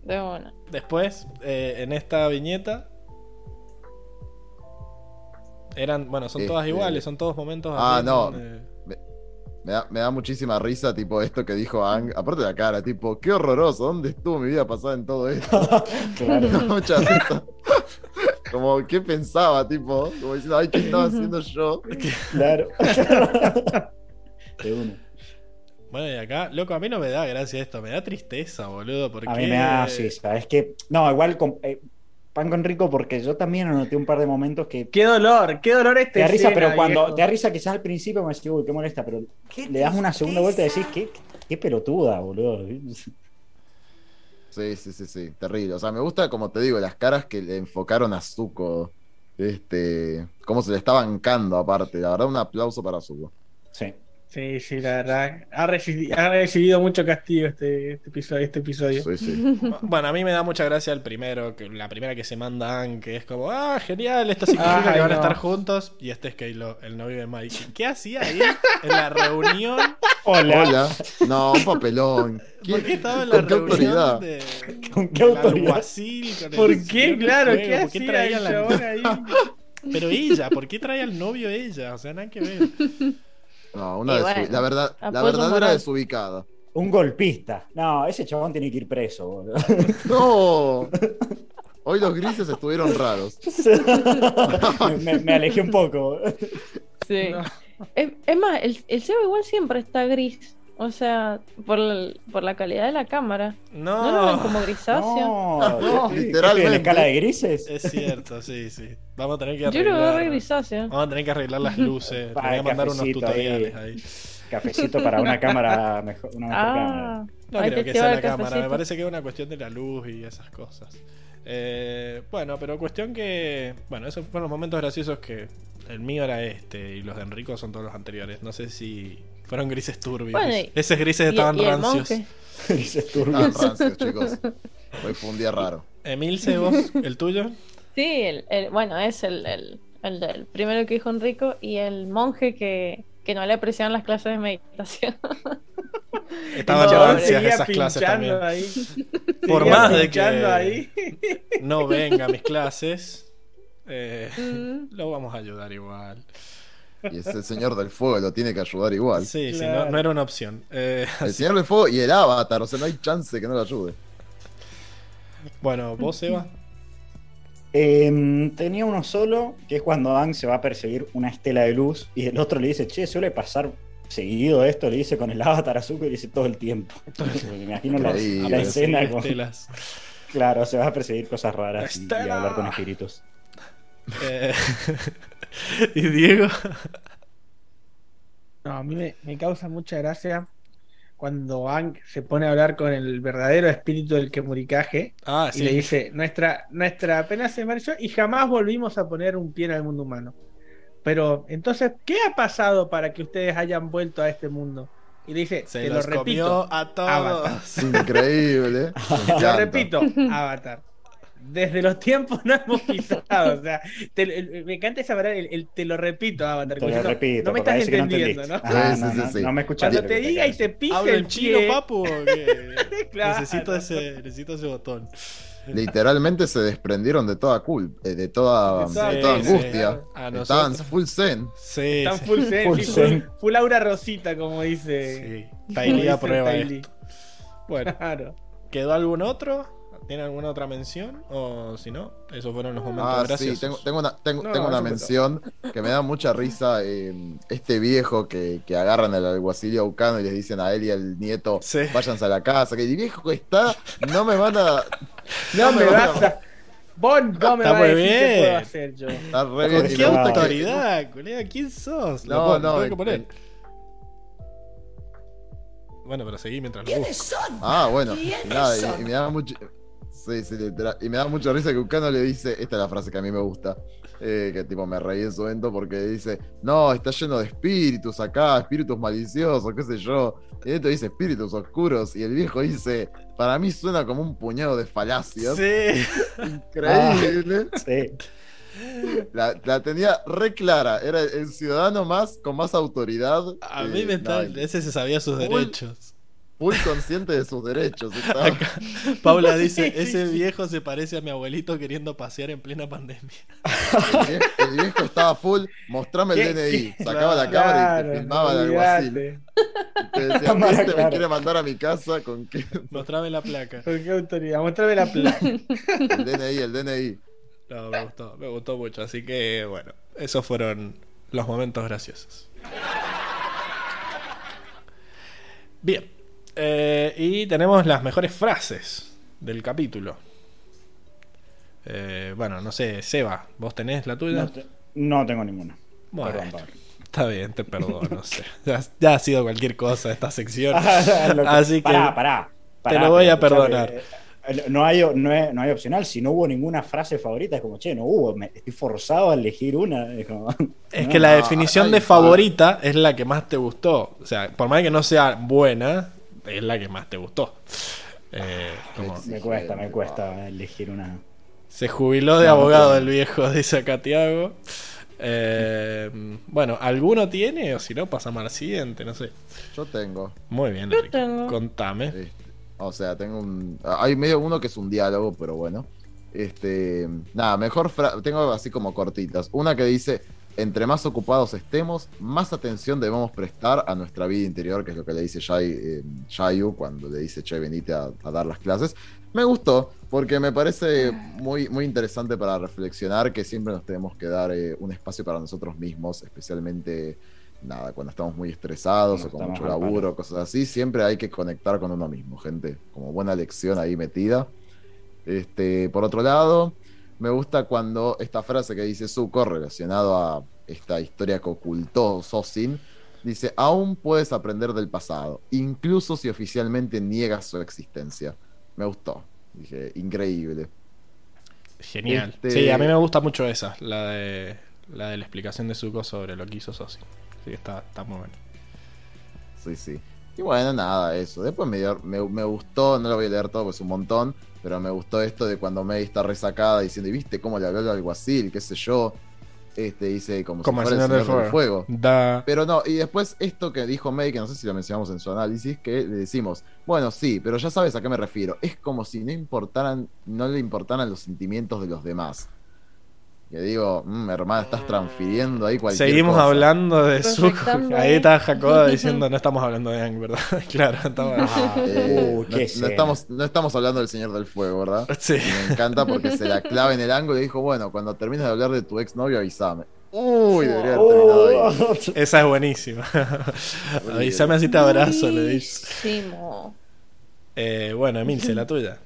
De una. Después, eh, en esta viñeta. Eran, bueno, son todas Este- iguales, son todos momentos. Ah, no. eh, Me da, me da muchísima risa, tipo, esto que dijo Ang. Aparte de la cara, tipo, qué horroroso. ¿Dónde estuvo mi vida pasada en todo esto? Claro. <laughs> <laughs> Me da mucha risa. <laughs> Como, ¿qué pensaba, tipo? Como diciendo, ay, ¿qué estaba haciendo yo? Claro. <laughs> De uno. Bueno, y acá, loco, a mí no me da gracia esto, me da tristeza, boludo. Porque A mí me da, sí, sabes que. No, igual con, eh, pan con rico, porque yo también anoté un par de momentos que Qué dolor, qué dolor este. te da risa, pero cuando viejo. te da risa quizás al principio me decís, uy, qué molesta, pero le das una segunda vuelta y decís, qué, qué pelotuda, boludo. Sí, sí, sí, sí, terrible. O sea, me gusta, como te digo, las caras que le enfocaron a Zuko. Este, cómo se le está bancando aparte. La verdad, un aplauso para Zuko. Sí. Sí, sí, la verdad. Ha recibido, ha recibido mucho castigo este, este episodio. Este episodio. Sí, sí. Bueno, a mí me da mucha gracia el primero, que, la primera que se manda Ang, que es como, ah, genial, esto significa Ay, que van a estar juntos. Y este es Kaylo, el novio de Mike. ¿Qué hacía ahí en la reunión? Hola. Hola. No, un papelón. ¿Por qué estaba en la ¿Con qué reunión autoridad? de, ¿Con qué autoridad? alguacil con el ¿Por qué? Claro? ¿qué ¿Por qué hacía traía el la- chabón ahí? <laughs> Pero ella, ¿por qué trae al novio ella? O sea, nada que ver. No, una bueno, la verdad, la verdadera desubicada. Un golpista. No, ese chabón tiene que ir preso, boludo. No. <laughs> Hoy los grises estuvieron raros. <laughs> me, me alejé un poco. Sí. Es, es más, el, el igual siempre está gris. O sea, por la, por la calidad de la cámara. No, ¿No lo ven como grisáceo? No, No, ¿qué- qué literalmente. la escala de grises? es cierto, sí, sí. Vamos a tener que Yo lo veo re arreglar. grisáceo. Vamos a tener que arreglar las luces. Te voy a mandar unos tutoriales ahí. ahí. Cafecito para una <laughs> cámara mejor. Una mejor cámara. Ah, No ahí creo que sea la cámara, me parece que es una cuestión de la luz y esas cosas. Eh, bueno, pero cuestión que. Bueno, esos fueron los momentos graciosos que el mío era este y los de Enrico son todos los anteriores. No sé si fueron grises turbios. Bueno, y- Esos grises Y- estaban y rancios. <laughs> Grises turbios. Estaban rancios, chicos. Hoy fue un día raro. Emilce, vos, el tuyo. Sí, el, el- bueno, es el, el, el del primero que dijo Enrico y el monje que, que no le apreciaban las clases de meditación. <laughs> Estaban El chabón rancias esas clases también. ahí. Por Seguía más de que- ahí. No venga a mis clases. eh, Mm. lo vamos a ayudar igual. Y es el señor del fuego, lo tiene que ayudar igual. Sí, sí, Claro. no, no era una opción. Eh, El señor del fuego y el avatar, o sea, no hay chance que no lo ayude. bueno, vos, Eva. Em, tenía uno solo, que es cuando Dan se va a perseguir una estela de luz y el otro le dice, che, suele pasar seguido esto, le dice con el avatar azúcar y le dice <laughs> todo el tiempo. Me imagino la, escena con... estelas. Claro, se va a perseguir cosas raras y, y hablar con espíritus. Eh, <laughs> <laughs> y Diego. No, a mí me, me causa mucha gracia cuando Ang se pone a hablar con el verdadero espíritu del Kemurikaje Ah, y le dice, nuestra, nuestra pena se marchó y jamás volvimos a poner un pie en el mundo humano. Pero entonces, ¿qué ha pasado para que ustedes hayan vuelto a este mundo? Y le dice, Se te lo los repito, comió a todos. Avatar. Increíble. <laughs> Me Lo encanta. repito, Avatar. Desde los tiempos no hemos pisado. O sea, te- el- me encanta esa palabra, el, el te lo repito, Avatar. Te lo diciendo, repito. no me estás no entendiendo, ¿no? Ah, Sí, no, sí, no, sí, sí. no me escuchaste. Cuando te diga y te pise ¿Hablo el chino, pie, papu? <laughs> Claro. necesito, ese, necesito ese botón. Literalmente se desprendieron de toda culpa, de toda, De toda- de toda sí, angustia. Estaban full zen. Sí, Están sí. full zen, Full zen. full Aura Rosita, como dice. sí. Tailí como dice aprueba Ty Lee. esto. Bueno, Claro. ¿quedó algún otro? ¿Tiene alguna otra mención? O si no, esos fueron los momentos Ah, sí, graciosos. tengo, tengo una, tengo, No, tengo una mención que me da mucha risa. eh, este viejo que, que agarran al alguacil Aucano y les dicen a él y al nieto, Sí. váyanse a la casa. Que el viejo que está, no me van a. No me van vas a. Bon, no me Está vas a muy decir qué bien. puedo hacer yo. Está re ¿Por bien. ¿Qué que- autoridad, colega? ¿Quién sos? No, pongo, no, tengo que poner. el- Bueno, pero seguí mientras lo ¿Quiénes busco. son? Ah, bueno. y ¿Quiénes nada, y, me da mucho. Sí, sí, literal. Y me da mucha risa que Ucano le dice, esta es la frase que a mí me gusta, eh, que tipo me reí en su evento porque dice, no, está lleno de espíritus acá, espíritus maliciosos, qué sé yo. Y esto dice espíritus oscuros y el viejo dice, para mí suena como un puñado de falacias. Sí. <laughs> Increíble. Sí. La, la tenía re clara, era el ciudadano más con más autoridad. A eh, mí me está. no, Ese se sabía sus derechos. Full consciente de sus derechos. estaba- Acá, Paula dice: <laughs> Ese viejo se parece a mi abuelito queriendo pasear en plena pandemia. El viejo, el viejo estaba full, mostrame el ¿Qué? DNI. Sacaba la cámara y te filmaba el alguacil. Te <laughs> decía, este me quiere mandar a mi casa con qué? Mostrame la placa. ¿Con qué autoridad? Mostrame la placa. <laughs> El DNI, el DNI. No, me gustó, me gustó mucho. Así que, bueno, esos fueron los momentos graciosos. Bien. Eh, y tenemos las mejores frases del capítulo. Eh, bueno, no sé, Seba, ¿vos tenés la tuya? No, te- no tengo ninguna. Bueno, Perdón, Pablo. está bien, te perdono, sé. Ya, ya ha sido cualquier cosa esta sección. <laughs> Que- <laughs> Así que Pará, pará, te lo voy a perdonar. eh, No hay, no, hay, no hay opcional. Si no hubo ninguna frase favorita, es como, che, no hubo. Me, estoy forzado a elegir una. <laughs> Es, como, Es no. que la definición de favorita es la que más te gustó. O sea, por más que no sea buena, es la que más te gustó. Eh, como-. Me cuesta, me cuesta elegir una. se jubiló de No, abogado no. el viejo, dice acá Tiago. Eh, bueno, ¿alguno tiene? O si no, pasamos al siguiente, no sé. Yo tengo. Muy bien, Yo Enrique. tengo. Contame. este, o sea, tengo un. Hay medio uno que es un diálogo, pero bueno. Este. Nada, mejor. fra- Tengo así como cortitas. Una que dice: entre más ocupados estemos, más atención debemos prestar a nuestra vida interior, que es lo que le dice Jai, Jayu cuando le dice, che, venite a, dar las clases. Me gustó, porque me parece muy, muy interesante para reflexionar que siempre nos tenemos que dar un espacio para nosotros mismos, especialmente nada, cuando estamos muy estresados o con mucho laburo, cosas así, siempre hay que conectar con uno mismo, gente. Como buena lección ahí metida. Este, por otro lado, me gusta cuando esta frase que dice Zuko relacionado a esta historia que ocultó Sosin, dice, aún puedes aprender del pasado, incluso si oficialmente niegas su existencia. Me gustó. Dije, increíble. Genial. Este sí, a mí me gusta mucho esa, la de la de la explicación de Zuko sobre lo que hizo Sosin. Sí, está, está muy bueno. Sí, sí. Y bueno, nada, eso. Después me, me, gustó, no lo voy a leer todo, pues es un montón, pero me gustó esto de cuando May está resacada diciendo, ¿y viste cómo le habló al alguacil? ¿Qué sé yo? Este dice como, como si fuera el señor, del fuego. Pero no, y después esto que dijo May, que no sé si lo mencionamos en su análisis, que le decimos, bueno, sí, pero ya sabes a qué me refiero. Es como si no importaran, no le importaran los sentimientos de los demás. Que digo, mmm, hermana, estás transfiriendo ahí cualquier Seguimos hablando de su Ahí está Jacoba diciendo, <laughs> no estamos hablando de Ang, ¿verdad? <laughs> claro, estamos... Ah, eh, uh, no, estamos, no estamos hablando del Señor del Fuego, ¿verdad? Sí. me encanta porque se la clava en el ángulo y dijo, bueno, cuando termines de hablar de tu exnovio, avísame. Uy, debería haber terminado ahí. Esa es buenísima. avísame así te abrazo, le dice. Eh, bueno, Emilce, la tuya.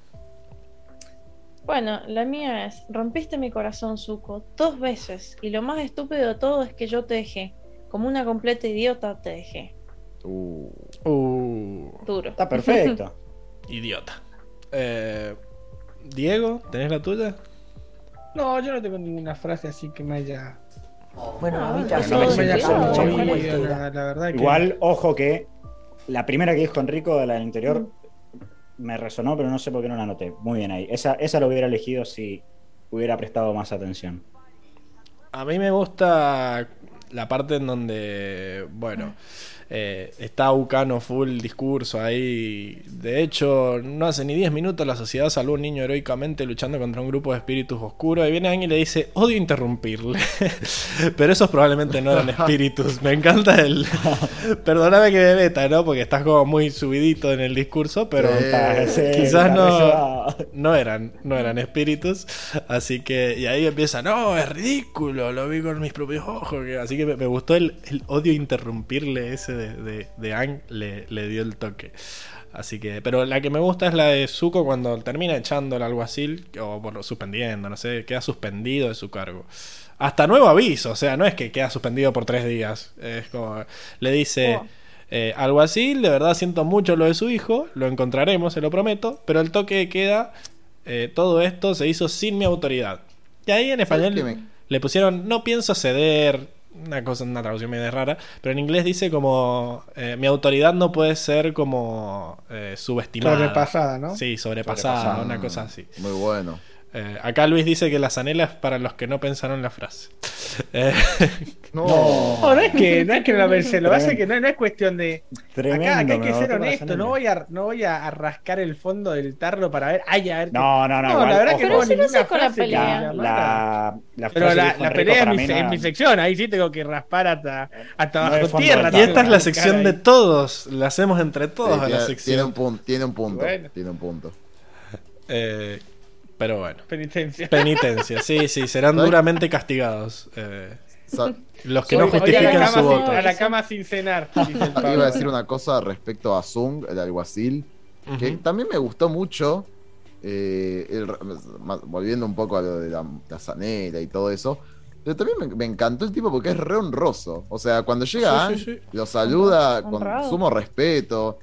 Bueno, la mía es, rompiste mi corazón, Zuko, dos veces, y lo más estúpido de todo es que yo te dejé. Como una completa idiota te dejé. Uh. uh. Duro. Está perfecto. <laughs> idiota. Eh, Diego, ¿tenés la tuya? No, yo no tengo ninguna frase así que me haya... Bueno, a mí ya Igual, ojo que la primera que dijo Enrico de la del interior... Me resonó, pero no sé por qué no la noté. Muy bien ahí. Esa, esa lo hubiera elegido si hubiera prestado más atención. A mí me gusta la parte en donde, bueno, eh, está Ucano full discurso ahí. De hecho, no hace ni 10 minutos la sociedad salvó a un niño heroicamente luchando contra un grupo de espíritus oscuros. Y viene alguien y le dice: Odio interrumpirle. <laughs> Pero esos probablemente no eran espíritus. Me encanta el. <laughs> Perdóname que me meta, ¿no? Porque estás como muy subidito en el discurso, pero quizás no, <laughs> no, eran, no eran espíritus. Así que. Y ahí empieza: No, es ridículo. Lo vi con mis propios ojos. Así que me, gustó el, el odio interrumpirle ese de, de, Ang le, le, dio el toque. Así que, pero la que me gusta es la de Zuko cuando termina echando al alguacil, o por, suspendiendo, no sé, queda suspendido de su cargo. Hasta nuevo aviso, o sea, no es que queda suspendido por tres días. Es como, le dice, oh. eh, alguacil, de verdad siento mucho lo de su hijo, lo encontraremos, se lo prometo, pero el toque queda, eh, todo esto se hizo sin mi autoridad. Y ahí en español le pusieron, no pienso ceder, una cosa, una traducción medio rara, pero en inglés dice como eh, mi autoridad no puede ser como eh, subestimada. Sobrepasada, ¿no? Sí, sobrepasada, una cosa así. Muy bueno. Eh, acá Luis dice que las anelas para los que no pensaron la frase. Eh, no. no. es que no es que no la pensé, lo que pasa es que no, es cuestión de. acá, hay que ser honesto, no voy, a, no voy a, rascar el fondo del tarro para ver. Ay, a ver no, no, no, la verdad que no si no sé con la pelea. La, la, Pero la, pelea es mi, en mi sección, ahí sí tengo que raspar hasta, hasta bajo tierra. Y esta es la sección de todos, la hacemos entre todos a la sección. Tiene un punto, tiene un punto. Tiene un punto. Eh, pero bueno. Penitencia. Penitencia, sí, sí, serán duramente castigados. Eh, los que no justifiquen su voto. A la cama sin cenar. Iba a decir una cosa respecto a Zung, el alguacil, que también me gustó mucho. Eh, volviendo un poco a lo de la, zanela y todo eso. Pero también me, encantó el tipo porque es re honroso. O sea, cuando llega lo saluda con sumo respeto.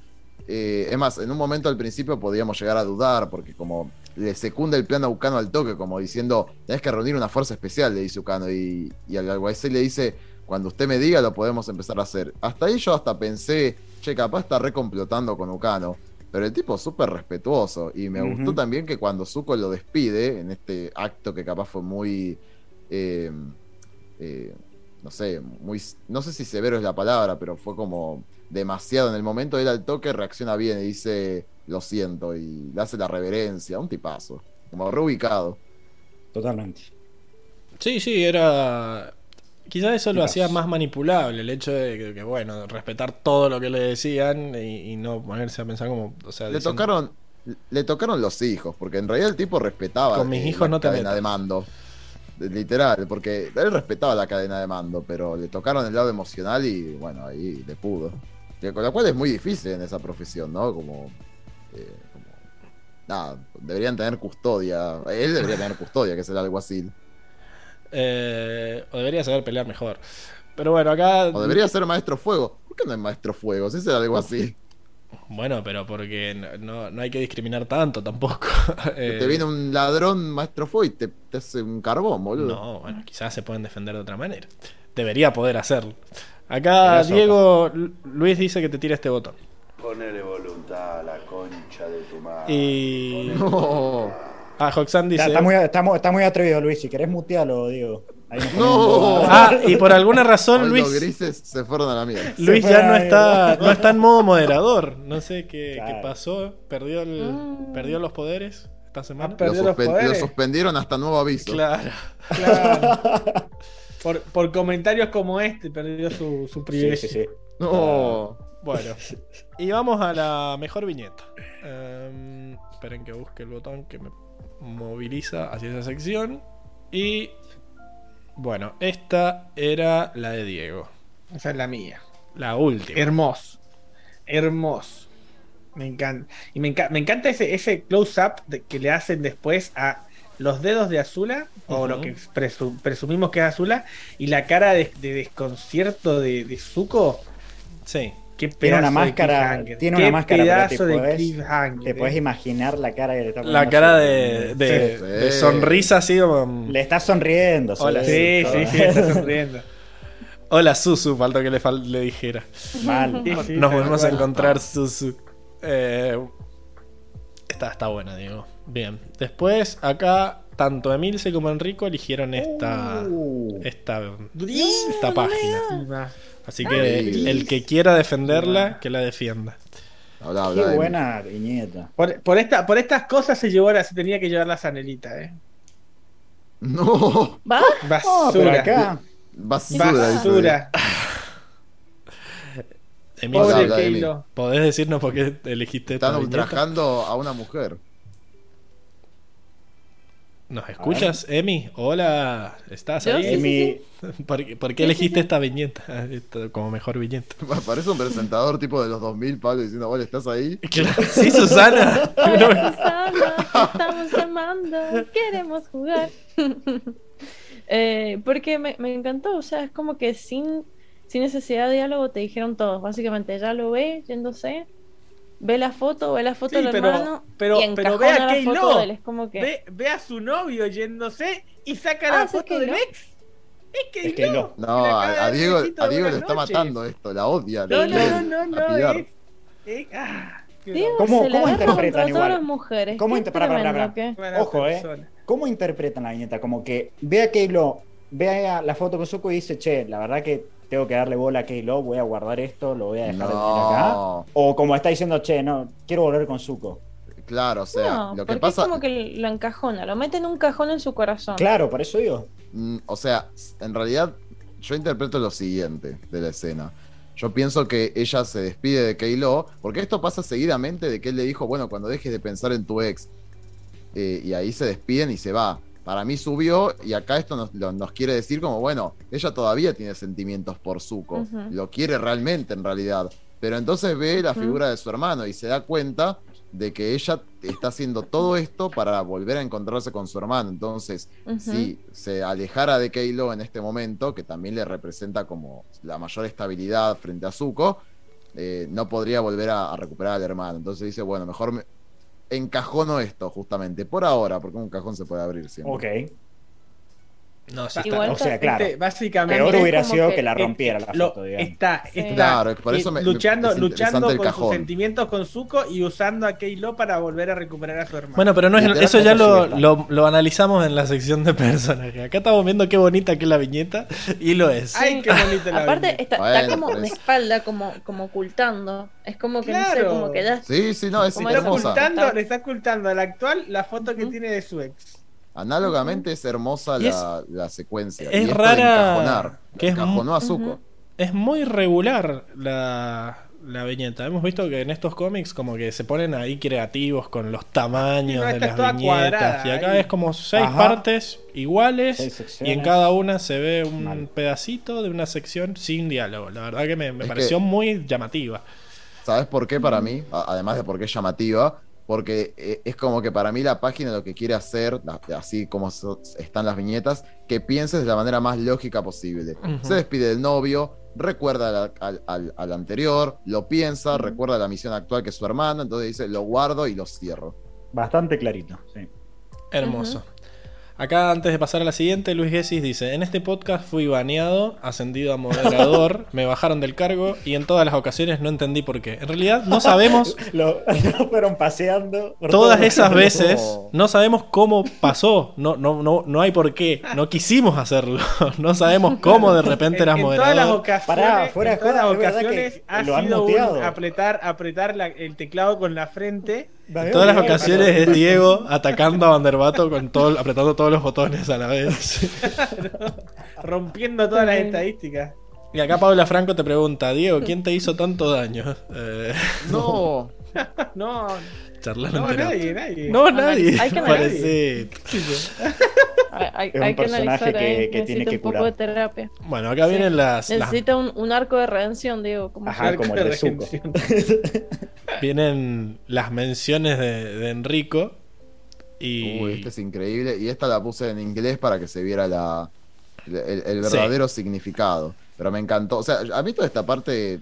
Eh, es más, en un momento al principio podíamos llegar a dudar, porque como le secunda el plan a Ucano al toque, como diciendo, tenés que reunir una fuerza especial, le dice Ucano, y, y al alguacil le dice, cuando usted me diga lo podemos empezar a hacer. Hasta ahí yo hasta pensé, che, capaz está recomplotando con Ucano. Pero el tipo súper respetuoso. Y me gustó también que cuando Zuko lo despide, en este acto que capaz fue muy. Eh, eh, no sé, muy. No sé si severo es la palabra, pero fue como demasiado en el momento. Él al toque reacciona bien y dice: lo siento, y le hace la reverencia, un tipazo, como reubicado. Totalmente. Sí, sí, era... Quizás eso lo hacía más manipulable, el hecho de que, que, bueno, respetar todo lo que le decían y, y no ponerse a pensar como, o sea, Le diciendo- tocaron, le tocaron los hijos, porque en realidad el tipo respetaba Con mis eh, hijos la no te cadena de mando. Literal, porque él respetaba la cadena de mando, pero le tocaron el lado emocional y bueno, ahí le pudo. Con lo cual es muy difícil en esa profesión, ¿no? Como, eh, como- nada, deberían tener custodia. Él debería tener custodia, que es el alguacil. Eh, o debería saber pelear mejor. Pero bueno, acá. O debería ser maestro fuego. ¿Por qué no es maestro fuego? Si es el alguacil. <laughs> Bueno, pero porque no, no- no hay que discriminar tanto tampoco. <laughs> Eh, Te viene un ladrón maestro fuego y te, te hace un carbón, boludo. No, bueno, quizás se pueden defender de otra manera. Debería poder hacerlo. Acá Diego Lu- Luis dice que te tira este botón. Ponele voluntad a la concha de tu madre. Y. No. Ah, Hoxan dice. Está, está muy, está, muy- está muy atrevido, Luis. Si querés mutealo, nos No. Ah, y por alguna razón Hoy Luis. los grises se fueron a la mierda. Luis ya no está, no está en modo moderador. No sé qué, Claro. qué pasó. Perdió, el, Mm. perdió los poderes esta semana. Lo, Perdió los suspen- lo suspendieron hasta nuevo aviso. Claro. Claro. <laughs> por, por comentarios como este, perdió su, su privilegio. sí, sí. No. Bueno. Y vamos a la mejor viñeta. Em, esperen que busque el botón que me moviliza hacia esa sección. Y. Bueno, esta era la de Diego. Esa es la mía. La última. Hermoso. Hermoso. Me encanta. Y me, enca- me encanta ese, ese close-up que le hacen después a los dedos de Azula, o lo que presu- presumimos que es Azula, y la cara de, de desconcierto de, de Zuko. Sí. Qué Tiene una máscara- tiene Qué una máscara, pero te cliffhanger, Te eh. puedes imaginar la cara que le está La poniendo cara sobre- de, de, Sí. de sonrisa así como. Le está sonriendo. Hola, Sí, sí, sí, está sonriendo. <laughs> Hola Susu, faltó que le, fal- le dijera. Mal. Sí, sí, Nos volvemos a encontrar, Susu. Eh, está, está buena, digo. Bien. Después, acá, tanto Emilce como Enrico eligieron esta. Uh. Esta, esta página. Así que el que quiera defenderla, que la defienda. Habla, habla. Qué buena viñeta. Por, por esta, por estas cosas se llevó la, se tenía que llevar la Sanelita, eh. No. ¿Va? Oh, Basura. acá. Basura. Basura. Emilce, Pobre. Keilo. ¿podés decirnos por qué elegiste esta Están viñeta? ultrajando a una mujer. ¿Nos escuchas, Emi? Hola, ¿estás ahí? Emi, ¿Por, qué- por qué elegiste esta viñeta <laughs> como mejor viñeta? Parece un presentador tipo de los 2000, Pablo, diciendo, hola, ¿estás ahí? Claro, <laughs> sí, Susana. Hola, Susana, te <laughs> estamos llamando, queremos jugar. Eh, porque me, me encantó, o sea, es como que sin, sin necesidad de diálogo te dijeron todos. Básicamente, ya lo ve yéndose, ve la foto, ve la foto Sí, del pero- hermano pero- y pero ve a la Kay foto Lo. de él. Es como que. Ve, ve a su novio yéndose y saca Ah, la ¿es foto del ex. Es que Es Kay no. No, a, Diego, a Diego le está matando esto, la odia. No, le no, no, no, es- es- ah, Diego ¿Cómo- cómo interpretan contra todas igual? las mujeres. ¿Cómo qué inter- pará, pará, tremendo pará. que- Ojo, eh. persona. ¿Cómo interpretan la viñeta? Como que ve a Keilo, ve a la foto con Zuko y dice, che, la verdad que tengo que darle bola a Keilo, voy a guardar esto, lo voy a dejar acá. No, O como está diciendo, che, no, quiero volver con Zuko. claro, o sea, No, lo que pasa, es como que lo encajona, lo mete en un cajón en su corazón. Claro, por eso digo. mm, o sea, en realidad yo interpreto lo siguiente de la escena. Yo pienso que ella se despide de Keilo, porque esto pasa seguidamente de que él le dijo, bueno, cuando dejes de pensar en tu ex, eh, y ahí se despiden y se va. Para mí subió y acá esto nos, lo- nos quiere decir como, bueno, ella todavía tiene sentimientos por Zuko, lo quiere realmente en realidad, pero entonces ve la figura de su hermano y se da cuenta de que ella está haciendo todo esto para volver a encontrarse con su hermano. Entonces, si se alejara de Keilo en este momento, que también le representa como la mayor estabilidad frente a Zuko, eh, no podría volver a, a recuperar al hermano. Entonces dice, bueno, mejor me encajono esto justamente, por ahora, porque un cajón se puede abrir siempre. Ok. No, sí, está- Igual O sea, claro. Este, básicamente Peor hubiera sido que- que, la rompiera la lo- foto, digamos. está, está Claro, por eso me- me- luchando, es luchando con sus sentimientos con Zuko y usando a Keilo para volver a recuperar a su hermano. Bueno, pero no es, eso ya lo, lo, lo analizamos en la sección de personajes. Acá estamos viendo qué bonita que es la viñeta y lo es. Ay, qué bonita la Aparte, viñeta. está, Bueno, está como de es- espalda, como, como ocultando. Es como que no sé, Claro. como que ya. Sí, sí, no, es Como Está ocultando, le está ocultando al actual la foto que tiene de su ex. Análogamente es hermosa la, la secuencia. es y rara que es encajonó a Zuko. Es muy regular la, la viñeta. Hemos visto que en estos cómics como que se ponen ahí creativos con los tamaños No, de las viñetas. Y acá ahí. es como seis Ajá. partes iguales Seis y en cada una se ve un Mal. pedacito de una sección sin diálogo. La verdad que me, pareció que- muy llamativa. ¿Sabes por qué para mí? Además de porque es llamativa, porque eh, es como que para mí la página lo que quiere hacer, así como están las viñetas, que pienses de la manera más lógica posible. Se despide del novio, recuerda al, al- al- al anterior, lo piensa, recuerda la misión actual que es su hermano, entonces dice, lo guardo y lo cierro. Bastante clarito, sí. Hermoso. Acá, antes de pasar a la siguiente, Luis Gessis dice: En este podcast fui baneado, ascendido a moderador, <laughs> me bajaron del cargo y en todas las ocasiones no entendí por qué. En realidad, no sabemos <laughs> Lo, lo fueron paseando. por todas todo- esas veces, No. no sabemos cómo pasó, no, no, no, no hay por qué, no quisimos hacerlo, <laughs> no sabemos cómo de repente eras en, en todas las ocasiones, Pará, fuera en de todas las ocasiones ha lo han sido un apretar, apretar la- el teclado con la frente. En todas las ocasiones es Diego atacando a Vanderbato con todo, apretando todos los botones a la vez. <laughs> rompiendo todas las estadísticas. Y acá Paula Franco te pregunta, Diego, ¿quién te hizo tanto daño? Eh, No, <laughs> <laughs> No, charlando no, nadie, nadie. No, nadie. Hay que Parece- Hay, hay- Es un hay que personaje analizar que- ahí. que tiene Necesita que un poco curar. de terapia. Bueno, acá Sí. vienen las, las- Necesita un, un arco de redención, digo. Como Ajá, como el de Zuko. <laughs> vienen las menciones de, de Enrico. Y Uy, este es increíble. Y esta la puse en inglés para que se viera la, el, el Sí. verdadero significado. Pero me encantó. O sea, a mí toda esta parte,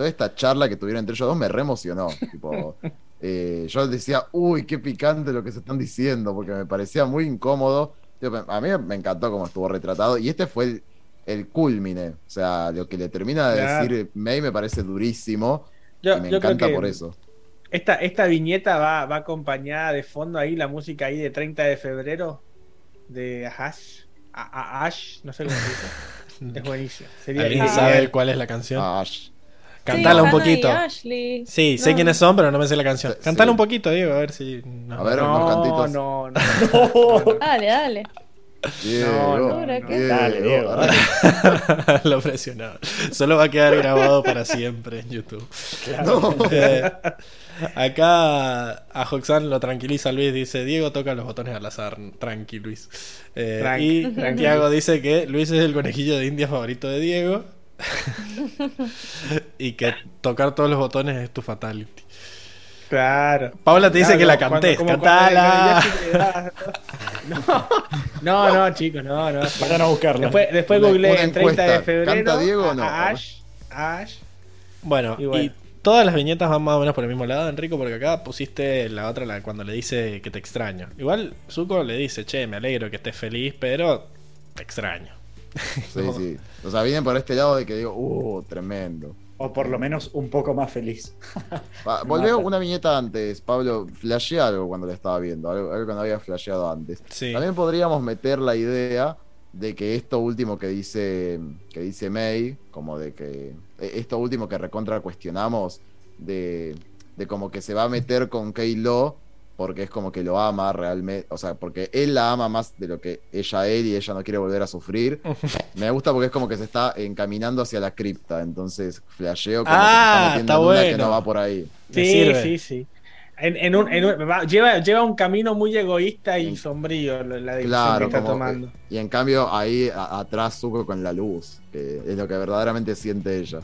toda esta charla que tuvieron entre ellos dos me re emocionó. tipo, <laughs> eh, yo decía, uy, qué picante lo que se están diciendo, porque me parecía muy incómodo. Tipo, A mí me encantó cómo estuvo retratado. Y este fue el, el culmine. O sea, lo que le termina de Claro. decir May me parece durísimo. Yo, y me yo encanta que por eso. Esta, esta viñeta va, va acompañada de fondo ahí, la música ahí de 30 de febrero de Ash. A, a- Ash, no sé cómo se dice. <laughs> Es buenísimo. Sería ¿Alguien sabe cuál es la canción? Ash. Cantala un poquito. Ashley. Sí, sé No. quiénes son, pero no me sé la canción. Sí. Cantala un poquito, Diego, a ver si. no. A ver, unos No, cantitos. no, no. <laughs> Oh, Dale, dale. Diego, no, no. Dale, Diego, dale. <laughs> Lo presionaba. Solo va a quedar grabado para siempre en YouTube. No. <laughs> Eh, acá a Hoxan lo tranquiliza Luis, dice, Diego toca los botones al azar, tranqui Luis. Eh, Tranqui, y tranqui. Tiago dice que Luis es el conejillo de India favorito de Diego. <laughs> y que tocar todos los botones es tu fatality. Claro. Paula te dice Claro, que la cantes, como cuando- cantala. <laughs> No, no, no, chicos, no, no. Vayan a buscarlo. Después, después googleé en 30 de febrero. ¿Canta Diego o no? Ash. Ash. Bueno, Y todas las viñetas van más o menos por el mismo lado, Enrico, porque acá pusiste la otra la, cuando le dice que te extraño. Igual Zuko le dice, che, me alegro que estés feliz, pero te extraño. <laughs> Sí, sí. O sea, vienen por este lado de que digo, uh, tremendo. O por lo menos un poco más feliz. <laughs> Volveo una viñeta antes, Pablo. Flasheé algo cuando la estaba viendo, algo, algo que no había flasheado antes. Sí. También podríamos meter la idea de que esto último que dice que dice May, como de que e- esto último que recontra cuestionamos, de, de como que se va a meter con Keylo porque es como que lo ama realmente, o sea, porque él la ama más de lo que ella a él y ella no quiere volver a sufrir. <laughs> Me gusta porque es como que se está encaminando hacia la cripta, entonces flasheo como Ah, que se está una que bueno. no va por ahí. Sí, sí, sí. En, en un, en un- va- lleva, lleva un camino muy egoísta y sombrío la decisión Claro, que está como- tomando. y en cambio ahí a- atrás Zuko con la luz, que es lo que verdaderamente siente ella.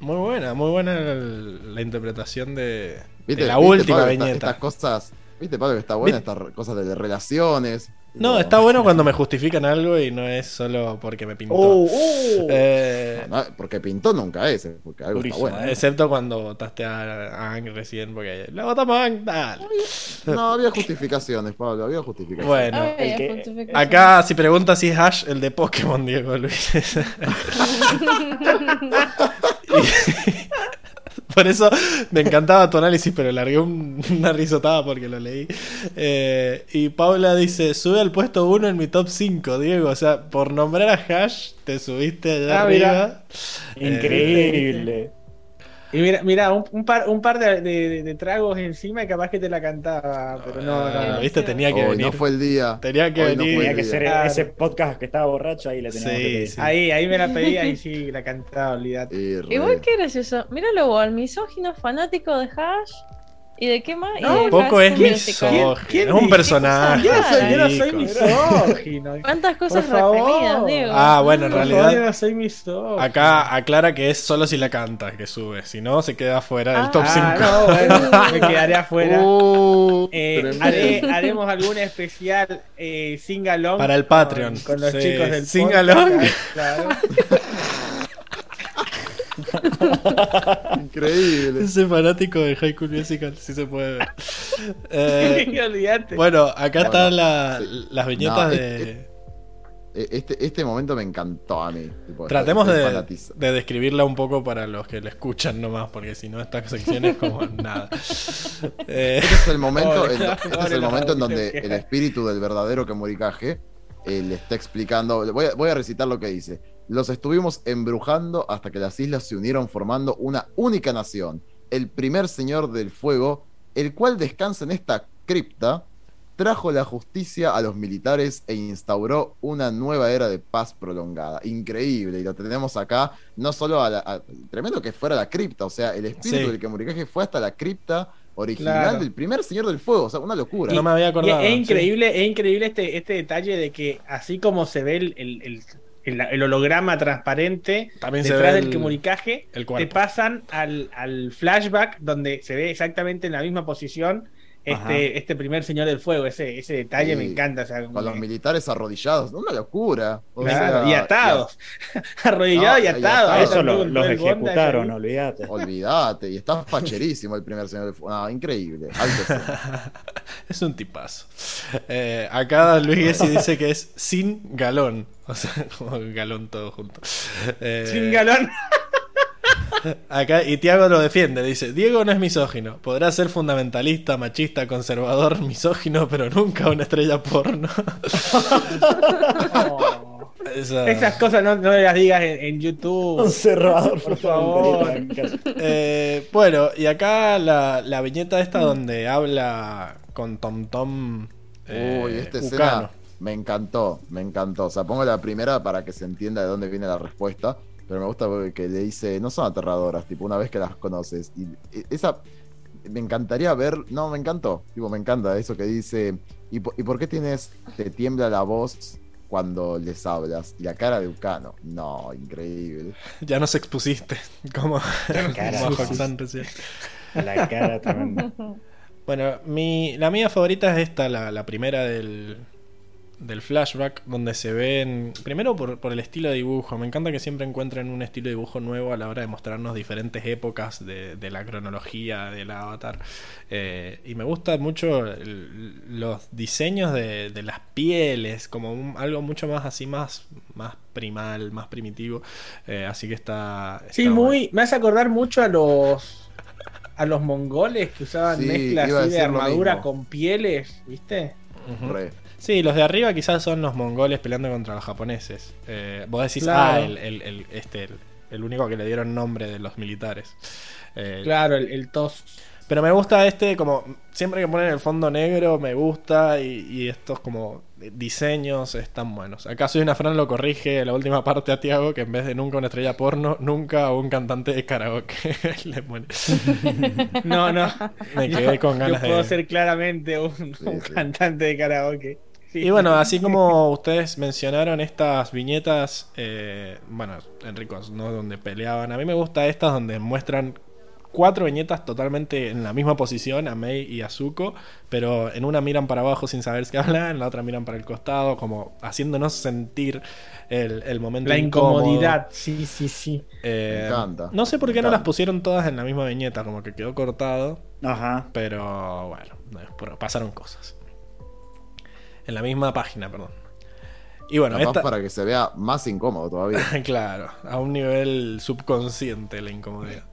Muy buena, muy buena la interpretación de, ¿Viste? de la ¿Viste, última viñeta. Estas cosas, viste, Pablo, que está buena, estas cosas de relaciones. No, está bueno cuando me justifican algo y no es solo porque me pintó. Uh, uh. <laughs> Eh, no, porque pintó nunca es, porque algo está bueno. excepto cuando votaste a Ang recién, porque la votamos a Ang, dale. No, había justificaciones, Pablo, había justificaciones. Bueno, el que- acá si preguntas si es Ash, el de Pokémon, Diego Luis. <laughs> <laughs> Por eso me encantaba tu análisis, pero largué un- una risotada porque lo leí. Eh, y Paula dice: Sube al puesto 1 en mi top 5, Diego. O sea, por nombrar a Hash, te subiste allá Ah, arriba. mirá. Eh, Increíble. Y mira, mira un, un par, un par de, de- de tragos encima y capaz que te la cantaba, pero no, no, Ah, no. ¿Viste? Tenía que Hoy venir. no fue el día. Tenía que Hoy no venir. Tenía que ser Claro. ese podcast que estaba borracho ahí le Sí, que pedir. sí. Ahí, ahí me la <laughs> pedía y sí, la cantaba, olvídate. Igual que gracioso. Míralo el misógino fanático de Hash. ¿Y de qué más? No, Poco es misógino. ¿Quién Es un personaje. Yo no soy, misógino. ¿Cuántas cosas reprimidas, Diego? Ah, bueno, en realidad- favor, yo no soy misógino. Acá aclara que es solo si la canta que sube. Si no, se queda fuera del Ah. top 5. Ah, no, bueno, me <laughs> quedaré afuera. Uh, Eh, haré- haremos algún especial eh, sing-along Para el Patreon. Con, los Sí, chicos del sing-along. Claro. <laughs> <laughs> Increíble. Ese fanático de High School Musical, sí se puede ver. Eh, <laughs> Olvídate. bueno, acá están la- sí. las viñetas No, de. Este, este momento me encantó a mí. tipo, Tratemos de, describirla un poco para los que la escuchan nomás, porque si no, esta sección es como <laughs> nada. Eh, Este es el momento, en, este es el momento en donde el espíritu del verdadero Kemurikaje eh, le está explicando. Voy a, voy a recitar lo que dice. Los estuvimos embrujando hasta que las islas se unieron formando una única nación, el primer señor del fuego, el cual descansa en esta cripta, trajo la justicia a los militares e instauró una nueva era de paz prolongada. Increíble, y lo tenemos acá, no solo a la. a- tremendo que fuera la cripta, o sea, el espíritu Sí. del Kemurikaje fue hasta la cripta original Claro. del primer señor del fuego, o sea, una locura. no me había Y acordado. es sí. increíble, es increíble este, este detalle de que así como se ve el, el- el- el- el holograma transparente También detrás del el- Kemurikaje, el te pasan al, al flashback donde se ve exactamente en la misma posición este, este primer señor del fuego. Ese, ese detalle Sí, me encanta. o sea, Con los militares arrodillados, una locura. O claro, sea, y atados. <laughs> Arrodillados No, y y atados. atados. Ahí Eso lo- los ejecutaron, ahí. olvídate. Olvídate, y está facherísimo el primer señor del fuego. No, increíble. <laughs> Es un tipazo. Eh, acá Luis Gessi dice que es sin galón. O sea, <laughs> como galón todo junto. <laughs> Eh, Sin galón. <laughs> Acá, y Tiago lo defiende, dice, Diego no es misógino, podrá ser fundamentalista, machista, conservador, misógino, pero nunca una estrella porno. No. Esa- Esas cosas no, no las digas en, en YouTube. Conservador, Por favor. Eh, bueno, y acá la, la viñeta esta donde habla con Tom Tom. eh, Uy, esta Ucano. escena me encantó, me encantó. O sea, pongo la primera para que se entienda de dónde viene la respuesta. Pero me gusta que le dice, no son aterradoras, tipo, una vez que las conoces. Y y esa, me encantaría ver, no, me encantó, tipo, me encanta eso que dice, ¿y, por- y por qué tienes, te tiembla la voz cuando les hablas? Y la cara de Ucano, no, increíble. <laughs> Ya nos expusiste, <laughs> como, cara, <laughs> como a sí. La cara tremenda. Bueno, mi, la mía favorita es esta, la, la primera del, del flashback, donde se ven, primero por, por el estilo de dibujo, me encanta que siempre encuentren un estilo de dibujo nuevo a la hora de mostrarnos diferentes épocas de, de la cronología del avatar. Eh, y me gusta mucho el- los diseños de, de las pieles, como un- algo mucho más así, más, más primal, más primitivo. Eh, así que está... Sí, muy. Me hace acordar mucho a los. A los mongoles que usaban Sí, mezclas así de armadura con pieles, ¿viste? Re. Sí, los de arriba quizás son los mongoles peleando contra los japoneses. Eh, vos decís, Claro. ah, el, el- el- este, el, el único que le dieron nombre de los militares. Eh, Claro, el, tos. Pero me gusta este, como siempre que ponen el fondo negro, me gusta y, y estos como diseños están buenos. Acá soy una Fran lo corrige la última parte a Tiago, que en vez de nunca una estrella porno, nunca un cantante de karaoke. <laughs> Le pone- No, no. Me quedé con Yo ganas puedo de... ser claramente un, un sí. cantante de karaoke. Sí. Y bueno, así como ustedes mencionaron estas viñetas, eh, bueno, Enricos, ¿no? Donde peleaban. A mí me gusta estas donde muestran cuatro viñetas totalmente en la misma posición, a Mei y a Zuko, pero en una miran para abajo sin saber qué hablan, en la otra miran para el costado, como haciéndonos sentir el, el momento La incómodo. incomodidad, sí, sí, sí. Eh, Me encanta, No sé por qué no las pusieron todas en la misma viñeta, como que quedó cortado. Ajá. Pero bueno, pasaron cosas. En la misma página, perdón. Y bueno, Capaz esta. para que se vea más incómodo todavía. <laughs> claro, a un nivel subconsciente la incomodidad.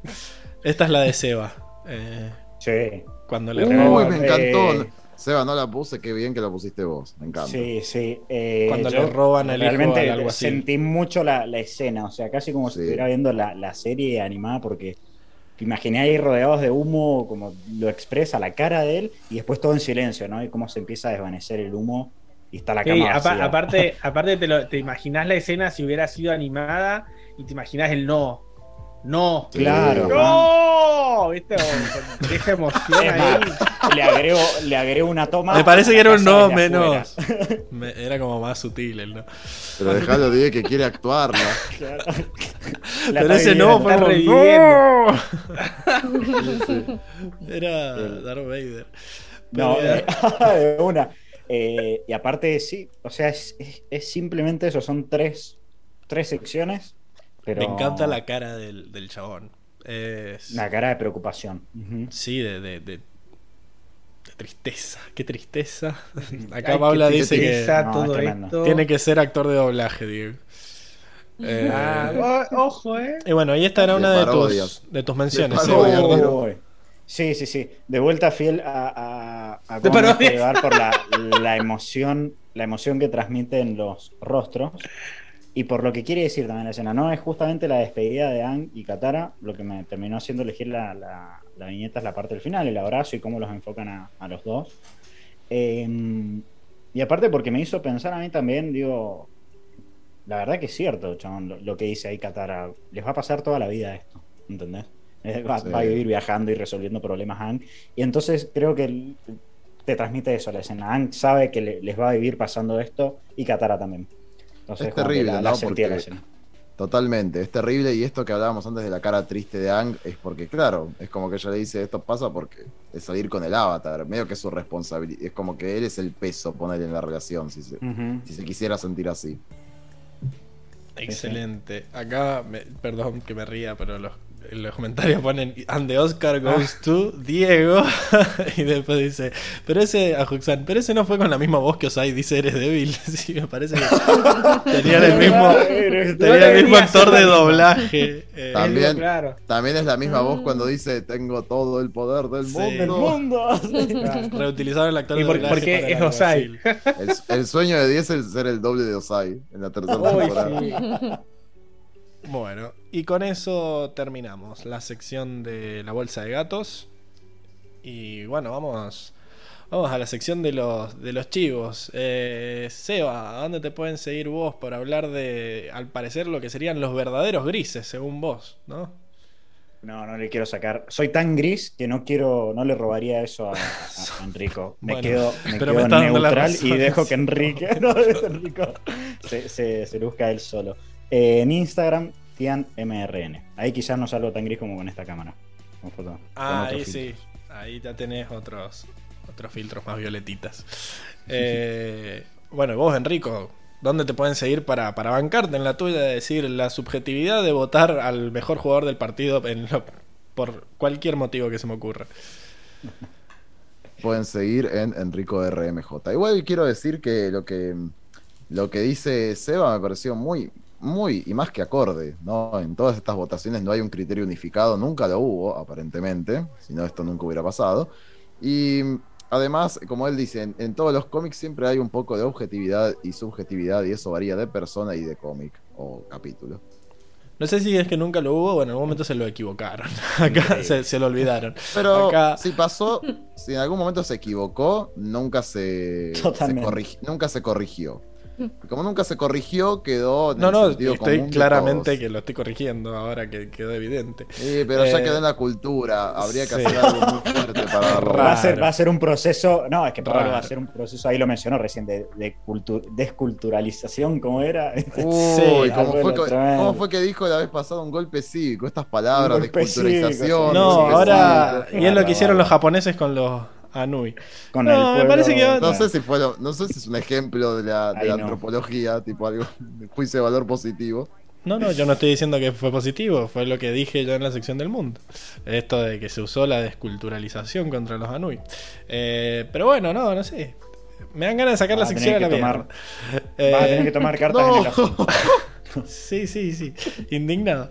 Esta es la de Seba. eh, Sí. cuando le Uy, me encantó. Eh, Seba, no la puse, qué bien que la pusiste vos. Me encanta. Sí, sí. eh, Cuando le roban el hijo realmente así. sentí mucho la, la escena, o sea, casi como si estuviera viendo la, la serie animada porque te imaginé ahí rodeados de humo, como lo expresa la cara de él, y después todo en silencio, ¿no? Y cómo se empieza a desvanecer el humo y está la Sí, cama apa- aparte, <laughs> aparte te, lo- te imaginás la escena si hubiera sido animada y te imaginás el no. No. Claro. ¡No! ¿Viste? <laughs> Esa emoción ahí. le agrego, le agrego una toma. Me parece que era un no menos. <laughs> Me- era como más sutil el no. Pero dejalo de que quiere actuarla. Claro. La Pero ese no fue como. ¡No! Era Darth Vader. No, Pero- eh, <laughs> de una. Eh, y aparte, sí, o sea, es, es- es simplemente eso, son tres, tres secciones, pero... Me encanta la cara del, del chabón. Es- La cara de preocupación. Sí, de, de, de- de tristeza. Qué tristeza. Acá Paula dice que tristeza No, todo es tremendo. esto. tiene que ser actor de doblaje, Diego. Eh, Ah, o- ojo, eh. y bueno, y esta era una de tus, de tus menciones. Uy. Sí, sí, sí. De vuelta fiel a, a, a llevar por la, la emoción, la emoción que transmiten los rostros y por lo que quiere decir también la escena. No es justamente la despedida de Ang y Katara lo que me terminó haciendo elegir la, la, la viñeta es la parte del final, el abrazo y cómo los enfocan a, a los dos. Eh, y aparte porque me hizo pensar a mí también, digo, la verdad que es cierto, chabón, lo, lo que dice ahí Katara. Les va a pasar toda la vida esto, ¿entendés? Eh, Va, Sí. va a vivir viajando y resolviendo problemas Ang. Y entonces creo que el- te transmite eso la escena. Ang sabe que le- les va a vivir pasando esto y Katara también. Es terrible, la, ¿no? la Porque- escena. Totalmente, es terrible y esto que hablábamos antes de la cara triste de Ang es porque, claro, es como que ella le dice esto pasa porque es salir con el avatar, medio que es su responsabilidad, es como que él es el peso poner en la relación, si se, si se quisiera sentir así. Excelente. Acá, me- perdón que me ría, pero los, en los comentarios ponen And the Oscar goes to Diego. <laughs> y después dice, pero ese, a Juxan, pero ese no fue con la misma voz que Osai dice eres débil. <laughs> sí, me parece que tenían el mismo, <laughs> tenían el mismo actor de doblaje. eh, También- Claro. También es la misma voz cuando dice tengo todo el poder del Sí. ¡Del mundo. reutilizaron el actor Y de por- doblaje porque es el Osai. El, el sueño de 10 es ser el doble de Osai en la tercera temporada. Bueno, y con eso terminamos la sección de la bolsa de gatos. Y bueno, vamos, vamos a la sección de los, de los chivos. Eh, Seba, ¿a dónde te pueden seguir vos por hablar de, al parecer, lo que serían los verdaderos grises, según vos, ¿no? No, no le quiero sacar. Soy tan gris que no quiero, no le robaría eso a, a <laughs> Enrico. Me Bueno, quedo, me quedo me neutral y dejo que Enrique, <laughs> no, Enrico se, se, se luzca él solo. Eh, en Instagram, TianMRN. Ahí quizás no salgo tan gris como con esta cámara. Con foto- con Ah, otros ahí sí. Ahí ya tenés otros, otros filtros más violetitas. <laughs> Eh, bueno, y vos, Enrico, ¿dónde te pueden seguir para, para bancarte en la tuya de decir la subjetividad de votar al mejor jugador del partido en lo- por cualquier motivo que se me ocurra? <laughs> Pueden seguir en Enrico RMJ. Igual quiero decir que lo que lo que dice Seba me pareció muy, muy y más que acorde, ¿no? En todas estas votaciones no hay un criterio unificado, nunca lo hubo, aparentemente, si no esto nunca hubiera pasado. Y además, como él dice, en, en todos los cómics siempre hay un poco de objetividad y subjetividad, y eso varía de persona y de cómic o capítulo. No sé si es que nunca lo hubo, bueno, en algún momento se lo equivocaron. <laughs> Acá se, se lo olvidaron. Pero Acá- si pasó, si en algún momento se equivocó, nunca se, se Totalmente. corrigi- nunca se corrigió. Como nunca se corrigió, quedó en No, no, sentido estoy claramente que lo estoy corrigiendo ahora que quedó evidente. Sí, pero ya Eh, quedó en la cultura. Habría que sí. hacer algo muy fuerte para Raro. Va a, ser, va a ser un proceso, no, es que Pablo Raro. va a ser un proceso, ahí lo mencionó recién, de, de cultu- desculturalización, ¿cómo era? Uy, <laughs> Sí, ¿cómo, fue cómo fue que dijo la vez pasada un golpe cívico? Estas palabras Un de golpe culturalización. cívico, No, ahora. sí, Y es lo que hicieron los japoneses con los Anui. Con No, el me pueblo- parece que- No sé si fue lo- no sé si es un ejemplo de la, de la no. antropología, tipo algo juicio de valor positivo. No, no, yo no estoy diciendo que fue positivo, fue lo que dije yo en la sección del mundo. Esto de que se usó la desculturalización contra los Anui. Eh, pero bueno, no, no sé. Me dan ganas de sacar la a sección a la tener que mierda. tomar- Vas a tener Eh, que tomar cartas en el <laughs> asunto. Sí, sí, sí. Indignado.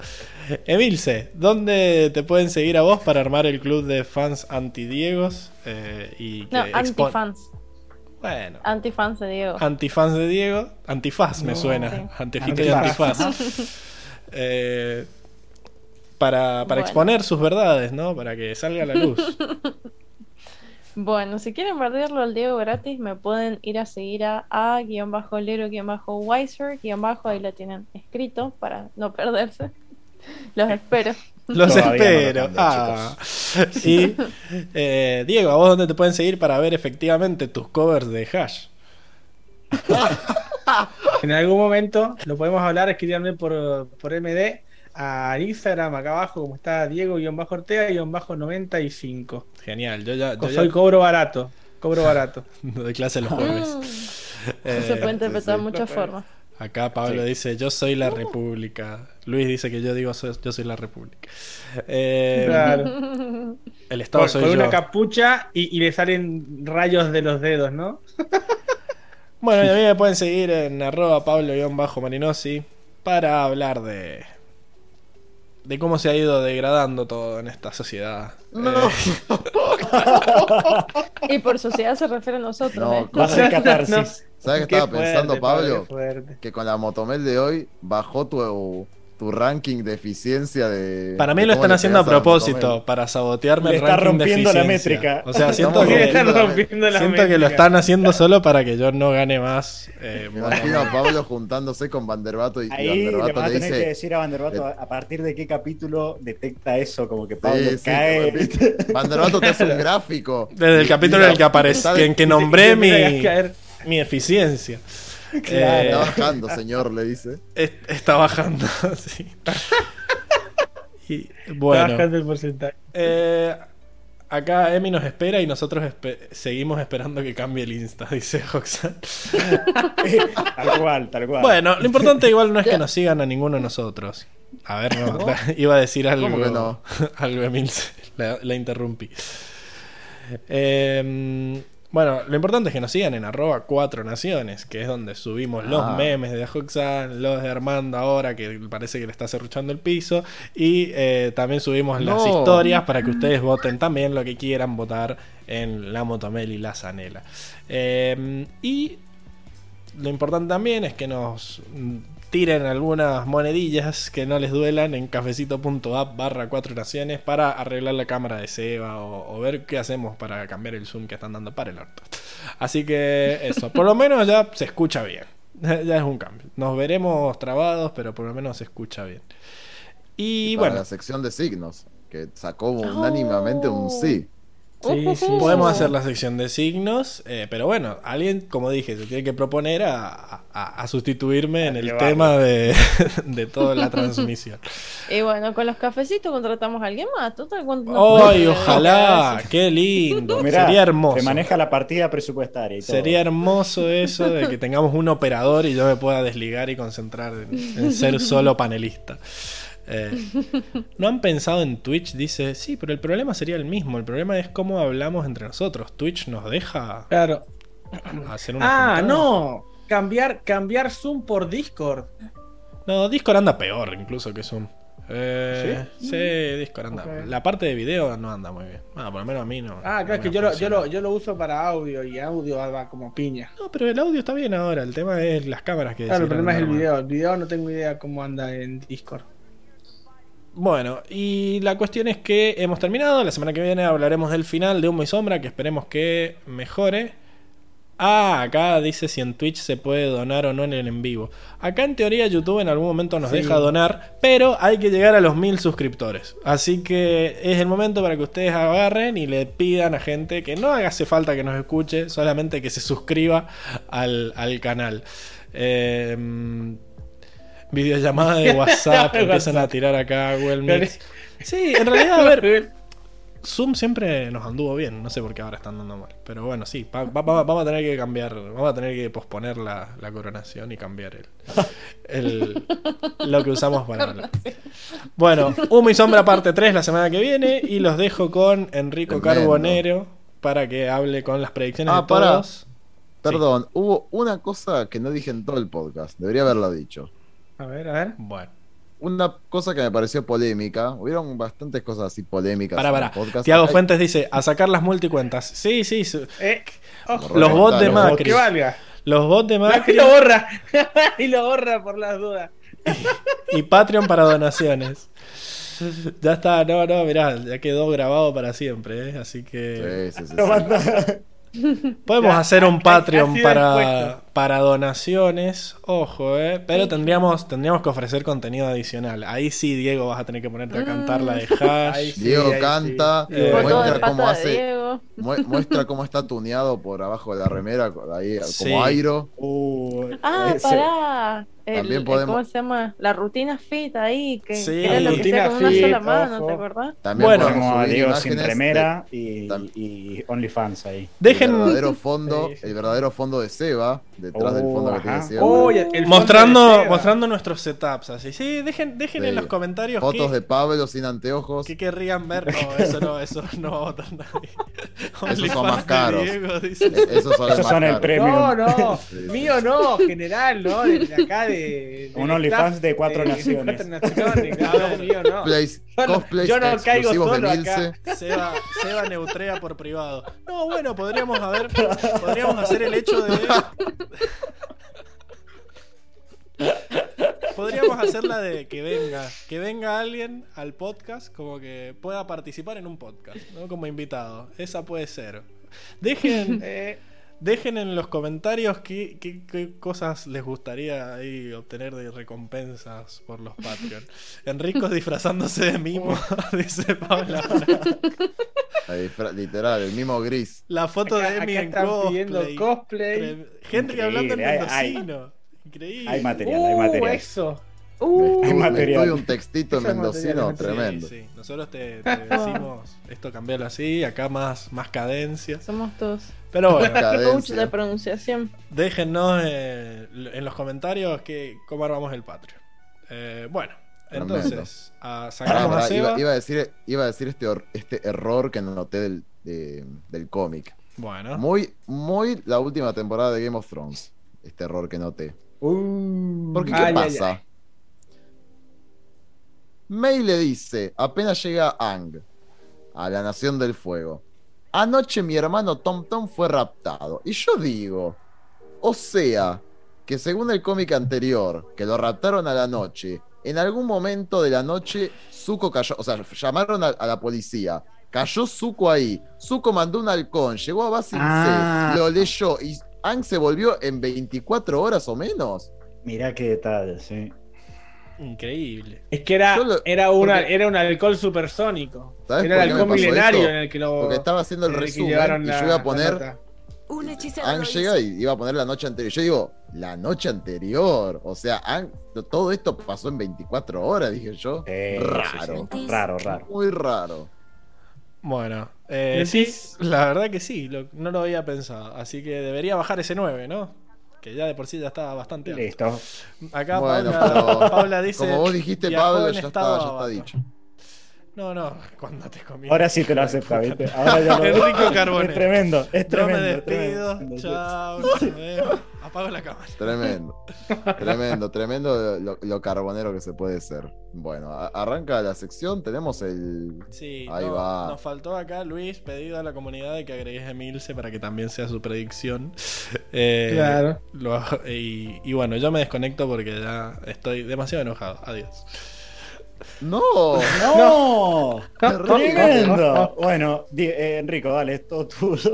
<laughs> Emilce, ¿dónde te pueden seguir a vos para armar el club de fans anti-Diegos? Eh, y que No, antifans. Bueno. Antifans de Diego. Antifans de Diego. Antifaz me No, suena. sí. Antifito <laughs> y Antifaz. antifaz. <laughs> Eh, para, para Bueno. exponer sus verdades, ¿no? Para que salga a la luz. Bueno, si quieren perderlo al Diego gratis, me pueden ir a seguir a a-lero-wiser- ahí lo tienen escrito para no perderse. Los espero. Los Todavía no lo espero. cambié, ah. Y eh, Diego, ¿a vos dónde te pueden seguir para ver efectivamente tus covers de Hash? <laughs> En algún momento lo podemos hablar, escríbanme por, por MD a Instagram acá abajo, como está Diego-Ortega-95. Genial, yo ya, yo ya Soy cobro barato, cobro barato. <laughs> doy clase los jueves. Mm, Eh, se puede interpretar de sí. muchas formas. Acá Pablo dice, yo soy la República. Luis dice que yo digo, "So- yo soy la República. Eh, Claro. El Estado soy con yo. una capucha y, y le salen rayos de los dedos, ¿no? Bueno, y a mí me pueden seguir en arroba pablo-marinosi para hablar de de cómo se ha ido degradando todo en esta sociedad. No. Eh, <laughs> Y por sociedad se refiere a nosotros. No, ¿eh? Va a ser No, catarsis. <laughs> no. ¿Sabes qué Qué estaba pensando, Pablo? Que con la motomel de hoy bajó tu, tu ranking de eficiencia de. para mí de lo están le haciendo a la propósito, para sabotearme Le el está ranking de rompiendo la eficiencia. métrica. O sea, <laughs> siento que, Están rompiendo la- la siento que lo están haciendo solo para que yo no gane más. eh, Me imagino a Pablo juntándose con Vanderbato y, y Ahí le Vanderbato a le tener que dice. decir a Vanderbato a a partir de qué capítulo detecta eso, como que Pablo Sí, sí, cae. Vanderbato te hace un gráfico. Desde el Y- capítulo y en la- el que aparecí, está- en que nombré Y mi, mi eficiencia. <laughs> Claro. Eh, Está bajando, señor, le dice. es- está bajando, <laughs> sí. <laughs> Y Está bueno, bajando el porcentaje. eh, acá Emi nos espera y nosotros espe- seguimos esperando que cambie el Insta, dice Hoxan. Tal cual, tal cual. Bueno, lo importante igual no es que nos sigan a ninguno de nosotros. A ver, no, iba a decir algo. ¿Cómo que no? algo Emilce, la, la interrumpí. Eh, bueno, lo importante es que nos sigan en arroba cuatro naciones, que es donde subimos los Ah. memes de Hoxan, los de Armando ahora, que parece que le está cerruchando el piso, y eh, también subimos las historias para que ustedes voten también lo que quieran votar en la Motomel y la Zanela. Eh, y lo importante también es que nos tiren algunas monedillas que no les duelan en cafecito.app barra cuatro naciones para arreglar la cámara de Seba o, o ver qué hacemos para cambiar el zoom que están dando para el orto. Así que eso, por lo menos ya se escucha bien. <laughs> Ya es un cambio. Nos veremos trabados, pero por lo menos se escucha bien. Y, Y para bueno, la sección de signos, que sacó unánimemente un sí. Sí, sí, Podemos sí. hacer la sección de signos, eh, pero bueno, alguien, como dije, se tiene que proponer a, a- a sustituirme en el tema de, <laughs> de toda la transmisión. <laughs> Y bueno, con los cafecitos contratamos a alguien más. Total, ¿cuánto nos ¡Ay, ojalá! <laughs> ¡Qué lindo! Mirá, Sería hermoso. Se maneja la partida presupuestaria y todo. Sería hermoso eso de que tengamos un operador y yo me pueda desligar y concentrar en, en ser solo panelista. Eh, no han pensado en Twitch, dice, sí, pero el problema sería el mismo. El problema es cómo hablamos entre nosotros. Twitch nos deja Claro. hacer una Ah, juntada. no. Cambiar, cambiar Zoom por Discord. No, Discord anda peor incluso que Zoom. Eh, ¿Sí? Discord anda. Ok. La parte de video no anda muy bien. Bueno, por lo menos a mí no. Ah, claro, es que yo lo, yo, lo, yo lo uso para audio y audio va como piña. No, pero el audio está bien ahora. El tema es las cámaras que Claro, el problema es el video. El video no tengo idea cómo anda en Discord. Bueno, y la cuestión es que hemos terminado. La semana que viene hablaremos del final de Humo y Sombra, que esperemos que mejore. Ah, acá dice si en Twitch se puede donar o no en el en vivo. Acá en teoría YouTube en algún momento nos Sí. deja donar, pero hay que llegar a los mil suscriptores. Así que es el momento para que ustedes agarren y le pidan a gente que no hace falta que nos escuche, solamente que se suscriba al, al canal. Eh, videollamada de <laughs> WhatsApp, empiezan a tirar acá Google Meet. Sí, en realidad, a ver, <laughs> Zoom siempre nos anduvo bien, no sé por qué ahora está andando mal. Pero bueno, sí, va- va- va- vamos a tener que cambiar, vamos a tener que posponer la, la coronación y cambiar el, el- lo que usamos para hablar. Bueno, Humo y Sombra parte 3 la semana que viene y los dejo con Enrico Tremendo. Carbonero para que hable con las predicciones Ah, de todos. Perdón, hubo una cosa que no dije en todo el podcast. Debería haberlo dicho. A ver, a ver. Bueno, Una cosa que me pareció polémica. Hubieron bastantes cosas así polémicas. para, en para. el podcast. Tiago Ay, Fuentes dice, a sacar las multicuentas. Sí, sí, su- Eh, ojo, los bots de Macri. que valga. Los bots de Y Macri <laughs> lo borra. <laughs> y lo borra por las dudas. y Patreon para donaciones. Ya está, no, no, mirá, ya quedó grabado para siempre, ¿eh? así que Sí, sí, sí, podemos Ya, hacer un Patreon para, para donaciones, ojo, ¿eh? Pero tendríamos, tendríamos que ofrecer contenido adicional. Ahí sí, Diego, vas a tener que ponerte a cantar la de <laughs> Hash. Ahí sí, Diego ahí canta, sí. Eh, muestra cómo hace, muestra cómo está tuneado por abajo de la remera, ahí Sí. como Airo. Uh, Ah, ese- pará. El, También el- podemos- ¿Cómo se llama? La rutina fit ahí, que, Sí. que era lo que Rutina hacía con una fit, sola mano, ojo. ¿te acordás? También Bueno. podemos Tenemos a subir Diego sin remera y, OnlyFans ahí. El Dejen, verdadero fondo, Sí, el verdadero fondo de Seba, detrás del fondo que tiene. Oh, el fondo mostrando, Seba. mostrando nuestros setups, así. Sí, dejen, dejen en los comentarios Fotos qué, de Pablo sin anteojos. qué querrían ver. No, eso no, eso no va a votar nadie. <laughs> son OnlyFans más caros. Diego, dice. Esos son, Esos son el premio. No, no, Sí, sí. mío no, general, ¿no? De, de acá de. Un OnlyFans de cuatro <laughs> naciones. cuatro naciones, claro, mío no. Cosplays, Yo no- <laughs> yo no caigo solo acá. Seba, Seba neutrea por privado. No, bueno, podríamos haber, podríamos hacer el hecho de. Podríamos hacer la de que venga, que venga alguien al podcast, como que pueda participar en un podcast, ¿no? Como invitado. Esa puede ser. Dejen, Eh, dejen en los comentarios qué, qué- qué cosas les gustaría ahí obtener de recompensas por los Patreon. <laughs> Enrico disfrazándose de mimo, <laughs> dice Paula. Literal, el mismo gris. La foto acá, de Emi en cosplay. pidiendo cosplay. Tre- Henry hablando en Increíble, hay- mendocino. Increíble. Hay material, hay Uh, material. eso. Uh, Hay material. un textito Eso es mendocino Sí, tremendo. sí. Nosotros te, te <laughs> decimos esto cambiarlo así, acá más, más cadencia. somos todos. Pero bueno, <laughs> coach de pronunciación. déjennos eh, en los comentarios que, cómo armamos el Patreon. Eh, bueno, Tremendo. entonces, sacamos pará, a Seba. iba, iba a decir, iba a decir este, este error que noté del, de- del cómic. Bueno, Muy, muy la última temporada de Game of Thrones. Este error que noté. Uh, Porque, ¿qué Ay, ay, pasa? ay. May le dice, apenas llega Ang a la Nación del Fuego. Anoche mi hermano Tom Tom fue raptado. Y yo digo, o sea, que según el cómic anterior, que lo raptaron a la noche, en algún momento de la noche, Zuko cayó, o sea, llamaron a, a la policía. Cayó Zuko ahí. Zuko mandó un halcón, llegó a Basin Ah. C, lo leyó y Ang se volvió en 24 horas o menos. Mirá qué detalle, sí. Increíble. Es que era, lo- era, una, porque- era un alcohol supersónico. ¿Sabes Era el pasó milenario esto? en el que lo. Porque estaba haciendo el resumen y la- yo iba a poner. Un hechicero Ang llega y iba a poner la noche anterior. Yo digo, la noche anterior. O sea, Ang- todo esto pasó en 24 horas, dije yo. Raro. sí, sí. Raro, raro. Muy raro. Bueno, eh, sí, la verdad que sí, lo- no lo había pensado. Así que debería bajar ese 9, ¿no? Que ya de por sí ya estaba bastante alto. Listo. Acá Bueno, Paula, pero Paula dice. Como vos dijiste, Pablo, ya está, ya está dicho. No, no, cuando te comí. Ahora sí te lo acepta, ¿viste? Ahora ya lo Enrico Carbone. Es tremendo, es Yo tremendo. me es despido. tremendo. Chao. nos vemos. Apago la cámara. Tremendo. tremendo, tremendo lo, lo carbonero que se puede ser. Bueno, arranca la sección. Tenemos el. Sí, Ahí no, va. nos faltó acá, Luis, pedido a la comunidad de que agregues a Emilce para que también sea su predicción. <laughs> Eh, Claro. lo- y, y bueno, yo me desconecto porque ya estoy demasiado enojado. Adiós. ¡No! ¡No! ¡Tremendo! Bueno, eh, Enrico, dale, es todo tuyo.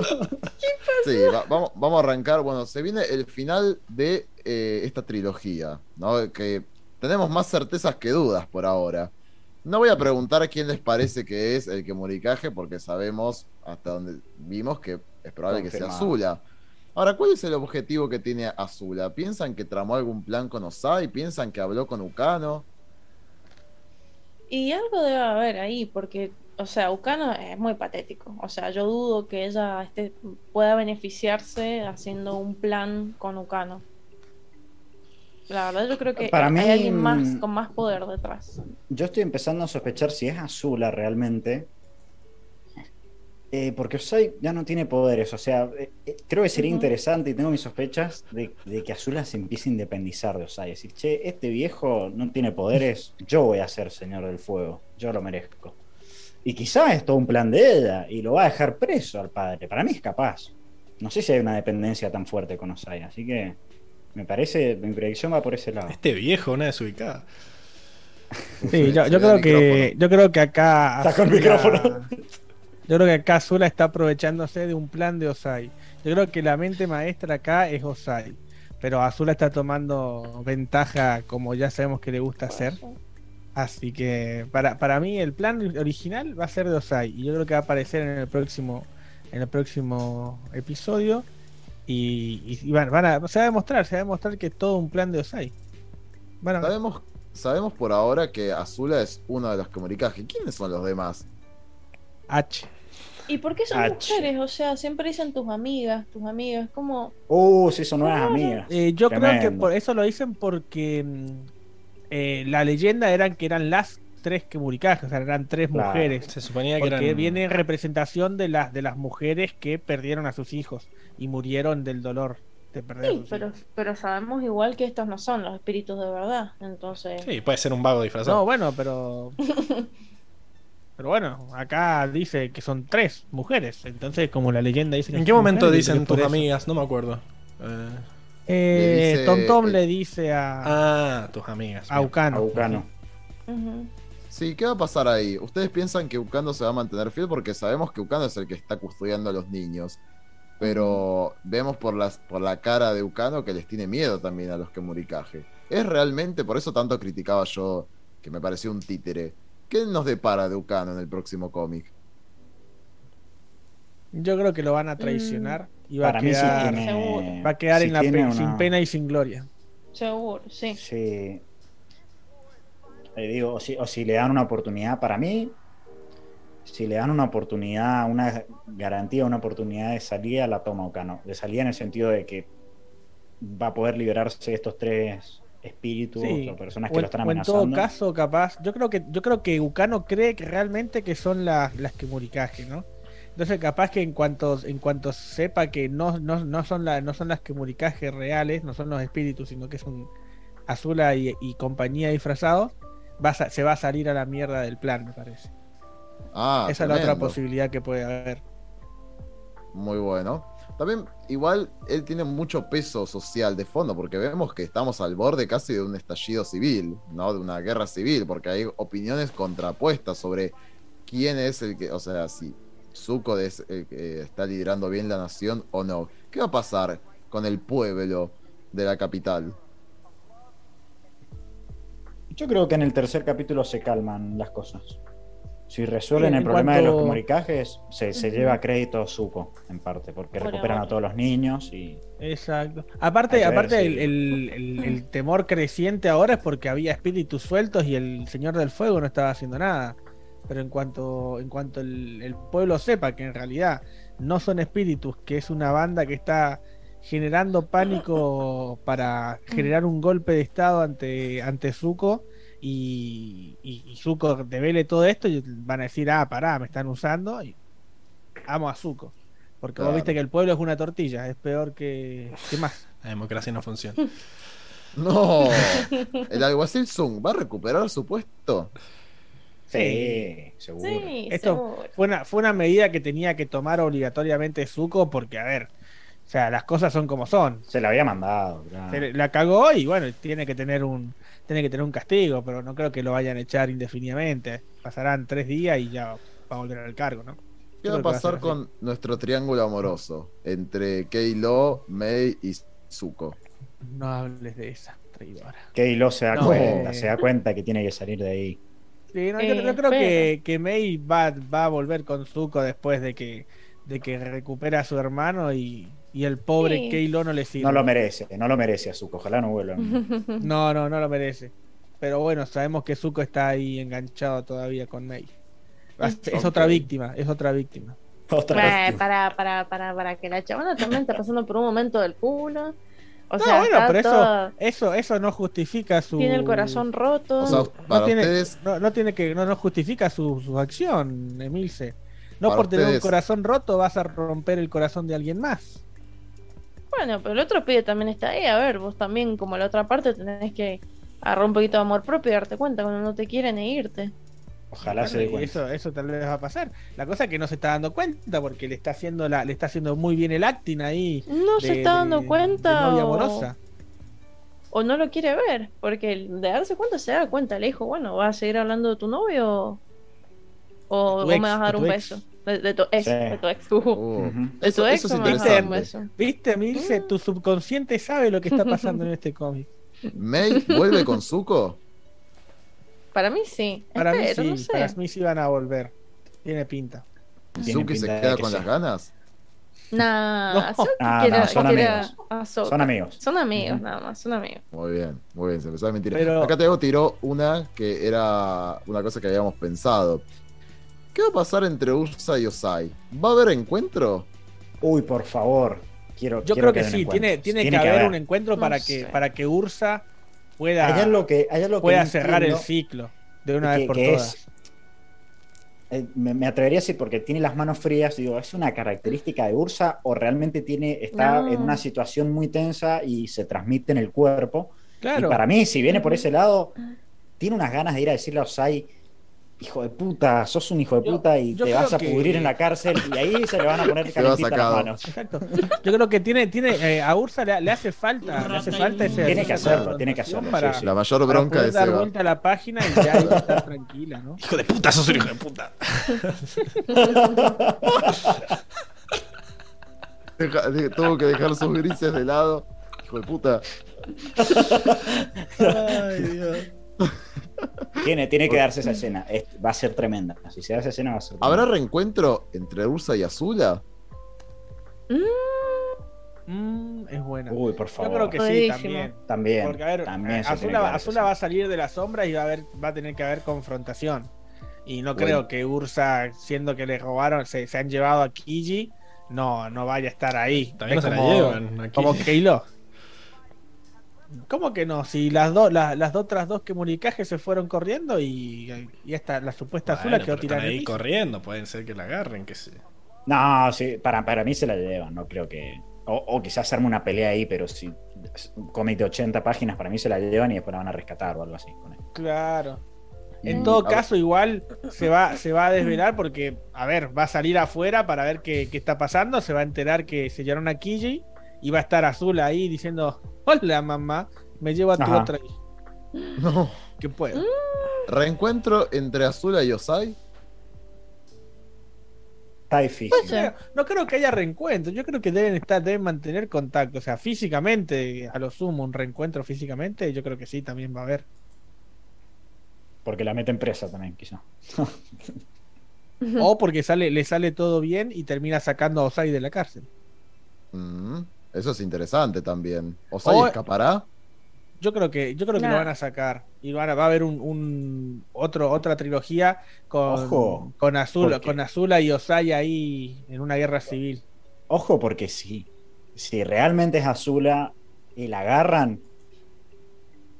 Sí, va- vamos, vamos a arrancar. Bueno, se viene el final de eh, esta trilogía, ¿no? Que tenemos más certezas que dudas por ahora. No voy a preguntar quién les parece que es el que moricaje, porque sabemos hasta donde vimos que es probable que sea. Azula. Ahora, ¿cuál es el objetivo que tiene Azula? ¿Piensan que tramó algún plan con Osai? ¿Piensan que habló con Ukano? Y algo debe haber ahí, porque, o sea, Ukano es muy patético. O sea, yo dudo que ella este, pueda beneficiarse haciendo un plan con Ukano. La verdad, yo creo que Para hay mí, alguien más mm, con más poder detrás. Yo estoy empezando a sospechar si es Azula realmente. Eh, porque Osai ya no tiene poderes. O sea, eh, eh, creo que sería interesante y tengo mis sospechas de, de que Azula se empiece a independizar de Osai. Decir, che, este viejo no tiene poderes, yo voy a ser señor del fuego. Yo lo merezco. Y quizá es todo un plan de ella y lo va a dejar preso al padre. Para mí es capaz. No sé si hay una dependencia tan fuerte con Osai. Así que me parece, mi predicción va por ese lado. Este viejo, una desubicada. Sí, yo, yo creo que yo creo que acá Está con Azula- micrófono. <laughs> Yo creo que acá Azula está aprovechándose de un plan de Osai. Yo creo que la mente maestra acá es Osai. Pero Azula está tomando ventaja como ya sabemos que le gusta hacer. Así que para, para mí el plan original va a ser de Osai. Y yo creo que va a aparecer en el próximo, en el próximo episodio. Y, y- y van, van a, se va a demostrar, se va a demostrar que es todo un plan de Osai. Bueno, Sabemos, sabemos por ahora que Azula es uno de los Kemurikage. ¿Quiénes son los demás? H. ¿Y por qué son H. mujeres? O sea, siempre dicen tus amigas, tus amigas, como... Uh, sí, son nuevas amigas. Eh, yo creo que Tremendo. por eso lo dicen porque mm, eh, la leyenda eran que eran las tres Kemurikage, o sea, eran tres Claro. mujeres. Se suponía que Porque eran. viene en representación de las de las mujeres que perdieron a sus hijos y murieron del dolor de perder a Sí, sus pero, hijos. pero sabemos igual que estos no son los espíritus de verdad. Entonces, Sí, puede ser un vago disfrazado. No, bueno, pero <laughs> pero bueno, acá dice que son tres mujeres, entonces como la leyenda dice que ¿En qué momento mujeres, dicen que tus amigas? No me acuerdo. Eh, Eh, Le dice- Tom Tom eh, le dice a, ah, tus amigas. a. Ucano. A Vulcano. ujú. Sí, ¿qué va a pasar ahí? ¿Ustedes piensan que Ukando se va a mantener fiel? Porque sabemos que Ukando es el que está custodiando a los niños. Pero vemos por, las, por la cara de Ukano que les tiene miedo también a los Kemurikage. Es realmente, por eso tanto criticaba yo que me pareció un títere. ¿Qué nos depara de Ukano en el próximo cómic? Yo creo que lo van a traicionar y va Para a sí quedar, tiene. Seguro. va a quedar sí en la tiene pe- una- sin pena y sin gloria. Seguro, sí. Sí. Eh, digo, o si, o si le dan una oportunidad, para mí, si le dan una oportunidad, una garantía, una oportunidad de salida, la toma Ocano. De salida en el sentido de que va a poder liberarse de estos tres espíritus Sí, o personas que O lo están o en amenazando. todo caso, capaz, yo creo que yo creo que Ukano cree que realmente que son las las Kemurikage, ¿no? Entonces capaz que en cuanto en cuanto sepa que no, no, no son la, no son las Kemurikage reales, no son los espíritus, sino que son Azula y, y compañía disfrazados, va a se va a salir a la mierda del plan, me parece. Ah, Esa es la otra posibilidad que puede haber. Muy bueno. También, igual, él tiene mucho peso social de fondo, porque vemos que estamos al borde casi de un estallido civil, ¿no? De una guerra civil, porque hay opiniones contrapuestas sobre quién es el que, o sea, si Zuko es el que está liderando bien la nación o no. ¿Qué va a pasar con el pueblo de la capital? Yo creo que en el tercer capítulo se calman las cosas. Si resuelven el problema de los comunicajes, se, se lleva crédito Zuko, en parte, porque Por recuperan a todos los niños y Exacto. Aparte, ver aparte el, el- el- temor creciente ahora es porque había espíritus sueltos y el Señor del Fuego no estaba haciendo nada. Pero en cuanto, en cuanto el, el pueblo sepa que en realidad no son espíritus, que es una banda que está generando pánico para generar un golpe de estado ante, ante Zuko y, y, y Zuko revele todo esto y van a decir, ah, pará, me están usando y amo a Zuko. Porque vos viste que el pueblo es una tortilla, es peor que, que más. La democracia no funciona. <laughs> No, el alguacil Zung va a recuperar su puesto. sí, seguro. Sí, Esto seguro. fue una, fue una medida que tenía que tomar obligatoriamente Zuko porque, a ver, o sea, las cosas son como son. Se la había mandado. claro. Se la cagó y bueno, tiene que tener un tiene que tener un castigo, pero no creo que lo vayan a echar indefinidamente. Pasarán tres días y ya va a volver al cargo, ¿no? ¿Qué va a va pasar con nuestro triángulo amoroso entre Keilo, Mei y Zuko? No hables de esa traidora. Keilo se da No. cuenta, se da cuenta que tiene que salir de ahí. Sí, no, Eh, yo, yo creo que, que Mei va, va a volver con Zuko después de que, de que recupera a su hermano y, y el pobre Sí. Keilo no le sirve. No lo merece, no lo merece a Zuko, ojalá no vuelva. <laughs> No, no, no lo merece. Pero bueno, sabemos que Zuko está ahí enganchado todavía con Mei. Es, otra víctima, es otra víctima. Otra Eh, para, para, para, para que la chabona también está pasando por un momento del culo. O no, sea, bueno, pero eso, eso, eso no justifica su. tiene el corazón roto. O sea, No tiene, ustedes, no, no tiene que, no, no justifica su, su acción, Emilce. No Para por tener un corazón roto vas a romper el corazón de alguien más. Bueno, pero el otro pibe también está ahí. A ver, vos también, como la otra parte, tenés que agarrar un poquito de amor propio y darte cuenta cuando no te quieren e irte. Ojalá se dé cuenta. eso, eso tal vez va a pasar. La cosa es que no se está dando cuenta porque le está haciendo la, le está haciendo muy bien el acting ahí. No de- se está dando de- cuenta. de novia amorosa. o no lo quiere ver, porque de darse cuenta se da cuenta, le dijo, bueno, ¿vas a seguir hablando de tu novio o, tu vos ex, me vas a dar un ex. beso? De, de tu ex, Sí. de tu ex. Uh, Uh, Ujú. de eso, tu ex eso es o me vas a dar un interesante. beso. ¿Viste, Milce? Tu subconsciente sabe lo que está pasando en este cómic. ¿May vuelve con Zuko? Para mí sí. Para mí sí, no sé. para mí sí van a volver. Tiene pinta. ¿Zuki se queda que con sí. las ganas? Nah, No. Suki Ah, quiere- no, son amigos. Son amigos. Son amigos, nada más, son amigos. Muy bien, muy bien, se empezó a mentir. Pero- Acá Teo tiró una que era una cosa que habíamos pensado. ¿Qué va a pasar entre Ursa y Osai? ¿Va a haber encuentro? Uy, por favor. Quiero, Yo quiero creo que sí, tiene, tiene, que haber un encuentro No para sé. que, para que Ursa pueda, Hay algo que, hay algo que pueda cerrar el ciclo de una que- vez por todas. es- eh, me, me atrevería a decir porque tiene las manos frías, digo, ¿es una característica de Ursa o realmente tiene, está No. en una situación muy tensa y se transmite en el cuerpo? Claro. Y para mí, si viene por ese lado, tiene unas ganas de ir a decirle a Osai, hijo de puta, sos un hijo de Yo- puta y yo te vas a que- pudrir en la cárcel y ahí se le van a poner <laughs> calentitas las manos. Exacto. Yo creo que tiene, tiene eh, a Ursa le, le hace falta, le hace falta ese Tiene que hacerlo, tiene que hacerlo, para, sí, sí. La mayor bronca de dar vuelta a la página y ya ella estar tranquila, ¿no? Hijo de puta, sos un hijo de puta. Deja- de- tuvo que dejar sus grises de lado. Hijo de puta. Ay, Dios. <laughs> Tiene, tiene que darse esa escena, es- va a ser tremenda. Si se da esa escena va a ser ¿Habrá tremenda. reencuentro entre Ursa y Azula? Mm, es buena. Uy, por Yo favor. creo que sí, también. También. Porque a ver, también Azula, Azula va a salir de las sombras y va a haber, va a tener que haber confrontación. Y no Bueno. creo que Ursa, siendo que le robaron, se, se han llevado a Kiji, no, no vaya a estar ahí. También Es no se la llevan aquí. Como Keilo. ¿Cómo que no? Si las dos, las, las otras dos que Muricaje se fueron corriendo y, y esta, la supuesta Bueno, Azula quedó tirada ahí piso. corriendo, pueden ser que la agarren, que sé. No, sí, para, para mí se la llevan, no creo que. O, o quizás arme una pelea ahí, pero si un cómic de 80 páginas, para mí se la llevan y después la van a rescatar o algo así. con él. Claro. En Mm, todo caso, igual se va, se va a desvelar porque, a ver, va a salir afuera para ver qué, qué está pasando, se va a enterar que se llevaron a Kiji y va a estar Azul ahí diciendo, <laughs> hola mamá, me llevo a tu Ajá. otra hija. No. Que puedo. ¿Reencuentro entre Azula y Osai? Está difícil. Creo- no creo que haya reencuentro, yo creo que deben estar, deben mantener contacto, o sea, físicamente, a lo sumo, un reencuentro físicamente, yo creo que sí, también va a haber. Porque la meten presa también, quizá. <laughs> O porque sale, le sale todo bien y termina sacando a Osai de la cárcel. Mm, eso es interesante también. ¿Osai O- escapará? Yo creo que, yo creo que Nah. lo van a sacar. Y van a, va a haber un, un- otro, otra trilogía con, Ojo, con Azula, porque- con Azula y Osai ahí en una guerra civil. Ojo, porque si, si realmente es Azula y la agarran,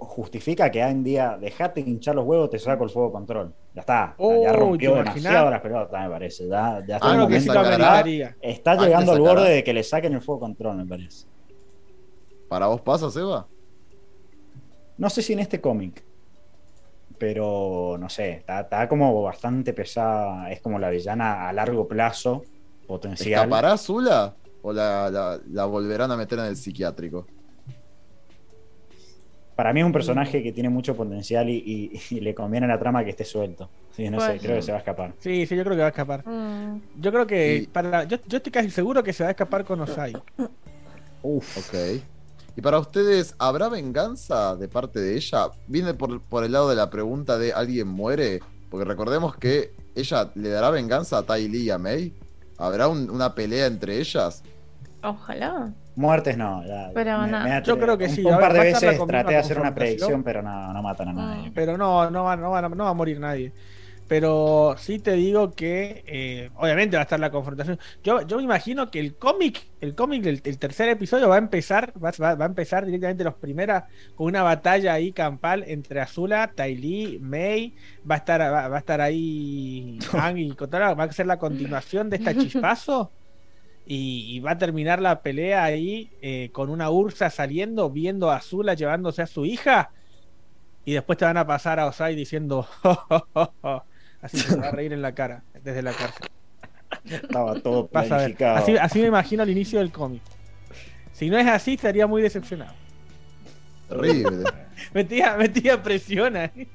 justifica que hoy en día dejate hinchar los huevos, te saco el fuego control. Ya está. Oh, ya rompió ¿te imaginas? demasiado las pelotas, me parece. Ya, ya está, Ah, que sí está llegando al borde de que le saquen el fuego control, me parece. ¿Para vos pasa, Seba? No sé si en este cómic, pero no sé, está, está como bastante pesada. Es como la villana a largo plazo, potencial. ¿Escapará Azula? ¿O la, la- la volverán a meter en el psiquiátrico? Para mí es un personaje que tiene mucho potencial y, y- y le conviene a la trama que esté suelto. Sí, no sé, creo que se va a escapar. Sí, sí, yo creo que va a escapar. Mm, Yo creo que Y- para, yo, yo estoy casi seguro que se va a escapar con Osai. Uf. Ok. ¿Y para ustedes, habrá venganza de parte de ella? Viene por, por el lado de la pregunta de ¿alguien muere? Porque recordemos que ella le dará venganza a Tai Lee y a May. ¿Habrá un- una pelea entre ellas? ojalá. Muertes no. ya, Pero no. Yo creo que sí, Un par de veces traté de hacer una predicción, pero no, no matan a nadie. Pero no, no va, no, va, no va a morir nadie. Pero sí te digo que eh, obviamente va a estar la confrontación. Yo, yo me imagino que el cómic, el cómic del el tercer episodio va a empezar, va, va- va a empezar directamente los primeras con una batalla ahí campal entre Azula, Lee, May, va a estar, va, va a estar ahí <laughs> Ang y Kotara, va a ser la continuación de esta chispazo. Y, y va a terminar la pelea ahí eh, con una Ursa saliendo, viendo a Azula llevándose a su hija. Y después te van a pasar a Osai diciendo, "Jo, jo, jo, jo". así se va a reír en la cara, desde la cárcel. Estaba todo <laughs> planificado. Así, así me imagino el inicio del cómic. Si no es así, estaría muy decepcionado. Terrible. <laughs> metía, metía presión ahí.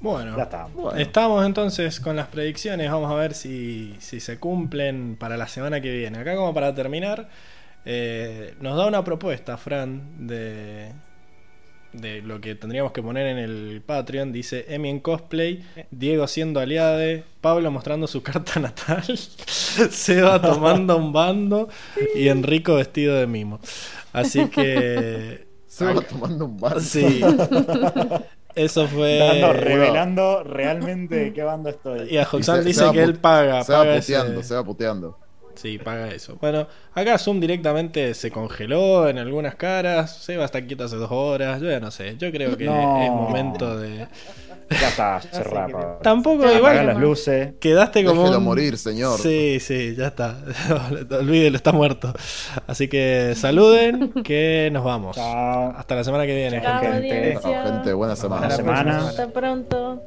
Bueno, Ya está. Bueno, estamos entonces con las predicciones. Vamos a ver si, si se cumplen para la semana que viene. Acá como para terminar, eh, nos da una propuesta, Fran, de, de lo que tendríamos que poner en el Patreon. Dice Emi en cosplay, Diego siendo aliade, Pablo mostrando su <laughs> carta natal, <laughs> Seba tomando un bando y Enrico vestido de mimo. Así que... <laughs> se va tomando un bar. Sí. Eso fue... Dando, revelando realmente de qué banda estoy. Y a Hoxan se- dice se va que él paga. Se va puteando, ese- se va puteando. Sí, paga eso. Bueno, acá Zoom directamente se congeló en algunas caras. Seba está quieto hace dos horas. Yo ya no sé. Yo creo que No. es momento de. Ya está, cerrá, Pablo. Tampoco igual. las luces. Quedaste como. Déjelo un- morir, señor. Sí, sí, ya está. <laughs> Olvídelo, está muerto. Así que saluden, que nos vamos. Chao. Hasta la semana que viene, Chao, gente. Chao, gente, buena semana. Buena semana. Hasta pronto.